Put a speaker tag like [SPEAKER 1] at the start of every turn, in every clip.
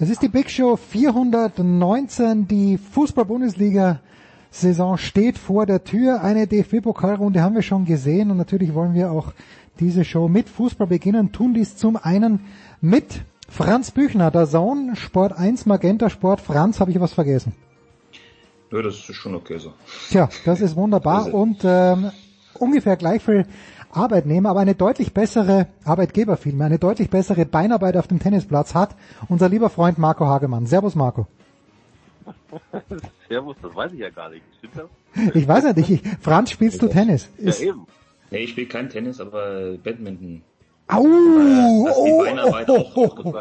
[SPEAKER 1] Es ist die Big Show 419. Die Fußball-Bundesliga-Saison steht vor der Tür. Eine DFB-Pokalrunde haben wir schon gesehen und natürlich wollen wir auch diese Show mit Fußball beginnen. Tun dies zum einen mit Franz Büchner, der Sohn, Sport 1, Magenta Sport. Franz, habe ich was vergessen?
[SPEAKER 2] Ja, das ist schon okay so.
[SPEAKER 1] Tja, das ist wunderbar und ähm, ungefähr gleich viel Arbeitnehmer, aber eine deutlich bessere Arbeitgeber vielmehr, eine deutlich bessere Beinarbeit auf dem Tennisplatz hat unser lieber Freund Marco Hagemann. Servus Marco.
[SPEAKER 3] Servus, das weiß ich ja gar nicht. Stimmt das?
[SPEAKER 1] Ich weiß ja nicht. Ich, Franz, spielst du Tennis?
[SPEAKER 3] Ist, ja, eben.
[SPEAKER 2] Nee, ich spiele kein Tennis, aber Badminton.
[SPEAKER 1] Au!
[SPEAKER 2] Oh,
[SPEAKER 1] oh,
[SPEAKER 2] oh, oh, oh,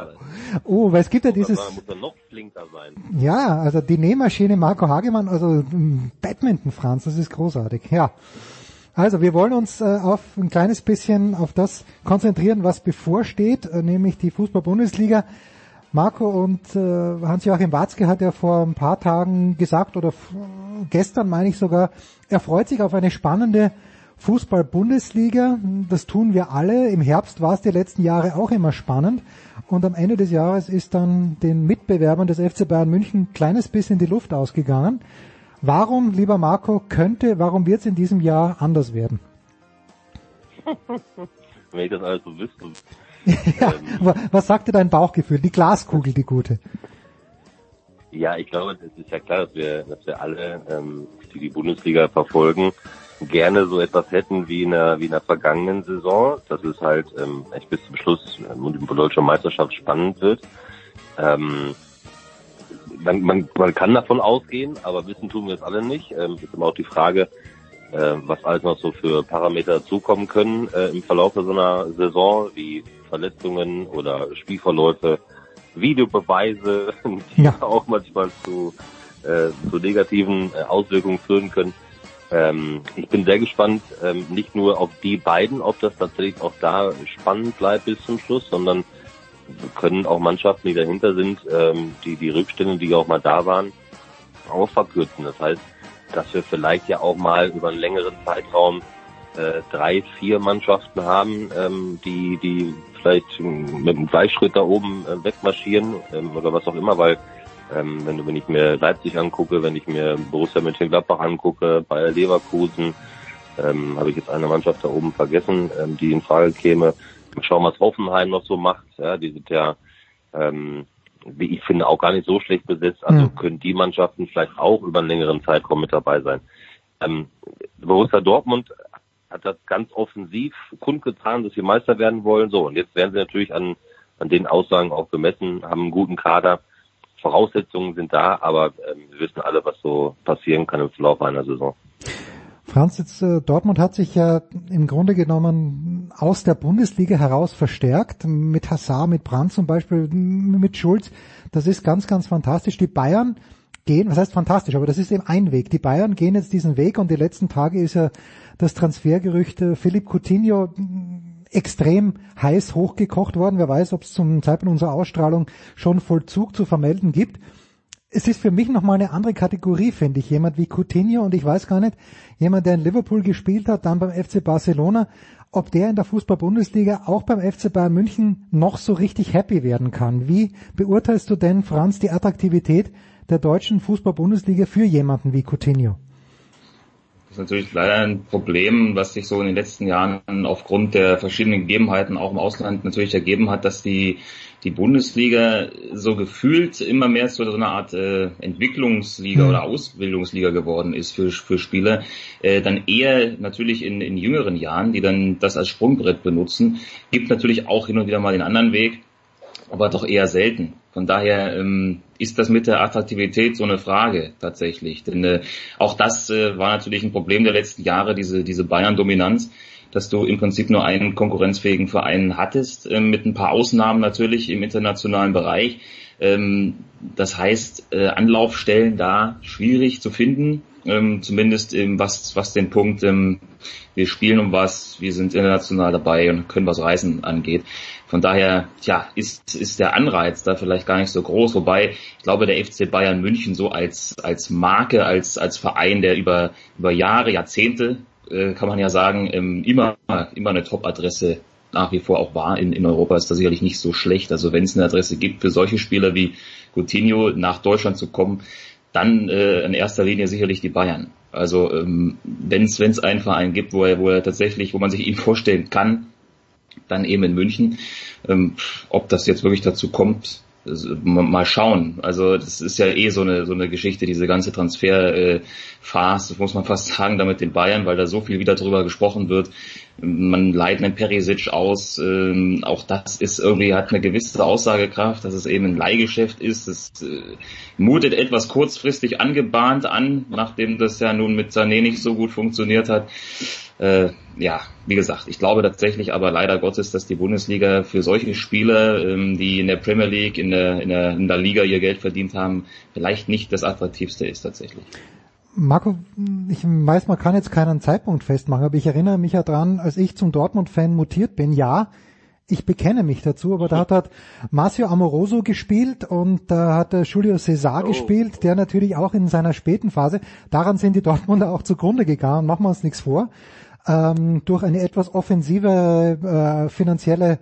[SPEAKER 1] oh, weil es gibt ja dieses...
[SPEAKER 3] Muss er noch flinker sein.
[SPEAKER 1] Ja, also die Nähmaschine Marco Hagemann, also Badminton, Franz, das ist großartig. Ja. Also wir wollen uns äh, auf ein kleines bisschen auf das konzentrieren, was bevorsteht, äh, nämlich die Fußball-Bundesliga. Marco und äh, Hans-Joachim Watzke hat ja vor ein paar Tagen gesagt, oder gestern meine ich sogar, er freut sich auf eine spannende Fußball-Bundesliga. Das tun wir alle. Im Herbst war es die letzten Jahre auch immer spannend. Und am Ende des Jahres ist dann den Mitbewerbern des FC Bayern München ein kleines bisschen die Luft ausgegangen. Warum, lieber Marco, könnte, warum wird es in diesem Jahr anders werden?
[SPEAKER 3] Wenn ich das alles so wüsste.
[SPEAKER 1] ja, ähm, was sagte dein Bauchgefühl? Die Glaskugel, die gute.
[SPEAKER 3] Ja, ich glaube, es ist ja klar, dass wir, dass wir alle, ähm, die die Bundesliga verfolgen, gerne so etwas hätten wie in der, wie in der vergangenen Saison, dass es halt ähm, echt bis zum Schluss ähm, die deutsche Meisterschaft spannend wird. Ähm, man, man, man kann davon ausgehen, aber wissen tun wir es alle nicht. Ähm, ist immer auch die Frage, äh, was alles noch so für Parameter zukommen können äh, im Verlauf so einer Saison, wie Verletzungen oder Spielverläufe, Videobeweise, die ja. auch manchmal zu, äh, zu negativen äh, Auswirkungen führen können. Ähm, ich bin sehr gespannt, ähm, nicht nur auf die beiden, ob das tatsächlich auch da spannend bleibt bis zum Schluss, sondern können auch Mannschaften, die dahinter sind, ähm, die die Rückstände, die auch mal da waren, auch verkürzen. Das heißt, dass wir vielleicht ja auch mal über einen längeren Zeitraum äh, drei, vier Mannschaften haben, ähm, die die vielleicht mit einem Gleichschritt da oben äh, wegmarschieren ähm, oder was auch immer, weil ähm, wenn, wenn ich mir Leipzig angucke, wenn ich mir Borussia Mönchengladbach angucke, Bayer Leverkusen, ähm, habe ich jetzt eine Mannschaft da oben vergessen, ähm, die in Frage käme. Schauen, was Hoffenheim noch so macht. Ja, die sind ja, ähm, wie ich finde, auch gar nicht so schlecht besetzt. Also mhm. können die Mannschaften vielleicht auch über einen längeren Zeitraum mit dabei sein. Ähm, Borussia Dortmund hat das ganz offensiv kundgetan, dass sie Meister werden wollen. So, und jetzt werden sie natürlich an, an den Aussagen auch gemessen, haben einen guten Kader. Voraussetzungen sind da, aber ähm, wir wissen alle, was so passieren kann im Verlauf einer Saison.
[SPEAKER 1] Franz, jetzt, äh, Dortmund hat sich ja im Grunde genommen aus der Bundesliga heraus verstärkt, mit Hazard, mit Brandt zum Beispiel, mit Schulz. Das ist ganz, ganz fantastisch. Die Bayern gehen, was heißt fantastisch, aber das ist eben ein Weg. Die Bayern gehen jetzt diesen Weg und die letzten Tage ist ja das Transfergerücht äh, Philipp Coutinho extrem heiß hochgekocht worden. Wer weiß, ob es zum Zeitpunkt unserer Ausstrahlung schon Vollzug zu vermelden gibt. Es ist für mich nochmal eine andere Kategorie, finde ich. Jemand wie Coutinho und ich weiß gar nicht, jemand, der in Liverpool gespielt hat, dann beim FC Barcelona, ob der in der Fußball-Bundesliga auch beim FC Bayern München noch so richtig happy werden kann. Wie beurteilst du denn, Franz, die Attraktivität der deutschen Fußball-Bundesliga für jemanden wie Coutinho?
[SPEAKER 2] Das ist natürlich leider ein Problem, was sich so in den letzten Jahren aufgrund der verschiedenen Gegebenheiten auch im Ausland natürlich ergeben hat, dass die die Bundesliga so gefühlt immer mehr zu so einer Art äh, Entwicklungsliga mhm. oder Ausbildungsliga geworden ist für, für Spieler, äh, dann eher natürlich in, in jüngeren Jahren, die dann das als Sprungbrett benutzen, gibt natürlich auch hin und wieder mal den anderen Weg, aber doch eher selten. Von daher ähm, ist das mit der Attraktivität so eine Frage tatsächlich. Denn äh, auch das äh, war natürlich ein Problem der letzten Jahre, diese, diese Bayern-Dominanz dass du im Prinzip nur einen konkurrenzfähigen Verein hattest, äh, mit ein paar Ausnahmen natürlich im internationalen Bereich. Ähm, das heißt, äh, Anlaufstellen da schwierig zu finden, ähm, zumindest ähm, was, was den Punkt, ähm, wir spielen um was, wir sind international dabei und können was Reisen angeht. Von daher, tja, ist, ist der Anreiz da vielleicht gar nicht so groß, wobei ich glaube, der FC Bayern München so als, als Marke, als, als Verein, der über, über Jahre, Jahrzehnte äh, kann man ja sagen, ähm, immer, immer eine Top-Adresse nach wie vor auch war in, in Europa, ist das sicherlich nicht so schlecht. Also wenn es eine Adresse gibt für solche Spieler wie Coutinho nach Deutschland zu kommen, dann äh, in erster Linie sicherlich die Bayern. Also ähm, wenn es einen Verein gibt, wo er, wo er tatsächlich, wo man sich ihn vorstellen kann, dann eben in München. Ähm, ob das jetzt wirklich dazu kommt, mal schauen. Also das ist ja eh so eine so eine Geschichte, diese ganze Transferphase, äh, muss man fast sagen, da mit den Bayern, weil da so viel wieder drüber gesprochen wird. Man leitet einen Perisic aus. Ähm, auch das ist irgendwie hat eine gewisse Aussagekraft, dass es eben ein Leihgeschäft ist. Es äh, mutet etwas kurzfristig angebahnt an, nachdem das ja nun mit Sané nicht so gut funktioniert hat äh, ja, wie gesagt, ich glaube tatsächlich aber leider Gottes, dass die Bundesliga für solche Spieler, ähm, die in der Premier League, in der, in, der, in der Liga ihr Geld verdient haben, vielleicht nicht das attraktivste ist tatsächlich.
[SPEAKER 1] Marco, ich weiß, man kann jetzt keinen Zeitpunkt festmachen, aber ich erinnere mich ja dran, als ich zum Dortmund-Fan mutiert bin, ja, ich bekenne mich dazu, aber da hat halt Marcio Amoroso gespielt und da hat Julio César oh. gespielt, der natürlich auch in seiner späten Phase, daran sind die Dortmunder auch zugrunde gegangen, machen wir uns nichts vor ähm, durch eine etwas offensive äh, finanzielle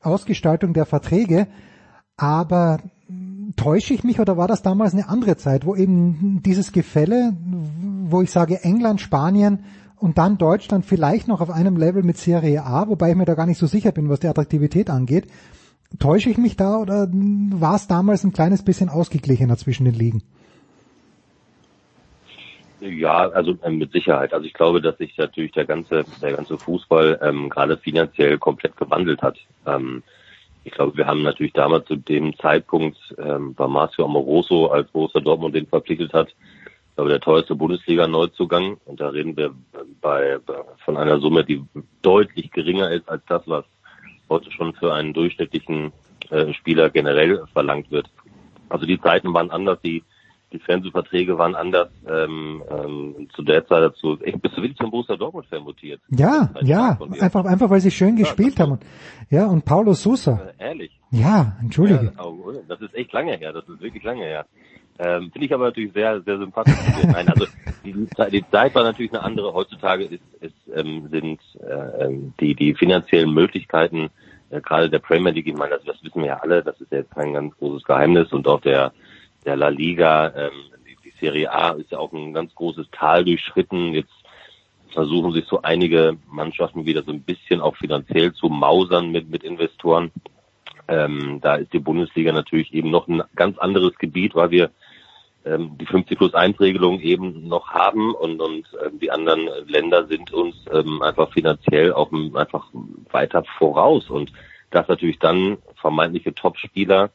[SPEAKER 1] Ausgestaltung der Verträge. Aber täusche ich mich oder war das damals eine andere Zeit, wo eben dieses Gefälle, wo ich sage England, Spanien und dann Deutschland vielleicht noch auf einem Level mit Serie A, wobei ich mir da gar nicht so sicher bin, was die Attraktivität angeht. Täusche ich mich da oder war es damals ein kleines bisschen ausgeglichener zwischen den Ligen?
[SPEAKER 3] Ja, also ähm, mit Sicherheit. Also ich glaube, dass sich natürlich der ganze, der ganze Fußball ähm, gerade finanziell komplett gewandelt hat. Ähm, ich glaube, wir haben natürlich damals zu dem Zeitpunkt ähm, war Marcio Amoroso, als Borussia Dortmund den verpflichtet hat, ich glaube, der teuerste Bundesliga-Neuzugang. Und da reden wir bei, bei von einer Summe, die deutlich geringer ist als das, was heute schon für einen durchschnittlichen äh, Spieler generell verlangt wird. Also die Zeiten waren anders, die die Fernsehverträge waren anders ähm, ähm, zu der Zeit dazu. Ich, bist du wirklich zum Borussia Dortmund Fan mutiert?
[SPEAKER 1] Ja, ja, einfach einfach weil sie schön ja, gespielt haben. Ja, und Paulo Sousa.
[SPEAKER 3] Äh, ehrlich?
[SPEAKER 1] Ja, entschuldige.
[SPEAKER 3] Ja, oh, das ist echt lange her, das ist wirklich lange her. Ähm, Finde ich aber natürlich sehr, sehr sympathisch. Nein, also die, die Zeit war natürlich eine andere. Heutzutage ist, ist, ähm, sind äh, ähm, die, die finanziellen Möglichkeiten äh, gerade der Premier League, ich meine, das, das wissen wir ja alle, das ist ja jetzt kein ganz großes Geheimnis und auch der der La Liga, ähm, die, die Serie A ist ja auch ein ganz großes Tal durchschritten. Jetzt versuchen sich so einige Mannschaften wieder so ein bisschen auch finanziell zu mausern mit, mit Investoren. Ähm, da ist die Bundesliga natürlich eben noch ein ganz anderes Gebiet, weil wir ähm, die 50 plus 1 Regelung eben noch haben und, und ähm, die anderen Länder sind uns ähm, einfach finanziell auch einfach weiter voraus und dass natürlich dann vermeintliche Top-Spieler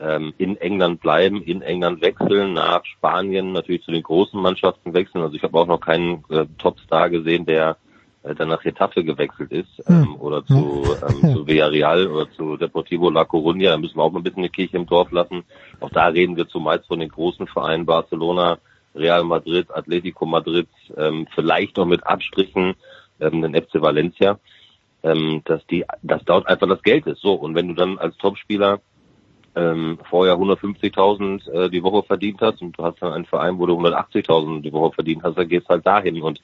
[SPEAKER 3] ähm, in England bleiben, in England wechseln, nach Spanien natürlich zu den großen Mannschaften wechseln. Also ich habe auch noch keinen äh, Topstar gesehen, der äh, dann nach Getafe gewechselt ist ähm, hm. oder zu, ähm, zu Villarreal oder zu Deportivo La Coruña. Da müssen wir auch mal ein bisschen eine Kirche im Dorf lassen. Auch da reden wir zumeist von den großen Vereinen Barcelona, Real Madrid, Atletico Madrid, ähm, vielleicht noch mit Abstrichen ähm, den FC Valencia. ähm, dass die, dass dort einfach das Geld ist. So und wenn du dann als Topspieler ähm, vorher 150.000 äh, die Woche verdient hast und du hast dann einen Verein, wo du 180.000 die Woche verdient hast, dann gehst halt dahin und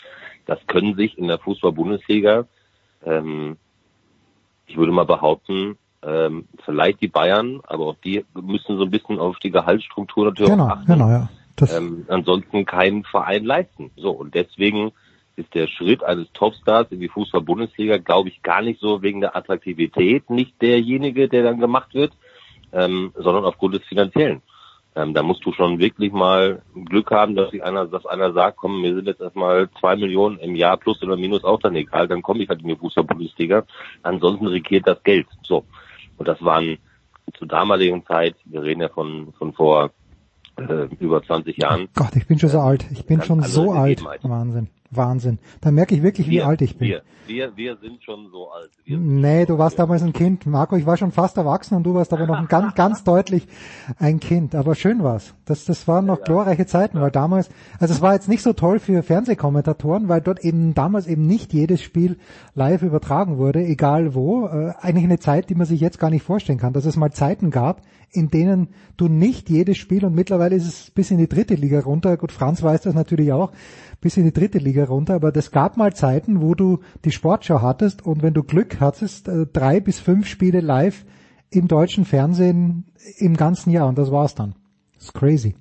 [SPEAKER 3] das können sich in der Fußball-Bundesliga, ähm, ich würde mal behaupten, ähm, vielleicht die Bayern, aber auch die müssen so ein bisschen auf die Gehaltsstruktur natürlich
[SPEAKER 1] genau,
[SPEAKER 3] achten.
[SPEAKER 1] Genau, ja.
[SPEAKER 3] Ähm, ansonsten keinen Verein leisten. So und deswegen ist der Schritt eines Topstars in die Fußball-Bundesliga, glaube ich, gar nicht so wegen der Attraktivität nicht derjenige, der dann gemacht wird, ähm, sondern aufgrund des Finanziellen. Ähm, da musst du schon wirklich mal Glück haben, dass sich einer, dass einer sagt, komm, wir sind jetzt erstmal zwei Millionen im Jahr plus oder minus auch dann egal, dann komme ich halt in die Fußball-Bundesliga. Ansonsten regiert das Geld. So. Und das waren zur damaligen Zeit, wir reden ja von, von vor äh, über 20 Jahren.
[SPEAKER 1] Gott, ich bin schon so alt. Ich bin schon so alt. Wahnsinn. Wahnsinn. Da merke ich wirklich, wie
[SPEAKER 3] wir,
[SPEAKER 1] alt ich bin.
[SPEAKER 3] Wir, wir, wir sind schon so alt. Wir
[SPEAKER 1] nee, du warst damals ein Kind. Marco, ich war schon fast erwachsen und du warst aber noch ein ganz, ganz deutlich ein Kind. Aber schön war's. Das, das waren noch ja, glorreiche Zeiten, ja. weil damals, also es war jetzt nicht so toll für Fernsehkommentatoren, weil dort eben damals eben nicht jedes Spiel live übertragen wurde, egal wo. Äh, eigentlich eine Zeit, die man sich jetzt gar nicht vorstellen kann, dass es mal Zeiten gab, in denen du nicht jedes Spiel und mittlerweile ist es bis in die dritte Liga runter. Gut, Franz weiß das natürlich auch bis in die dritte Liga runter, aber das gab mal Zeiten, wo du die Sportschau hattest und wenn du Glück hattest, äh, drei bis fünf Spiele live im deutschen Fernsehen im ganzen Jahr und das war's dann. Das ist crazy.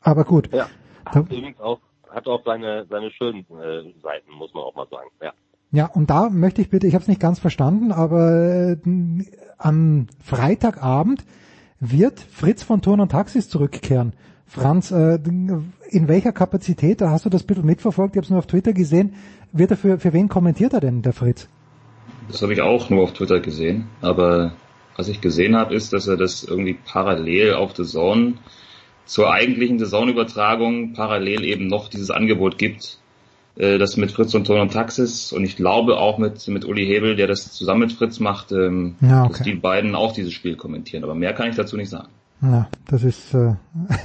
[SPEAKER 1] Aber gut.
[SPEAKER 3] Ja. Hat übrigens auch, hat auch seine, seine schönen äh, Seiten, muss man auch mal sagen. Ja.
[SPEAKER 1] Ja, und da möchte ich bitte, ich habe es nicht ganz verstanden, aber äh, am Freitagabend wird Fritz von Turn und Taxis zurückkehren. Franz, äh, in welcher Kapazität, da hast du das ein bisschen mitverfolgt, ich habe es nur auf Twitter gesehen, wird er für, für wen kommentiert er denn, der Fritz?
[SPEAKER 2] Das habe ich auch nur auf Twitter gesehen, aber was ich gesehen habe, ist, dass er das irgendwie parallel auf The Zone zur eigentlichen Saisonübertragung parallel eben noch dieses Angebot gibt, äh, das mit Fritz und Ton und Taxis und ich glaube auch mit, mit Uli Hebel, der das zusammen mit Fritz macht, ähm, ja, okay. dass die beiden auch dieses Spiel kommentieren. Aber mehr kann ich dazu nicht sagen.
[SPEAKER 1] Ja, das ist äh,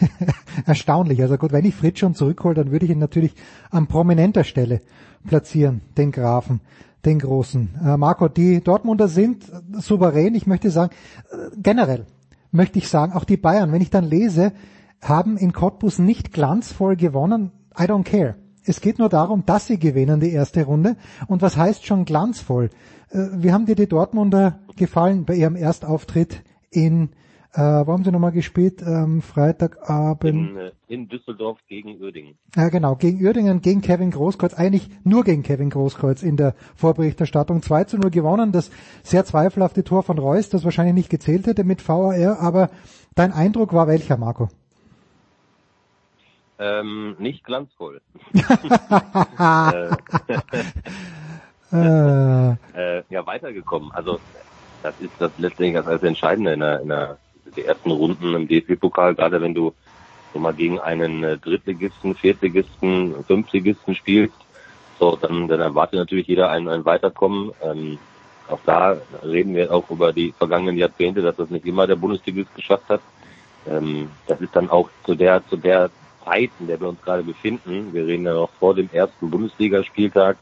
[SPEAKER 1] erstaunlich. Also gut, wenn ich Fritz schon zurückhole, dann würde ich ihn natürlich an prominenter Stelle platzieren, den Grafen, den Großen. Äh, Marco, die Dortmunder sind souverän. Ich möchte sagen, äh, generell möchte ich sagen, auch die Bayern, wenn ich dann lese, haben in Cottbus nicht glanzvoll gewonnen. I don't care. Es geht nur darum, dass sie gewinnen die erste Runde. Und was heißt schon glanzvoll? Äh, wie haben dir die Dortmunder gefallen bei ihrem Erstauftritt in äh, wo haben sie nochmal gespielt? Ähm, Freitagabend.
[SPEAKER 3] In, äh, in Düsseldorf gegen Uerdingen.
[SPEAKER 1] Ja, genau. Gegen Uerdingen, gegen Kevin Großkreuz. Eigentlich nur gegen Kevin Großkreuz in der Vorberichterstattung. 2 zu 0 gewonnen. Das sehr zweifelhafte Tor von Reus, das wahrscheinlich nicht gezählt hätte mit VAR. Aber dein Eindruck war welcher, Marco?
[SPEAKER 3] Ähm, nicht glanzvoll. äh, äh, ja, weitergekommen. Also das ist das letztendlich das Entscheidende in der, in der die ersten Runden im DFB-Pokal, gerade wenn du so mal gegen einen äh, Drittligisten, Viertligisten, Fünftligisten spielst, so, dann, dann erwartet natürlich jeder ein, ein Weiterkommen. Ähm, auch da reden wir auch über die vergangenen Jahrzehnte, dass das nicht immer der Bundesligist geschafft hat. Ähm, das ist dann auch zu der, zu der Zeit, in der wir uns gerade befinden. Wir reden ja noch vor dem ersten Bundesligaspieltag,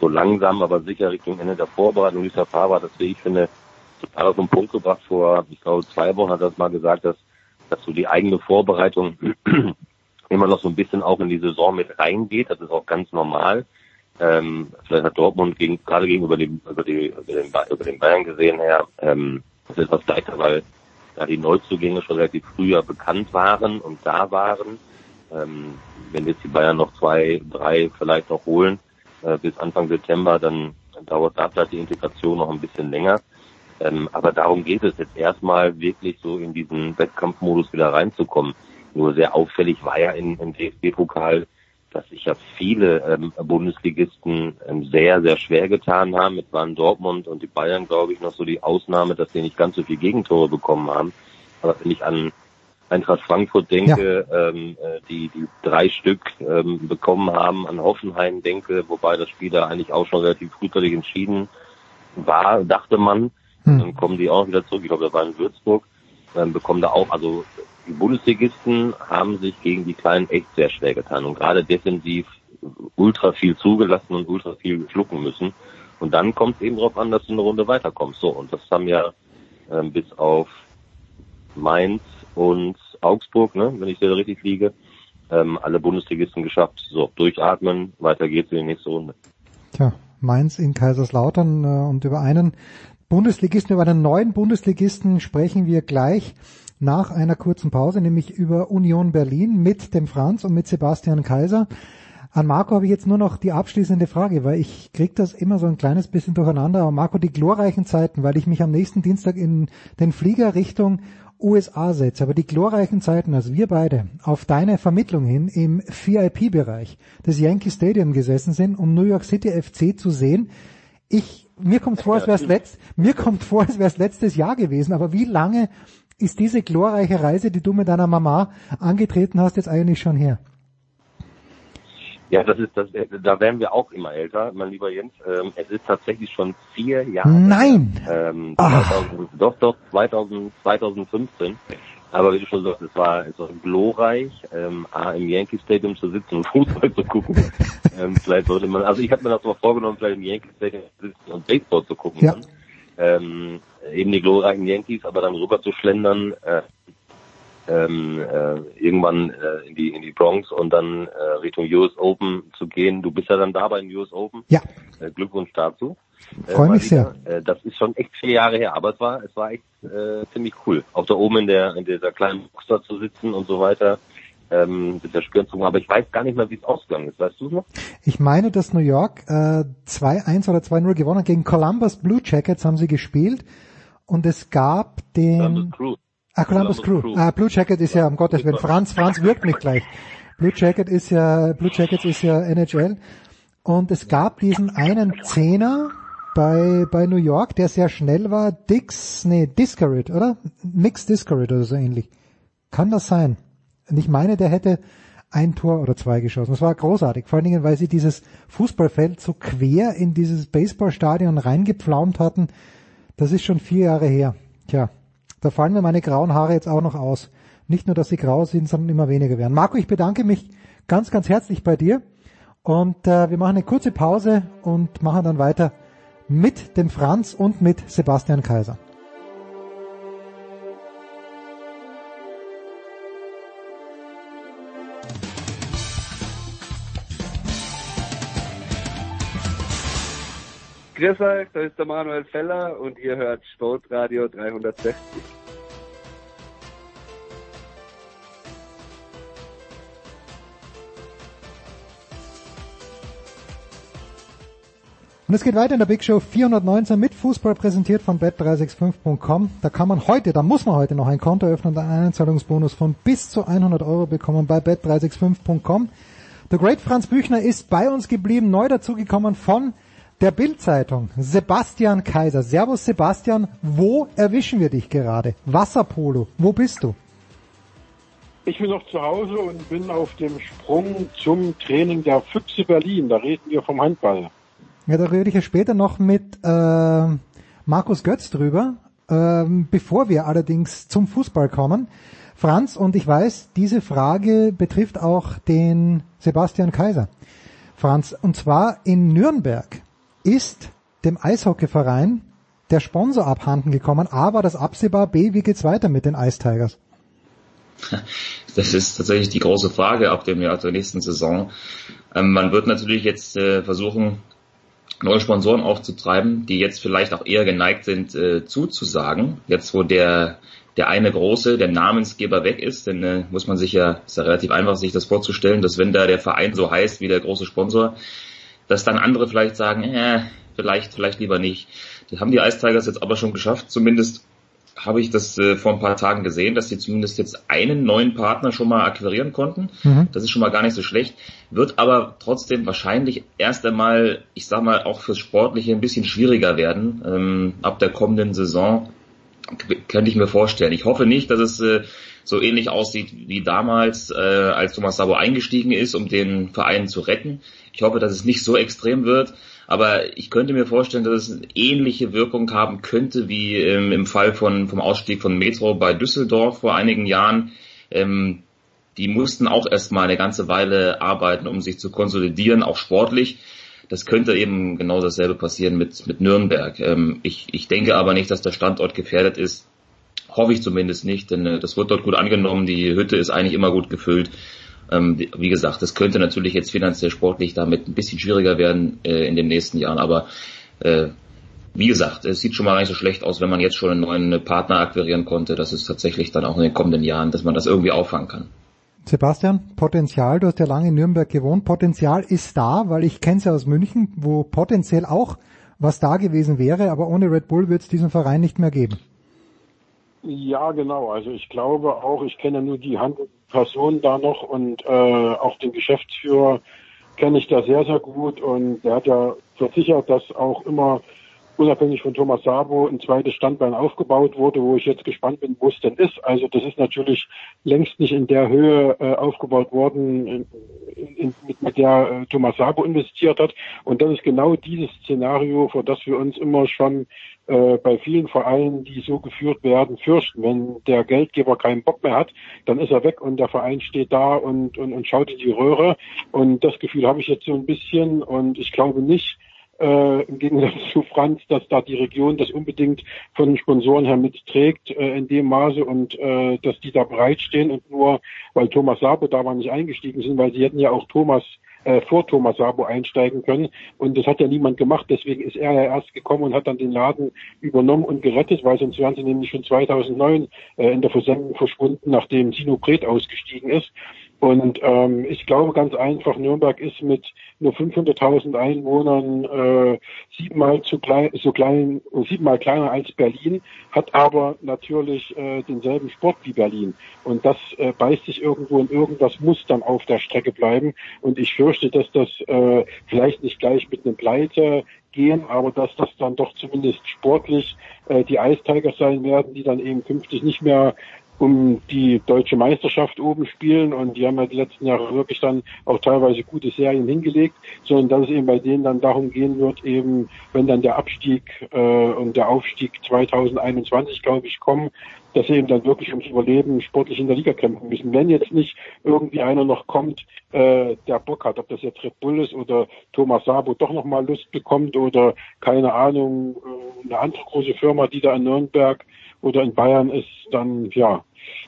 [SPEAKER 3] so langsam, aber sicher Richtung Ende der Vorbereitung. Lisa Faber, das wie ich finde, total auf den Punkt gebracht. Vor, ich glaube, zwei Wochen hat er das mal gesagt, dass, dass so die eigene Vorbereitung immer noch so ein bisschen auch in die Saison mit reingeht. Das ist auch ganz normal. Ähm, vielleicht hat Dortmund gegen, gerade gegenüber dem, über, die, über, den, über den Bayern gesehen her, ähm, das ist etwas leichter, weil da die Neuzugänge schon relativ früher bekannt waren und da waren. Ähm, wenn jetzt die Bayern noch zwei, drei vielleicht noch holen äh, bis Anfang September, dann dauert da vielleicht die Integration noch ein bisschen länger. Ähm, aber darum geht es jetzt erstmal wirklich so in diesen Wettkampfmodus wieder reinzukommen. Nur sehr auffällig war ja in, im DFB-Pokal, dass sich ja viele ähm, Bundesligisten ähm, sehr, sehr schwer getan haben. Es waren Dortmund und die Bayern, glaube ich, noch so die Ausnahme, dass sie nicht ganz so viele Gegentore bekommen haben. Aber wenn ich an Eintracht Frankfurt denke, ja. ähm, äh, die, die drei Stück ähm, bekommen haben, an Hoffenheim denke, wobei das Spiel da eigentlich auch schon relativ frühzeitig entschieden war, dachte man, hm. Dann kommen die auch wieder zurück. Ich glaube, da war in Würzburg. Dann bekommen da auch, also die Bundesligisten haben sich gegen die Kleinen echt sehr schwer getan und gerade defensiv ultra viel zugelassen und ultra viel schlucken müssen. Und dann kommt es eben darauf an, dass du eine Runde weiterkommst. So, und das haben ja ähm, bis auf Mainz und Augsburg, ne, wenn ich da richtig liege, ähm, alle Bundesligisten geschafft. So, durchatmen, weiter geht's in die nächste Runde.
[SPEAKER 1] Tja, Mainz in Kaiserslautern äh, und über einen Bundesligisten, über einen neuen Bundesligisten sprechen wir gleich nach einer kurzen Pause, nämlich über Union Berlin mit dem Franz und mit Sebastian Kaiser. An Marco habe ich jetzt nur noch die abschließende Frage, weil ich krieg das immer so ein kleines bisschen durcheinander. Aber Marco, die glorreichen Zeiten, weil ich mich am nächsten Dienstag in den Flieger Richtung USA setze, aber die glorreichen Zeiten, als wir beide auf deine Vermittlung hin im VIP-Bereich des Yankee Stadium gesessen sind, um New York City FC zu sehen, ich, mir kommt vor, als wäre es letzt, mir kommt vor, als wäre es letztes Jahr gewesen, aber wie lange ist diese glorreiche Reise, die du mit deiner Mama angetreten hast, jetzt eigentlich schon her?
[SPEAKER 3] Ja, das ist das. Da werden wir auch immer älter, mein lieber Jens. Ähm, es ist tatsächlich schon vier Jahre.
[SPEAKER 1] Nein.
[SPEAKER 3] Ähm, 2000, doch, doch 2000, 2015. Aber wie du schon sagst, es war, es war glorreich, ähm, A, im Yankee Stadium zu sitzen und Fußball zu gucken. ähm, vielleicht sollte man, also ich habe mir das mal vorgenommen, vielleicht im Yankee Stadium zu sitzen und Baseball zu gucken.
[SPEAKER 1] Ja.
[SPEAKER 3] Ähm, eben die glorreichen Yankees, aber dann rüber zu schlendern, äh, ähm, äh, irgendwann äh, in die in die Bronx und dann äh, Richtung US Open zu gehen. Du bist ja dann da bei den US Open.
[SPEAKER 1] Ja.
[SPEAKER 3] Äh, Glückwunsch dazu. Äh,
[SPEAKER 1] Freue mich sehr.
[SPEAKER 3] Äh, das ist schon echt vier Jahre her, aber es war es war echt äh, ziemlich cool. Auch da oben in der in dieser kleinen Box da zu sitzen und so weiter. Ähm, mit der Spürzung, aber ich weiß gar nicht mehr, wie es ausgegangen ist. Weißt du es noch?
[SPEAKER 1] Ich meine, dass New York äh, 2-1 oder 2-0 gewonnen hat. Gegen Columbus Blue Jackets haben sie gespielt. Und es gab den...
[SPEAKER 3] Columbus Crew.
[SPEAKER 1] Ah, Columbus,
[SPEAKER 3] Columbus
[SPEAKER 1] Crew.
[SPEAKER 3] Crew.
[SPEAKER 1] Ah, Blue Jacket ist ja, um Gottes Willen, Franz, Franz wirkt mich gleich. Blue Jacket ist ja, Blue Jackets ist ja NHL. Und es gab diesen einen Zehner bei, bei New York, der sehr schnell war. Dix, nee, Discorid, oder? Mix Discorid oder so ähnlich. Kann das sein? Und ich meine, der hätte ein Tor oder zwei geschossen. Das war großartig. Vor allen Dingen, weil sie dieses Fußballfeld so quer in dieses Baseballstadion reingepflaumt hatten. Das ist schon vier Jahre her. Tja, da fallen mir meine grauen Haare jetzt auch noch aus. Nicht nur, dass sie grau sind, sondern immer weniger werden. Marco, ich bedanke mich ganz, ganz herzlich bei dir. Und äh, wir machen eine kurze Pause und machen dann weiter mit dem Franz und mit Sebastian Kaiser.
[SPEAKER 4] Grüß euch, da ist der Manuel Feller und ihr hört Sportradio 360.
[SPEAKER 1] Und es geht weiter in der Big Show 419 mit Fußball präsentiert von bet365.com. Da kann man heute, da muss man heute noch ein Konto öffnen und einen Einzahlungsbonus von bis zu 100 Euro bekommen bei bet365.com. Der Great Franz Büchner ist bei uns geblieben, neu dazugekommen von der Bild-Zeitung. Sebastian Kaiser. Servus Sebastian, wo erwischen wir dich gerade? Wasserpolo, wo bist du?
[SPEAKER 5] Ich bin noch zu Hause und bin auf dem Sprung zum Training der Füchse Berlin. Da reden wir vom Handball.
[SPEAKER 1] Ja, da rede ich ja später noch mit äh, Markus Götz drüber, ähm, bevor wir allerdings zum Fußball kommen. Franz, und ich weiß, diese Frage betrifft auch den Sebastian Kaiser. Franz, und zwar in Nürnberg ist dem Eishockeyverein der Sponsor abhanden gekommen, aber das absehbar B, wie geht's weiter mit den Ice Tigers?
[SPEAKER 2] Das ist tatsächlich die große Frage ab dem Jahr der nächsten Saison. Ähm, man wird natürlich jetzt äh, versuchen, neue Sponsoren aufzutreiben, die jetzt vielleicht auch eher geneigt sind, äh, zuzusagen. Jetzt, wo der, der eine große, der Namensgeber weg ist, dann äh, muss man sich ja, ist ja relativ einfach, sich das vorzustellen, dass wenn da der Verein so heißt wie der große Sponsor, dass dann andere vielleicht sagen, äh, vielleicht, vielleicht lieber nicht. Die haben die Ice jetzt aber schon geschafft, zumindest habe ich das äh, vor ein paar Tagen gesehen, dass sie zumindest jetzt einen neuen Partner schon mal akquirieren konnten.
[SPEAKER 1] Mhm.
[SPEAKER 2] Das ist schon mal gar nicht so schlecht. Wird aber trotzdem wahrscheinlich erst einmal, ich sag mal, auch fürs Sportliche ein bisschen schwieriger werden. Ähm, ab der kommenden Saison könnte ich mir vorstellen. Ich hoffe nicht, dass es äh, so ähnlich aussieht wie damals, äh, als Thomas Sabo eingestiegen ist, um den Verein zu retten. Ich hoffe, dass es nicht so extrem wird. Aber ich könnte mir vorstellen, dass es eine ähnliche Wirkung haben könnte wie ähm, im Fall von, vom Ausstieg von Metro bei Düsseldorf vor einigen Jahren. Ähm, die mussten auch erstmal eine ganze Weile arbeiten, um sich zu konsolidieren, auch sportlich. das könnte eben genau dasselbe passieren mit, mit Nürnberg. Ähm, ich, ich denke aber nicht, dass der Standort gefährdet ist. Hoffe ich zumindest nicht, denn äh, das wird dort gut angenommen. Die Hütte ist eigentlich immer gut gefüllt. Ähm, wie gesagt, das könnte natürlich jetzt finanziell sportlich damit ein bisschen schwieriger werden äh, in den nächsten Jahren, aber äh, wie gesagt, es sieht schon mal gar nicht so schlecht aus, wenn man jetzt schon einen neuen Partner akquirieren konnte. Das ist tatsächlich dann auch in den kommenden Jahren, dass man das irgendwie auffangen kann.
[SPEAKER 1] Sebastian, Potenzial, du hast ja lange in Nürnberg gewohnt, Potenzial ist da, weil ich kenne es ja aus München, wo potenziell auch was da gewesen wäre, aber ohne Red Bull wird es diesen Verein nicht mehr geben.
[SPEAKER 5] Ja, genau. Also ich glaube auch, ich kenne nur die Handelsperson da noch und äh, auch den Geschäftsführer kenne ich da sehr, sehr gut und der hat ja versichert, dass auch immer unabhängig von Thomas Sabo ein zweites Standbein aufgebaut wurde, wo ich jetzt gespannt bin, wo es denn ist. Also das ist natürlich längst nicht in der Höhe äh, aufgebaut worden, in, in, mit, mit der äh, Thomas Sabo investiert hat. Und das ist genau dieses Szenario, vor das wir uns immer schon äh, bei vielen Vereinen, die so geführt werden, fürchten. Wenn der Geldgeber keinen Bock mehr hat, dann ist er weg und der Verein steht da und, und, und schaut in die Röhre. Und das Gefühl habe ich jetzt so ein bisschen und ich glaube nicht, äh, im Gegensatz zu Franz, dass da die Region das unbedingt von den Sponsoren her mitträgt äh, in dem Maße und äh, dass die da bereitstehen und nur weil Thomas Sabo da war nicht eingestiegen sind, weil sie hätten ja auch Thomas äh, vor Thomas Sabo einsteigen können. Und das hat ja niemand gemacht. Deswegen ist er ja erst gekommen und hat dann den Laden übernommen und gerettet, weil sonst wären sie nämlich schon 2009 äh, in der Versendung verschwunden, nachdem Sino Pret ausgestiegen ist. Und ähm, ich glaube ganz einfach, Nürnberg ist mit nur 500.000 Einwohnern äh, siebenmal zu klein, so klein, siebenmal kleiner als Berlin, hat aber natürlich äh, denselben Sport wie Berlin. Und das äh, beißt sich irgendwo in irgendwas muss dann auf der Strecke bleiben. Und ich fürchte, dass das äh, vielleicht nicht gleich mit einem Pleite gehen, aber dass das dann doch zumindest sportlich äh, die Tigers sein werden, die dann eben künftig nicht mehr um die deutsche Meisterschaft oben spielen und die haben ja die letzten Jahre wirklich dann auch teilweise gute Serien hingelegt, sondern dass es eben bei denen dann darum gehen wird, eben wenn dann der Abstieg äh, und der Aufstieg 2021, glaube ich, kommen, dass sie eben dann wirklich ums Überleben sportlich in der Liga kämpfen müssen. Wenn jetzt nicht irgendwie einer noch kommt, äh, der Bock hat, ob das jetzt Red Bull ist oder Thomas Sabo doch nochmal Lust bekommt oder keine Ahnung, äh, eine andere große Firma, die da in Nürnberg oder in Bayern ist, dann ja,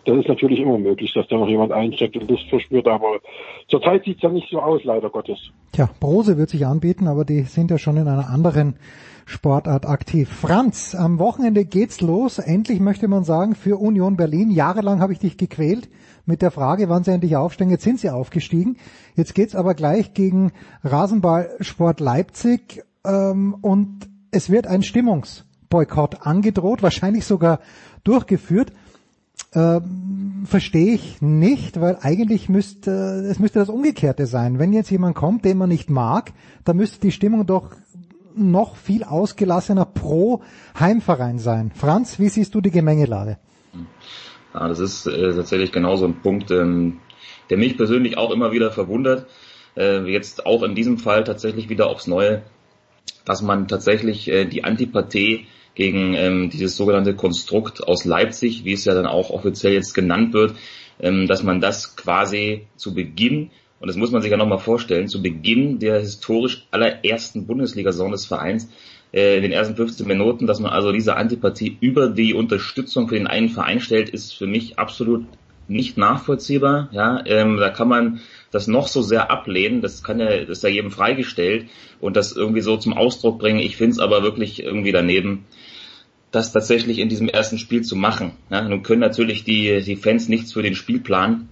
[SPEAKER 5] das ist natürlich immer möglich, dass da noch jemand einsteckt und Lust verspürt, aber zurzeit sieht es ja nicht so aus, leider Gottes.
[SPEAKER 1] Tja, Brose wird sich anbieten, aber die sind ja schon in einer anderen Sportart aktiv. Franz, am Wochenende geht's los. Endlich möchte man sagen, für Union Berlin. Jahrelang habe ich dich gequält mit der Frage, wann sie endlich aufsteigen. Jetzt sind sie aufgestiegen. Jetzt geht's aber gleich gegen Rasenballsport Leipzig ähm, und es wird ein Stimmungsboykott angedroht, wahrscheinlich sogar durchgeführt. Ähm, verstehe ich nicht, weil eigentlich müsste es müsste das Umgekehrte sein. Wenn jetzt jemand kommt, den man nicht mag, dann müsste die Stimmung doch noch viel ausgelassener pro Heimverein sein. Franz, wie siehst du die Gemengelage?
[SPEAKER 2] Ja, das ist äh, tatsächlich genauso ein Punkt, ähm, der mich persönlich auch immer wieder verwundert. Äh, jetzt auch in diesem Fall tatsächlich wieder aufs Neue, dass man tatsächlich äh, die Antipathie gegen ähm, dieses sogenannte Konstrukt aus Leipzig, wie es ja dann auch offiziell jetzt genannt wird, ähm, dass man das quasi zu Beginn, und das muss man sich ja nochmal vorstellen, zu Beginn der historisch allerersten Bundesliga-Saison des Vereins, äh, in den ersten 15 Minuten, dass man also diese Antipathie über die Unterstützung für den einen Verein stellt, ist für mich absolut nicht nachvollziehbar. Ja, ähm, da kann man das noch so sehr ablehnen, das kann ja, das ist ja jedem freigestellt und das irgendwie so zum Ausdruck bringen. Ich finde es aber wirklich irgendwie daneben, das tatsächlich in diesem ersten Spiel zu machen. Ja, nun können natürlich die, die Fans nichts für den Spielplan,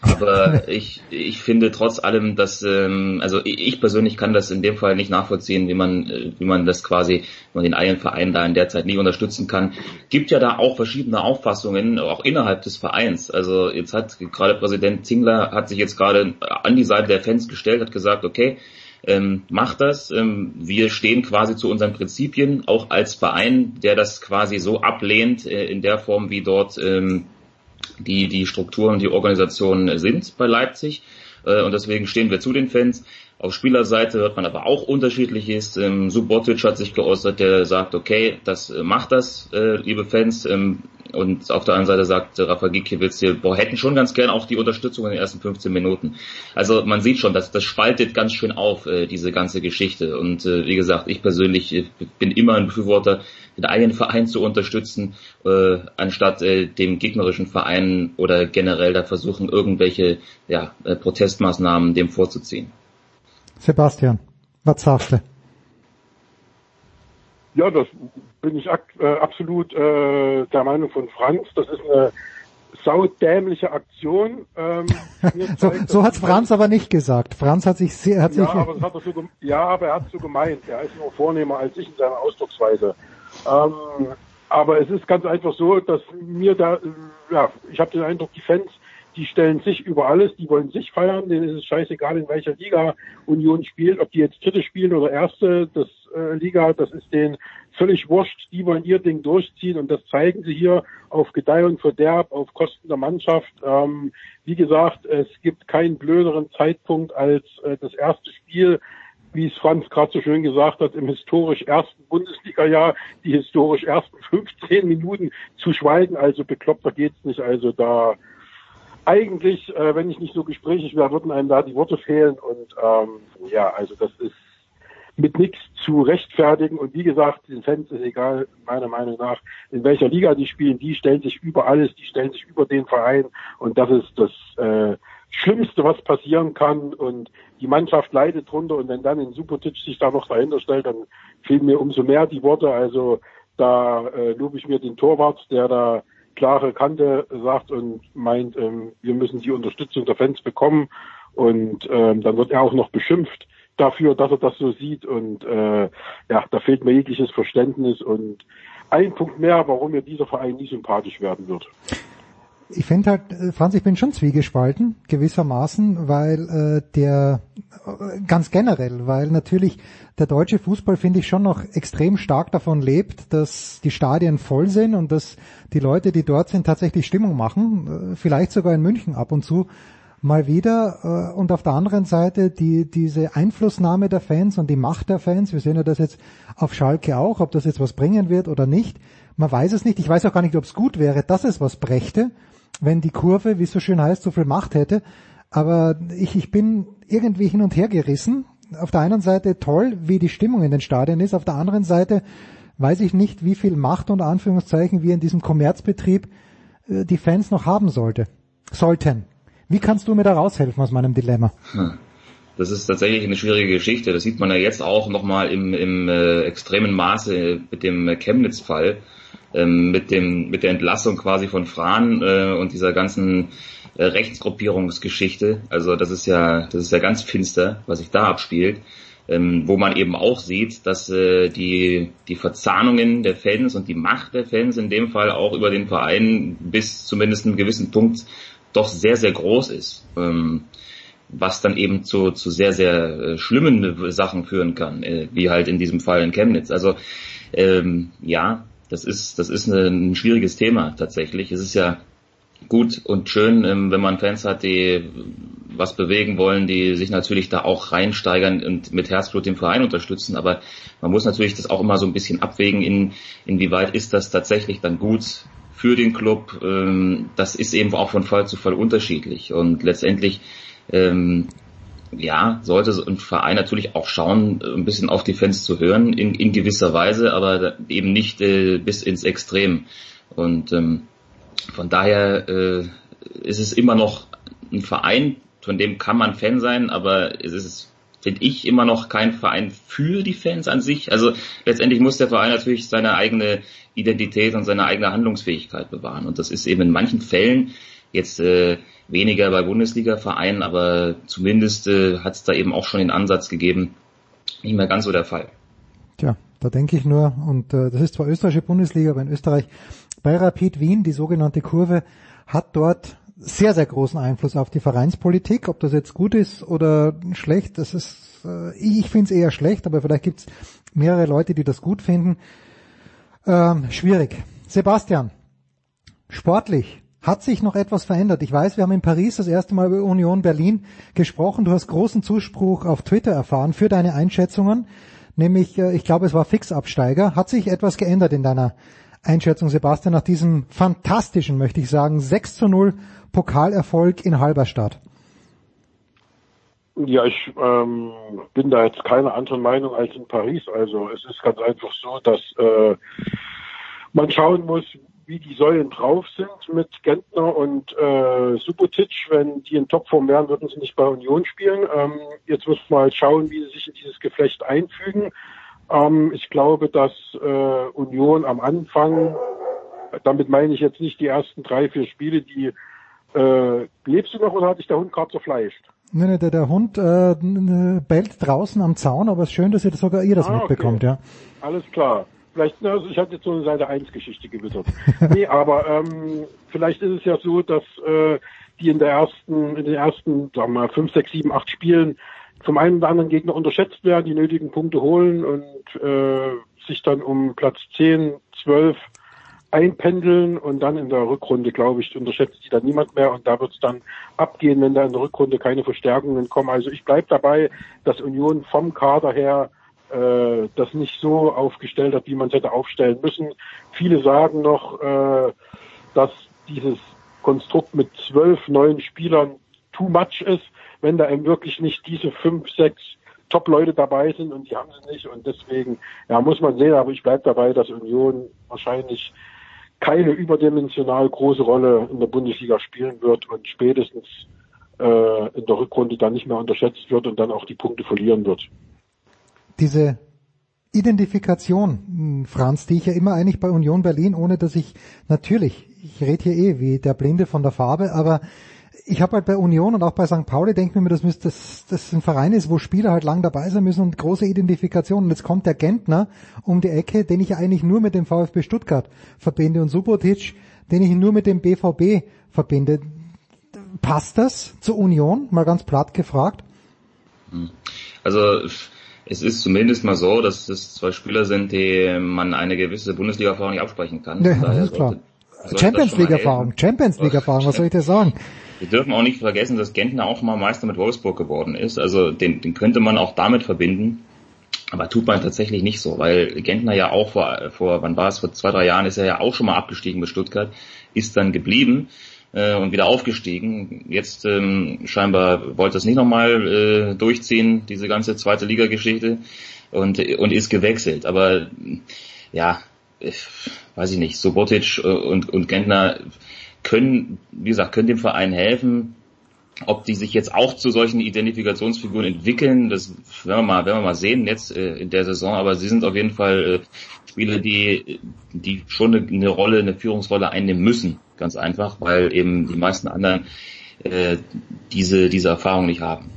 [SPEAKER 2] aber ich, ich finde trotz allem, dass ähm, also ich persönlich kann das in dem Fall nicht nachvollziehen, wie man äh, wie man das quasi, wie man den einen Verein da in der Zeit nicht unterstützen kann. Gibt ja da auch verschiedene Auffassungen, auch innerhalb des Vereins. Also jetzt hat gerade Präsident Zingler hat sich jetzt gerade an die Seite der Fans gestellt, hat gesagt, okay, ähm, macht das. Ähm, wir stehen quasi zu unseren Prinzipien, auch als Verein, der das quasi so ablehnt, äh, in der Form, wie dort ähm, die, die Strukturen, die Organisationen sind bei Leipzig. Äh, und deswegen stehen wir zu den Fans. Auf Spielerseite hört man aber auch unterschiedliches. Ähm, Subotic hat sich geäußert, der sagt, okay, das äh, macht das, äh, liebe Fans. Ähm, und auf der anderen Seite sagt Rafa Gikiewicz, wir boah, hätten schon ganz gern auch die Unterstützung in den ersten 15 Minuten. Also man sieht schon, dass das spaltet ganz schön auf, äh, diese ganze Geschichte. Und äh, wie gesagt, ich persönlich äh, bin immer ein Befürworter, den eigenen Verein zu unterstützen, äh, anstatt äh, dem gegnerischen Verein oder generell da versuchen, irgendwelche ja, äh, Protestmaßnahmen dem vorzuziehen.
[SPEAKER 1] Sebastian, was sagst du?
[SPEAKER 5] Ja, das bin ich äh, absolut äh, der Meinung von Franz. Das ist eine saudämliche Aktion. Ähm,
[SPEAKER 1] so so hat Franz aber nicht gesagt. Franz hat sich sehr, hat
[SPEAKER 5] ja,
[SPEAKER 1] sich,
[SPEAKER 5] aber hat er so, ja, aber er hat so gemeint. Er ist nur vornehmer als ich in seiner Ausdrucksweise. Ähm, aber es ist ganz einfach so, dass mir da, äh, ja, ich habe den Eindruck, die Fans die stellen sich über alles, die wollen sich feiern, denen ist es scheißegal, in welcher Liga Union spielt, ob die jetzt dritte spielen oder erste, das äh, Liga, das ist denen völlig wurscht, die wollen ihr Ding durchziehen und das zeigen sie hier auf Gedeih und Verderb, auf Kosten der Mannschaft. Ähm, wie gesagt, es gibt keinen blöderen Zeitpunkt als äh, das erste Spiel wie es Franz gerade so schön gesagt hat, im historisch ersten Bundesliga-Jahr die historisch ersten 15 Minuten zu schweigen. Also bekloppter geht's nicht. Also da eigentlich, äh, wenn ich nicht so gesprächig wäre, würden einem da die Worte fehlen. Und ähm, ja, also das ist mit nichts zu rechtfertigen. Und wie gesagt, den Fans ist egal, meiner Meinung nach, in welcher Liga die spielen. Die stellen sich über alles, die stellen sich über den Verein. Und das ist das äh, Schlimmste, was passieren kann. Und die Mannschaft leidet drunter. Und wenn dann ein Supertitch sich da noch dahinter stellt, dann fehlen mir umso mehr die Worte. Also da äh, lobe ich mir den Torwart, der da klare Kante sagt und meint, ähm, wir müssen die Unterstützung der Fans bekommen. Und ähm, dann wird er auch noch beschimpft dafür, dass er das so sieht. Und äh, ja, da fehlt mir jegliches Verständnis und ein Punkt mehr, warum mir dieser Verein nie sympathisch werden wird
[SPEAKER 1] ich finde halt, äh, Franz, ich bin schon zwiegespalten, gewissermaßen, weil äh, der, äh, ganz generell, weil natürlich der deutsche Fußball, finde ich, schon noch extrem stark davon lebt, dass die Stadien voll sind und dass die Leute, die dort sind, tatsächlich Stimmung machen, äh, vielleicht sogar in München ab und zu mal wieder. Und auf der anderen Seite die, diese Einflussnahme der Fans und die Macht der Fans, wir sehen ja das jetzt auf Schalke auch, ob das jetzt was bringen wird oder nicht, man weiß es nicht. Ich weiß auch gar nicht, ob es gut wäre, dass es was brächte wenn die Kurve, wie es so schön heißt, so viel Macht hätte. Aber ich, ich bin irgendwie hin und her gerissen. Auf der einen Seite toll, wie die Stimmung in den Stadien ist. Auf der anderen Seite weiß ich nicht, wie viel Macht unter Anführungszeichen wir in diesem Kommerzbetrieb äh, die Fans noch haben sollte, sollten. Wie kannst du mir da raushelfen aus meinem Dilemma? Hm.
[SPEAKER 2] Das ist tatsächlich eine schwierige Geschichte. Das sieht man ja jetzt auch nochmal im, im äh, extremen Maße mit dem Chemnitz-Fall ähm, mit dem mit der Entlassung quasi von Fran äh, und dieser ganzen äh, Rechtsgruppierungsgeschichte. Also das ist ja das ist ja ganz finster, was sich da abspielt. Ähm, wo man eben auch sieht, dass äh, die, die Verzahnungen der Fans und die Macht der Fans in dem Fall auch über den Verein bis zumindest einem gewissen Punkt doch sehr, sehr groß ist. Ähm, was dann eben zu, zu sehr, sehr äh, schlimmen Sachen führen kann, äh, wie halt in diesem Fall in Chemnitz. Also ähm, ja, das ist, das ist ein schwieriges Thema tatsächlich. Es ist ja gut und schön, ähm, wenn man Fans hat, die was bewegen wollen, die sich natürlich da auch reinsteigern und mit Herzblut den Verein unterstützen. Aber man muss natürlich das auch immer so ein bisschen abwägen, in, inwieweit ist das tatsächlich dann gut für den Club. Ähm, das ist eben auch von Fall zu Fall unterschiedlich. Und letztendlich ähm, ja, sollte ein Verein natürlich auch schauen, ein bisschen auf die Fans zu hören, in, in gewisser Weise, aber eben nicht äh, bis ins Extrem. Und ähm, von daher äh, ist es immer noch ein Verein, von dem kann man Fan sein, aber es ist, finde ich, immer noch kein Verein für die Fans an sich. Also letztendlich muss der Verein natürlich seine eigene Identität und seine eigene Handlungsfähigkeit bewahren. Und das ist eben in manchen Fällen jetzt äh, weniger bei Bundesliga-Vereinen, aber zumindest äh, hat es da eben auch schon den Ansatz gegeben, nicht mehr ganz so der Fall.
[SPEAKER 1] Tja, da denke ich nur, und äh, das ist zwar österreichische Bundesliga, aber in Österreich bei Rapid Wien, die sogenannte Kurve, hat dort sehr, sehr großen Einfluss auf die Vereinspolitik. Ob das jetzt gut ist oder schlecht, das ist, äh, ich finde es eher schlecht, aber vielleicht gibt es mehrere Leute, die das gut finden. Ähm, schwierig. Sebastian, sportlich, Hat sich noch etwas verändert? Ich weiß, wir haben in Paris das erste Mal über Union Berlin gesprochen. Du hast großen Zuspruch auf Twitter erfahren für deine Einschätzungen. Nämlich, äh, ich glaube, es war Fixabsteiger. Hat sich etwas geändert in deiner Einschätzung, Sebastian, nach diesem fantastischen, möchte ich sagen, 6 zu 0 Pokalerfolg in Halberstadt?
[SPEAKER 5] Ja, ich ähm, bin da jetzt keine andere Meinung als in Paris. Also es ist ganz einfach so, dass äh, man schauen muss, wie die Säulen drauf sind mit Gentner und äh, Subotic. Wenn die in Topform wären, würden sie nicht bei Union spielen. Ähm, jetzt muss man halt schauen, wie sie sich in dieses Geflecht einfügen. Ähm, ich glaube, dass äh, Union am Anfang, damit meine ich jetzt nicht die ersten drei, vier Spiele, die äh, lebst du noch oder hat dich der Hund gerade zerfleischt?
[SPEAKER 1] Nee, nee, der, der Hund äh, bellt draußen am Zaun, aber es ist schön, dass ihr das sogar ihr das ah, mitbekommt, okay. ja.
[SPEAKER 5] Alles klar. Vielleicht, also ich hatte jetzt so eine Seite 1 Geschichte gewittert. nee, aber ähm, vielleicht ist es ja so, dass äh, die in der ersten, in den ersten, sagen wir mal, 5, 6, 7, 8 Spielen vom einen oder anderen Gegner unterschätzt werden, die nötigen Punkte holen und äh, sich dann um Platz 10, 12 einpendeln und dann in der Rückrunde, glaube ich, unterschätzt die dann niemand mehr und da wird es dann abgehen, wenn da in der Rückrunde keine Verstärkungen kommen. Also ich bleibe dabei, dass Union vom Kader her äh, das nicht so aufgestellt hat, wie man es hätte aufstellen müssen. Viele sagen noch, äh, dass dieses Konstrukt mit zwölf neuen Spielern too much ist, wenn da eben wirklich nicht diese fünf, sechs Top-Leute dabei sind und die haben sie nicht und deswegen, ja, muss man sehen, aber ich bleibe dabei, dass Union wahrscheinlich keine überdimensional große Rolle in der Bundesliga spielen wird und spätestens äh, in der Rückrunde dann nicht mehr unterschätzt wird und dann auch die Punkte verlieren wird.
[SPEAKER 1] Diese Identifikation, hm, Franz, die ich ja immer eigentlich bei Union Berlin, ohne dass ich natürlich, ich rede hier eh wie der Blinde von der Farbe, aber ich habe halt bei Union und auch bei St. Pauli denke mir, dass das, das ein Verein ist, wo Spieler halt lang dabei sein müssen und große Identifikation. Und jetzt kommt der Gentner um die Ecke, den ich eigentlich nur mit dem VfB Stuttgart verbinde und Subotic, den ich nur mit dem BVB verbinde. Passt das zur Union? Mal ganz platt gefragt.
[SPEAKER 2] Also es ist zumindest mal so, dass es zwei Spieler sind, die man eine gewisse Bundesliga-Erfahrung nicht absprechen kann.
[SPEAKER 1] Ja, das ist klar. Champions League-Erfahrung, Champions League-Erfahrung, was soll ich dir sagen?
[SPEAKER 2] Wir dürfen auch nicht vergessen, dass Gentner auch mal Meister mit Wolfsburg geworden ist. Also den, den könnte man auch damit verbinden. Aber tut man tatsächlich nicht so, weil Gentner ja auch vor, vor wann war es, vor zwei, drei Jahren ist er ja auch schon mal abgestiegen bei Stuttgart, ist dann geblieben äh, und wieder aufgestiegen. Jetzt ähm, scheinbar wollte es nicht nochmal äh, durchziehen, diese ganze zweite Liga-Geschichte und, und ist gewechselt. Aber ja, weiß ich nicht, Sobotic und, und Gentner können, wie gesagt, können dem Verein helfen. Ob die sich jetzt auch zu solchen Identifikationsfiguren entwickeln, das werden wir mal, werden wir mal sehen jetzt äh, in der Saison. Aber sie sind auf jeden Fall äh, Spieler, die, die schon eine, eine Rolle, eine Führungsrolle einnehmen müssen, ganz einfach, weil eben die meisten anderen äh, diese diese Erfahrung nicht haben.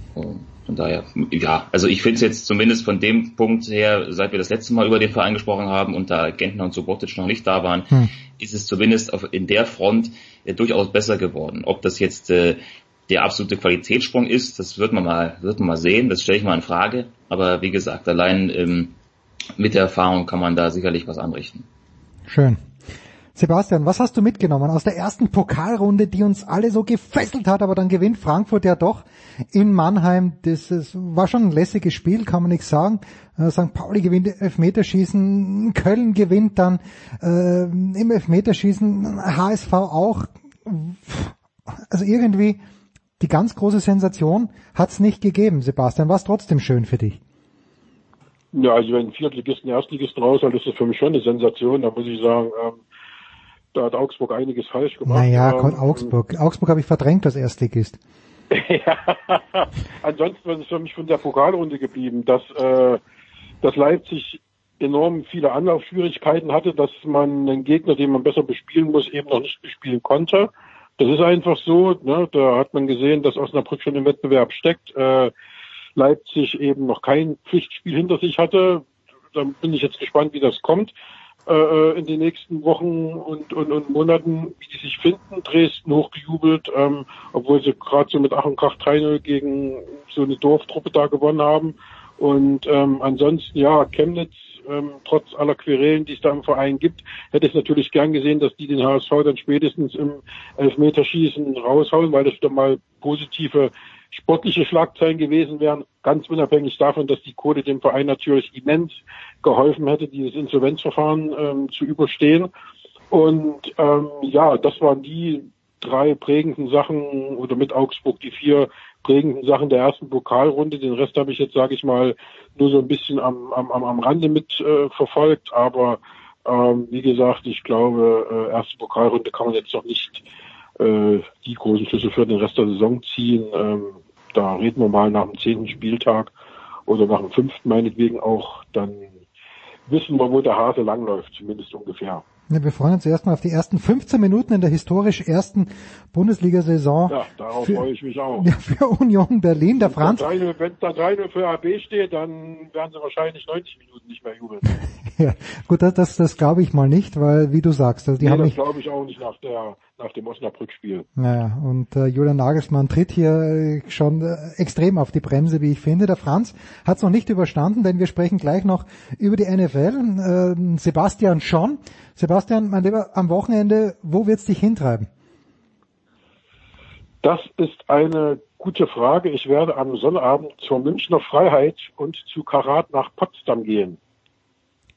[SPEAKER 2] Von daher, ja, also ich finde es jetzt zumindest von dem Punkt her, seit wir das letzte Mal über den Verein gesprochen haben und da Gentner und Subotic noch nicht da waren, hm. ist es zumindest auf, in der Front äh, durchaus besser geworden. Ob das jetzt äh, der absolute Qualitätssprung ist, das wird man mal, wird man mal sehen, das stelle ich mal in Frage. Aber wie gesagt, allein ähm, mit der Erfahrung kann man da sicherlich was anrichten.
[SPEAKER 1] Schön. Sebastian, was hast du mitgenommen aus der ersten Pokalrunde, die uns alle so gefesselt hat, aber dann gewinnt Frankfurt ja doch in Mannheim. Das, das war schon ein lässiges Spiel, kann man nichts sagen. Äh, St. Pauli gewinnt Elfmeterschießen, Köln gewinnt dann äh, im Elfmeterschießen, HSV auch. Also irgendwie die ganz große Sensation hat's nicht gegeben, Sebastian. War es trotzdem schön für dich?
[SPEAKER 5] Ja, also wenn Viertligisten, Erstligisten rausholt, ist das für mich schon eine Sensation. Da muss ich sagen, ähm, da hat Augsburg einiges falsch gemacht.
[SPEAKER 1] Naja, ähm, Augsburg. Augsburg habe ich verdrängt als Erstligist.
[SPEAKER 5] ja, ansonsten ist für mich von der Pokalrunde geblieben, dass, äh, dass Leipzig enorm viele Anlaufschwierigkeiten hatte, dass man einen Gegner, den man besser bespielen muss, eben noch nicht bespielen konnte. Das ist einfach so. Ne? Da hat man gesehen, dass Osnabrück schon im Wettbewerb steckt. Äh, Leipzig eben noch kein Pflichtspiel hinter sich hatte. Da bin ich jetzt gespannt, wie das kommt. Äh, äh, in den nächsten Wochen und, und, und Monaten, wie die sich finden. Dresden hochgejubelt, ähm, obwohl sie gerade so mit Ach und Krach 3 gegen so eine Dorftruppe da gewonnen haben. Und ähm, ansonsten, ja, Chemnitz ähm, trotz aller Querelen, die es da im Verein gibt. Hätte ich natürlich gern gesehen, dass die den HSV dann spätestens im Elfmeterschießen raushauen, weil das wieder mal positive sportliche Schlagzeilen gewesen wären, ganz unabhängig davon, dass die Quote dem Verein natürlich immens geholfen hätte, dieses Insolvenzverfahren ähm, zu überstehen. Und ähm, ja, das waren die drei prägenden Sachen oder mit Augsburg die vier prägenden Sachen der ersten Pokalrunde. Den Rest habe ich jetzt, sage ich mal, nur so ein bisschen am, am, am Rande mit äh, verfolgt. Aber ähm, wie gesagt, ich glaube, äh, erste Pokalrunde kann man jetzt noch nicht äh, die großen Schlüsse für den Rest der Saison ziehen. Ähm, da reden wir mal nach dem zehnten Spieltag oder nach dem fünften meinetwegen auch. Dann wissen wir, wo der Hase langläuft, zumindest ungefähr.
[SPEAKER 1] Ja, wir freuen uns erstmal auf die ersten 15 Minuten in der historisch ersten Bundesliga-Saison.
[SPEAKER 5] Ja, darauf für, freue ich mich auch.
[SPEAKER 1] Ja, für Union Berlin, der Franz.
[SPEAKER 5] Wenn da 3-0 für AB steht, dann werden sie wahrscheinlich 90 Minuten nicht mehr jubeln.
[SPEAKER 1] ja, gut, das, das, das glaube ich mal nicht, weil, wie du sagst, also die
[SPEAKER 5] nee,
[SPEAKER 1] haben
[SPEAKER 5] das glaube ich auch nicht nach der nach dem Osnabrück-Spiel.
[SPEAKER 1] Ja, und äh, Julian Nagelsmann tritt hier äh, schon äh, extrem auf die Bremse, wie ich finde. Der Franz hat es noch nicht überstanden, denn wir sprechen gleich noch über die NFL. Äh, Sebastian schon. Sebastian, mein Lieber, am Wochenende, wo wird's dich hintreiben?
[SPEAKER 5] Das ist eine gute Frage. Ich werde am Sonnabend zur Münchner Freiheit und zu Karat nach Potsdam gehen.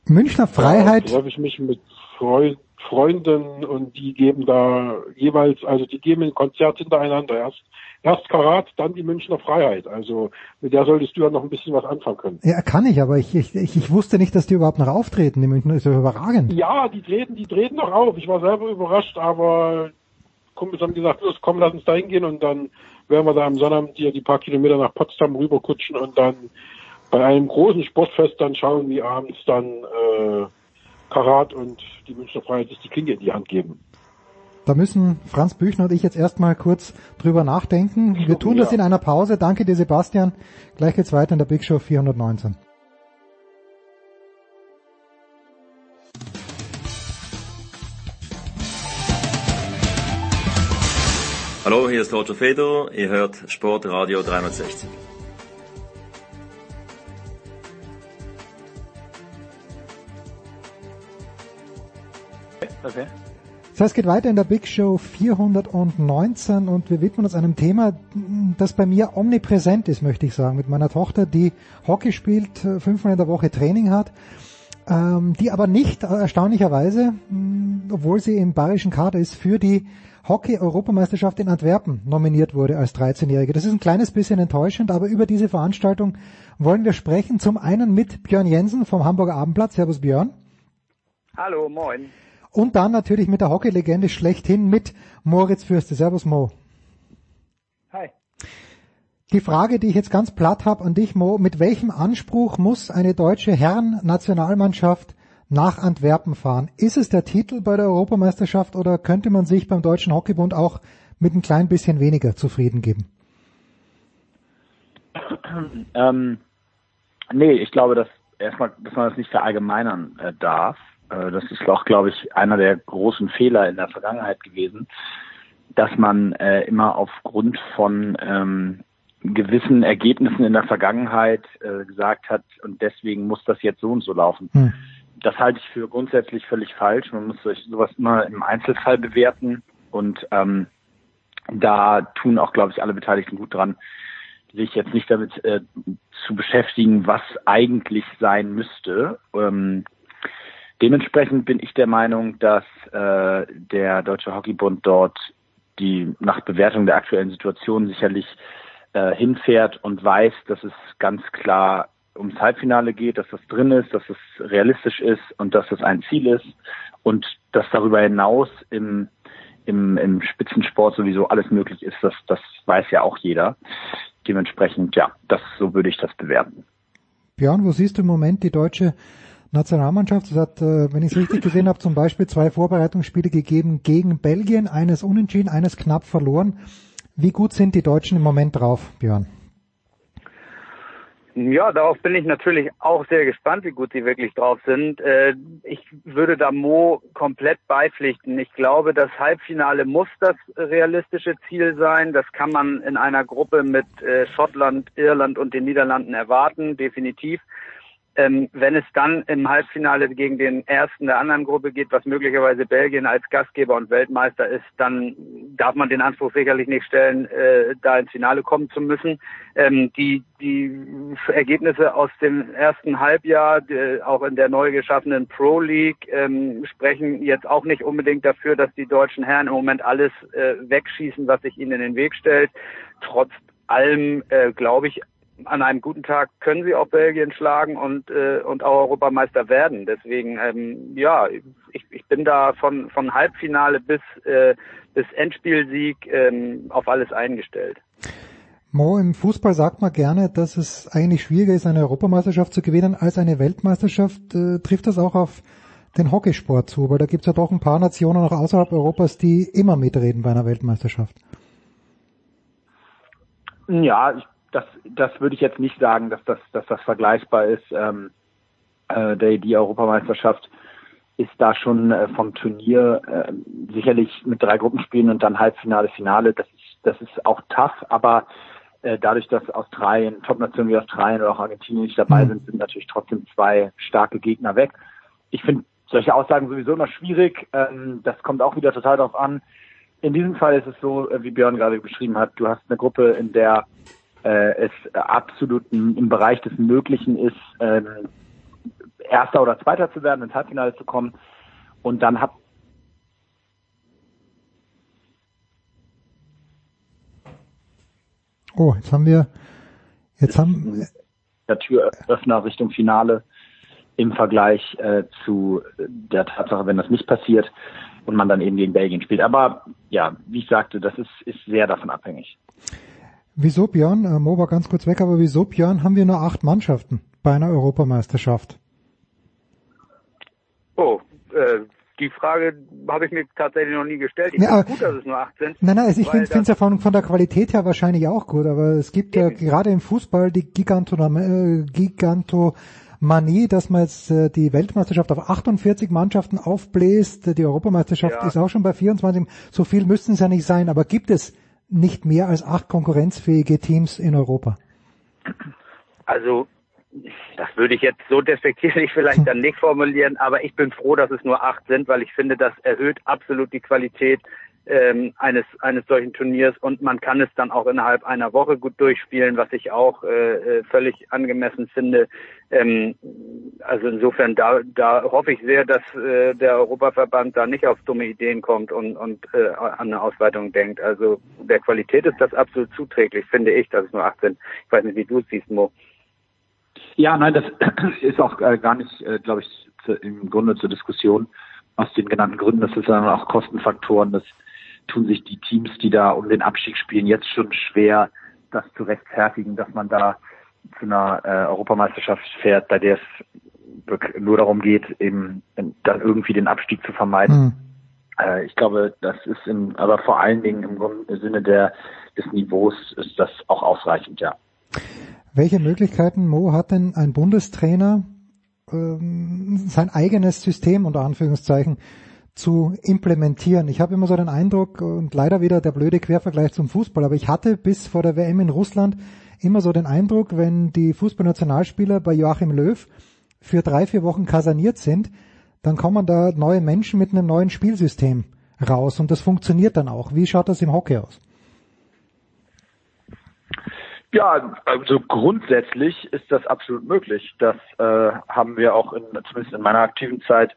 [SPEAKER 1] Münchner Freiheit?
[SPEAKER 5] Da treffe ich mich mit Freunden Freunden und die geben da jeweils, also die geben ein Konzert hintereinander. Erst, erst Karat, dann die Münchner Freiheit. Also mit der solltest du ja noch ein bisschen was anfangen können.
[SPEAKER 1] Ja, kann ich, aber ich, ich, ich wusste nicht, dass die überhaupt noch auftreten. Die Münchner ist ja überragend.
[SPEAKER 5] Ja, die treten, die treten noch auf. Ich war selber überrascht, aber Kumpels haben gesagt, los, komm, lass uns da hingehen und dann werden wir da am Sonnabend hier die paar Kilometer nach Potsdam rüberkutschen und dann bei einem großen Sportfest dann schauen, wie abends dann äh, Karat und die Münchner Freiheit sich die Klinge in die Hand geben.
[SPEAKER 1] Da müssen Franz Büchner und ich jetzt erstmal kurz drüber nachdenken. Wir tun ja. das in einer Pause. Danke dir, Sebastian. Gleich geht's weiter in der Big Show 419.
[SPEAKER 6] Hallo, hier ist Roger Fedor. Ihr hört Sportradio 360.
[SPEAKER 1] Okay. Das heißt, es geht weiter in der Big Show 419 und wir widmen uns einem Thema, das bei mir omnipräsent ist, möchte ich sagen. Mit meiner Tochter, die Hockey spielt, fünfmal in der Woche Training hat, ähm, die aber nicht erstaunlicherweise, obwohl sie im bayerischen Kader ist, für die Hockey-Europameisterschaft in Antwerpen nominiert wurde als 13-Jährige. Das ist ein kleines bisschen enttäuschend, aber über diese Veranstaltung wollen wir sprechen. Zum einen mit Björn Jensen vom Hamburger Abendblatt. Servus Björn.
[SPEAKER 7] Hallo, moin.
[SPEAKER 1] Und dann natürlich mit der Hockey-Legende schlechthin mit Moritz Fürste. Servus Mo.
[SPEAKER 7] Hi.
[SPEAKER 1] Die Frage, die ich jetzt ganz platt habe an dich, Mo, mit welchem Anspruch muss eine deutsche Herren-Nationalmannschaft nach Antwerpen fahren? Ist es der Titel bei der Europameisterschaft oder könnte man sich beim Deutschen Hockeybund auch mit ein klein bisschen weniger zufrieden geben?
[SPEAKER 7] Ähm, nee, ich glaube, dass erstmal, dass man das nicht verallgemeinern äh, darf. Äh, das ist auch, glaube ich, einer der großen Fehler in der Vergangenheit gewesen, dass man äh, immer aufgrund von ähm, gewissen Ergebnissen in der Vergangenheit äh, gesagt hat und deswegen muss das jetzt so und so laufen. Hm. Das halte ich für grundsätzlich völlig falsch. Man muss sowas immer im Einzelfall bewerten und ähm, da tun auch, glaube ich, alle Beteiligten gut dran, sich jetzt nicht damit äh, zu beschäftigen, was eigentlich sein müsste. Ähm, Dementsprechend bin ich der Meinung, dass äh, der Deutsche Hockeybund dort die nach Bewertung der aktuellen Situation sicherlich äh, hinfährt und weiß, dass es ganz klar ums Halbfinale geht, dass das drin ist, dass es realistisch ist und dass es ein Ziel ist und dass darüber hinaus im, im, im Spitzensport sowieso alles möglich ist, das, das weiß ja auch jeder. Dementsprechend, ja, das so würde ich das bewerten.
[SPEAKER 1] Björn, wo siehst du im Moment die deutsche Nationalmannschaft. Es hat, äh, wenn ich es richtig gesehen habe, zum Beispiel zwei Vorbereitungsspiele gegeben gegen Belgien, eines unentschieden, eines knapp verloren. Wie gut sind die Deutschen im Moment drauf, Björn?
[SPEAKER 7] Ja, darauf bin ich natürlich auch sehr gespannt, wie gut sie wirklich drauf sind. Äh, ich würde da Mo komplett beipflichten. Ich glaube, das Halbfinale muss das realistische Ziel sein. Das kann man in einer Gruppe mit äh, Schottland, Irland und den Niederlanden erwarten, definitiv. Ähm, wenn es dann im Halbfinale gegen den ersten der anderen Gruppe geht, was möglicherweise Belgien als Gastgeber und Weltmeister ist, dann darf man den Anspruch sicherlich nicht stellen, äh, da ins Finale kommen zu müssen. Ähm, die, die Ergebnisse aus dem ersten Halbjahr, die, auch in der neu geschaffenen Pro League, ähm, sprechen jetzt auch nicht unbedingt dafür, dass die deutschen Herren im Moment alles äh, wegschießen, was sich ihnen in den Weg stellt. Trotz allem äh, glaube ich an einem guten Tag können sie auch Belgien schlagen und äh, und auch Europameister werden. Deswegen ähm, ja, ich, ich bin da von von Halbfinale bis äh, bis Endspielsieg ähm, auf alles eingestellt.
[SPEAKER 1] Mo, im Fußball sagt man gerne, dass es eigentlich schwieriger ist, eine Europameisterschaft zu gewinnen als eine Weltmeisterschaft. Äh, trifft das auch auf den Hockeysport zu? Weil da gibt es ja doch ein paar Nationen auch außerhalb Europas, die immer mitreden bei einer Weltmeisterschaft.
[SPEAKER 7] Ja, ich das, das würde ich jetzt nicht sagen, dass das, dass das vergleichbar ist. Ähm, äh, die, die Europameisterschaft ist da schon äh, vom Turnier äh, sicherlich mit drei Gruppenspielen und dann Halbfinale, Finale. Das ist, das ist auch tough, aber äh, dadurch, dass Australien, Top-Nationen wie Australien oder auch Argentinien nicht dabei mhm. sind, sind natürlich trotzdem zwei starke Gegner weg. Ich finde solche Aussagen sowieso immer schwierig. Ähm, das kommt auch wieder total darauf an. In diesem Fall ist es so, äh, wie Björn gerade beschrieben hat, du hast eine Gruppe, in der äh, es absolut im Bereich des Möglichen ist, ähm, Erster oder Zweiter zu werden, ins Halbfinale zu kommen. Und dann hat
[SPEAKER 1] Oh, jetzt haben wir, jetzt haben
[SPEAKER 7] der Türöffner Richtung Finale im Vergleich äh, zu der Tatsache, wenn das nicht passiert und man dann eben gegen Belgien spielt. Aber ja, wie ich sagte, das ist, ist sehr davon abhängig.
[SPEAKER 1] Wieso, Björn, äh, Mo war ganz kurz weg, aber wieso, Björn, haben wir nur acht Mannschaften bei einer Europameisterschaft?
[SPEAKER 7] Oh, äh, die Frage habe ich mir tatsächlich noch nie gestellt. Ich ja, finde gut, dass es nur acht sind.
[SPEAKER 1] Nein, nein, also ich finde es ja von, von der Qualität her wahrscheinlich auch gut, aber es gibt ja gerade im Fußball die Giganto, äh, Gigantomanie, dass man jetzt äh, die Weltmeisterschaft auf 48 Mannschaften aufbläst. Die Europameisterschaft ja. ist auch schon bei 24. So viel müssten es ja nicht sein, aber gibt es nicht mehr als acht konkurrenzfähige Teams in Europa?
[SPEAKER 7] Also das würde ich jetzt so despektierlich vielleicht dann nicht formulieren, aber ich bin froh, dass es nur acht sind, weil ich finde, das erhöht absolut die Qualität ähm, eines eines solchen Turniers und man kann es dann auch innerhalb einer Woche gut durchspielen, was ich auch äh, äh, völlig angemessen finde. Ähm, also insofern da da hoffe ich sehr, dass äh, der Europaverband da nicht auf dumme Ideen kommt und und äh, an eine Ausweitung denkt. Also der Qualität ist das absolut zuträglich, finde ich, dass es nur acht sind. Ich weiß nicht, wie du es siehst, Mo.
[SPEAKER 8] Ja, nein, das ist auch äh, gar nicht, äh, glaube ich, zu, im Grunde zur Diskussion aus den genannten Gründen. Das ist dann auch Kostenfaktoren, das tun sich die Teams, die da um den Abstieg spielen, jetzt schon schwer, das zu rechtfertigen, dass man da zu einer äh, Europameisterschaft fährt, bei der es nur darum geht, eben dann irgendwie den Abstieg zu vermeiden. Mhm. Äh, ich glaube, das ist im, aber vor allen Dingen im, Sinne der, des Niveaus ist das auch ausreichend, ja.
[SPEAKER 1] Welche Möglichkeiten, Mo, hat denn ein Bundestrainer, ähm, sein eigenes System unter Anführungszeichen zu implementieren. Ich habe immer so den Eindruck, und leider wieder der blöde Quervergleich zum Fußball, aber ich hatte bis vor der WM in Russland immer so den Eindruck, wenn die Fußballnationalspieler bei Joachim Löw für drei, vier Wochen kasaniert sind, dann kommen da neue Menschen mit einem neuen Spielsystem raus und das funktioniert dann auch. Wie schaut das im Hockey aus?
[SPEAKER 8] Ja, also grundsätzlich ist das absolut möglich. Das äh, haben wir auch in, zumindest in meiner aktiven Zeit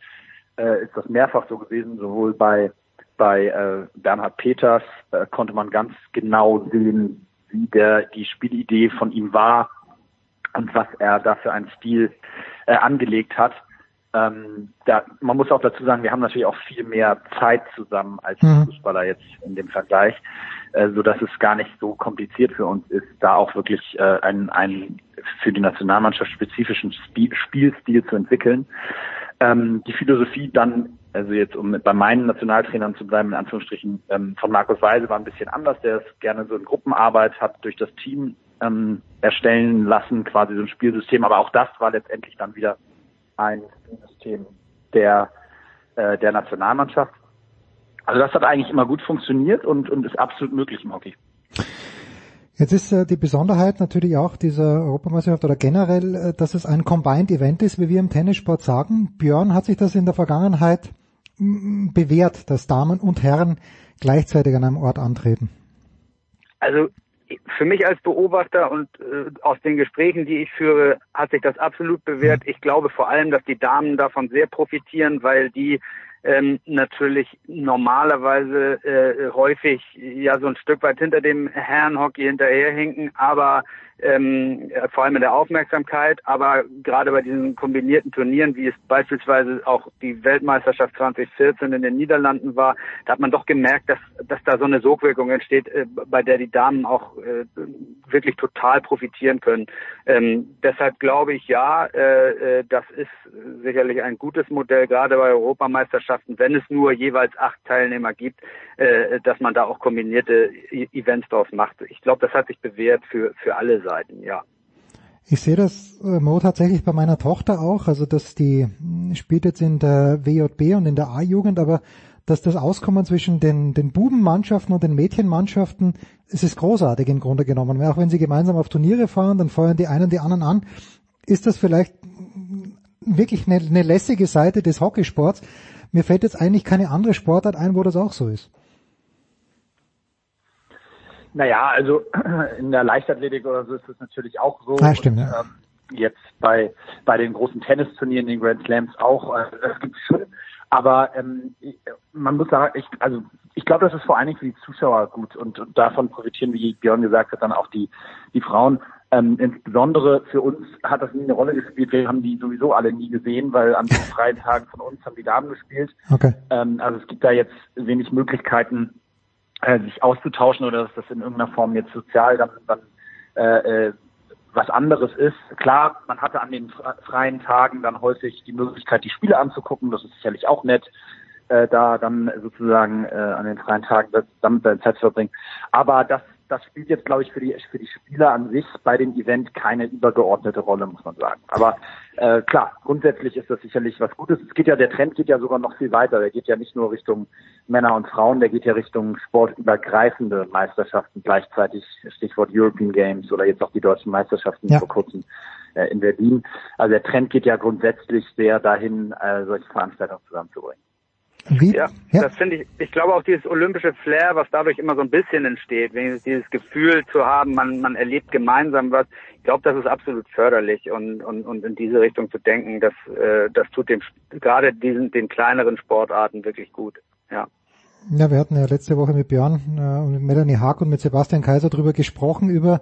[SPEAKER 8] äh, ist das mehrfach so gewesen, sowohl bei bei äh, Bernhard Peters äh, konnte man ganz genau sehen, wie der die Spielidee von ihm war und was er da für einen Stil äh, angelegt hat. Ähm, da, man muss auch dazu sagen, wir haben natürlich auch viel mehr Zeit zusammen als mhm. Fußballer jetzt in dem Vergleich, äh, so dass es gar nicht so kompliziert für uns ist, da auch wirklich äh, einen, einen für die Nationalmannschaft spezifischen Spiel, Spielstil zu entwickeln. Ähm, die Philosophie dann, also jetzt um bei meinen Nationaltrainern zu bleiben, in Anführungsstrichen, ähm, von Markus Weise war ein bisschen anders, der es gerne so in Gruppenarbeit hat durch das Team ähm, erstellen lassen, quasi so ein Spielsystem, aber auch das war letztendlich dann wieder ein System der, äh, der Nationalmannschaft. Also das hat eigentlich immer gut funktioniert und, und ist absolut möglich im Hockey.
[SPEAKER 1] Jetzt ist äh, die Besonderheit natürlich auch dieser Europameisterschaft oder generell, äh, dass es ein Combined Event ist, wie wir im Tennissport sagen. Björn, hat sich das in der Vergangenheit bewährt, dass Damen und Herren gleichzeitig an einem Ort antreten?
[SPEAKER 8] Also für mich als Beobachter und äh, aus den Gesprächen, die ich führe, hat sich das absolut bewährt. Ich glaube vor allem, dass die Damen davon sehr profitieren, weil die ähm, natürlich normalerweise äh, häufig ja so ein Stück weit hinter dem Herrenhockey hinterherhinken, aber ähm, vor allem in der Aufmerksamkeit, aber gerade bei diesen kombinierten Turnieren, wie es beispielsweise auch die Weltmeisterschaft 2014 in den Niederlanden war, da hat man doch gemerkt, dass, dass da so eine Sogwirkung entsteht, äh, bei der die Damen auch äh, wirklich total profitieren können. Ähm, deshalb glaube ich, ja, äh, äh das ist sicherlich ein gutes Modell, gerade bei Europameisterschaften, wenn es nur jeweils acht Teilnehmer gibt, äh, dass man da auch kombinierte e-, Events draus macht. Ich glaube, das hat sich bewährt für, für alle Seiten, ja.
[SPEAKER 1] Ich sehe das, äh, Mo, tatsächlich bei meiner Tochter auch, also dass die hm, spielt jetzt in der WJB und in der A-Jugend, aber dass das Auskommen zwischen den, den Bubenmannschaften und den Mädchenmannschaften, es ist großartig im Grunde genommen. Auch wenn sie gemeinsam auf Turniere fahren, dann feuern die einen die anderen an. Ist das vielleicht wirklich eine, eine lässige Seite des Hockeysports? Mir fällt jetzt eigentlich keine andere Sportart ein, wo das auch so ist.
[SPEAKER 8] Naja, also in der Leichtathletik oder so ist es natürlich auch so.
[SPEAKER 1] Ah, stimmt, und, ja. ähm,
[SPEAKER 8] jetzt bei bei den großen Tennisturnieren, den Grand Slams auch. Also das gibt schon. Aber ähm, man muss sagen, ich, also ich glaube, das ist vor allen Dingen für die Zuschauer gut und, und davon profitieren, wie Björn gesagt hat, dann auch die die Frauen. Ähm, insbesondere für uns hat das nie eine Rolle gespielt. Wir haben die sowieso alle nie gesehen, weil an den freien Tagen von uns haben die Damen gespielt.
[SPEAKER 1] Okay.
[SPEAKER 8] Ähm, also es gibt da jetzt wenig Möglichkeiten, äh, sich auszutauschen oder dass das in irgendeiner Form jetzt sozial dann, dann äh, äh, was anderes ist. Klar, man hatte an den freien Tagen dann häufig die Möglichkeit, die Spiele anzugucken. Das ist sicherlich auch nett, äh, da dann sozusagen äh, an den freien Tagen damit seine Zeit zu verbringen. Aber das das spielt jetzt, glaube ich, für die, für die Spieler an sich bei dem Event keine übergeordnete Rolle, muss man sagen. Aber äh, klar, grundsätzlich ist das sicherlich was Gutes. Es geht ja, der Trend geht ja sogar noch viel weiter. Der geht ja nicht nur Richtung Männer und Frauen, der geht ja Richtung sportübergreifende Meisterschaften gleichzeitig, Stichwort European Games oder jetzt auch die deutschen Meisterschaften ja. vor kurzem äh, in Berlin. Also der Trend geht ja grundsätzlich sehr dahin, äh, solche Veranstaltungen zusammenzubringen.
[SPEAKER 1] Wie?
[SPEAKER 8] Ja, ja, das finde ich, ich glaube auch dieses olympische Flair, was dadurch immer so ein bisschen entsteht, dieses Gefühl zu haben, man, man erlebt gemeinsam was, ich glaube, das ist absolut förderlich und, und, und in diese Richtung zu denken, das, äh, das tut dem, gerade diesen, den kleineren Sportarten wirklich gut, ja.
[SPEAKER 1] Ja, wir hatten ja letzte Woche mit Björn äh, und mit Melanie Haag und mit Sebastian Kaiser drüber gesprochen, über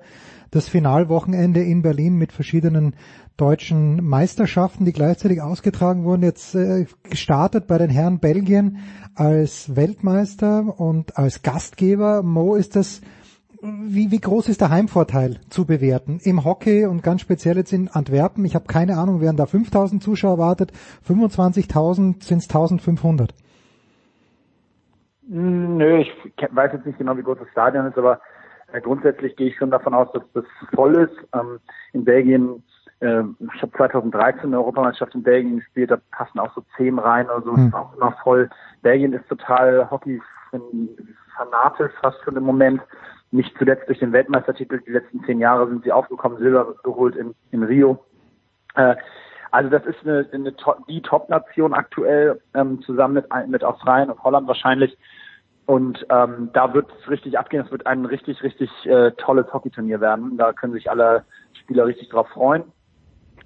[SPEAKER 1] das Finalwochenende in Berlin mit verschiedenen deutschen Meisterschaften, die gleichzeitig ausgetragen wurden. Jetzt äh, gestartet bei den Herren Belgien als Weltmeister und als Gastgeber. Mo, ist das, wie, wie groß ist der Heimvorteil zu bewerten im Hockey und ganz speziell jetzt in Antwerpen? Ich habe keine Ahnung, werden da 5000 Zuschauer erwartet, 25.000 sind es 1500?
[SPEAKER 8] Nö, ich weiß jetzt nicht genau, wie groß das Stadion ist, aber grundsätzlich gehe ich schon davon aus, dass das voll ist. Ähm, in Belgien, äh, ich habe 2013 eine Europameisterschaft in Belgien gespielt, da passen auch so zehn rein oder so, mhm. ist auch immer voll. Belgien ist total Hockey fanatisch fast schon im Moment. Nicht zuletzt durch den Weltmeistertitel. Die letzten zehn Jahre sind sie aufgekommen, Silber geholt in, in Rio. Äh, also das ist eine, eine die Top-Nation aktuell, ähm, zusammen mit, mit Australien und Holland wahrscheinlich. Und ähm, da wird es richtig abgehen. Es wird ein richtig, richtig äh, tolles Hockeyturnier werden. Da können sich alle Spieler richtig drauf freuen.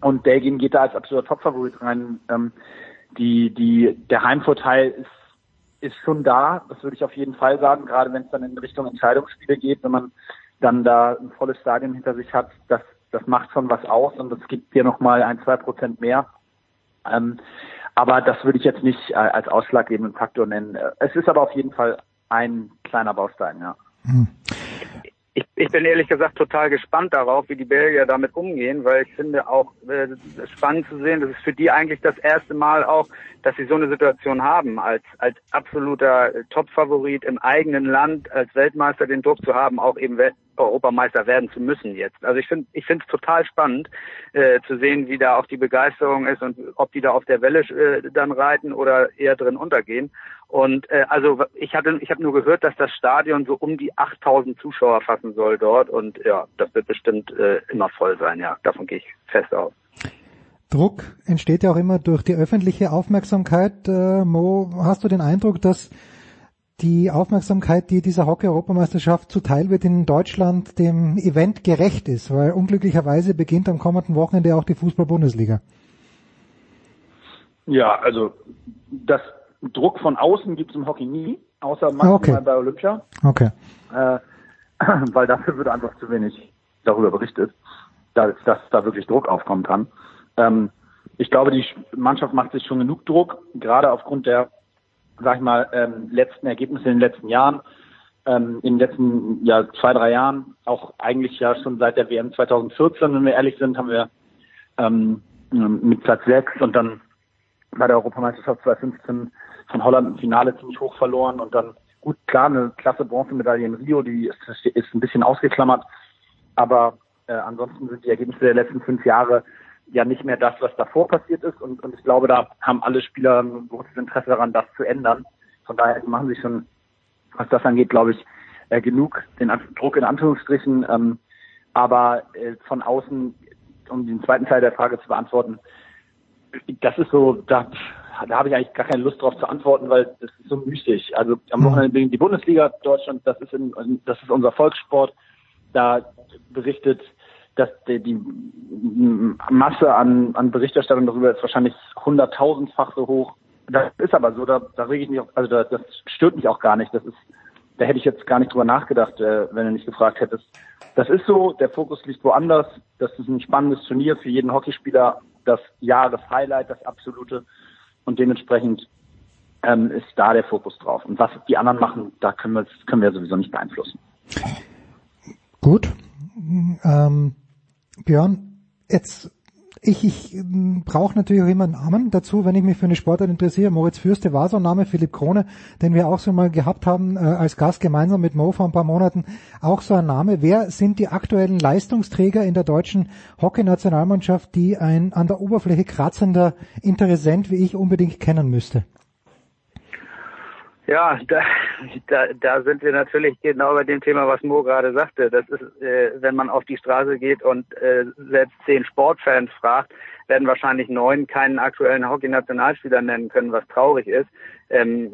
[SPEAKER 8] Und Belgien geht da als absoluter Topfavorit rein. Ähm, die, die, der Heimvorteil ist, ist schon da. Das würde ich auf jeden Fall sagen. Gerade wenn es dann in Richtung Entscheidungsspiele geht, wenn man dann da ein volles Stadion hinter sich hat, das das macht schon was aus und das gibt dir nochmal ein, zwei Prozent mehr. Ähm, aber das würde ich jetzt nicht äh, als ausschlaggebenden Faktor nennen. Es ist aber auf jeden Fall ein kleiner Baustein, ja. Hm. Ich, ich bin ehrlich gesagt total gespannt darauf, wie die Belgier damit umgehen, weil ich finde auch äh, spannend zu sehen, das ist für die eigentlich das erste Mal auch, dass sie so eine Situation haben, als, als absoluter Top-Favorit im eigenen Land, als Weltmeister den Druck zu haben, auch eben
[SPEAKER 7] Europameister werden zu müssen jetzt. Also ich finde ich finde es total spannend äh, zu sehen, wie da auch die Begeisterung ist und ob die da auf der Welle äh, dann reiten oder eher drin untergehen. Und äh, also ich hatte ich habe nur gehört, dass das Stadion so um die 8000 Zuschauer fassen soll dort und ja, das wird bestimmt äh, immer voll sein, ja, davon gehe ich fest aus.
[SPEAKER 1] Druck entsteht ja auch immer durch die öffentliche Aufmerksamkeit. Äh, Mo, hast du den Eindruck, dass die Aufmerksamkeit, die dieser Hockey-Europameisterschaft zuteil wird in Deutschland, dem Event gerecht ist? Weil unglücklicherweise beginnt am kommenden Wochenende auch die Fußball-Bundesliga.
[SPEAKER 8] Ja, also das Druck von außen gibt es im Hockey nie, außer maximal okay. bei Olympia.
[SPEAKER 1] Okay.
[SPEAKER 8] Äh, weil dafür wird einfach zu wenig darüber berichtet, dass, dass da wirklich Druck aufkommen kann. Ähm, ich glaube, die Mannschaft macht sich schon genug Druck, gerade aufgrund der, sag ich mal, ähm, letzten Ergebnisse in den letzten Jahren, ähm, in den letzten ja, zwei, drei Jahren, auch eigentlich ja schon seit der WM 2014, wenn wir ehrlich sind, haben wir ähm, mit Platz 6 und dann bei der Europameisterschaft 2015 von Holland im Finale ziemlich hoch verloren und dann gut, klar, eine klasse Bronzemedaille in Rio, die ist, ist ein bisschen ausgeklammert, aber äh, ansonsten sind die Ergebnisse der letzten fünf Jahre ja nicht mehr das, was davor passiert ist. Und, und ich glaube, da haben alle Spieler ein großes Interesse daran, das zu ändern. Von daher machen sie schon, was das angeht, glaube ich, äh, genug den Druck in Anführungsstrichen. Ähm, aber äh, von außen, um den zweiten Teil der Frage zu beantworten, das ist so, da, da habe ich eigentlich gar keine Lust drauf zu antworten, weil das ist so müßig. Also am Wochenende die Bundesliga Deutschland, das ist in, das ist unser Volkssport. Da berichtet dass die, die Masse an, an Berichterstattung darüber ist wahrscheinlich hunderttausendfach so hoch. Das ist aber so, da, da rege ich mich, auch, also da, das stört mich auch gar nicht. Das ist, da hätte ich jetzt gar nicht drüber nachgedacht, äh, wenn du nicht gefragt hättest. Das ist so, der Fokus liegt woanders. Das ist ein spannendes Turnier für jeden Hockeyspieler, das Jahreshighlight, das absolute. Und dementsprechend ähm, ist da der Fokus drauf. Und was die anderen machen, da können wir, können wir sowieso nicht beeinflussen.
[SPEAKER 1] Gut. Ähm Björn, jetzt ich, ich brauche natürlich auch immer einen Namen dazu, wenn ich mich für eine Sportart interessiere. Moritz Fürste war so ein Name, Philipp Krone, den wir auch so mal gehabt haben äh, als Gast gemeinsam mit Mo vor ein paar Monaten, auch so ein Name. Wer sind die aktuellen Leistungsträger in der deutschen Hockey-Nationalmannschaft, die ein an der Oberfläche kratzender Interessent wie ich unbedingt kennen müsste?
[SPEAKER 7] Ja, da, da, da sind wir natürlich genau bei dem Thema, was Mo gerade sagte. Das ist, äh, wenn man auf die Straße geht und äh, selbst zehn Sportfans fragt, werden wahrscheinlich neun keinen aktuellen Hockey-Nationalspieler nennen können, was traurig ist. Ähm,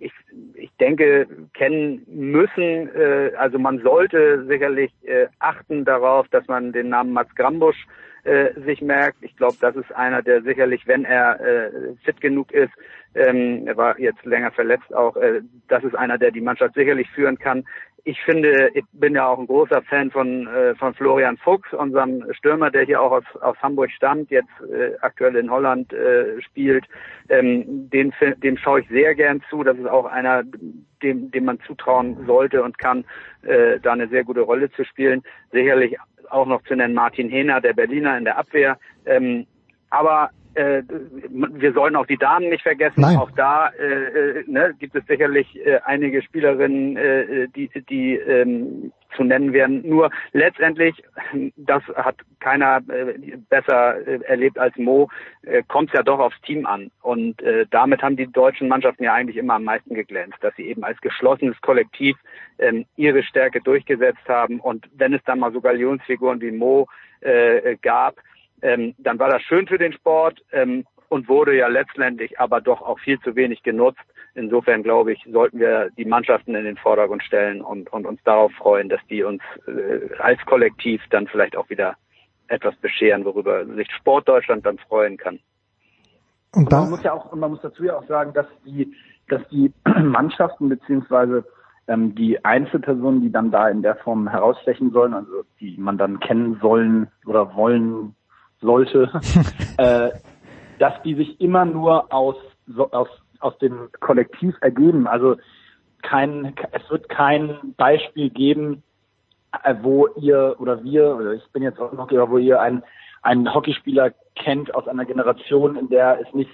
[SPEAKER 7] ich, ich denke, kennen müssen, äh, also man sollte sicherlich äh, achten darauf, dass man den Namen Mats Grambusch äh, sich merkt. Ich glaube, das ist einer, der sicherlich, wenn er äh, fit genug ist, ähm, er war jetzt länger verletzt auch, äh, das ist einer, der die Mannschaft sicherlich führen kann. Ich finde, ich bin ja auch ein großer Fan von, äh, von Florian Fuchs, unserem Stürmer, der hier auch aus, aus Hamburg stammt, jetzt äh, aktuell in Holland äh, spielt. Ähm, den, dem schaue ich sehr gern zu. Das ist auch einer, dem, dem man zutrauen sollte und kann, äh, da eine sehr gute Rolle zu spielen. Sicherlich auch noch zu nennen Martin Hehner, der Berliner in der Abwehr. Ähm, aber äh, wir sollen auch die Damen nicht vergessen. Nein. Auch da äh, äh, ne, gibt es sicherlich äh, einige Spielerinnen, äh, die, die ähm, zu nennen wären. Nur letztendlich, das hat keiner äh, besser äh, erlebt als Mo, äh, kommt es ja doch aufs Team an. Und äh, damit haben die deutschen Mannschaften ja eigentlich immer am meisten geglänzt, dass sie eben als geschlossenes Kollektiv ähm, ihre Stärke durchgesetzt haben. Und wenn es dann mal so Galionsfiguren wie Mo äh, gab, ähm, dann war das schön für den Sport ähm, und wurde ja letztendlich aber doch auch viel zu wenig genutzt. Insofern glaube ich, sollten wir die Mannschaften in den Vordergrund stellen und, und uns darauf freuen, dass die uns äh, als Kollektiv dann vielleicht auch wieder etwas bescheren, worüber sich Sport Deutschland dann freuen kann.
[SPEAKER 8] Und, man muss ja auch, man muss dazu ja auch sagen, dass die, dass die Mannschaften beziehungsweise ähm, die Einzelpersonen, die dann da in der Form herausstechen sollen, also die man dann kennen sollen oder wollen sollte, äh, dass die sich immer nur aus, so, aus, aus dem Kollektiv ergeben. Also kein, es wird kein Beispiel geben, äh, wo ihr oder wir, oder ich bin jetzt auch noch, wo ihr einen, einen Hockeyspieler kennt aus einer Generation, in der es nicht,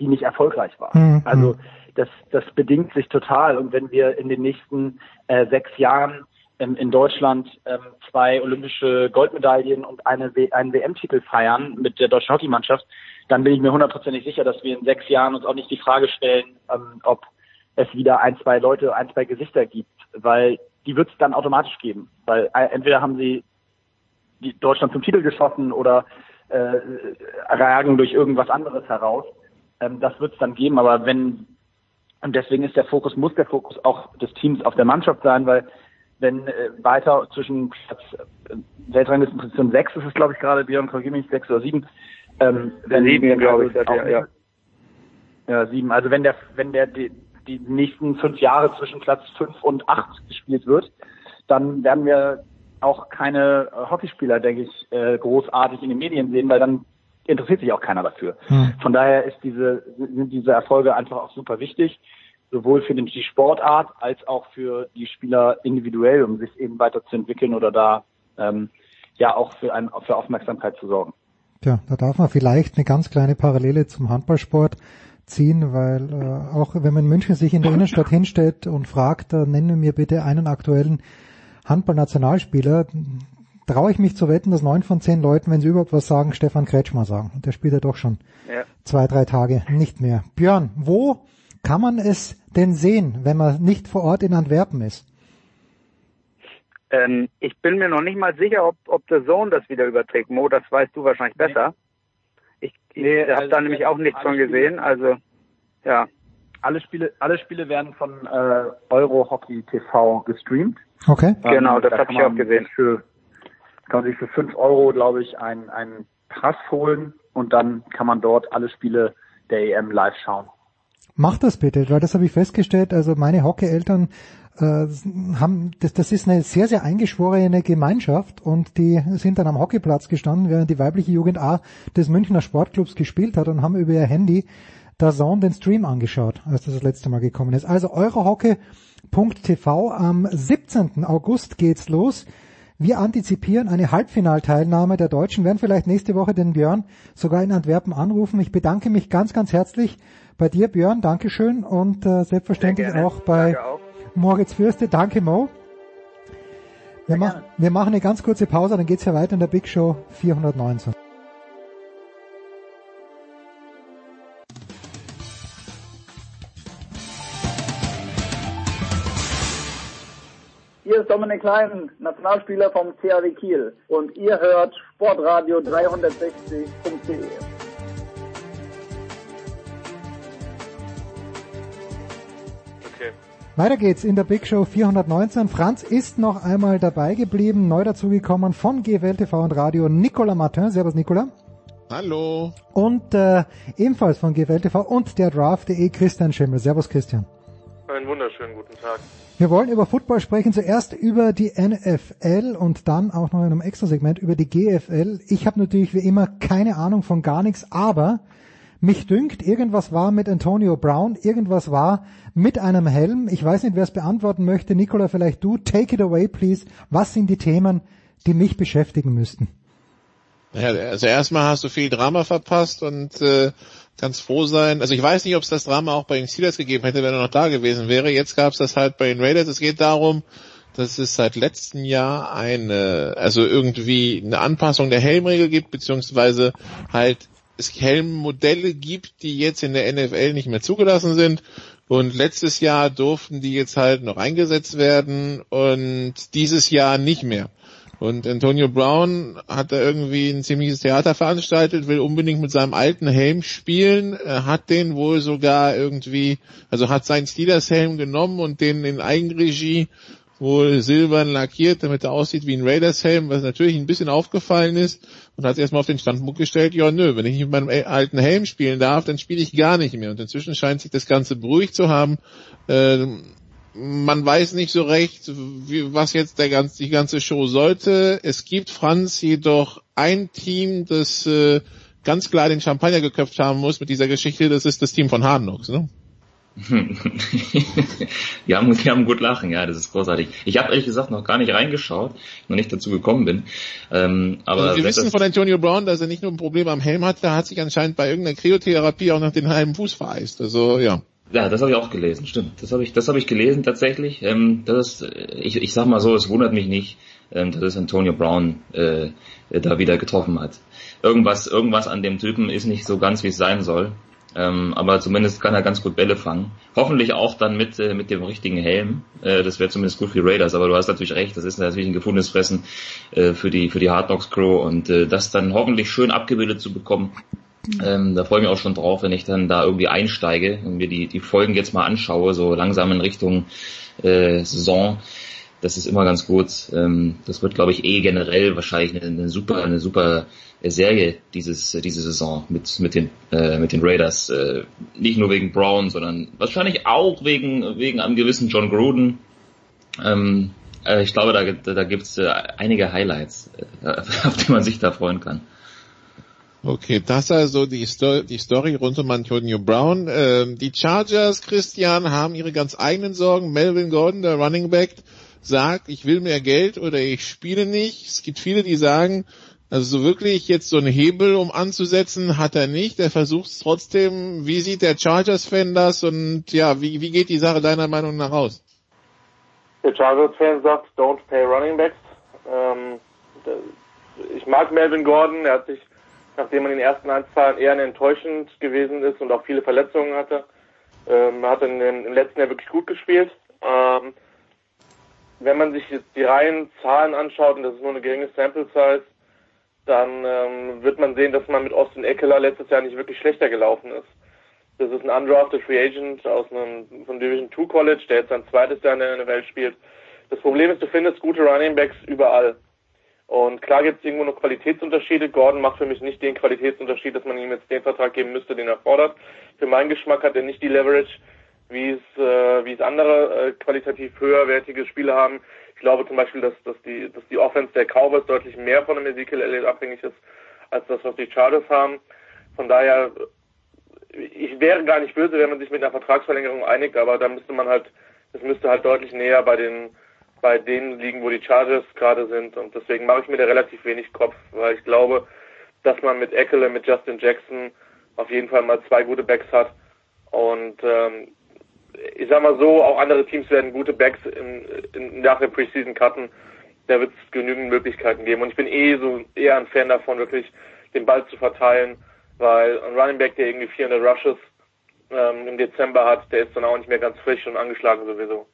[SPEAKER 8] die nicht erfolgreich war. Mhm. Also das, das bedingt sich total. Und wenn wir in den nächsten äh, sechs Jahren ähm, in Deutschland ähm, zwei olympische Goldmedaillen und eine w einen WM-Titel feiern mit der deutschen Hockeymannschaft, dann bin ich mir hundertprozentig sicher, dass wir in sechs Jahren uns auch nicht die Frage stellen, ähm, ob es wieder ein, zwei Leute, ein, zwei Gesichter gibt, weil die wird es dann automatisch geben. Weil äh, entweder haben sie die Deutschland zum Titel geschossen oder äh, ragen durch irgendwas anderes heraus. Ähm, das wird es dann geben, aber wenn und deswegen ist der Fokus, muss der Fokus auch des Teams auf der Mannschaft sein, weil wenn äh, weiter zwischen Platz äh, Weltranglistenposition 6 ist es, glaube ich, gerade, Björn, korrigiere mich, 6 oder 7. Ähm, wenn
[SPEAKER 9] sieben, glaube ich,
[SPEAKER 8] auch,
[SPEAKER 9] ja, ja.
[SPEAKER 8] Ja, sieben. Also wenn der, wenn der die, die nächsten fünf Jahre zwischen Platz 5 und 8 gespielt wird, dann werden wir auch keine äh, Hockeyspieler, denke ich, äh, großartig in den Medien sehen, weil dann interessiert sich auch keiner dafür.
[SPEAKER 1] Hm.
[SPEAKER 8] Von daher ist diese, sind diese Erfolge einfach auch super wichtig, sowohl für die Sportart als auch für die Spieler individuell, um sich eben weiterzuentwickeln oder da ähm, ja auch für, ein, für Aufmerksamkeit zu sorgen.
[SPEAKER 1] Tja, da darf man vielleicht eine ganz kleine Parallele zum Handballsport ziehen, weil äh, auch wenn man in München sich in der Innenstadt hinstellt und fragt, äh, nenne mir bitte einen aktuellen Handballnationalspieler, traue ich mich zu wetten, dass neun von zehn Leuten, wenn sie überhaupt was sagen, Stefan Kretschmer sagen. Und der spielt ja doch schon
[SPEAKER 9] Ja.
[SPEAKER 1] zwei, drei Tage nicht mehr. Björn, wo kann man es denn sehen, wenn man nicht vor Ort in Antwerpen ist?
[SPEAKER 7] Ähm, ich bin mir noch nicht mal sicher, ob, ob The Zone das wieder überträgt. Mo, das weißt du wahrscheinlich besser. Ich, ich
[SPEAKER 8] Nee,
[SPEAKER 7] habe
[SPEAKER 8] also
[SPEAKER 7] da nämlich auch nichts von
[SPEAKER 8] alle Spiele-
[SPEAKER 7] gesehen. Also ja,
[SPEAKER 8] Alle Spiele, alle Spiele werden von äh, Euro Hockey TV gestreamt.
[SPEAKER 1] Okay.
[SPEAKER 7] Genau, das
[SPEAKER 8] da
[SPEAKER 7] hab
[SPEAKER 8] kann
[SPEAKER 7] ich auch
[SPEAKER 8] man
[SPEAKER 7] gesehen.
[SPEAKER 8] Für, kann man sich für 5 Euro, glaube ich, einen, einen Pass holen und dann kann man dort alle Spiele der EM live schauen.
[SPEAKER 1] Mach das bitte, weil das habe ich festgestellt. Also meine Hockeyeltern äh, haben, das, das ist eine sehr, sehr eingeschworene Gemeinschaft und die sind dann am Hockeyplatz gestanden, während die weibliche Jugend A des Münchner Sportclubs gespielt hat und haben über ihr Handy da Zone den Stream angeschaut, als das das letzte Mal gekommen ist. Also eurohockey.tv am 17. August geht's los. Wir antizipieren eine Halbfinalteilnahme der Deutschen, werden vielleicht nächste Woche den Björn sogar in Antwerpen anrufen. Ich bedanke mich ganz, ganz herzlich bei dir, Björn. Dankeschön und äh, selbstverständlich auch bei
[SPEAKER 7] auch.
[SPEAKER 1] Moritz Fürste. Danke, Mo. Wir, mach, wir machen eine ganz kurze Pause, dann geht's ja weiter in der Big Show 419.
[SPEAKER 10] Hier ist Dominik Klein, Nationalspieler vom CAW Kiel. Und ihr hört Sportradio 360.de.
[SPEAKER 9] Okay.
[SPEAKER 1] Weiter geht's in der Big Show 419. Franz ist noch einmal dabei geblieben, neu dazugekommen von GWL TV und Radio Nicolas Martin. Servus Nicolas.
[SPEAKER 11] Hallo.
[SPEAKER 1] Und äh, ebenfalls von GWL TV und der Draft.de Christian Schimmel. Servus Christian.
[SPEAKER 9] Einen wunderschönen guten Tag.
[SPEAKER 1] Wir wollen über Football sprechen, zuerst über die NFL und dann auch noch in einem extra Segment über die GFL. Ich habe natürlich wie immer keine Ahnung von gar nichts, aber mich dünkt, irgendwas war mit Antonio Brown, irgendwas war mit einem Helm. Ich weiß nicht, wer es beantworten möchte. Nicola, vielleicht du. Take it away, please. Was sind die Themen, die mich beschäftigen müssten?
[SPEAKER 11] Ja, also erstmal hast du viel Drama verpasst und äh, kannst froh sein. Also ich weiß nicht, ob es das Drama auch bei den Steelers gegeben hätte, wenn er noch da gewesen wäre. Jetzt gab es das halt bei den Raiders. Es geht darum, dass es seit letztem Jahr eine, also irgendwie eine Anpassung der Helmregel gibt, beziehungsweise halt es Helmmodelle gibt, die jetzt in der NFL nicht mehr zugelassen sind. Und letztes Jahr durften die jetzt halt noch eingesetzt werden und dieses Jahr nicht mehr. Und Antonio Brown hat da irgendwie ein ziemliches Theater veranstaltet, will unbedingt mit seinem alten Helm spielen, Er hat den wohl sogar irgendwie, also hat seinen Steelers-Helm genommen und den in Eigenregie wohl silbern lackiert, damit er aussieht wie ein Raiders-Helm, was natürlich ein bisschen aufgefallen ist und hat erstmal auf den Standpunkt gestellt, ja nö, wenn ich nicht mit meinem alten Helm spielen darf, dann spiele ich gar nicht mehr. Und inzwischen scheint sich das Ganze beruhigt zu haben. Ähm, man weiß nicht so recht, wie, was jetzt der ganz, die ganze Show sollte. Es gibt Franz jedoch ein Team, das äh, ganz klar den Champagner geköpft haben muss mit dieser Geschichte. Das ist das Team von Hard Knocks, ne?
[SPEAKER 2] ja, muss ja gut lachen, ja, das ist großartig. Ich habe ehrlich gesagt noch gar nicht reingeschaut, noch nicht dazu gekommen bin. Ähm, aber
[SPEAKER 11] also wir wissen von Antonio Brown, dass er nicht nur ein Problem am Helm hatte, er hat sich anscheinend bei irgendeiner Kryotherapie auch noch den halben Fuß vereist. Also ja.
[SPEAKER 2] Ja, das habe ich auch gelesen, stimmt. Das habe ich, das habe ich gelesen tatsächlich. Ähm, das ist, ich, ich sag mal so, es wundert mich nicht, ähm, dass es Antonio Brown äh, da wieder getroffen hat. Irgendwas, irgendwas an dem Typen ist nicht so ganz, wie es sein soll. Ähm, aber zumindest kann er ganz gut Bälle fangen. Hoffentlich auch dann mit, äh, mit dem richtigen Helm. Äh, das wäre zumindest gut für Raiders, aber du hast natürlich recht, das ist natürlich ein gefundenes Fressen äh, für die, für die Hard Knocks Crew und äh, das dann hoffentlich schön abgebildet zu bekommen. Ähm, da freue ich mich auch schon drauf, wenn ich dann da irgendwie einsteige und mir die, die Folgen jetzt mal anschaue, so langsam in Richtung äh, Saison. Das ist immer ganz gut. Ähm, das wird, glaube ich, eh generell wahrscheinlich eine, eine super, eine super Serie dieses, diese Saison mit, mit den, äh, mit den Raiders. Äh, nicht nur wegen Brown, sondern wahrscheinlich auch wegen, wegen einem gewissen John Gruden. Ähm, äh, ich glaube, da, da gibt's äh, einige Highlights, äh, auf die man sich da freuen kann.
[SPEAKER 11] Okay, das also die, Sto die Story rund um Antonio Brown. Ähm, die Chargers, Christian, haben ihre ganz eigenen Sorgen. Melvin Gordon, der Running Back, sagt, ich will mehr Geld oder ich spiele nicht. Es gibt viele, die sagen, also so wirklich jetzt so einen Hebel, um anzusetzen, hat er nicht. Er versucht es trotzdem. Wie sieht der Chargers-Fan das und ja, wie, wie geht die Sache deiner Meinung nach aus?
[SPEAKER 9] Der Chargers-Fan sagt, don't pay running backs. Ähm, ich mag Melvin Gordon. Er hat sich nachdem man in den ersten zwei eher enttäuschend gewesen ist und auch viele Verletzungen hatte. Ähm, hat in den, im letzten Jahr wirklich gut gespielt. Ähm, wenn man sich jetzt die reinen Zahlen anschaut, und das ist nur eine geringe Sample Size, dann ähm, wird man sehen, dass man mit Austin Eckler letztes Jahr nicht wirklich schlechter gelaufen ist. Das ist ein undrafted Free Agent aus einem von Division 2 College, der jetzt sein zweites Jahr in der NFL spielt. Das Problem ist, du findest gute Running Backs überall. Und klar gibt es irgendwo noch Qualitätsunterschiede. Gordon macht für mich nicht den Qualitätsunterschied, dass man ihm jetzt den Vertrag geben müsste, den er fordert. Für meinen Geschmack hat er nicht die Leverage, wie es, äh, wie es andere äh, qualitativ höherwertige Spieler haben. Ich glaube zum Beispiel, dass, dass, die, dass die Offense der Cowboys deutlich mehr von dem Ezekiel Elliott abhängig ist, als das, was die Chargers haben. Von daher, ich wäre gar nicht böse, wenn man sich mit einer Vertragsverlängerung einigt, aber da müsste man halt, das müsste halt deutlich näher bei den bei denen liegen, wo die Chargers gerade sind. Und deswegen mache ich mir da relativ wenig Kopf, weil ich glaube, dass man mit Eckele, mit Justin Jackson auf jeden Fall mal zwei gute Backs hat. Und ähm, ich sag mal so, auch andere Teams werden gute Backs in, in, nach der Preseason cutten. Da wird es genügend Möglichkeiten geben. Und ich bin eh so eher ein Fan davon, wirklich den Ball zu verteilen, weil ein Running Back, der irgendwie 400 Rushes ähm, im Dezember hat, der ist dann auch nicht mehr ganz frisch und angeschlagen sowieso.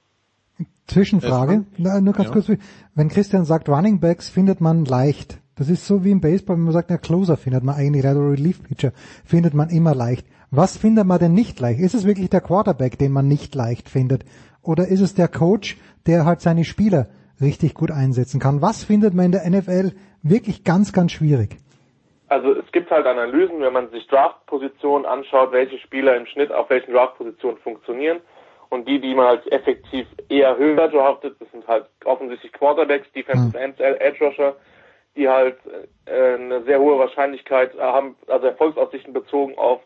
[SPEAKER 1] Zwischenfrage, Na, nur ganz ja. kurz. Wenn Christian sagt, Running Backs findet man leicht. Das ist so wie im Baseball, wenn man sagt, na Closer findet man eigentlich leicht oder Relief Pitcher findet man immer leicht. Was findet man denn nicht leicht? Ist es wirklich der Quarterback, den man nicht leicht findet? Oder ist es der Coach, der halt seine Spieler richtig gut einsetzen kann? Was findet man in der NFL wirklich ganz, ganz schwierig?
[SPEAKER 9] Also es gibt halt Analysen, wenn man sich Draftpositionen anschaut, welche Spieler im Schnitt auf welchen Draftpositionen funktionieren und die, die man halt effektiv eher höher draftet, das sind halt offensichtlich Quarterbacks, Defensive mhm. Ends, Edge Rusher, die halt äh, eine sehr hohe Wahrscheinlichkeit haben, also Erfolgsaussichten bezogen auf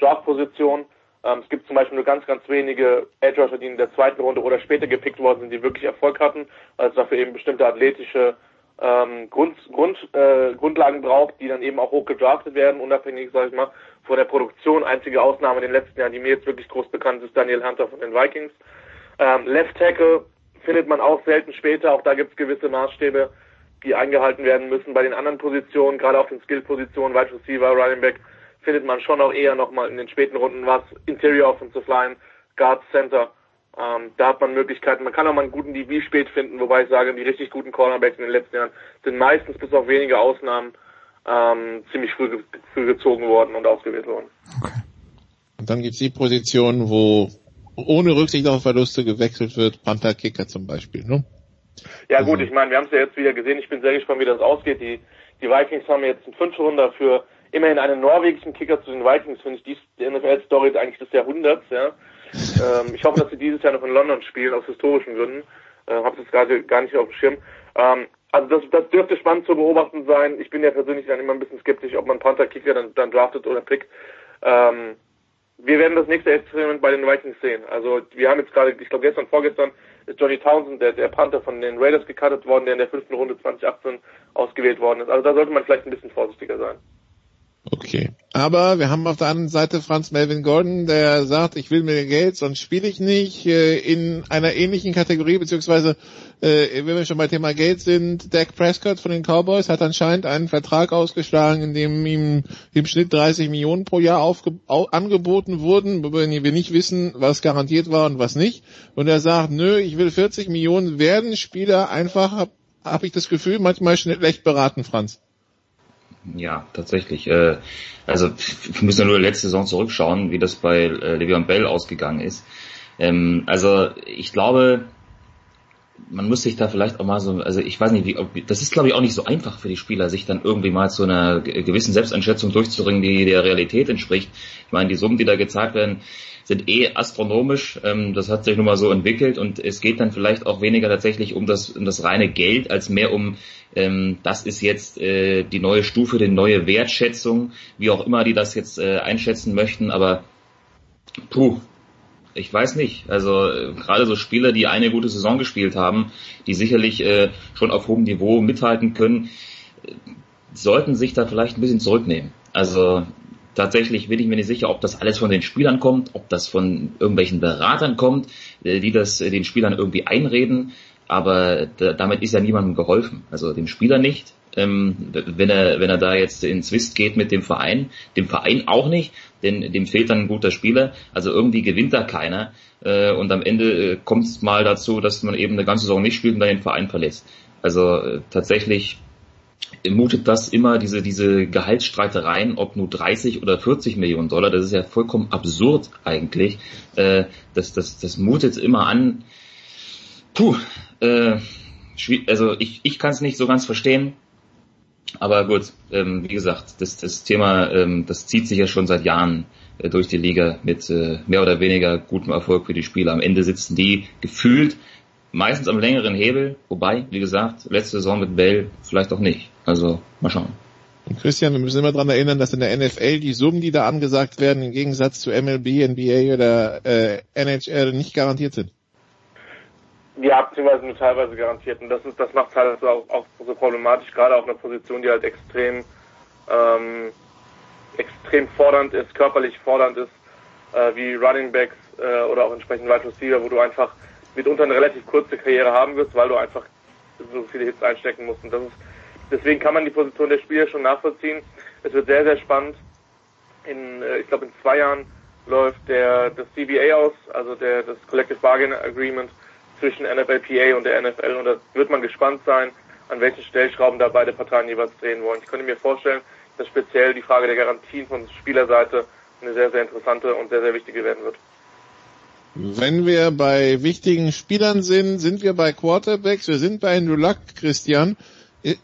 [SPEAKER 9] Draftposition. Ähm, es gibt zum Beispiel nur ganz, ganz wenige Edge Rusher, die in der zweiten Runde oder später gepickt worden sind, die wirklich Erfolg hatten, weil es dafür eben bestimmte athletische ähm, Grund, Grund, äh, Grundlagen braucht, die dann eben auch hoch gedraftet werden, unabhängig, sage ich mal, von der Produktion. Einzige Ausnahme in den letzten Jahren, die mir jetzt wirklich groß bekannt ist, Daniel Hunter von den Vikings. Ähm, Left Tackle findet man auch selten später, auch da gibt es gewisse Maßstäbe, die eingehalten werden müssen. Bei den anderen Positionen, gerade auf den Skill-Positionen, Wide Receiver, Running Back, findet man schon auch eher nochmal in den späten Runden was. Interior Offensive Line, Guard Center. Ähm, da hat man Möglichkeiten. Man kann auch mal einen guten DB spät finden, wobei ich sage, die richtig guten Cornerbacks in den letzten Jahren sind meistens bis auf wenige Ausnahmen ähm, ziemlich früh, früh gezogen worden und ausgewählt worden.
[SPEAKER 11] Okay. Und dann gibt's die Positionen, wo ohne Rücksicht auf Verluste gewechselt wird, Panther Kicker zum Beispiel, ne?
[SPEAKER 9] Ja gut, ich meine, wir haben es ja jetzt wieder gesehen. Ich bin sehr gespannt, wie das ausgeht. Die, die Vikings haben jetzt einen Fünf-Runder für immerhin einen norwegischen Kicker zu den Vikings, finde ich die NFL-Story eigentlich des Jahrhunderts, ja. Ähm, ich hoffe, dass sie dieses Jahr noch in London spielen, aus historischen Gründen. Äh, Habe das gerade gar nicht auf dem Schirm. Ähm, also das, das dürfte spannend zu beobachten sein. Ich bin ja persönlich dann immer ein bisschen skeptisch, ob man Panther-Kicker dann, dann draftet oder pickt. Ähm, wir werden das nächste Experiment bei den Vikings sehen. Also wir haben jetzt gerade, ich glaube gestern, vorgestern ist Johnny Townsend, der, der Panther von den Raiders gecuttet worden, der in der fünften Runde 2018 ausgewählt worden ist. Also da sollte man vielleicht ein bisschen vorsichtiger sein.
[SPEAKER 11] Okay. Aber wir haben auf der anderen Seite Franz Melvin Gordon, der sagt, ich will mir Geld, sonst spiele ich nicht. Äh, in einer ähnlichen Kategorie, beziehungsweise äh, wenn wir schon bei Thema Geld sind, Dak Prescott von den Cowboys hat anscheinend einen Vertrag ausgeschlagen, in dem ihm im Schnitt 30 Millionen pro Jahr aufge angeboten wurden, wenn wir nicht wissen, was garantiert war und was nicht. Und er sagt, nö, ich will 40 Millionen, werden Spieler einfach, habe hab ich das Gefühl, manchmal schlecht beraten, Franz.
[SPEAKER 2] Ja, tatsächlich. Äh, also wir müssen ja nur letzte Saison zurückschauen, wie das bei äh, Le'Veon Bell ausgegangen ist. Ähm, also ich glaube, man muss sich da vielleicht auch mal so, also ich weiß nicht, wie, ob, das ist glaube ich auch nicht so einfach für die Spieler, sich dann irgendwie mal zu einer gewissen Selbsteinschätzung durchzuringen, die der Realität entspricht. Ich meine, die Summen, die da gezahlt werden, sind eh astronomisch. Ähm, das hat sich nun mal so entwickelt und es geht dann vielleicht auch weniger tatsächlich um das, um das reine Geld, als mehr um ähm, das ist jetzt äh, die neue Stufe, die neue Wertschätzung, wie auch immer die das jetzt äh, einschätzen möchten, aber puh, ich weiß nicht. Also äh, gerade so Spieler, die eine gute Saison gespielt haben, die sicherlich äh, schon auf hohem Niveau mithalten können, äh, sollten sich da vielleicht ein bisschen zurücknehmen. Also tatsächlich bin ich mir nicht sicher, ob das alles von den Spielern kommt, ob das von irgendwelchen Beratern kommt, äh, die das äh, den Spielern irgendwie einreden. Aber damit ist ja niemandem geholfen. Also dem Spieler nicht, ähm, wenn er wenn er da jetzt ins Zwist geht mit dem Verein, dem Verein auch nicht, denn dem fehlt dann ein guter Spieler. Also irgendwie gewinnt da keiner. Äh, und am Ende kommt es mal dazu, dass man eben eine ganze Saison nicht spielt und dann den Verein verlässt. Also tatsächlich mutet das immer diese, diese Gehaltsstreitereien, ob nur 30 oder 40 Millionen Dollar, das ist ja vollkommen absurd eigentlich. Äh, das, das, das mutet immer an. Puh, äh, also ich, ich kann es nicht so ganz verstehen. Aber gut, ähm, wie gesagt, das, das Thema, ähm, das zieht sich ja schon seit Jahren äh, durch die Liga mit äh, mehr oder weniger gutem Erfolg für die Spieler. Am Ende sitzen die gefühlt meistens am längeren Hebel, wobei, wie gesagt, letzte Saison mit Bell vielleicht auch nicht. Also mal schauen.
[SPEAKER 11] Und Christian, wir müssen immer daran erinnern, dass in der NFL die Summen, die da angesagt werden, im Gegensatz zu MLB, NBA oder äh, NHL nicht garantiert sind.
[SPEAKER 9] Ja, beziehungsweise nur teilweise garantiert. Und das ist, das macht halt auch, auch so problematisch, gerade auf einer Position, die halt extrem, ähm, extrem fordernd ist, körperlich fordernd ist, äh, wie Running Backs äh, oder auch entsprechend Wide Receiver, wo du einfach mitunter eine relativ kurze Karriere haben wirst, weil du einfach so viele Hits einstecken musst. Und das ist, deswegen kann man die Position der Spieler schon nachvollziehen. Es wird sehr, sehr spannend. In, äh, ich glaube, in zwei Jahren läuft der das CBA aus, also der das Collective Bargain Agreement zwischen NFLPA und der NFL. Und da wird man gespannt sein, an welchen Stellschrauben da beide Parteien jeweils drehen wollen. Ich könnte mir vorstellen, dass speziell die Frage der Garantien von Spielerseite eine sehr, sehr interessante und sehr, sehr wichtige werden wird.
[SPEAKER 11] Wenn wir bei wichtigen Spielern sind, sind wir bei Quarterbacks, wir sind bei Andrew Luck, Christian.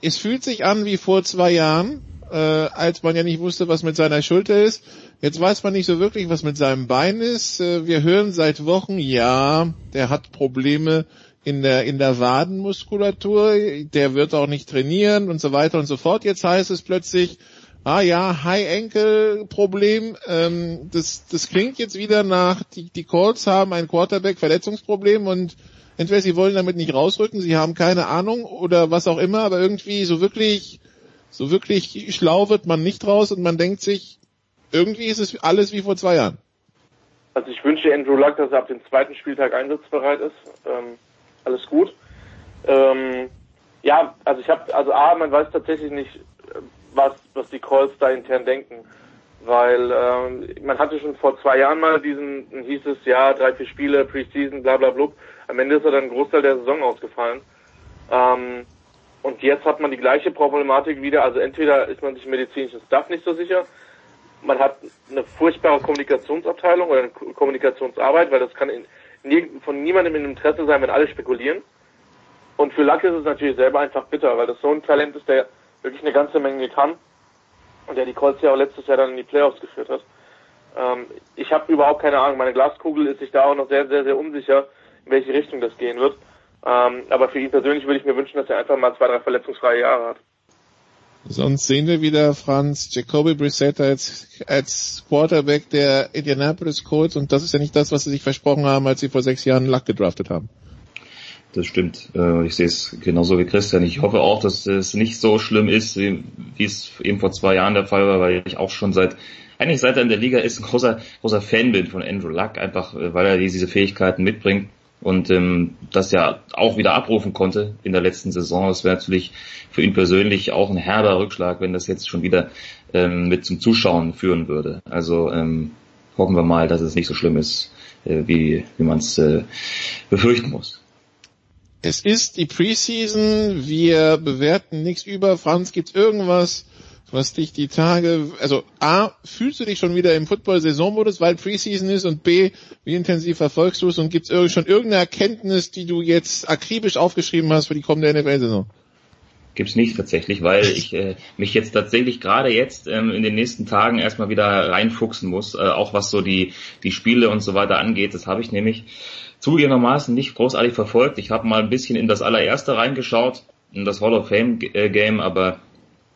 [SPEAKER 11] Es fühlt sich an wie vor zwei Jahren, äh, als man ja nicht wusste, was mit seiner Schulter ist. Jetzt weiß man nicht so wirklich, was mit seinem Bein ist. Äh, wir hören seit Wochen, ja, der hat Probleme in der, in der Wadenmuskulatur, der wird auch nicht trainieren und so weiter und so fort. Jetzt heißt es plötzlich, ah ja, High-Ankle-Problem, ähm, das, das klingt jetzt wieder nach, die, die Colts haben ein Quarterback-Verletzungsproblem und entweder sie wollen damit nicht rausrücken, sie haben keine Ahnung oder was auch immer, aber irgendwie so wirklich, so wirklich schlau wird man nicht raus und man denkt sich, irgendwie ist es alles wie vor zwei Jahren.
[SPEAKER 9] Also ich wünsche Andrew Luck, dass er ab dem zweiten Spieltag einsatzbereit ist. Ähm, alles gut. Ähm, ja, also ich habe, also A, man weiß tatsächlich nicht, was, was die Calls da intern denken. Weil ähm, man hatte schon vor zwei Jahren mal diesen, hieß es, ja, drei, vier Spiele, Preseason, bla bla bla. Am Ende ist er dann ein Großteil der Saison ausgefallen. Ähm, und jetzt hat man die gleiche Problematik wieder. Also entweder ist man sich medizinischen Staff nicht so sicher, man hat eine furchtbare Kommunikationsabteilung oder eine Kommunikationsarbeit, weil das kann in, von niemandem in Interesse sein, wenn alle spekulieren. Und für Luck ist es natürlich selber einfach bitter, weil das so ein Talent ist, der wirklich eine ganze Menge kann und der die Colts ja auch letztes Jahr dann in die Playoffs geführt hat. Ähm, ich habe überhaupt keine Ahnung. Meine Glaskugel ist sich da auch noch sehr, sehr, sehr unsicher, in welche Richtung das gehen wird. Ähm, aber für ihn persönlich würde ich mir wünschen, dass er einfach mal zwei, drei verletzungsfreie Jahre hat.
[SPEAKER 11] Sonst sehen wir wieder Franz Jacoby Brissett als, als Quarterback der Indianapolis Colts und das ist ja nicht das, was sie sich versprochen haben, als sie vor sechs Jahren Luck gedraftet haben.
[SPEAKER 2] das stimmt. Äh, ich sehe es genauso wie Christian. Ich hoffe auch, dass es nicht so schlimm ist, wie, es eben vor zwei Jahren der Fall war, weil ich auch schon seit eigentlich seit er in der Liga ist, ein großer, großer Fan bin von Andrew Luck, einfach äh, weil er diese Fähigkeiten mitbringt und ähm, das ja auch wieder abrufen konnte in der letzten Saison. Das wäre natürlich für ihn persönlich auch ein herber Rückschlag, wenn das jetzt schon wieder ähm, mit zum Zuschauen führen würde. Also ähm, hoffen wir mal, dass es nicht so schlimm ist, äh, wie, wie man es äh, befürchten muss.
[SPEAKER 11] Es ist die Preseason, wir bewerten nichts über. Franz, gibt's irgendwas, was dich die Tage, also A, fühlst du dich schon wieder im Football-Saisonmodus, weil Preseason ist und B, wie intensiv verfolgst du es und gibt's schon irgendeine Erkenntnis, die du jetzt akribisch aufgeschrieben hast für die kommende NFL-Saison?
[SPEAKER 2] Gibt's nicht tatsächlich, weil ich äh, mich jetzt tatsächlich gerade jetzt ähm, in den nächsten Tagen erstmal wieder reinfuchsen muss, äh, auch was so die die Spiele und so weiter angeht. Das habe ich nämlich zugegebenermaßen nicht großartig verfolgt. Ich habe mal ein bisschen in das allererste reingeschaut, in das Hall of Fame äh, aber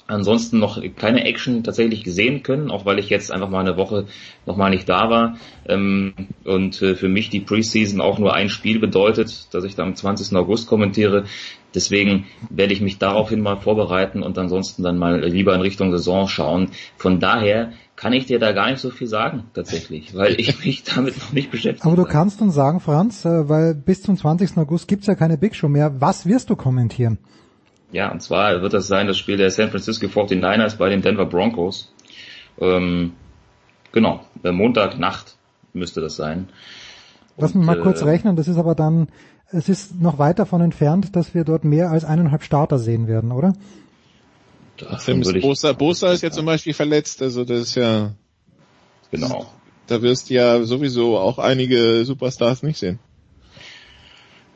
[SPEAKER 2] ansonsten noch keine Action tatsächlich gesehen können, auch weil ich jetzt einfach mal eine Woche nochmal nicht da war. Ähm, und äh, für mich die Preseason auch nur ein Spiel bedeutet, dass ich da am 20. August kommentiere. Deswegen werde ich mich daraufhin mal vorbereiten und ansonsten dann mal lieber in Richtung Saison schauen. Von daher kann ich dir da gar nicht so viel sagen, tatsächlich, weil ich mich damit noch nicht beschäftige.
[SPEAKER 1] Aber du kannst uns sagen, Franz, äh, weil bis zum 20. August gibt's ja keine Big Show mehr. Was wirst du kommentieren?
[SPEAKER 2] Ja, und zwar wird das sein das Spiel der San Francisco 49ers bei den Denver Broncos. Ähm, genau, äh, Montagnacht müsste das sein.
[SPEAKER 1] Lass mich mal äh, kurz rechnen, das ist aber dann, es ist noch weit davon entfernt, dass wir dort mehr als eineinhalb Starter sehen werden, oder?
[SPEAKER 11] Davon ist Bosa, Bosa ist ja zum Beispiel verletzt, also das ist ja...
[SPEAKER 2] Genau.
[SPEAKER 11] Da wirst du ja sowieso auch einige Superstars nicht sehen.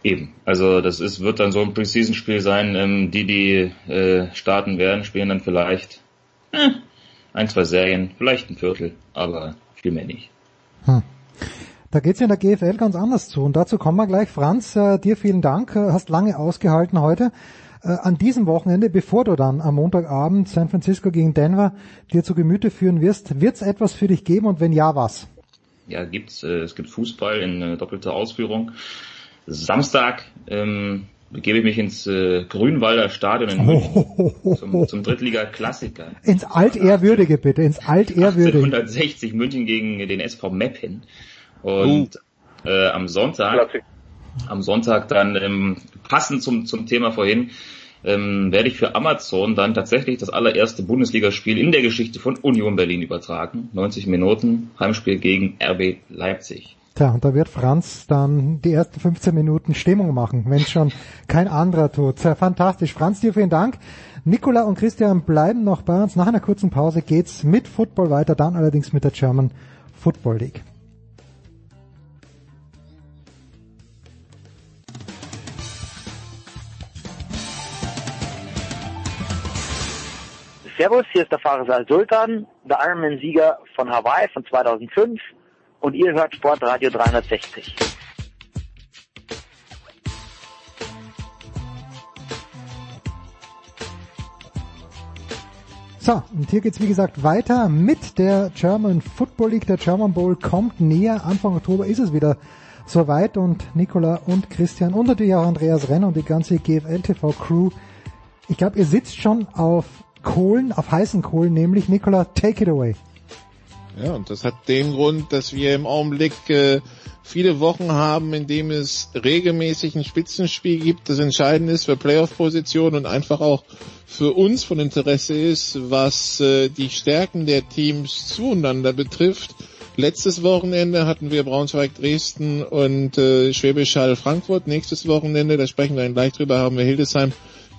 [SPEAKER 2] Eben, also das ist, wird dann so ein Preseason-Spiel sein. Ähm, die, die äh, starten werden, spielen dann vielleicht äh, ein, zwei Serien, vielleicht ein Viertel, aber viel mehr nicht.
[SPEAKER 1] Hm. Da geht's ja in der GFL ganz anders zu und dazu kommen wir gleich. Franz, äh, dir vielen Dank, äh, hast lange ausgehalten heute. Äh, an diesem Wochenende, bevor du dann am Montagabend San Francisco gegen Denver dir zu Gemüte führen wirst, wird's etwas für dich geben und wenn ja, was?
[SPEAKER 2] Ja, gibt's. Äh, es gibt Fußball in äh, doppelter Ausführung. Samstag ähm, begebe ich mich ins äh, Grünwalder Stadion in München zum, zum Drittliga-Klassiker.
[SPEAKER 1] Ins Altehrwürdige bitte, ins Altehrwürdige.
[SPEAKER 2] 1860 München gegen den SV Meppen. Und uh. äh, am Sonntag, Klassik. am Sonntag dann ähm, passend zum, zum Thema vorhin, ähm, werde ich für Amazon dann tatsächlich das allererste Bundesligaspiel in der Geschichte von Union Berlin übertragen. 90 Minuten, Heimspiel gegen RB Leipzig.
[SPEAKER 1] Tja, und da wird Franz dann die ersten 15 Minuten Stimmung machen, wenn schon kein anderer tut. Sehr fantastisch. Franz, dir vielen Dank. Nicola und Christian bleiben noch bei uns. Nach einer kurzen Pause geht's mit Football weiter, dann allerdings mit der German Football League.
[SPEAKER 12] Servus, hier ist der Fahrer Sultan, der Ironman-Sieger von Hawaii von 2005 und ihr hört Sportradio 360.
[SPEAKER 1] So, und hier geht's wie gesagt weiter mit der German Football League. Der German Bowl kommt näher. Anfang Oktober ist es wieder soweit und Nicola und Christian und natürlich auch Andreas Renner und die ganze GFL TV Crew. Ich glaube, ihr sitzt schon auf Kohlen, auf heißen Kohlen, nämlich Nicola, take it away.
[SPEAKER 11] Ja, und das hat den Grund, dass wir im Augenblick äh, viele Wochen haben, in dem es regelmäßig ein Spitzenspiel gibt, das entscheidend ist für Playoff-Positionen und einfach auch für uns von Interesse ist, was äh, die Stärken der Teams zueinander betrifft. Letztes Wochenende hatten wir Braunschweig Dresden und äh, Schwäbisch Hall Frankfurt. Nächstes Wochenende, da sprechen wir gleich drüber, haben wir Hildesheim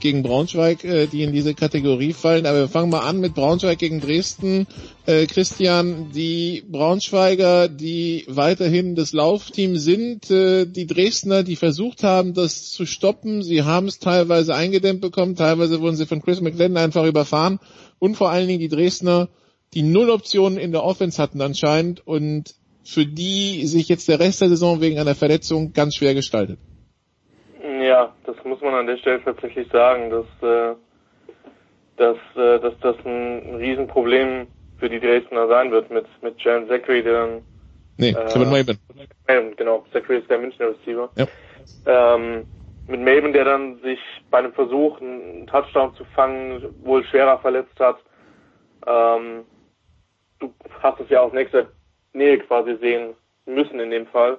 [SPEAKER 11] gegen Braunschweig, äh, die in diese Kategorie fallen. Aber wir fangen mal an mit Braunschweig gegen Dresden. Äh, Christian, die Braunschweiger, die weiterhin das Laufteam sind, äh, die Dresdner, die versucht haben, das zu stoppen. Sie haben es teilweise eingedämmt bekommen, teilweise wurden sie von Chris McLennan einfach überfahren. Und vor allen Dingen die Dresdner, die null Optionen in der Offense hatten anscheinend und für die sich jetzt der Rest der Saison wegen einer Verletzung ganz schwer gestaltet.
[SPEAKER 9] Ja, das muss man an der Stelle tatsächlich sagen, dass, äh, dass, äh, dass das ein, Riesenproblem für die Dresdner sein wird mit, mit Jan Zachary, der dann
[SPEAKER 11] Nee, äh, Kevin Maben.
[SPEAKER 9] Genau, Zachary ist der Münchner Receiver. Ja. Ähm, mit Maven, der dann sich bei einem Versuch, einen Touchdown zu fangen, wohl schwerer verletzt hat. Ähm, du hast es ja aus nächster Nähe quasi sehen müssen in dem Fall.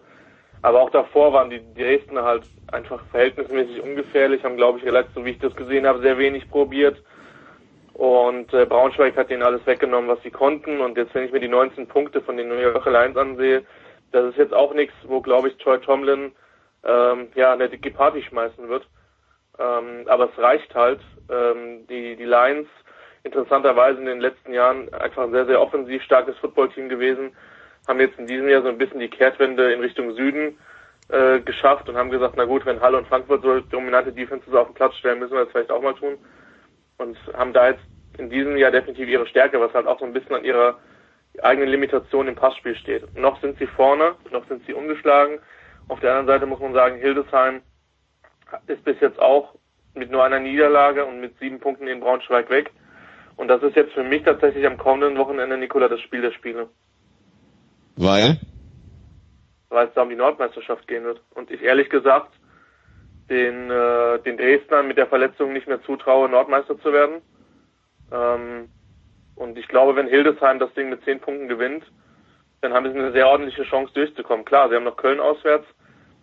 [SPEAKER 9] Aber auch davor waren die Dresdner halt einfach verhältnismäßig ungefährlich, haben glaube ich relativ, so wie ich das gesehen habe, sehr wenig probiert. Und äh, Braunschweig hat denen alles weggenommen, was sie konnten. Und jetzt, wenn ich mir die 19 Punkte von den New York Lions ansehe, das ist jetzt auch nichts, wo glaube ich Troy Tomlin ähm, ja eine dicke Party schmeißen wird. Ähm, aber es reicht halt. Ähm, die die Lions interessanterweise in den letzten Jahren einfach ein sehr sehr offensiv starkes Footballteam gewesen, haben jetzt in diesem Jahr so ein bisschen die Kehrtwende in Richtung Süden äh, geschafft und haben gesagt, na gut, wenn Halle und Frankfurt so dominante Defenses auf den Platz stellen, müssen wir das vielleicht auch mal tun. Und haben da jetzt in diesem Jahr definitiv ihre Stärke, was halt auch so ein bisschen an ihrer eigenen Limitation im Passspiel steht. Noch sind sie vorne, noch sind sie ungeschlagen. Auf der anderen Seite muss man sagen, Hildesheim ist bis jetzt auch mit nur einer Niederlage und mit sieben Punkten in Braunschweig weg. Und das ist jetzt für mich tatsächlich am kommenden Wochenende, Nikola, das Spiel der Spiele.
[SPEAKER 11] Weil?
[SPEAKER 9] Weil es da um die Nordmeisterschaft gehen wird. Und ich ehrlich gesagt den, äh, den Dresdnern mit der Verletzung nicht mehr zutraue, Nordmeister zu werden. Ähm, und ich glaube, wenn Hildesheim das Ding mit zehn Punkten gewinnt, dann haben sie eine sehr ordentliche Chance durchzukommen. Klar, sie haben noch Köln auswärts.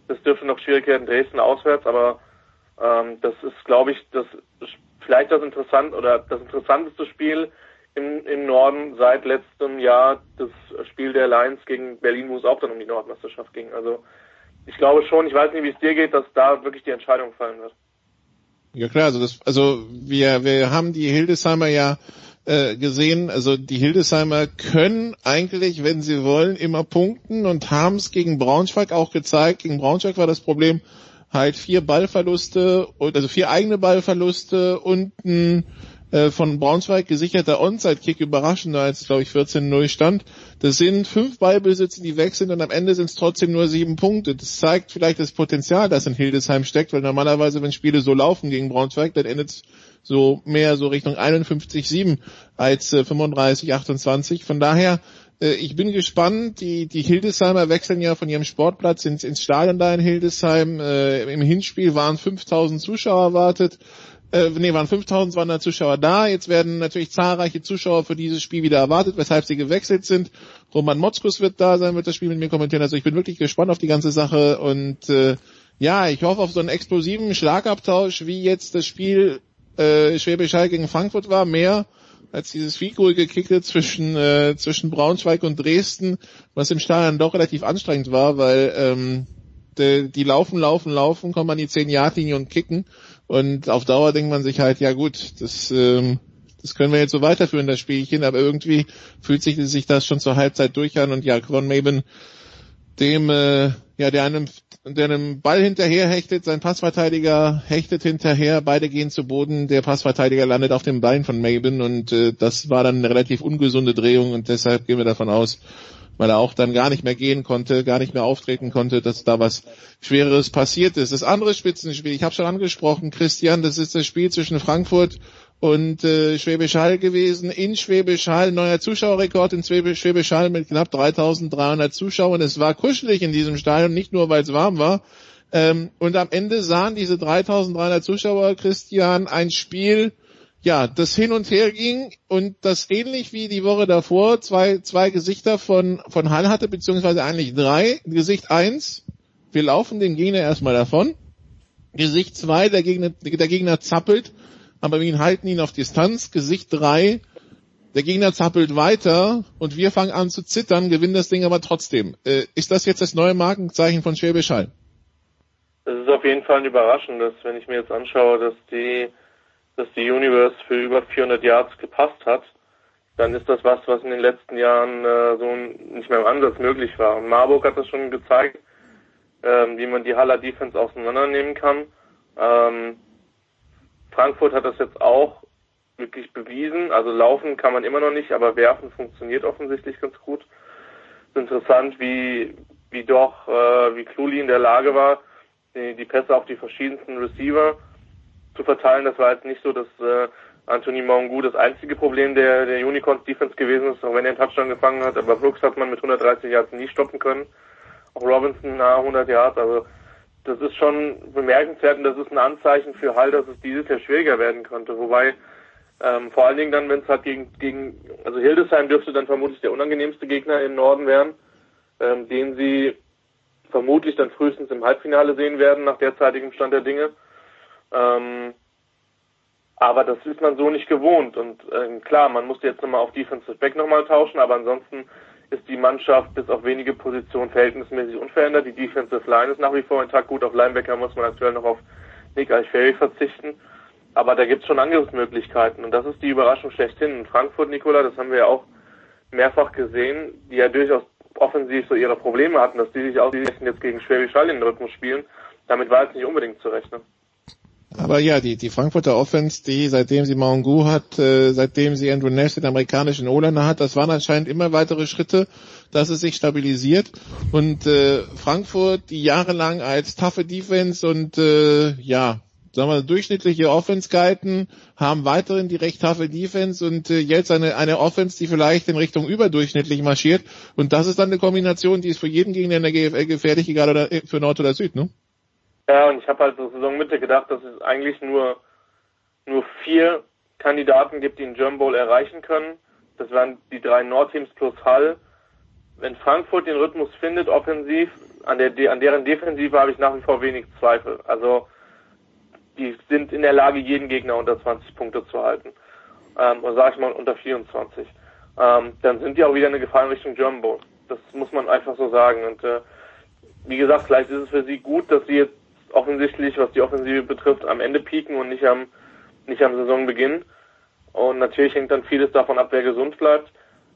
[SPEAKER 9] Das dürfte noch schwierig werden, Dresden auswärts, aber ähm, das ist, glaube ich, das vielleicht das interessant oder das interessanteste Spiel im, im Norden seit letztem Jahr das Spiel der Lions gegen Berlin, wo es auch dann um die Nordmeisterschaft ging. Also ich glaube schon, ich weiß nicht, wie es dir geht, dass da wirklich die Entscheidung fallen wird.
[SPEAKER 11] Ja klar, also das, also wir, wir haben die Hildesheimer ja äh, gesehen, also die Hildesheimer können eigentlich, wenn sie wollen, immer punkten und haben es gegen Braunschweig auch gezeigt. Gegen Braunschweig war das Problem halt vier Ballverluste, also vier eigene Ballverluste und ein äh, von Braunschweig gesicherter Onside-Kick überraschender als, glaube ich, 14-0 stand. Das sind fünf Ballbesitze, die weg sind und am Ende sind es trotzdem nur sieben Punkte. Das zeigt vielleicht das Potenzial, das in Hildesheim steckt, weil normalerweise, wenn Spiele so laufen gegen Braunschweig, dann endet es so mehr so Richtung 51-7 als äh, 35-28. Von daher, äh, ich bin gespannt. Die, die Hildesheimer wechseln ja von ihrem Sportplatz ins, ins Stadion da in Hildesheim. Äh, Im Hinspiel waren 5000 Zuschauer erwartet äh, nee, waren 5200 Zuschauer da. Jetzt werden natürlich zahlreiche Zuschauer für dieses Spiel wieder erwartet, weshalb sie gewechselt sind. Roman Motzkus wird da sein, wird das Spiel mit mir kommentieren. Also ich bin wirklich gespannt auf die ganze Sache und äh, ja, ich hoffe auf so einen explosiven Schlagabtausch, wie jetzt das Spiel äh, Schwäbisch Hall gegen Frankfurt war, mehr als dieses figurige Kicke zwischen äh, zwischen Braunschweig und Dresden, was im Stadion doch relativ anstrengend war, weil ähm, die, die laufen, laufen, laufen, kommen an die 10 Yard Linie und kicken und auf Dauer denkt man sich halt, ja gut, das, ähm, das können wir jetzt so weiterführen, das Spielchen, aber irgendwie fühlt sich, sich das schon zur Halbzeit durch an. Und ja, Quan Maben, dem, äh, ja, der einem, der einem Ball hinterher hechtet, sein Passverteidiger hechtet hinterher, beide gehen zu Boden, der Passverteidiger landet auf dem Bein von Maben. Und äh, das war dann eine relativ ungesunde Drehung. Und deshalb gehen wir davon aus, weil er auch dann gar nicht mehr gehen konnte, gar nicht mehr auftreten konnte, dass da was Schwereres passiert ist. Das andere Spitzenspiel, ich habe schon angesprochen, Christian, das ist das Spiel zwischen Frankfurt und äh, Schwäbisch Hall gewesen. In Schwäbisch Hall, neuer Zuschauerrekord in Schwäbisch Hall mit knapp 3300 Zuschauern. Es war kuschelig in diesem Stadion, nicht nur weil es warm war. Ähm, und am Ende sahen diese 3300 Zuschauer, Christian, ein Spiel, ja, das hin und her ging und das ähnlich wie die Woche davor zwei, zwei Gesichter von, von Hall hatte, beziehungsweise eigentlich drei. Gesicht eins, wir laufen den Gegner erstmal davon. Gesicht zwei, der Gegner, der Gegner zappelt, aber wir halten ihn auf Distanz. Gesicht drei, der Gegner zappelt weiter und wir fangen an zu zittern, gewinnen das Ding aber trotzdem. Äh, ist das jetzt das neue Markenzeichen von Schwäbisch Hall?
[SPEAKER 9] Das ist auf jeden Fall ein überraschendes, wenn ich mir jetzt anschaue, dass die dass die Universe für über 400 Yards gepasst hat, dann ist das was, was in den letzten Jahren äh, so nicht mehr im Ansatz möglich war. Und Marburg hat das schon gezeigt, ähm, wie man die Haller Defense auseinandernehmen kann. Ähm, Frankfurt hat das jetzt auch wirklich bewiesen. Also laufen kann man immer noch nicht, aber werfen funktioniert offensichtlich ganz gut. Ist interessant, wie, wie doch, äh, wie Kluli in der Lage war, die, die Pässe auf die verschiedensten Receiver zu verteilen. Das war jetzt nicht so, dass äh, Anthony Mongu das einzige Problem der, der Unicorns Defense gewesen ist, auch wenn er einen Touchdown gefangen hat. Aber Brooks hat man mit 130 Yards nie stoppen können. Auch Robinson nahe 100 Yards. Also das ist schon bemerkenswert und das ist ein Anzeichen für Hall, dass es dieses Jahr schwieriger werden könnte. Wobei ähm, vor allen Dingen dann, wenn es halt gegen, gegen, also Hildesheim dürfte dann vermutlich der unangenehmste Gegner im Norden werden, ähm, den sie vermutlich dann frühestens im Halbfinale sehen werden, nach derzeitigem Stand der Dinge. Ähm, aber das ist man so nicht gewohnt. Und äh, klar, man musste jetzt nochmal auf Defensive Back nochmal tauschen, aber ansonsten ist die Mannschaft bis auf wenige Positionen verhältnismäßig unverändert. Die Defensive Line ist nach wie vor intakt. Gut, auf Linebacker muss man aktuell noch auf Nick Eichferry verzichten. Aber da gibt es schon Angriffsmöglichkeiten. Und das ist die Überraschung schlechthin. In Frankfurt, Nikola, das haben wir ja auch mehrfach gesehen, die ja durchaus offensiv so ihre Probleme hatten, dass die sich ausgerechnet jetzt gegen Schwäbisch Hall in den Rhythmus spielen. Damit war jetzt nicht unbedingt zu rechnen.
[SPEAKER 11] Aber ja, die, die Frankfurter Offense, die seitdem sie Maungu hat, äh, seitdem sie Andrew Nash, den amerikanischen O-Liner hat, das waren anscheinend immer weitere Schritte, dass es sich stabilisiert. Und äh, Frankfurt, die jahrelang als taffe Defense und äh, ja, sagen wir, durchschnittliche Offense gehalten, haben weiterhin die recht taffe Defense und äh, jetzt eine, eine Offense, die vielleicht in Richtung überdurchschnittlich marschiert. Und das ist dann eine Kombination, die ist für jeden Gegner in der GFL gefährlich, egal oder, äh, für Nord oder Süd, ne?
[SPEAKER 9] Ja, und ich habe halt zur Saisonmitte gedacht, dass es eigentlich nur, nur vier Kandidaten gibt, die den German Bowl erreichen können. Das wären die drei Nordteams plus Hall. Wenn Frankfurt den Rhythmus findet, offensiv, an, der, an deren Defensive habe ich nach wie vor wenig Zweifel. Also die sind in der Lage, jeden Gegner unter 20 Punkte zu halten. Ähm, oder sage ich mal unter 24. Ähm, dann sind die auch wieder eine Gefahr in Richtung German Bowl. Das muss man einfach so sagen. Und äh, wie gesagt, vielleicht ist es für sie gut, dass sie jetzt offensichtlich, was die Offensive betrifft, am Ende pieken und nicht am, nicht am Saisonbeginn. Und natürlich hängt dann vieles davon ab, wer gesund bleibt.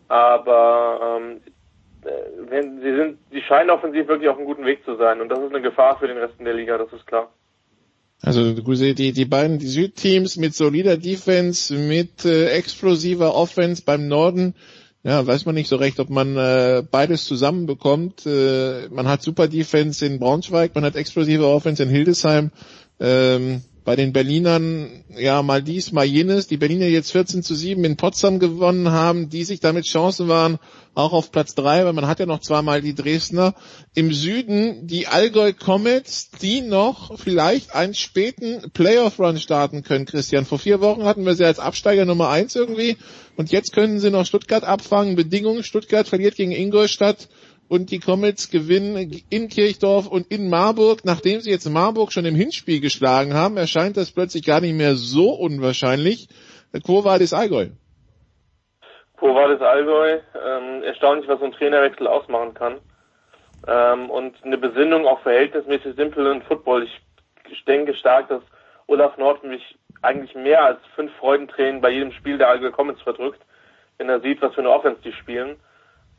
[SPEAKER 9] Aber ähm, äh, wenn sie sind, die scheinen offensiv wirklich auf einem guten Weg zu sein und das ist eine Gefahr für den Rest der Liga, das ist klar.
[SPEAKER 11] Also die, die beiden die Südteams mit solider Defense, mit äh, explosiver Offense beim Norden, ja, weiß man nicht so recht, ob man äh, beides zusammenbekommt. Äh, man hat super Defense in Braunschweig, man hat explosive Offense in Hildesheim. Ähm, bei den Berlinern, ja, mal dies, mal jenes. Die Berliner jetzt 14 zu 7 in Potsdam gewonnen haben, die sich damit Chancen waren, auch auf Platz 3, weil man hat ja noch zweimal die Dresdner. Im Süden die Allgäu Comets, die noch vielleicht einen späten Playoff-Run starten können, Christian. Vor vier Wochen hatten wir sie als Absteiger Nummer 1 irgendwie und jetzt können sie noch Stuttgart abfangen. Bedingungen, Stuttgart verliert gegen Ingolstadt und die Comets gewinnen in Kirchdorf und in Marburg. Nachdem sie jetzt Marburg schon im Hinspiel geschlagen haben, erscheint das plötzlich gar nicht mehr so unwahrscheinlich. Quo war das Allgäu?
[SPEAKER 9] Quo war das Allgäu? Ähm, erstaunlich, was so ein Trainerwechsel ausmachen kann. Ähm, und eine Besinnung auch verhältnismäßig simpel in Football. Ich denke stark, dass Olaf Nord mich eigentlich mehr als fünf Freudentränen bei jedem Spiel der Allgäu Comets verdrückt, wenn er sieht, was für eine Offense die spielen.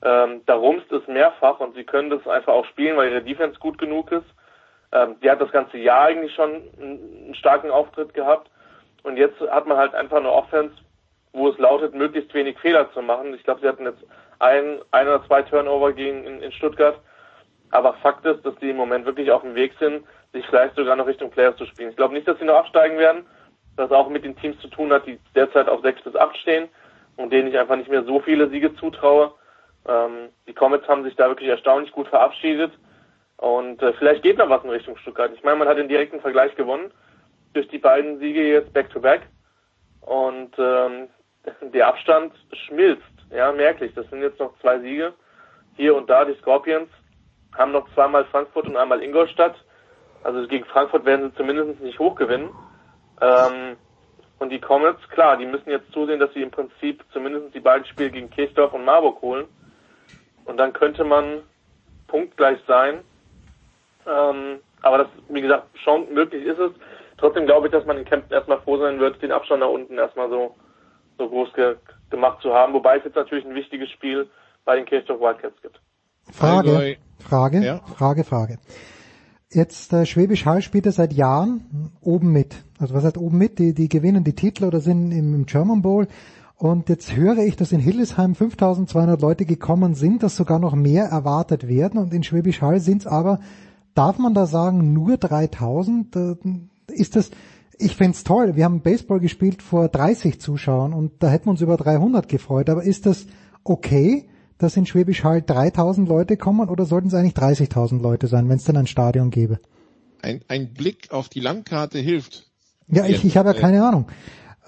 [SPEAKER 9] Ähm, da rumst es mehrfach und sie können das einfach auch spielen, weil ihre Defense gut genug ist. Ähm, die hat das ganze Jahr eigentlich schon einen, starken Auftritt gehabt. Und jetzt hat man halt einfach eine Offense, wo es lautet, möglichst wenig Fehler zu machen. Ich glaube, sie hatten jetzt ein, ein oder zwei Turnover gegen in, in Stuttgart. Aber Fakt ist, dass die im Moment wirklich auf dem Weg sind, sich vielleicht sogar noch Richtung Players zu spielen. Ich glaube nicht, dass sie noch absteigen werden, was auch mit den Teams zu tun hat, die derzeit auf sechs bis acht stehen und denen ich einfach nicht mehr so viele Siege zutraue. Ähm, die Comets haben sich da wirklich erstaunlich gut verabschiedet. Und äh, vielleicht geht noch was in Richtung Stuttgart. Ich meine, man hat den direkten Vergleich gewonnen durch die beiden Siege jetzt back-to-back. -back. Und ähm, der Abstand schmilzt, ja, merklich. Das sind jetzt noch zwei Siege. Hier und da die Scorpions haben noch zweimal Frankfurt und einmal Ingolstadt. Also gegen Frankfurt werden sie zumindest nicht hochgewinnen. Ähm, und die Comets, klar, die müssen jetzt zusehen, dass sie im Prinzip zumindest die beiden Spiele gegen Kirchdorf und Marburg holen. Und dann könnte man punktgleich sein. Ähm, aber das, wie gesagt, schon möglich ist es. Trotzdem glaube ich, dass man in Kempten erstmal froh sein wird, den Abstand nach unten erstmal so, so groß ge gemacht zu haben. Wobei es jetzt natürlich ein wichtiges Spiel bei den Kirchdorf Wildcats gibt.
[SPEAKER 1] Frage, Frage, ja. Frage, Frage. Jetzt äh, Schwäbisch Hall spielt er seit Jahren oben mit. Also was heißt oben mit? Die, die gewinnen die Titel oder sind im, im German Bowl. Und jetzt höre ich, dass in Hildesheim 5200 Leute gekommen sind, dass sogar noch mehr erwartet werden. Und in Schwäbisch Hall sind es aber, darf man da sagen, nur 3000? Äh, ist das, ich fände toll. Wir haben Baseball gespielt vor 30 Zuschauern und da hätten wir uns über 300 gefreut. Aber ist das okay, dass in Schwäbisch Hall 3000 Leute kommen oder sollten es eigentlich 30.000 Leute sein, wenn es denn ein Stadion gäbe?
[SPEAKER 11] ein, ein Blick auf die Landkarte hilft.
[SPEAKER 1] Ja, ich, ich habe ja keine Ahnung.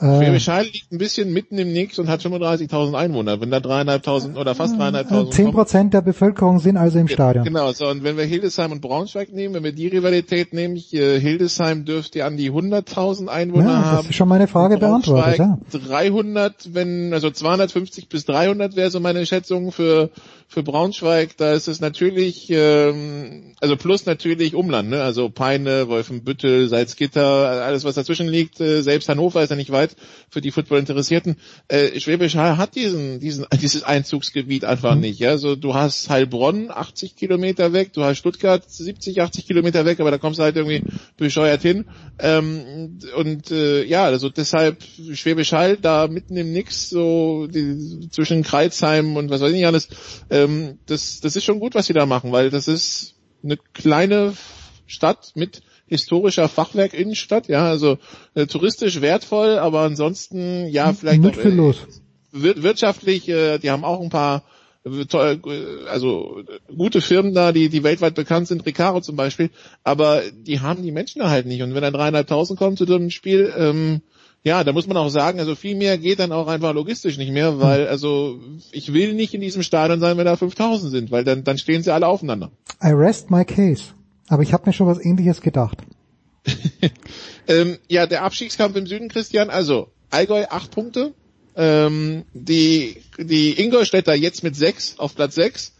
[SPEAKER 1] Äh,
[SPEAKER 11] Schwäbisch Hall liegt ein bisschen mitten im Nix und hat 35.000 Einwohner. Wenn da dreieinhalbtausend oder fast dreieinhalbtausend
[SPEAKER 1] Zehn Prozent der Bevölkerung sind also im Stadion.
[SPEAKER 11] Genau, so und wenn wir Hildesheim und Braunschweig nehmen, wenn wir die Rivalität nehmen, äh, Hildesheim dürfte an die 100.000 Einwohner
[SPEAKER 1] Ja, das
[SPEAKER 11] haben.
[SPEAKER 1] ist schon meine Frage beantwortet. Ja.
[SPEAKER 11] 300, wenn also 250 bis 300 wäre so meine Schätzung für für Braunschweig. Da ist es natürlich, ähm, also plus natürlich Umland, ne? Also Peine, Wolfenbüttel, Salzgitter, alles was dazwischen liegt. Äh, selbst Hannover ist ja nicht weit für die Football-Interessierten. Äh, Schwäbisch Hall hat diesen diesen dieses Einzugsgebiet einfach
[SPEAKER 1] Mhm.
[SPEAKER 11] nicht. Ja, so du hast Heilbronn 80 Kilometer weg, du hast Stuttgart 70, 80 Kilometer weg, aber da kommst du halt irgendwie bescheuert hin. Ähm, und äh, ja, also deshalb Schwäbisch Hall da mitten im Nix, so die, zwischen Kreuzheim und was weiß ich nicht alles, ähm, das, das ist schon gut, was sie da machen, weil das ist eine kleine Stadt mit historischer Fachwerk-Innenstadt, ja, also äh, touristisch wertvoll, aber ansonsten, ja, vielleicht auch, äh, wir, wirtschaftlich, äh, die haben auch ein paar äh, toll- äh, also gute Firmen da, die, die weltweit bekannt sind, Recaro zum Beispiel, aber die haben die Menschen da halt nicht. Und wenn da dreieinhalbtausend kommen zu so einem Spiel, ähm, ja, da muss man auch sagen, also viel mehr geht dann auch einfach logistisch nicht mehr, weil also ich will nicht in diesem Stadion sein, wenn da 5000 sind, weil dann, dann stehen sie alle aufeinander.
[SPEAKER 1] I rest my case. Aber ich habe mir schon was ähnliches gedacht.
[SPEAKER 11] Ähm, ja, der Abstiegskampf im Süden, Christian, also Allgäu acht Punkte, ähm, die, die Ingolstädter jetzt mit sechs auf Platz sechs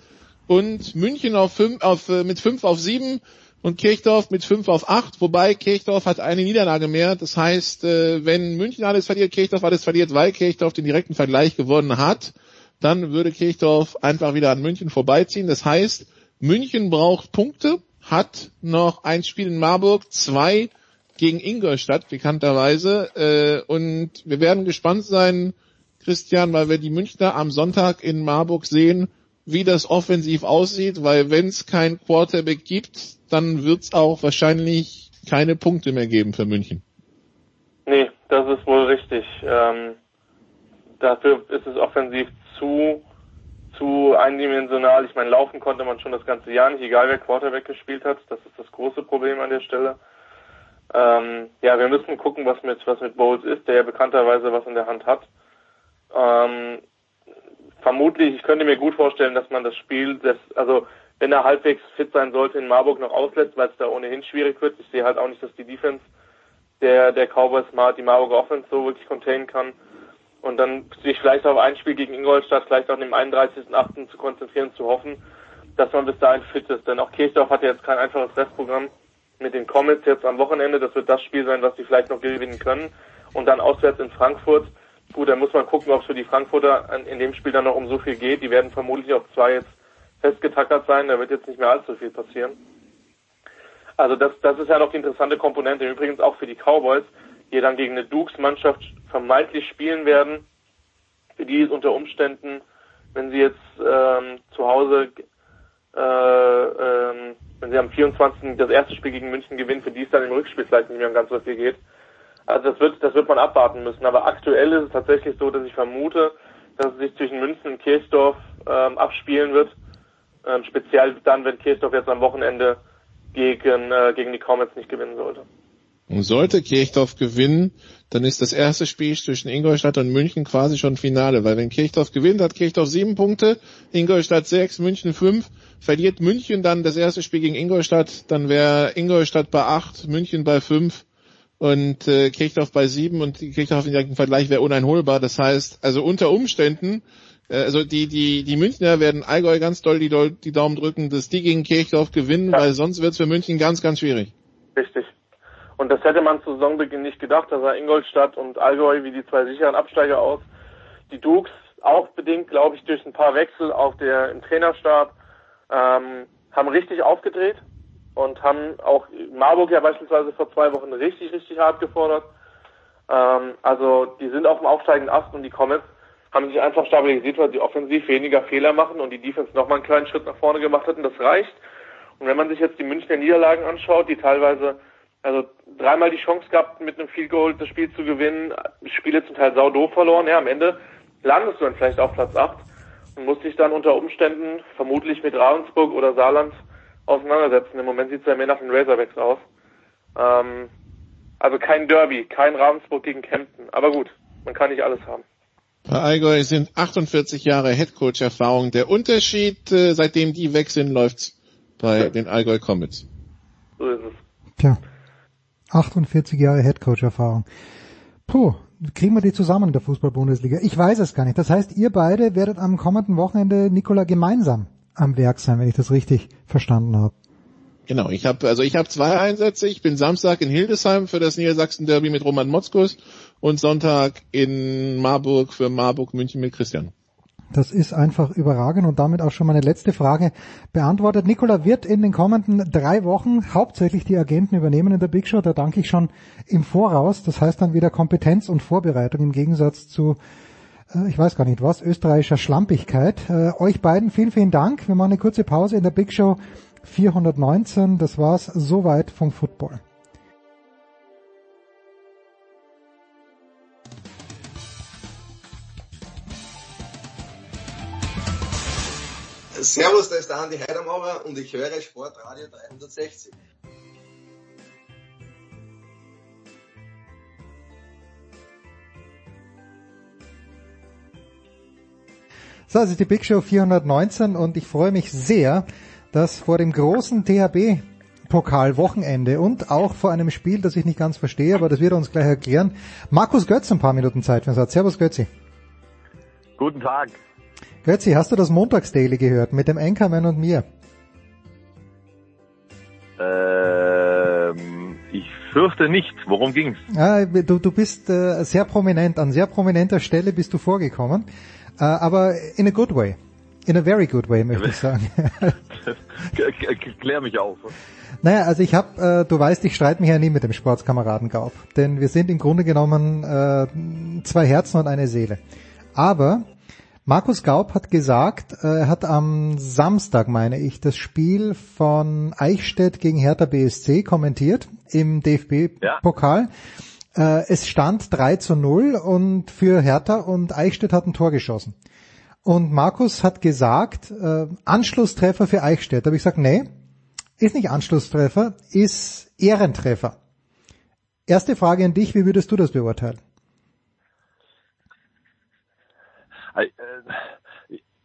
[SPEAKER 11] und München auf fünf, auf, äh, mit fünf auf sieben und Kirchdorf mit fünf auf acht, wobei Kirchdorf hat eine Niederlage mehr. Das heißt, äh, wenn München alles verliert, Kirchdorf alles verliert, weil Kirchdorf den direkten Vergleich gewonnen hat, dann würde Kirchdorf einfach wieder an München vorbeiziehen. Das heißt, München braucht Punkte, hat noch ein Spiel in Marburg, zwei gegen Ingolstadt bekannterweise. Äh, und wir werden gespannt sein, Christian, weil wir die Münchner am Sonntag in Marburg sehen, wie das offensiv aussieht, weil wenn es kein Quarterback gibt, dann wird es auch wahrscheinlich keine Punkte mehr geben für München.
[SPEAKER 9] Nee, das ist wohl richtig. Ähm, dafür ist es offensiv zu, zu eindimensional. Ich meine, laufen konnte man schon das ganze Jahr nicht, egal wer Quarterback gespielt hat. Das ist das große Problem an der Stelle. Ähm, ja, wir müssen gucken, was mit, was mit Bowles ist, der ja bekannterweise was in der Hand hat. Ähm, vermutlich, ich könnte mir gut vorstellen, dass man das Spiel, das, also wenn er halbwegs fit sein sollte, in Marburg noch auslässt, weil es da ohnehin schwierig wird. Ich sehe halt auch nicht, dass die Defense der, der Cowboys mal die Marburger Offense so wirklich containen kann. Und dann sich vielleicht auf ein Spiel gegen Ingolstadt, vielleicht auch an dem 31.8. zu konzentrieren, zu hoffen, dass man bis dahin fit ist. Denn auch Kirchdorf hat ja jetzt kein einfaches Restprogramm mit den Comets jetzt am Wochenende. Das wird das Spiel sein, was sie vielleicht noch gewinnen können. Und dann auswärts in Frankfurt. Gut, dann muss man gucken, ob es für die Frankfurter an- in dem Spiel dann noch um so viel geht. Die werden vermutlich auf zwei jetzt festgetackert sein. Da wird jetzt nicht mehr allzu viel passieren. Also das, das ist ja noch die interessante Komponente. Übrigens auch für die Cowboys, die dann gegen eine Dukes-Mannschaft vermeintlich spielen werden. Für die ist unter Umständen, wenn sie jetzt ähm, zu Hause, äh, ähm, wenn sie am 24. das erste Spiel gegen München gewinnen, für die es dann im Rückspiel vielleicht nicht mehr ganz so viel geht. Also das wird, das wird man abwarten müssen. Aber aktuell ist es tatsächlich so, dass ich vermute, dass es sich zwischen München und Kirchdorf ähm, abspielen wird. Ähm, speziell dann, wenn Kirchdorf jetzt am Wochenende gegen, äh, gegen die Comets nicht gewinnen sollte.
[SPEAKER 11] Und sollte Kirchdorf gewinnen, dann ist das erste Spiel zwischen Ingolstadt und München quasi schon Finale, weil wenn Kirchdorf gewinnt, hat Kirchdorf sieben Punkte, Ingolstadt sechs, München fünf. Verliert München dann das erste Spiel gegen Ingolstadt, dann wäre Ingolstadt bei acht, München bei fünf und äh, Kirchdorf bei sieben und Kirchdorf im Vergleich wäre uneinholbar. Das heißt, also unter Umständen, also die, die, die Münchner werden Allgäu ganz doll die, die Daumen drücken, dass die gegen Kirchdorf gewinnen, weil sonst wird es für München ganz, ganz schwierig.
[SPEAKER 9] Richtig. Und das hätte man zu Saisonbeginn nicht gedacht. Da sah Ingolstadt und Allgäu wie die zwei sicheren Absteiger aus. Die Dukes auch bedingt, glaube ich, durch ein paar Wechsel auf der im Trainerstab ähm, haben richtig aufgedreht und haben auch Marburg ja beispielsweise vor zwei Wochen richtig, richtig hart gefordert. Ähm, also die sind auf dem aufsteigenden Ast und die Comets haben sich einfach stabilisiert, weil sie offensiv weniger Fehler machen und die Defense nochmal einen kleinen Schritt nach vorne gemacht hat und das reicht. Und wenn man sich jetzt die Münchner Niederlagen anschaut, die teilweise also dreimal die Chance gehabt, mit einem Field Goal das Spiel zu gewinnen, Spiele zum Teil sau doof verloren, ja, am Ende landest du dann vielleicht auf Platz 8 und musst dich dann unter Umständen vermutlich mit Ravensburg oder Saarland auseinandersetzen. Im Moment sieht es ja mehr nach den Razorbacks aus. Ähm, also kein Derby, kein Ravensburg gegen Kempten. Aber gut, man kann nicht alles haben.
[SPEAKER 11] Bei Allgäu sind 48 Jahre Headcoach-Erfahrung. Der Unterschied, äh, seitdem die weg sind, läuft's bei den Allgäu Comets.
[SPEAKER 9] So ist es.
[SPEAKER 1] Tja. 48 Jahre Headcoach-Erfahrung. Puh, kriegen wir die zusammen in der Fußball-Bundesliga? Ich weiß es gar nicht. Das heißt, ihr beide werdet am kommenden Wochenende, Nikola, gemeinsam am Werk sein, wenn ich das richtig verstanden habe.
[SPEAKER 11] Genau, ich habe also ich habe zwei Einsätze. Ich bin Samstag in Hildesheim für das Niedersachsen Derby mit Roman Motzkus und Sonntag in Marburg für Marburg München mit Christian.
[SPEAKER 1] Das ist einfach überragend und damit auch schon meine letzte Frage beantwortet. Nikola wird in den kommenden drei Wochen hauptsächlich die Agenten übernehmen in der Big Show. Da danke ich schon im Voraus. Das heißt dann wieder Kompetenz und Vorbereitung im Gegensatz zu, äh, ich weiß gar nicht was, österreichischer Schlampigkeit. Äh, euch beiden vielen, vielen Dank. Wir machen eine kurze Pause in der Big Show 419. Das war's soweit vom Football.
[SPEAKER 13] Servus, da ist der Andi Heidermauer und ich höre Sportradio 360.
[SPEAKER 1] So, das ist die Big Show 419 und ich freue mich sehr, dass vor dem großen THB Pokalwochenende und auch vor einem Spiel, das ich nicht ganz verstehe, aber das wird er uns gleich erklären. Markus Götz ein paar Minuten Zeit für den Satz. Servus Götzi.
[SPEAKER 14] Guten Tag.
[SPEAKER 1] Götzi, hast du das Montagsdaily gehört mit dem Anchorman und mir?
[SPEAKER 14] Ähm, ich fürchte nicht. Worum ging's?
[SPEAKER 1] Ja, du, du bist äh, sehr prominent, an sehr prominenter Stelle bist du vorgekommen, äh, aber in a good way. In a very good way, möchte ich sagen.
[SPEAKER 14] Klär mich auf.
[SPEAKER 1] Naja, also ich habe, äh, du weißt, ich streite mich ja nie mit dem Sportskameraden Gaub, denn wir sind im Grunde genommen äh, zwei Herzen und eine Seele. Aber Markus Gaub hat gesagt, äh, er hat am Samstag, meine ich, das Spiel von Eichstätt gegen Hertha BSC kommentiert im DFB-Pokal. Ja. Äh, es stand 3 zu 0 und für Hertha und Eichstätt hat ein Tor geschossen. Und Markus hat gesagt, äh, Anschlusstreffer für Eichstätt. Da habe ich gesagt, nee, ist nicht Anschlusstreffer, ist Ehrentreffer. Erste Frage an dich, wie würdest du das beurteilen?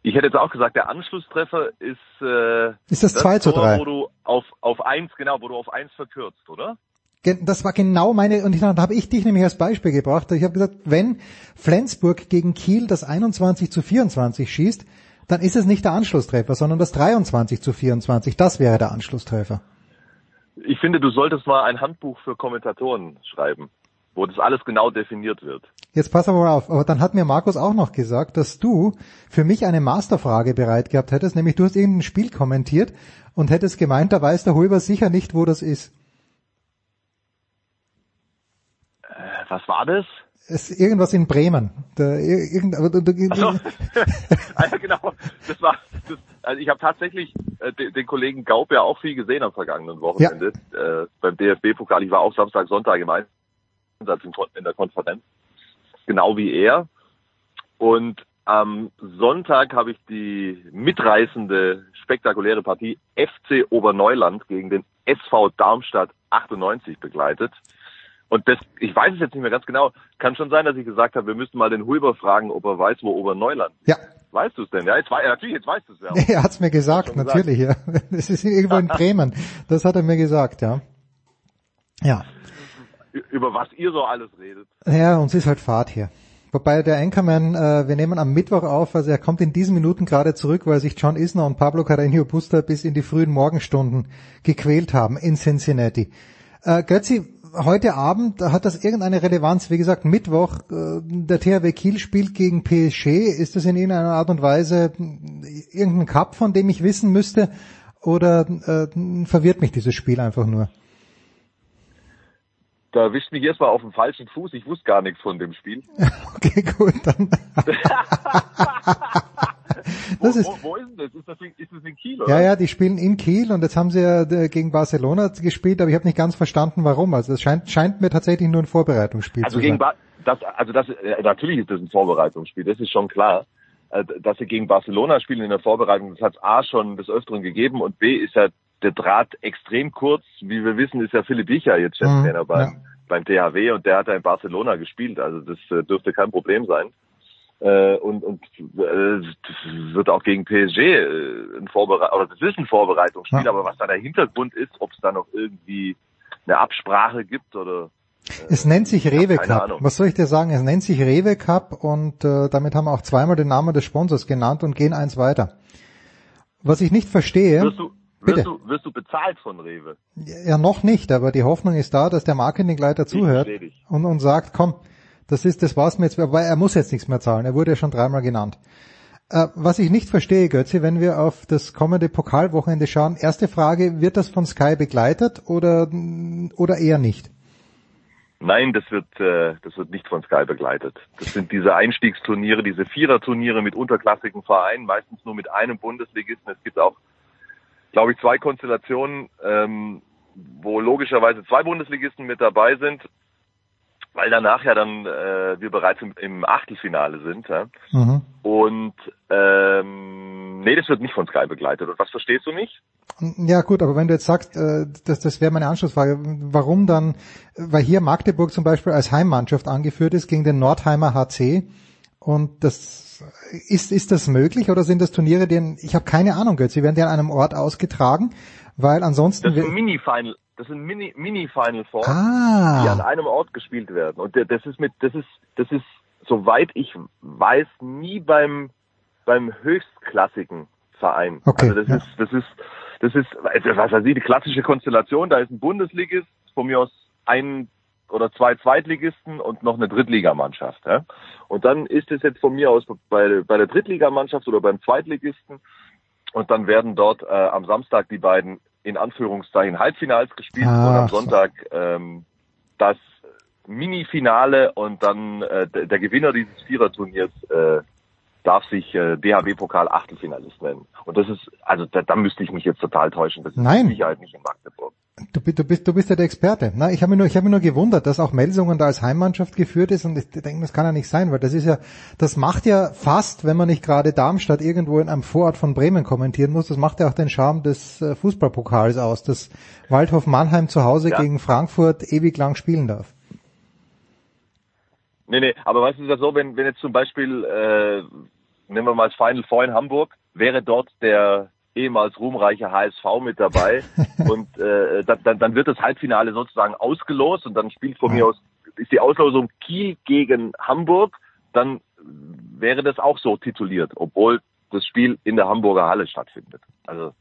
[SPEAKER 14] Ich hätte jetzt auch gesagt, der Anschlusstreffer ist, äh,
[SPEAKER 1] ist das, das 2 zu 3.
[SPEAKER 14] wo du auf, auf eins, genau, wo du auf eins verkürzt, oder?
[SPEAKER 1] Das war genau meine, und ich, da habe ich dich nämlich als Beispiel gebracht. Ich habe gesagt, wenn Flensburg gegen Kiel das 21 zu 24 schießt, dann ist es nicht der Anschlusstreffer, sondern das 23 zu 24. Das wäre der Anschlusstreffer.
[SPEAKER 14] Ich finde, du solltest mal ein Handbuch für Kommentatoren schreiben, wo das alles genau definiert wird.
[SPEAKER 1] Jetzt pass aber mal auf, aber dann hat mir Markus auch noch gesagt, dass du für mich eine Masterfrage bereit gehabt hättest, nämlich du hast irgendein Spiel kommentiert und hättest gemeint, da weiß der Hulber sicher nicht, wo das ist.
[SPEAKER 14] Äh, was war das?
[SPEAKER 1] Es ist irgendwas in Bremen. Da, irgend, aber, da,
[SPEAKER 14] so. ah, ja, genau. Das war, das, also ich habe tatsächlich äh, den, den, Kollegen Gaub ja auch viel gesehen am vergangenen Wochenende ja. äh, beim DFB-Pokal. Ich war auch Samstag, Sonntag im Einsatz in der Konferenz, genau wie er. Und am Sonntag habe ich die mitreißende, spektakuläre Partie FC Oberneuland gegen den SV Darmstadt 98 begleitet. Und das, ich weiß es jetzt nicht mehr ganz genau. Kann schon sein, dass ich gesagt habe, wir müssten mal den Huber fragen, ob er weiß, wo Oberneuland ist.
[SPEAKER 1] Ja.
[SPEAKER 14] Weißt du es denn? Ja, jetzt, natürlich, jetzt weißt du es ja.
[SPEAKER 1] Nee, er hat's mir gesagt, natürlich, gesagt. ja. Es ist irgendwo in Bremen. Das hat er mir gesagt, ja. Ja.
[SPEAKER 14] Über was ihr so alles redet.
[SPEAKER 1] Ja, uns ist halt Fahrt hier. Wobei der Anchorman, äh, wir nehmen am Mittwoch auf, also er kommt in diesen Minuten gerade zurück, weil sich John Isner und Pablo Carreño Busta bis in die frühen Morgenstunden gequält haben in Cincinnati. Äh, Götzi, heute Abend hat das irgendeine Relevanz? Wie gesagt, Mittwoch, äh, der THW Kiel spielt gegen PSG. Ist das in irgendeiner Art und Weise irgendein Cup, von dem ich wissen müsste? Oder äh, verwirrt mich dieses Spiel einfach nur?
[SPEAKER 14] Da erwischt mich erstmal auf dem falschen Fuß. Ich wusste gar nichts von dem Spiel.
[SPEAKER 1] okay, gut, dann.
[SPEAKER 14] das wo, ist, wo, wo ist denn das? Ist das, in, ist das in Kiel, oder?
[SPEAKER 1] Ja, ja, die spielen in Kiel und jetzt haben sie ja äh, gegen Barcelona gespielt, aber ich habe nicht ganz verstanden, warum. Also das scheint, scheint mir tatsächlich nur ein Vorbereitungsspiel
[SPEAKER 14] also
[SPEAKER 1] zu
[SPEAKER 14] gegen
[SPEAKER 1] sein.
[SPEAKER 14] Ba das, also das, äh, natürlich ist das ein Vorbereitungsspiel, das ist schon klar. Äh, dass sie gegen Barcelona spielen in der Vorbereitung, das hat A schon des Öfteren gegeben und B ist ja der Draht extrem kurz. Wie wir wissen, ist ja Philipp Wicher jetzt Cheftrainer
[SPEAKER 1] Mhm,
[SPEAKER 14] beim,
[SPEAKER 1] ja.
[SPEAKER 14] beim THW und der hat ja in Barcelona gespielt. Also das äh, dürfte kein Problem sein. Äh, und und äh, das wird auch gegen PSG äh, ein Vorbere oder das ist ein Vorbereitungsspiel,
[SPEAKER 1] Ja.
[SPEAKER 14] aber was da der Hintergrund ist, ob es da noch irgendwie eine Absprache gibt oder
[SPEAKER 1] Es nennt sich Rewe Cup. Was soll ich dir sagen? Es nennt sich Rewe Cup und äh, damit haben wir auch zweimal den Namen des Sponsors genannt und gehen eins weiter. Was ich nicht verstehe,
[SPEAKER 14] wirst du
[SPEAKER 1] Bitte.
[SPEAKER 14] wirst du wirst du bezahlt von Rewe?
[SPEAKER 1] ja noch nicht, aber die Hoffnung ist da, dass der Marketingleiter zuhört und, und sagt, komm, das ist, das war's mir jetzt, aber er muss jetzt nichts mehr zahlen, er wurde ja schon dreimal genannt. Äh, was ich nicht verstehe, Götze, wenn wir auf das kommende Pokalwochenende schauen, erste Frage, wird das von Sky begleitet oder, oder eher nicht?
[SPEAKER 14] Nein, das wird äh, das wird nicht von Sky begleitet. Das sind diese Einstiegsturniere, diese Viererturniere mit unterklassigen Vereinen, meistens nur mit einem Bundesligisten. Es gibt auch, glaube ich, zwei Konstellationen, ähm, wo logischerweise zwei Bundesligisten mit dabei sind, weil danach ja dann äh, wir bereits im, im Achtelfinale sind. Ja?
[SPEAKER 1] Mhm.
[SPEAKER 14] Und ähm, nee, das wird nicht von Sky begleitet. Und was verstehst du nicht?
[SPEAKER 1] Ja gut, aber wenn du jetzt sagst, äh, das, das wäre meine Anschlussfrage, warum dann, weil hier Magdeburg zum Beispiel als Heimmannschaft angeführt ist gegen den Nordheimer HC und das ist ist das möglich oder sind das Turniere, die ich habe keine Ahnung, Götz, sie werden ja an einem Ort ausgetragen, weil ansonsten
[SPEAKER 14] Das sind Mini-Final, das sind Mini, Mini-Final Four,
[SPEAKER 1] Ah.
[SPEAKER 14] die an einem Ort gespielt werden. Und das ist mit, das ist, das ist, soweit ich weiß, nie beim, beim höchstklassigen Verein.
[SPEAKER 1] Okay,
[SPEAKER 14] Also das
[SPEAKER 1] ja.
[SPEAKER 14] ist, das ist, das ist, also was weiß ich, die klassische Konstellation, da ist ein Bundesligist, von mir aus ein oder zwei Zweitligisten und noch eine Drittligamannschaft. Ja? Und dann ist es jetzt von mir aus bei, bei der Drittligamannschaft oder beim Zweitligisten und dann werden dort äh, am Samstag die beiden in Anführungszeichen Halbfinals gespielt
[SPEAKER 1] Ah,
[SPEAKER 14] und am
[SPEAKER 1] so.
[SPEAKER 14] Sonntag ähm, das Mini-Finale und dann äh, der, der Gewinner dieses Viererturniers äh, darf sich äh, DHB-Pokal Achtelfinalist nennen. Und das ist, also da, da müsste ich mich jetzt total täuschen. Das ist
[SPEAKER 1] Nein.
[SPEAKER 14] mit Sicherheit nicht in Magdeburg.
[SPEAKER 1] Du, du bist du bist ja der Experte. Na, ich habe mich nur ich habe mich nur gewundert, dass auch Melsungen da als Heimmannschaft geführt ist und ich denke, das kann ja nicht sein, weil das ist ja das macht ja fast, wenn man nicht gerade Darmstadt irgendwo in einem Vorort von Bremen kommentieren muss, das macht ja auch den Charme des äh, Fußballpokals aus, dass Waldhof Mannheim zu Hause
[SPEAKER 14] Ja.
[SPEAKER 1] gegen Frankfurt ewig lang spielen darf.
[SPEAKER 14] Nee, nee, aber weißt du, ist das so, wenn, wenn jetzt zum Beispiel, äh, nehmen wir mal das Final Four in Hamburg, wäre dort der ehemals ruhmreiche HSV mit dabei und äh, dann, dann, dann wird das Halbfinale sozusagen ausgelost und dann spielt von mir aus, ist die Auslosung Kiel gegen Hamburg, dann wäre das auch so tituliert, obwohl das Spiel in der Hamburger Halle stattfindet. Also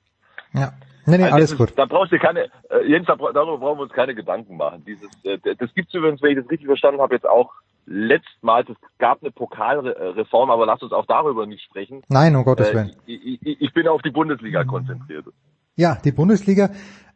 [SPEAKER 1] Ja. Nee, nee,
[SPEAKER 14] also
[SPEAKER 1] alles
[SPEAKER 14] das
[SPEAKER 1] gut.
[SPEAKER 14] Ist, da brauchst du keine, äh, Jens, da, darüber brauchen wir uns keine Gedanken machen. Dieses, äh, das gibt's übrigens, wenn ich das richtig verstanden habe, jetzt auch letztmals. Es gab eine Pokalreform, aber lass uns auch darüber nicht sprechen.
[SPEAKER 1] Nein, um Gottes
[SPEAKER 14] Äh,
[SPEAKER 1] Willen.
[SPEAKER 14] ich, ich, ich bin auf die Bundesliga konzentriert.
[SPEAKER 1] Ja, die Bundesliga,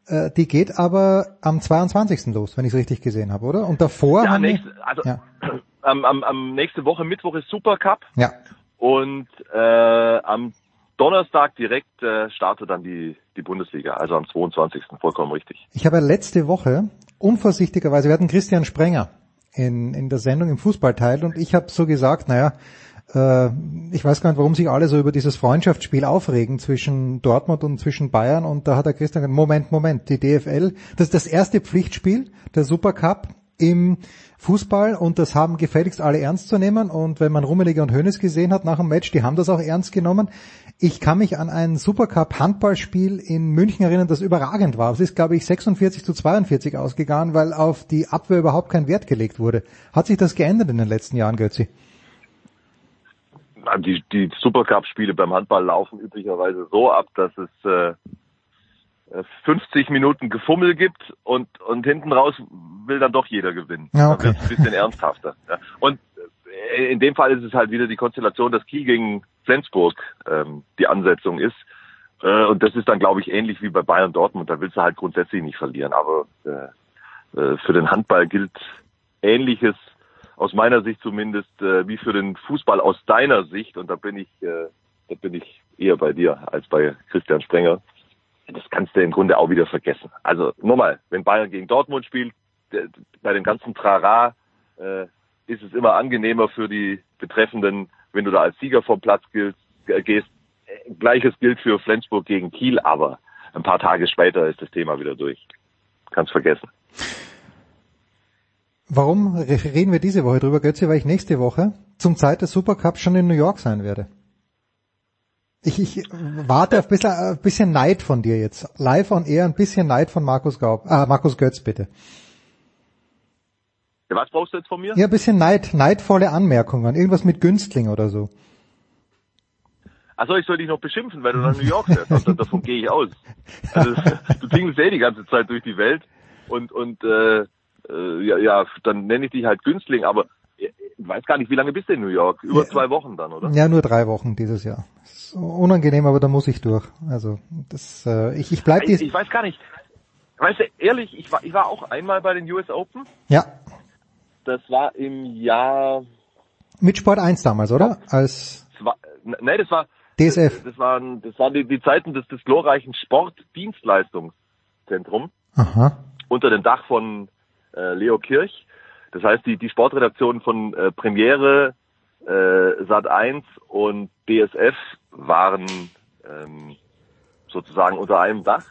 [SPEAKER 1] äh, die geht aber am 22. los, wenn ich es richtig gesehen habe, oder? Und davor
[SPEAKER 14] Ja,
[SPEAKER 1] haben
[SPEAKER 14] nächste, also
[SPEAKER 1] ja,
[SPEAKER 14] am, am, am nächste Woche Mittwoch ist Supercup
[SPEAKER 1] ja,
[SPEAKER 14] und äh, am Donnerstag direkt äh, startet dann die, die Bundesliga, also am 22. vollkommen richtig.
[SPEAKER 1] Ich habe letzte Woche unvorsichtigerweise, wir hatten Christian Sprenger in, in der Sendung im Fußballteil. Und ich habe so gesagt, naja, äh, ich weiß gar nicht, warum sich alle so über dieses Freundschaftsspiel aufregen zwischen Dortmund und zwischen Bayern. Und da hat der Christian gesagt, Moment, Moment, die DFL, das ist das erste Pflichtspiel, der Supercup im Fußball. Und das haben gefälligst alle ernst zu nehmen. Und wenn man Rummenigge und Hoeneß gesehen hat nach dem Match, die haben das auch ernst genommen. Ich kann mich an ein Supercup Handballspiel in München erinnern, das überragend war. Es ist, glaube ich, 46 zu 42 ausgegangen, weil auf die Abwehr überhaupt kein Wert gelegt wurde. Hat sich das geändert in den letzten Jahren, Götzi?
[SPEAKER 14] Die, die Supercup-Spiele beim Handball laufen üblicherweise so ab, dass es äh, 50 Minuten Gefummel gibt und, und hinten raus will dann doch jeder gewinnen.
[SPEAKER 1] Ja,
[SPEAKER 14] Da
[SPEAKER 1] okay.
[SPEAKER 14] wird's ein bisschen ernsthafter. Und in dem Fall ist es halt wieder die Konstellation, dass Kiel gegen Flensburg ähm, die Ansetzung ist. Äh, und das ist dann, glaube ich, ähnlich wie bei Bayern Dortmund. Da willst du halt grundsätzlich nicht verlieren. Aber äh, äh, für den Handball gilt Ähnliches, aus meiner Sicht zumindest, äh, wie für den Fußball aus deiner Sicht. Und da bin ich, äh, da bin ich eher bei dir als bei Christian Sprenger. Das kannst du im Grunde auch wieder vergessen. Also nochmal, wenn Bayern gegen Dortmund spielt, bei dem ganzen Trara äh, ist es immer angenehmer für die Betreffenden, wenn du da als Sieger vom Platz äh, gehst. Gleiches gilt für Flensburg gegen Kiel, aber ein paar Tage später ist das Thema wieder durch. Kannst vergessen.
[SPEAKER 1] Warum reden wir diese Woche drüber, Götze? Weil ich nächste Woche zum Zeit des Supercups schon in New York sein werde. Ich, ich warte auf ein bisschen, ein bisschen Neid von dir jetzt. Live on air, ein bisschen Neid von Markus Gaub, ah, Markus Götz, bitte.
[SPEAKER 14] Ja, was brauchst du jetzt von mir?
[SPEAKER 1] Ja, ein bisschen Neid, neidvolle Anmerkungen. Irgendwas mit Günstling oder so.
[SPEAKER 14] Achso, ich soll dich noch beschimpfen, weil du nach New York fährst. Also, davon gehe ich aus. Also, du tingelst eh die ganze Zeit durch die Welt und und äh, äh, ja, ja, dann nenne ich dich halt Günstling, aber ich weiß gar nicht, wie lange bist du in New York? Über
[SPEAKER 1] Ja.
[SPEAKER 14] zwei Wochen dann, oder?
[SPEAKER 1] Ja, nur drei Wochen dieses Jahr. Ist unangenehm, aber da muss ich durch. Also das, äh, ich, ich bleib
[SPEAKER 14] Ich, ich weiß gar nicht. Weißt du, ehrlich, ich war, ich war auch einmal bei den US Open.
[SPEAKER 1] Ja,
[SPEAKER 14] Das war im Jahr,
[SPEAKER 1] mit Sport 1 damals, oder? Als
[SPEAKER 14] das war, nee, das war,
[SPEAKER 1] DSF.
[SPEAKER 14] das waren, das waren die, die Zeiten des, des glorreichen Sportdienstleistungszentrum
[SPEAKER 1] Aha.
[SPEAKER 14] unter dem Dach von äh, Leo Kirch. Das heißt, die, die Sportredaktionen von äh, Premiere, äh, Sat 1 und DSF waren ähm, sozusagen unter einem Dach.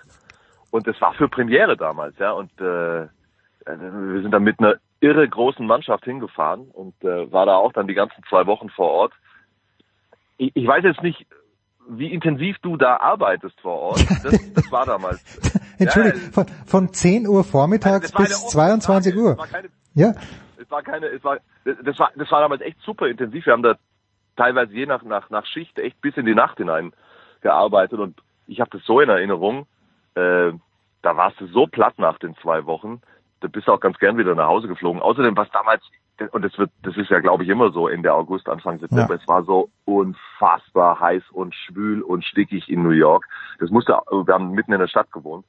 [SPEAKER 14] Und das war für Premiere damals, ja. Und äh, wir sind dann mit einer irre großen Mannschaft hingefahren und äh, war da auch dann die ganzen zwei Wochen vor Ort. Ich, ich weiß jetzt nicht, wie intensiv du da arbeitest vor Ort. Das, das war damals.
[SPEAKER 1] Entschuldigung,
[SPEAKER 14] Ja,
[SPEAKER 1] von, von 10 Uhr vormittags bis
[SPEAKER 14] eine
[SPEAKER 1] 22
[SPEAKER 14] Offentage.
[SPEAKER 1] Uhr.
[SPEAKER 14] Es war keine-
[SPEAKER 1] Ja,
[SPEAKER 14] es war keine, es war, das war, das war damals echt super intensiv. Wir haben da teilweise je nach, nach, nach Schicht echt bis in die Nacht hinein gearbeitet und ich habe das so in Erinnerung, äh, da warst du so platt nach den zwei Wochen, da bist du auch ganz gern wieder nach Hause geflogen. Außerdem, was damals, und das wird, das ist ja glaube ich immer so Ende August, Anfang September,
[SPEAKER 1] Ja.
[SPEAKER 14] es war so unfassbar heiß und schwül und stickig in New York. Das musste, wir haben mitten in der Stadt gewohnt